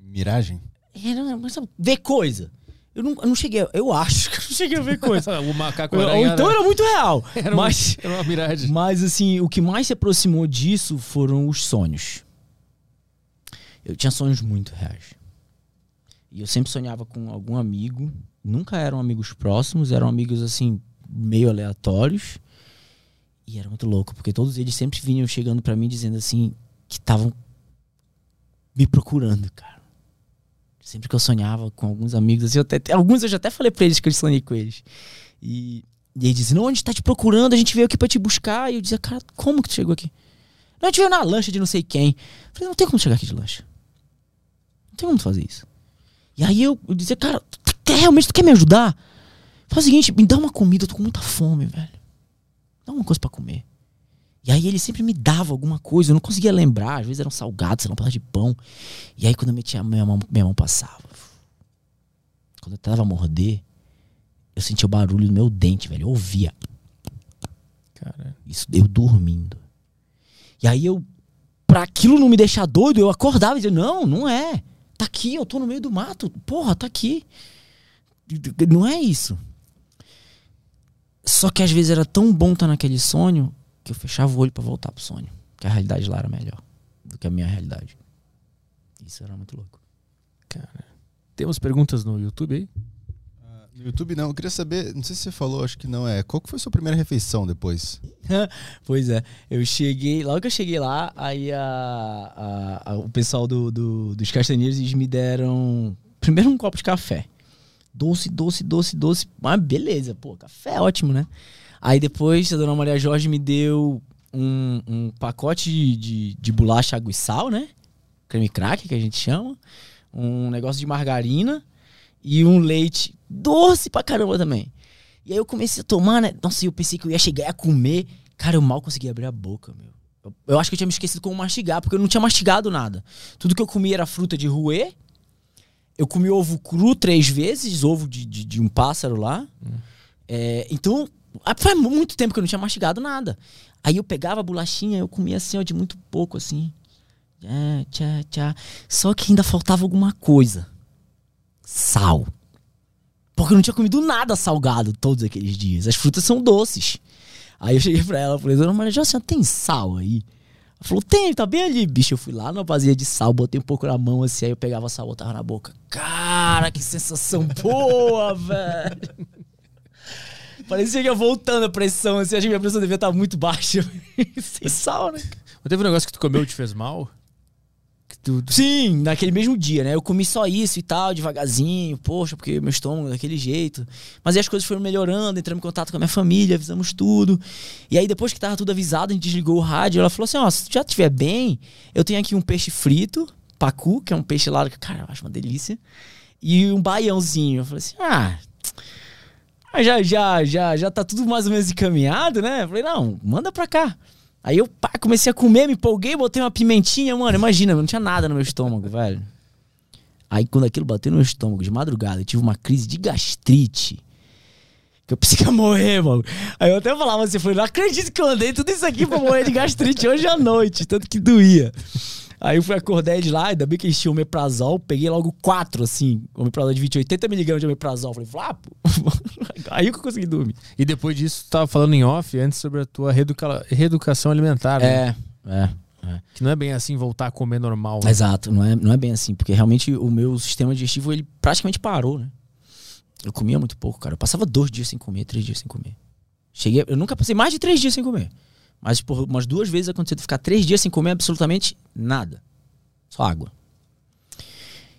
Miragem? É, não, mas, ver coisa. Eu não, eu não cheguei, eu acho que eu não cheguei a ver coisa. o macaco Ou então era muito real. Era, mas, um, era uma miragem. Mas assim, o que mais se aproximou disso foram os sonhos. Eu tinha sonhos muito reais. E eu sempre sonhava com algum amigo. Nunca eram amigos próximos, eram amigos assim, meio aleatórios. E era muito louco, porque todos eles sempre vinham chegando para mim dizendo assim, que estavam me procurando, cara. Sempre que eu sonhava com alguns amigos, assim, eu até, alguns eu já até falei pra eles que eu sonhei com eles. E, e eles diziam, não, a gente tá te procurando, a gente veio aqui pra te buscar. E eu dizia, cara, como que tu chegou aqui? Não, a gente veio na lancha de não sei quem. Eu falei, não tem como chegar aqui de lancha. Não tem como fazer isso. E aí eu, eu dizia, cara, tu quer, realmente tu quer me ajudar? Faz o seguinte, me dá uma comida, eu tô com muita fome, velho. Dá uma coisa para comer. E aí ele sempre me dava alguma coisa, eu não conseguia lembrar, às vezes eram salgados, sei lá, um pedaço de pão. E aí quando eu metia a minha mão, minha mão passava. Quando eu tava a morder, eu sentia o barulho no meu dente, velho. Eu ouvia. Cara. Isso eu dormindo. E aí eu, pra aquilo não me deixar doido, eu acordava e dizia, não, não é. Tá aqui, eu tô no meio do mato. Porra, tá aqui. Não é isso. Só que às vezes era tão bom estar naquele sonho que eu fechava o olho para voltar pro sonho. Que a realidade lá era melhor do que a minha realidade. Isso era muito louco. Cara. Temos perguntas no YouTube aí? Uh, no YouTube não. Eu queria saber, não sei se você falou, acho que não é. Qual que foi a sua primeira refeição depois? pois é. Eu cheguei, logo que eu cheguei lá, aí a, a, a o pessoal do, do, dos castanheiros me deram primeiro um copo de café. Doce, doce, doce, doce. Mas beleza, pô, café é ótimo, né? Aí depois a dona Maria Jorge me deu um, um pacote de, de, de, bolacha água e sal, né? Creme crack, que a gente chama. Um negócio de margarina e um leite doce pra caramba também. E aí eu comecei a tomar, né? Nossa, eu pensei que eu ia chegar a comer. Cara, eu mal consegui abrir a boca, meu. Eu, eu acho que eu tinha me esquecido como mastigar, porque eu não tinha mastigado nada. Tudo que eu comia era fruta de ruê. Eu comi ovo cru três vezes, ovo de, de, de um pássaro lá. Hum. É, então, faz muito tempo que eu não tinha mastigado nada. Aí eu pegava a bolachinha, eu comia assim, ó, de muito pouco, assim. É, tchá, tchá. Só que ainda faltava alguma coisa. Sal. Porque eu não tinha comido nada salgado todos aqueles dias. As frutas são doces. Aí eu cheguei pra ela e falei, dona Maria José, tem sal aí? Ela falou, tem, tá bem ali, bicho. Eu fui lá na vazia de sal, botei um pouco na mão assim, aí eu pegava sal, botava na boca. Cara, que sensação boa, velho. Parecia que ia voltando a pressão, assim, acho que minha pressão devia estar muito baixa. Sem sal, né? Mas teve um negócio que tu comeu e te fez mal? tudo. Sim, naquele mesmo dia, né? Eu comi só isso e tal, devagarzinho, poxa, porque meu estômago é daquele jeito. Mas aí as coisas foram melhorando, entramos em contato com a minha família, avisamos tudo. E aí depois que tava tudo avisado, a gente desligou o rádio, ela falou assim, ó, oh, se já estiver bem, eu tenho aqui um peixe frito, pacu, que é um peixe lá, cara, eu acho uma delícia, e um baiãozinho. Eu falei assim, ah, já, já, já, já tá tudo mais ou menos encaminhado, né? Eu falei, não, manda pra cá. Aí eu pá, comecei a comer, me empolguei, botei uma pimentinha, mano. Imagina, não tinha nada no meu estômago, velho. Aí quando aquilo bateu no meu estômago de madrugada, eu tive uma crise de gastrite. Que eu pensei que ia morrer, mano. Aí eu até falava assim, falei, não acredito que eu andei tudo isso aqui pra morrer de gastrite hoje à noite, tanto que doía. Aí eu fui acordar de lá, ainda bem que eles tinham omeprazol, peguei logo quatro, assim, omeprazol de 20, 80mg de omeprazol. Falei, Flapo. Aí que eu consegui dormir. E depois disso, tu tava falando em off antes sobre a tua reeduca... reeducação alimentar, né? É, é. É. Que não é bem assim voltar a comer normal. Né? Exato, não é, não é bem assim, porque realmente o meu sistema digestivo ele praticamente parou, né? Eu comia muito pouco, cara. Eu passava dois dias sem comer, três dias sem comer. Cheguei, eu nunca passei mais de três dias sem comer. Mas por umas duas vezes aconteceu de ficar três dias sem comer absolutamente nada. Só água.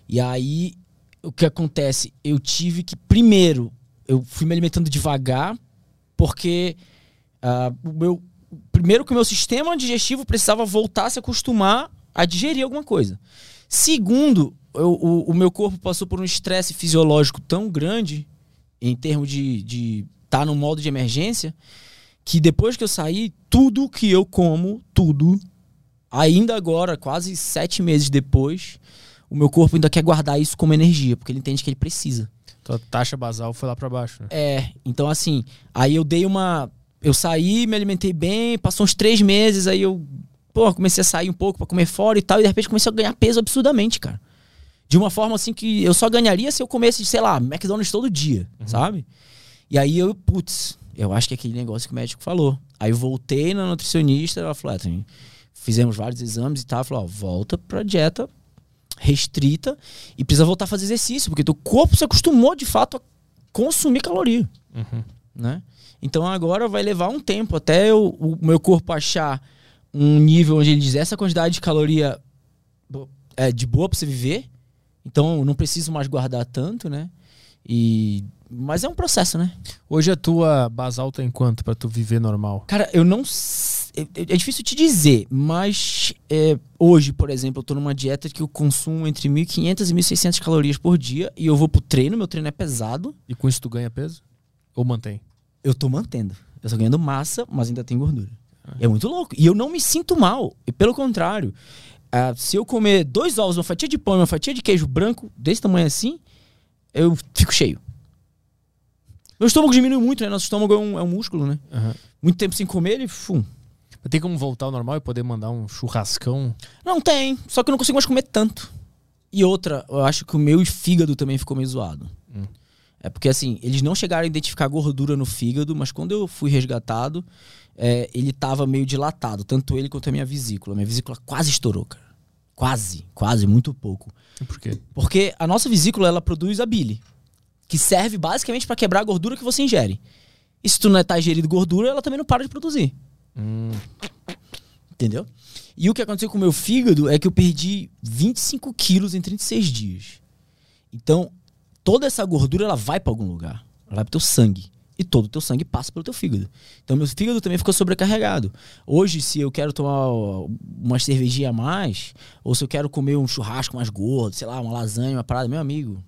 E aí, o que acontece? Eu tive que, primeiro, eu fui me alimentando devagar, porque uh, o meu. Primeiro que o meu sistema digestivo precisava voltar a se acostumar a digerir alguma coisa. Segundo, eu, o, o, meu corpo passou por um estresse fisiológico tão grande, em termos de estar tá no modo de emergência, que depois que eu saí, tudo que eu como, tudo, ainda agora, quase sete meses depois, o meu corpo ainda quer guardar isso como energia, porque ele entende que ele precisa. Então a taxa basal foi lá para baixo, né? É, então assim, aí eu dei uma. Eu saí, me alimentei bem, passou uns três meses, aí eu, pô, comecei a sair um pouco para comer fora e tal, e de repente comecei a ganhar peso absurdamente, cara. De uma forma assim que eu só ganharia se eu comesse, sei lá, McDonald's todo dia, uhum. sabe? E aí eu, putz, eu acho que é aquele negócio que o médico falou. Aí eu voltei na nutricionista, ela falou, ah, fizemos vários exames e tal, falou, ó, volta pra dieta restrita e precisa voltar a fazer exercício, porque teu corpo se acostumou de fato a consumir caloria, uhum. né? Então agora vai levar um tempo até eu, o meu corpo achar um nível onde ele diz essa quantidade de caloria é de boa para você viver. Então eu não preciso mais guardar tanto, né? E mas é um processo, né? Hoje a tua base alta é em quanto para tu viver normal? Cara, eu não é, é difícil te dizer, mas é, hoje, por exemplo, eu tô numa dieta que eu consumo entre 1.500 e 1.600 calorias por dia e eu vou pro treino, meu treino é pesado. E com isso tu ganha peso? Ou mantém? Eu tô mantendo. Eu tô ganhando massa, mas ainda tem gordura. Ah. É muito louco. E eu não me sinto mal. E pelo contrário, uh, se eu comer dois ovos, uma fatia de pão e uma fatia de queijo branco, desse tamanho assim, eu fico cheio. Meu estômago diminui muito, né? Nosso estômago é um, é um músculo, né? Uhum. Muito tempo sem comer, ele. Fum. Tem como voltar ao normal e poder mandar um churrascão? Não tem, só que eu não consigo mais comer tanto. E outra, eu acho que o meu fígado também ficou meio zoado. Hum. É porque assim, eles não chegaram a identificar gordura no fígado, mas quando eu fui resgatado, é, ele tava meio dilatado, tanto ele quanto a minha vesícula. Minha vesícula quase estourou, cara. Quase, quase, muito pouco. Por quê? Porque a nossa vesícula, ela produz a bile que serve basicamente para quebrar a gordura que você ingere. E se tu não está ingerindo gordura, ela também não para de produzir. Hum. Entendeu? E o que aconteceu com o meu fígado é que eu perdi 25 quilos em 36 dias. Então, toda essa gordura ela vai para algum lugar. Ela vai pro teu sangue. E todo o teu sangue passa pelo teu fígado. Então, meu fígado também ficou sobrecarregado. Hoje, se eu quero tomar uma cervejinha a mais, ou se eu quero comer um churrasco mais gordo, sei lá, uma lasanha, uma parada, meu amigo,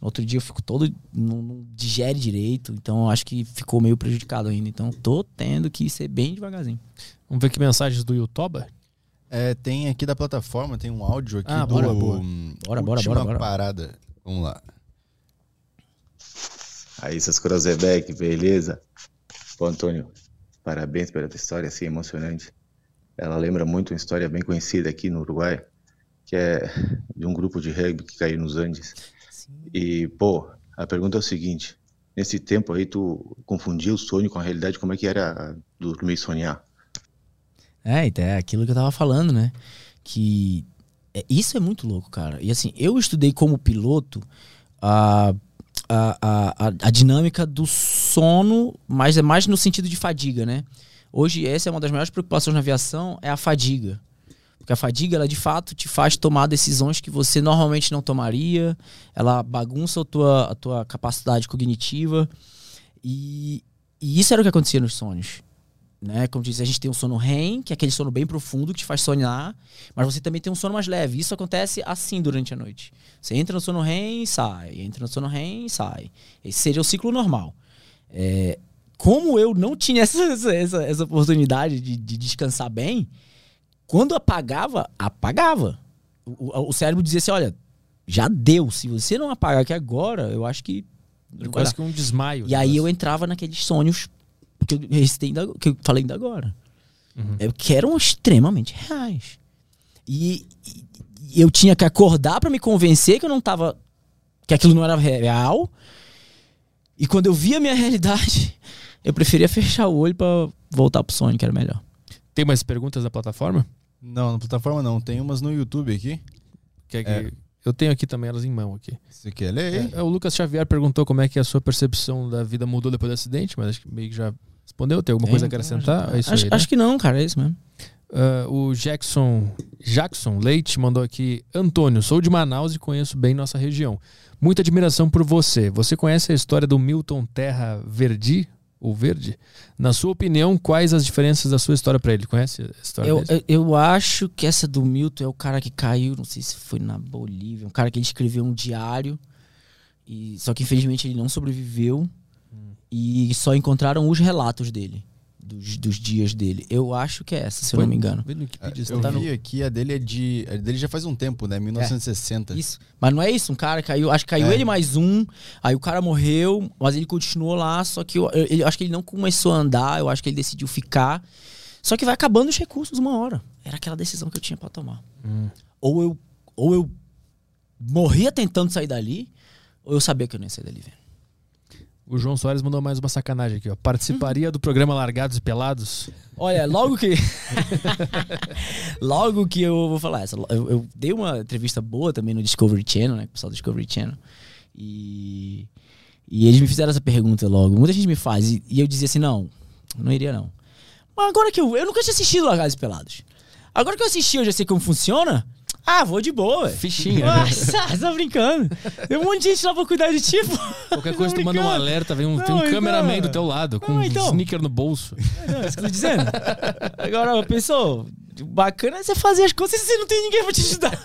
outro dia eu fico todo. Não, não digere direito. Então eu acho que ficou meio prejudicado ainda. Então tô tendo que ser bem devagarzinho. Vamos ver que mensagens do YouTube? É, tem aqui da plataforma, tem um áudio aqui ah, do. Bora, boa. bora, bora, bora, bora. parada. Vamos lá. Aí, seus Crozebeck, beleza? Pô, Antônio, parabéns pela tua história assim emocionante. Ela lembra muito uma história bem conhecida aqui no Uruguai, que é de um grupo de rugby que caiu nos Andes. E, pô, a pergunta é o seguinte: nesse tempo aí, tu confundia o sonho com a realidade? Como é que era dormir e sonhar? É, então é aquilo que eu tava falando, né? Que é, isso é muito louco, cara. E assim, eu estudei como piloto a, a, a, a dinâmica do sono, mas é mais no sentido de fadiga, né? Hoje, essa é uma das maiores preocupações na aviação, é a fadiga. Porque a fadiga, ela de fato te faz tomar decisões que você normalmente não tomaria, ela bagunça a tua, a tua capacidade cognitiva. E, e isso era o que acontecia nos sonhos. Né? Como diz, a gente tem um sono REM, que é aquele sono bem profundo que te faz sonhar, mas você também tem um sono mais leve. Isso acontece assim durante a noite. Você entra no sono REM e sai, entra no sono REM e sai. Esse seria o ciclo normal. É, como eu não tinha essa, essa, essa oportunidade de, de, descansar bem, quando apagava, apagava. O, o, cérebro dizia assim: olha, já deu. Se você não apagar aqui agora, eu acho que. Quase que um desmaio. E aí eu entrava naqueles sonhos que eu ainda, que eu falei ainda agora. Uhum. É, que eram extremamente reais. E, e eu tinha que acordar para me convencer que eu não tava. que aquilo não era real. E quando eu via a minha realidade, eu preferia fechar o olho para voltar pro sonho, que era melhor. Tem mais perguntas na plataforma? Não, na plataforma não. Tem umas no YouTube aqui. Quer que... É. Eu tenho aqui também elas em mão aqui. Você quer ler? É, é, o Lucas Xavier perguntou como é que a sua percepção da vida mudou depois do acidente, mas acho que meio que já respondeu. Tem alguma coisa a acrescentar? É isso acho, aí, né? acho que não, cara. É isso mesmo. Uh, o Jackson, Jackson Leite mandou aqui: Antônio, sou de Manaus e conheço bem nossa região. Muita admiração por você. Você conhece a história do Milton Terra Verdi? O verde. Na sua opinião, quais as diferenças da sua história para ele? Conhece a história eu, eu, eu, acho que essa do Milton é o cara que caiu, não sei se foi na Bolívia, um cara que ele escreveu um diário, e só que infelizmente ele não sobreviveu hum. e só encontraram os relatos dele dos, dos dias dele. Eu acho que é essa, se Foi, eu não me engano. É, eu tá vi no... aqui, a dele é de. A dele já faz um tempo, né? 1960. É, isso. Mas não é isso, um cara caiu. Acho que caiu é. ele mais um, aí o cara morreu, mas ele continuou lá, só que eu, eu, eu, acho que ele não começou a andar, eu acho que ele decidiu ficar. Só que vai acabando os recursos uma hora. Era aquela decisão que eu tinha para tomar. Hum. Ou eu ou eu morria tentando sair dali, ou eu sabia que eu não ia sair dali, velho. O João Soares mandou mais uma sacanagem aqui, ó. Participaria do programa Largados e Pelados? Olha, logo que. logo que eu vou falar essa. Eu, eu, dei uma entrevista boa também no Discovery Channel, né? O pessoal do Discovery Channel. E. E eles me fizeram essa pergunta logo. Muita gente me faz. E, e eu dizia assim: não, não iria não. Mas agora que eu. Eu nunca tinha assistido Largados e Pelados. Agora que eu assisti, eu já sei como funciona. Ah, vou de boa. Fichinha. Nossa, né? tá brincando. Tem um monte de gente lá pra cuidar de ti, pô. Qualquer coisa, tu manda um alerta, vem um, não, tem um então, cameraman do teu lado, com então. um sneaker no bolso. É, é isso que eu tô dizendo. Agora, pensou, bacana é você fazer as coisas e você não tem ninguém pra te ajudar.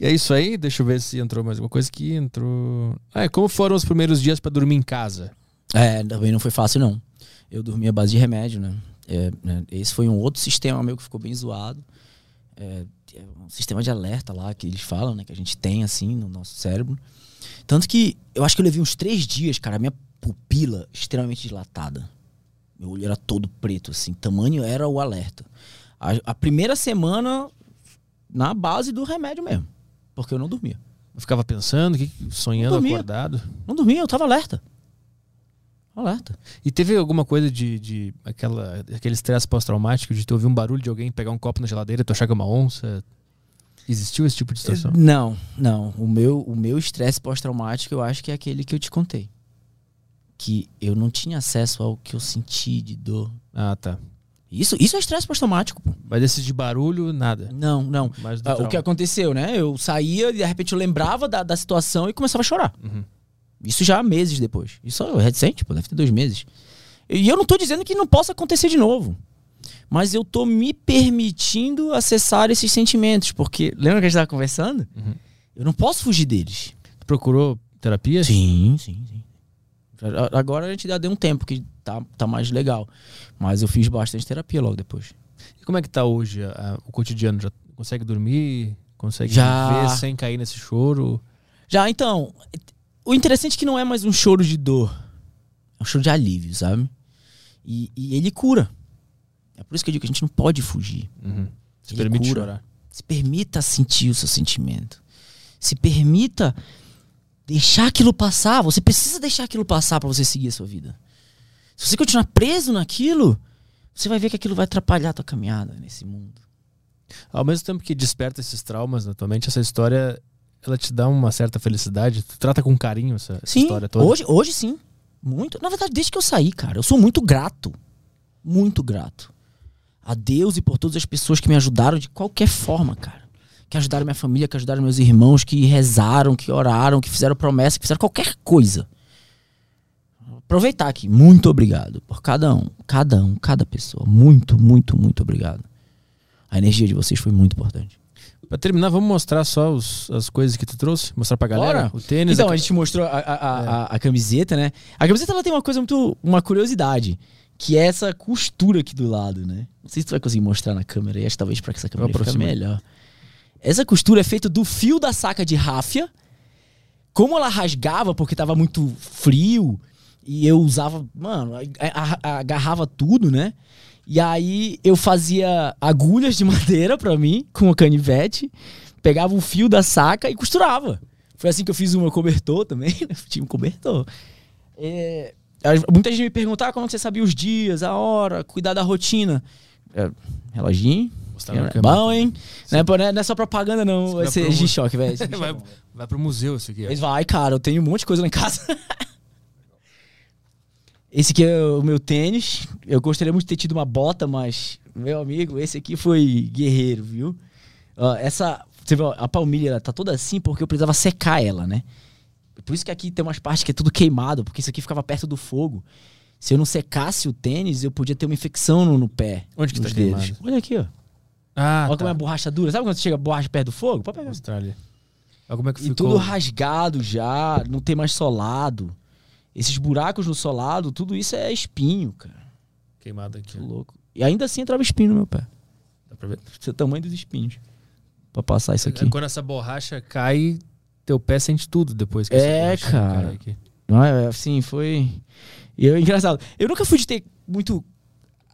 É isso aí, deixa eu ver se entrou mais alguma coisa que entrou. Ah, como foram os primeiros dias para dormir em casa? É, também não foi fácil, não. Eu dormia à base de remédio, né? É, né, esse foi um outro sistema meu que ficou bem zoado. É, é, um sistema de alerta lá que eles falam, né? Que a gente tem assim no nosso cérebro. Tanto que eu acho que eu levei uns três dias, cara, a minha pupila extremamente dilatada. Meu olho era todo preto, assim. Tamanho era o alerta. A, a primeira semana na base do remédio mesmo. Porque eu não dormia. Eu ficava pensando, sonhando, não acordado. Não dormia, eu tava alerta. Alerta. E teve alguma coisa de, de aquela, aquele estresse pós-traumático de tu ouvir um barulho de alguém pegar um copo na geladeira e tu achar que é uma onça? Existiu esse tipo de situação? Não, não. O meu o meu estresse pós-traumático eu acho que é aquele que eu te contei. Que eu não tinha acesso ao que eu senti de dor. Ah, tá. Isso, isso é estresse pós-traumático. Mas esse de barulho, nada. Não, não. Ah, o que aconteceu, né? Eu saía e de repente eu lembrava da, da situação e começava a chorar. Uhum. Isso já meses depois. Isso é recente, pô, deve ter dois meses. E eu não tô dizendo que não possa acontecer de novo. Mas eu tô me permitindo acessar esses sentimentos. Porque, lembra que a gente tava conversando? Uhum. Eu não posso fugir deles. Tu procurou terapia? Sim, sim, sim. Agora a gente já deu um tempo que tá, tá mais legal. Mas eu fiz bastante terapia logo depois. E como é que tá hoje a, o cotidiano? Já consegue dormir? Consegue já... viver sem cair nesse choro? Já, então, o interessante é que não é mais um choro de dor. É um choro de alívio, sabe? E, e ele cura. É por isso que eu digo que a gente não pode fugir. Uhum. Se ele permite cura. chorar. Se permita sentir o seu sentimento. Se permita deixar aquilo passar. Você precisa deixar aquilo passar para você seguir a sua vida. Se você continuar preso naquilo, você vai ver que aquilo vai atrapalhar a tua caminhada nesse mundo. Ao mesmo tempo que desperta esses traumas na tua mente, essa história ela te dá uma certa felicidade? Tu trata com carinho essa, sim, história toda? Hoje, hoje sim. Muito. Na verdade, desde que eu saí, cara, eu sou muito grato. Muito grato. a Deus e por todas as pessoas que me ajudaram de qualquer forma, cara. Que ajudaram minha família, que ajudaram meus irmãos, que rezaram, que oraram, que fizeram promessa, que fizeram qualquer coisa. Aproveitar aqui. Muito obrigado por cada um, cada um, cada pessoa. Muito, muito, muito obrigado. A energia de vocês foi muito importante. Pra terminar, vamos mostrar só os, as coisas que tu trouxe? Mostrar pra galera? Bora. O tênis. Então, a... a gente mostrou a, a, a, a, camiseta, né? A camiseta ela tem uma coisa muito. uma curiosidade. Que é essa costura aqui do lado, né? Não sei se tu vai conseguir mostrar na câmera aí, acho que talvez pra que essa câmera fique melhor. Essa costura é feita do fio da saca de ráfia. Como ela rasgava porque tava muito frio e eu usava, mano, agarrava tudo, né? E aí eu fazia agulhas de madeira para mim com o canivete, pegava o fio da saca e costurava. Foi assim que eu fiz uma cobertor também, né? tinha um cobertor. É, muita gente me perguntava como você sabia os dias, a hora, cuidar da rotina. É, reloginho. É bom, hein? Não é, não é, só propaganda, não. Vai ser de choque, velho. vai, vai pro museu isso aqui. Mas vai, cara. Eu tenho um monte de coisa lá em casa. Esse aqui é o meu tênis. Eu gostaria muito de ter tido uma bota, mas, meu amigo, esse aqui foi guerreiro, viu? Uh, essa. Você viu, a palmilha tá toda assim porque eu precisava secar ela, né? Por isso que aqui tem umas partes que é tudo queimado, porque isso aqui ficava perto do fogo. Se eu não secasse o tênis, eu podia ter uma infecção no, no pé. Onde que tá dedos. queimado? Olha aqui, ó. Ah, Olha tá. como é a borracha dura. Sabe quando chega a borracha perto do fogo? Pode pegar. Austrália. Olha como é que ficou. E tudo rasgado já, não tem mais solado. Esses buracos no solado, tudo isso é espinho, cara. Queimado aqui. Que louco. E ainda assim entrava espinho no meu pé. Dá pra ver? Esse é o tamanho dos espinhos. Pra passar isso aqui. Quando essa borracha cai, teu pé sente tudo depois que É, cara. Não, é, assim, foi. E eu, engraçado. Eu nunca fui de ter muito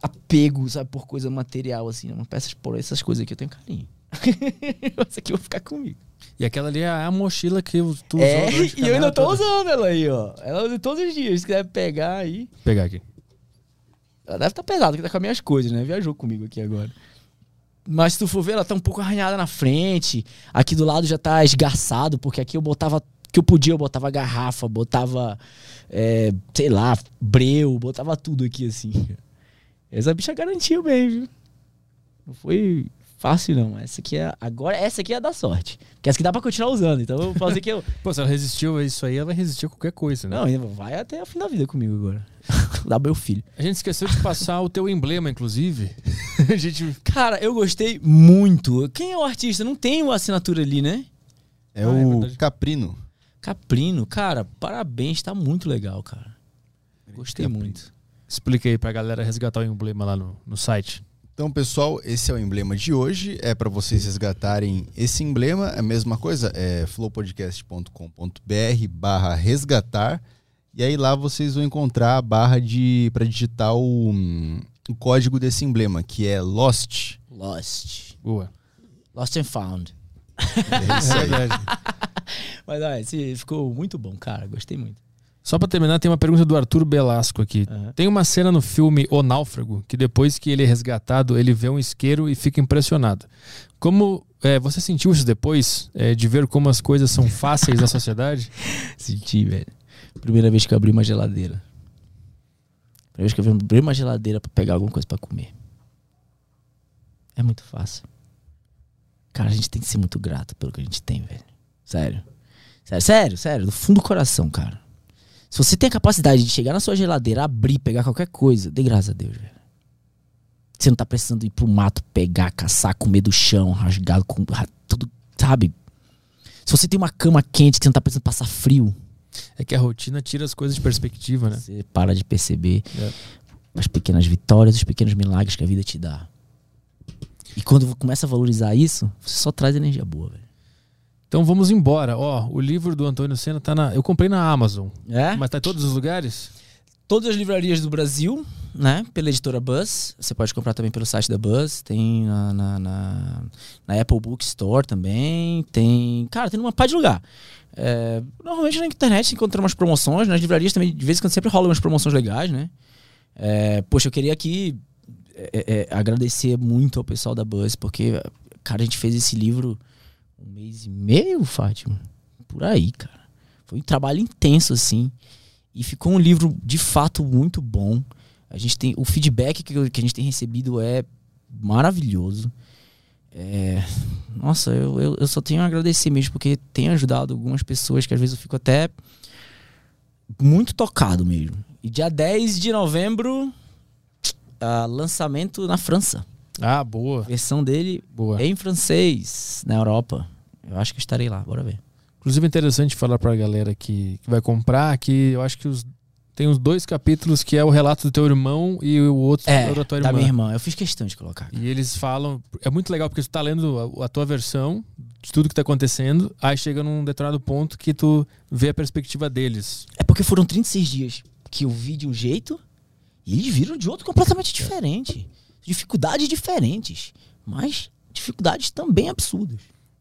apego, sabe, por coisa material, assim. Uma peças por essas coisas aqui eu tenho carinho. Essa aqui vai ficar comigo. E aquela ali é a mochila que tu usou. É, e eu ainda tô toda. usando ela aí, ó. Ela usa todos os dias. Se quiser pegar aí. Pegar aqui. Ela deve estar tá pesada, porque tá com as minhas coisas, né? Viajou comigo aqui agora. Mas se tu for ver, ela tá um pouco arranhada na frente. Aqui do lado já tá esgarçado, porque aqui eu botava. que eu podia, eu botava garrafa, botava. É, sei lá, breu, botava tudo aqui assim. Essa bicha garantiu bem, viu? Não foi fácil não. Essa aqui é. Agora, essa aqui é da sorte. Porque essa aqui dá pra continuar usando. Então eu posso dizer que eu. Pô, se ela resistiu a isso aí, ela resistiu a qualquer coisa, né? Não, vai até o fim da vida comigo agora. dá meu filho. A gente esqueceu de passar o teu emblema, inclusive. a gente... Cara, eu gostei muito. Quem é o artista? Não tem uma assinatura ali, né? É ah, o é Caprino. Caprino, cara, parabéns, tá muito legal, cara. Gostei Caprino. muito. Explica aí pra galera resgatar o emblema lá no, no site. Então, pessoal, esse é o emblema de hoje. É para vocês resgatarem esse emblema. É a mesma coisa, é flowpodcast.com.br barra resgatar. E aí lá vocês vão encontrar a barra de para digitar o, o, código desse emblema, que é Lost. Lost. Boa. Lost and Found. É isso aí. Mas olha, ficou muito bom, cara. Gostei muito. Só para terminar, tem uma pergunta do Arthur Belasco aqui. Uhum. Tem uma cena no filme O Náufrago que depois que ele é resgatado, ele vê um isqueiro e fica impressionado. Como é, você sentiu isso depois é, de ver como as coisas são fáceis na sociedade? Senti, velho. Primeira vez que eu abri uma geladeira. Primeira vez que eu abri uma geladeira para pegar alguma coisa para comer. É muito fácil. Cara, a gente tem que ser muito grato pelo que a gente tem, velho. Sério. Sério, sério, sério. Do fundo do coração, cara. Se você tem a capacidade de chegar na sua geladeira, abrir, pegar qualquer coisa, dê graças a Deus, velho. Você não tá precisando ir pro mato, pegar, caçar, comer do chão, rasgado, com tudo, sabe? Se você tem uma cama quente, você não tá precisando passar frio. É que a rotina tira as coisas de perspectiva, né? Você para de perceber é. as pequenas vitórias, os pequenos milagres que a vida te dá. E quando começa a valorizar isso, você só traz energia boa, velho. Então vamos embora. Ó, o livro do Antônio Senna tá na. Eu comprei na Amazon. É? Mas tá em todos os lugares? Todas as livrarias do Brasil, né? Pela editora Buzz. Você pode comprar também pelo site da Buzz. Tem na, na, na, na Apple Bookstore também. Tem. Cara, tem numa par de lugar. É, normalmente na internet você encontra umas promoções. Nas livrarias também, de vez em quando, sempre rolam umas promoções legais, né? É, poxa, eu queria aqui é, é agradecer muito ao pessoal da Buzz, porque, cara, a gente fez esse livro um mês e meio, Fátima. Por aí, cara. Foi um trabalho intenso, assim. E ficou um livro de fato muito bom. A gente tem o feedback que, que a gente tem recebido é maravilhoso. É, nossa, eu, eu, eu, só tenho a agradecer mesmo, porque tem ajudado algumas pessoas que às vezes eu fico até muito tocado mesmo. E dia 10 de novembro, uh, lançamento na França. Ah, boa. A versão dele boa. em francês, na Europa. Eu acho que estarei lá, bora ver. Inclusive é interessante falar pra galera que, que vai comprar que eu acho que os tem os dois capítulos que é o relato do teu irmão e o outro é, da tua irmã. Da minha irmã. Eu fiz questão de colocar. E eles falam. É muito legal porque tu tá lendo a, a, tua versão de tudo que tá acontecendo, aí chega num determinado ponto que tu vê a perspectiva deles. É porque foram 36 dias que eu vi de um jeito e eles viram de outro completamente diferente. Dificuldades diferentes, mas dificuldades também absurdas.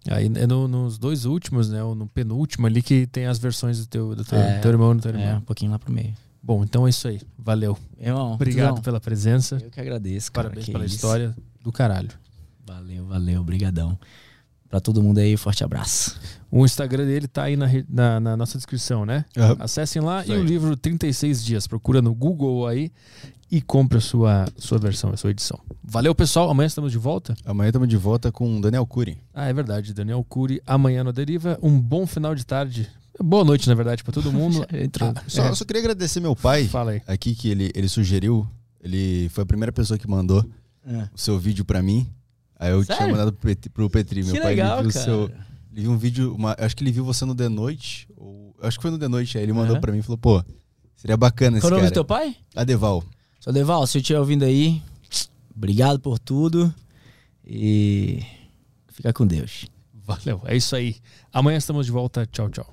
Aí é no, nos dois últimos, né? Ou no penúltimo ali que tem as versões do teu, do teu, é, do teu irmão do teu irmão. É, um pouquinho lá pro meio. Bom, então é isso aí. Valeu. Irmão, Obrigado pela presença. Eu que agradeço, cara. Parabéns que pela isso. história do caralho. Valeu, valeu. Obrigadão. Pra todo mundo aí, forte abraço. O Instagram dele tá aí na, na, na nossa descrição, né? Uhum. Acessem lá e o livro 36 dias. Procura no Google aí e compre a sua, sua versão, a sua edição. Valeu, pessoal. Amanhã estamos de volta? Amanhã estamos de volta com Daniel Cury. Ah, é verdade. Daniel Cury, amanhã no Deriva. Um bom final de tarde. Boa noite, na verdade, para todo mundo. ah, só, é. só queria agradecer meu pai. Fala aí. Aqui que ele, ele sugeriu. Ele foi a primeira pessoa que mandou é. o seu vídeo para mim. Aí eu Sério? tinha mandado pro Petri. Pro Petri. Meu que pai legal, viu cara. seu. Ele viu um vídeo. Uma, acho que ele viu você no The Noite. Ou, acho que foi no The Noite. Aí ele mandou uhum. para mim e falou: pô, seria bacana esse Qual cara. Qual o nome do teu pai? Adeval. Seu Deval, se eu estiver ouvindo aí, obrigado por tudo. E fica com Deus. Valeu, é isso aí. Amanhã estamos de volta. Tchau, tchau.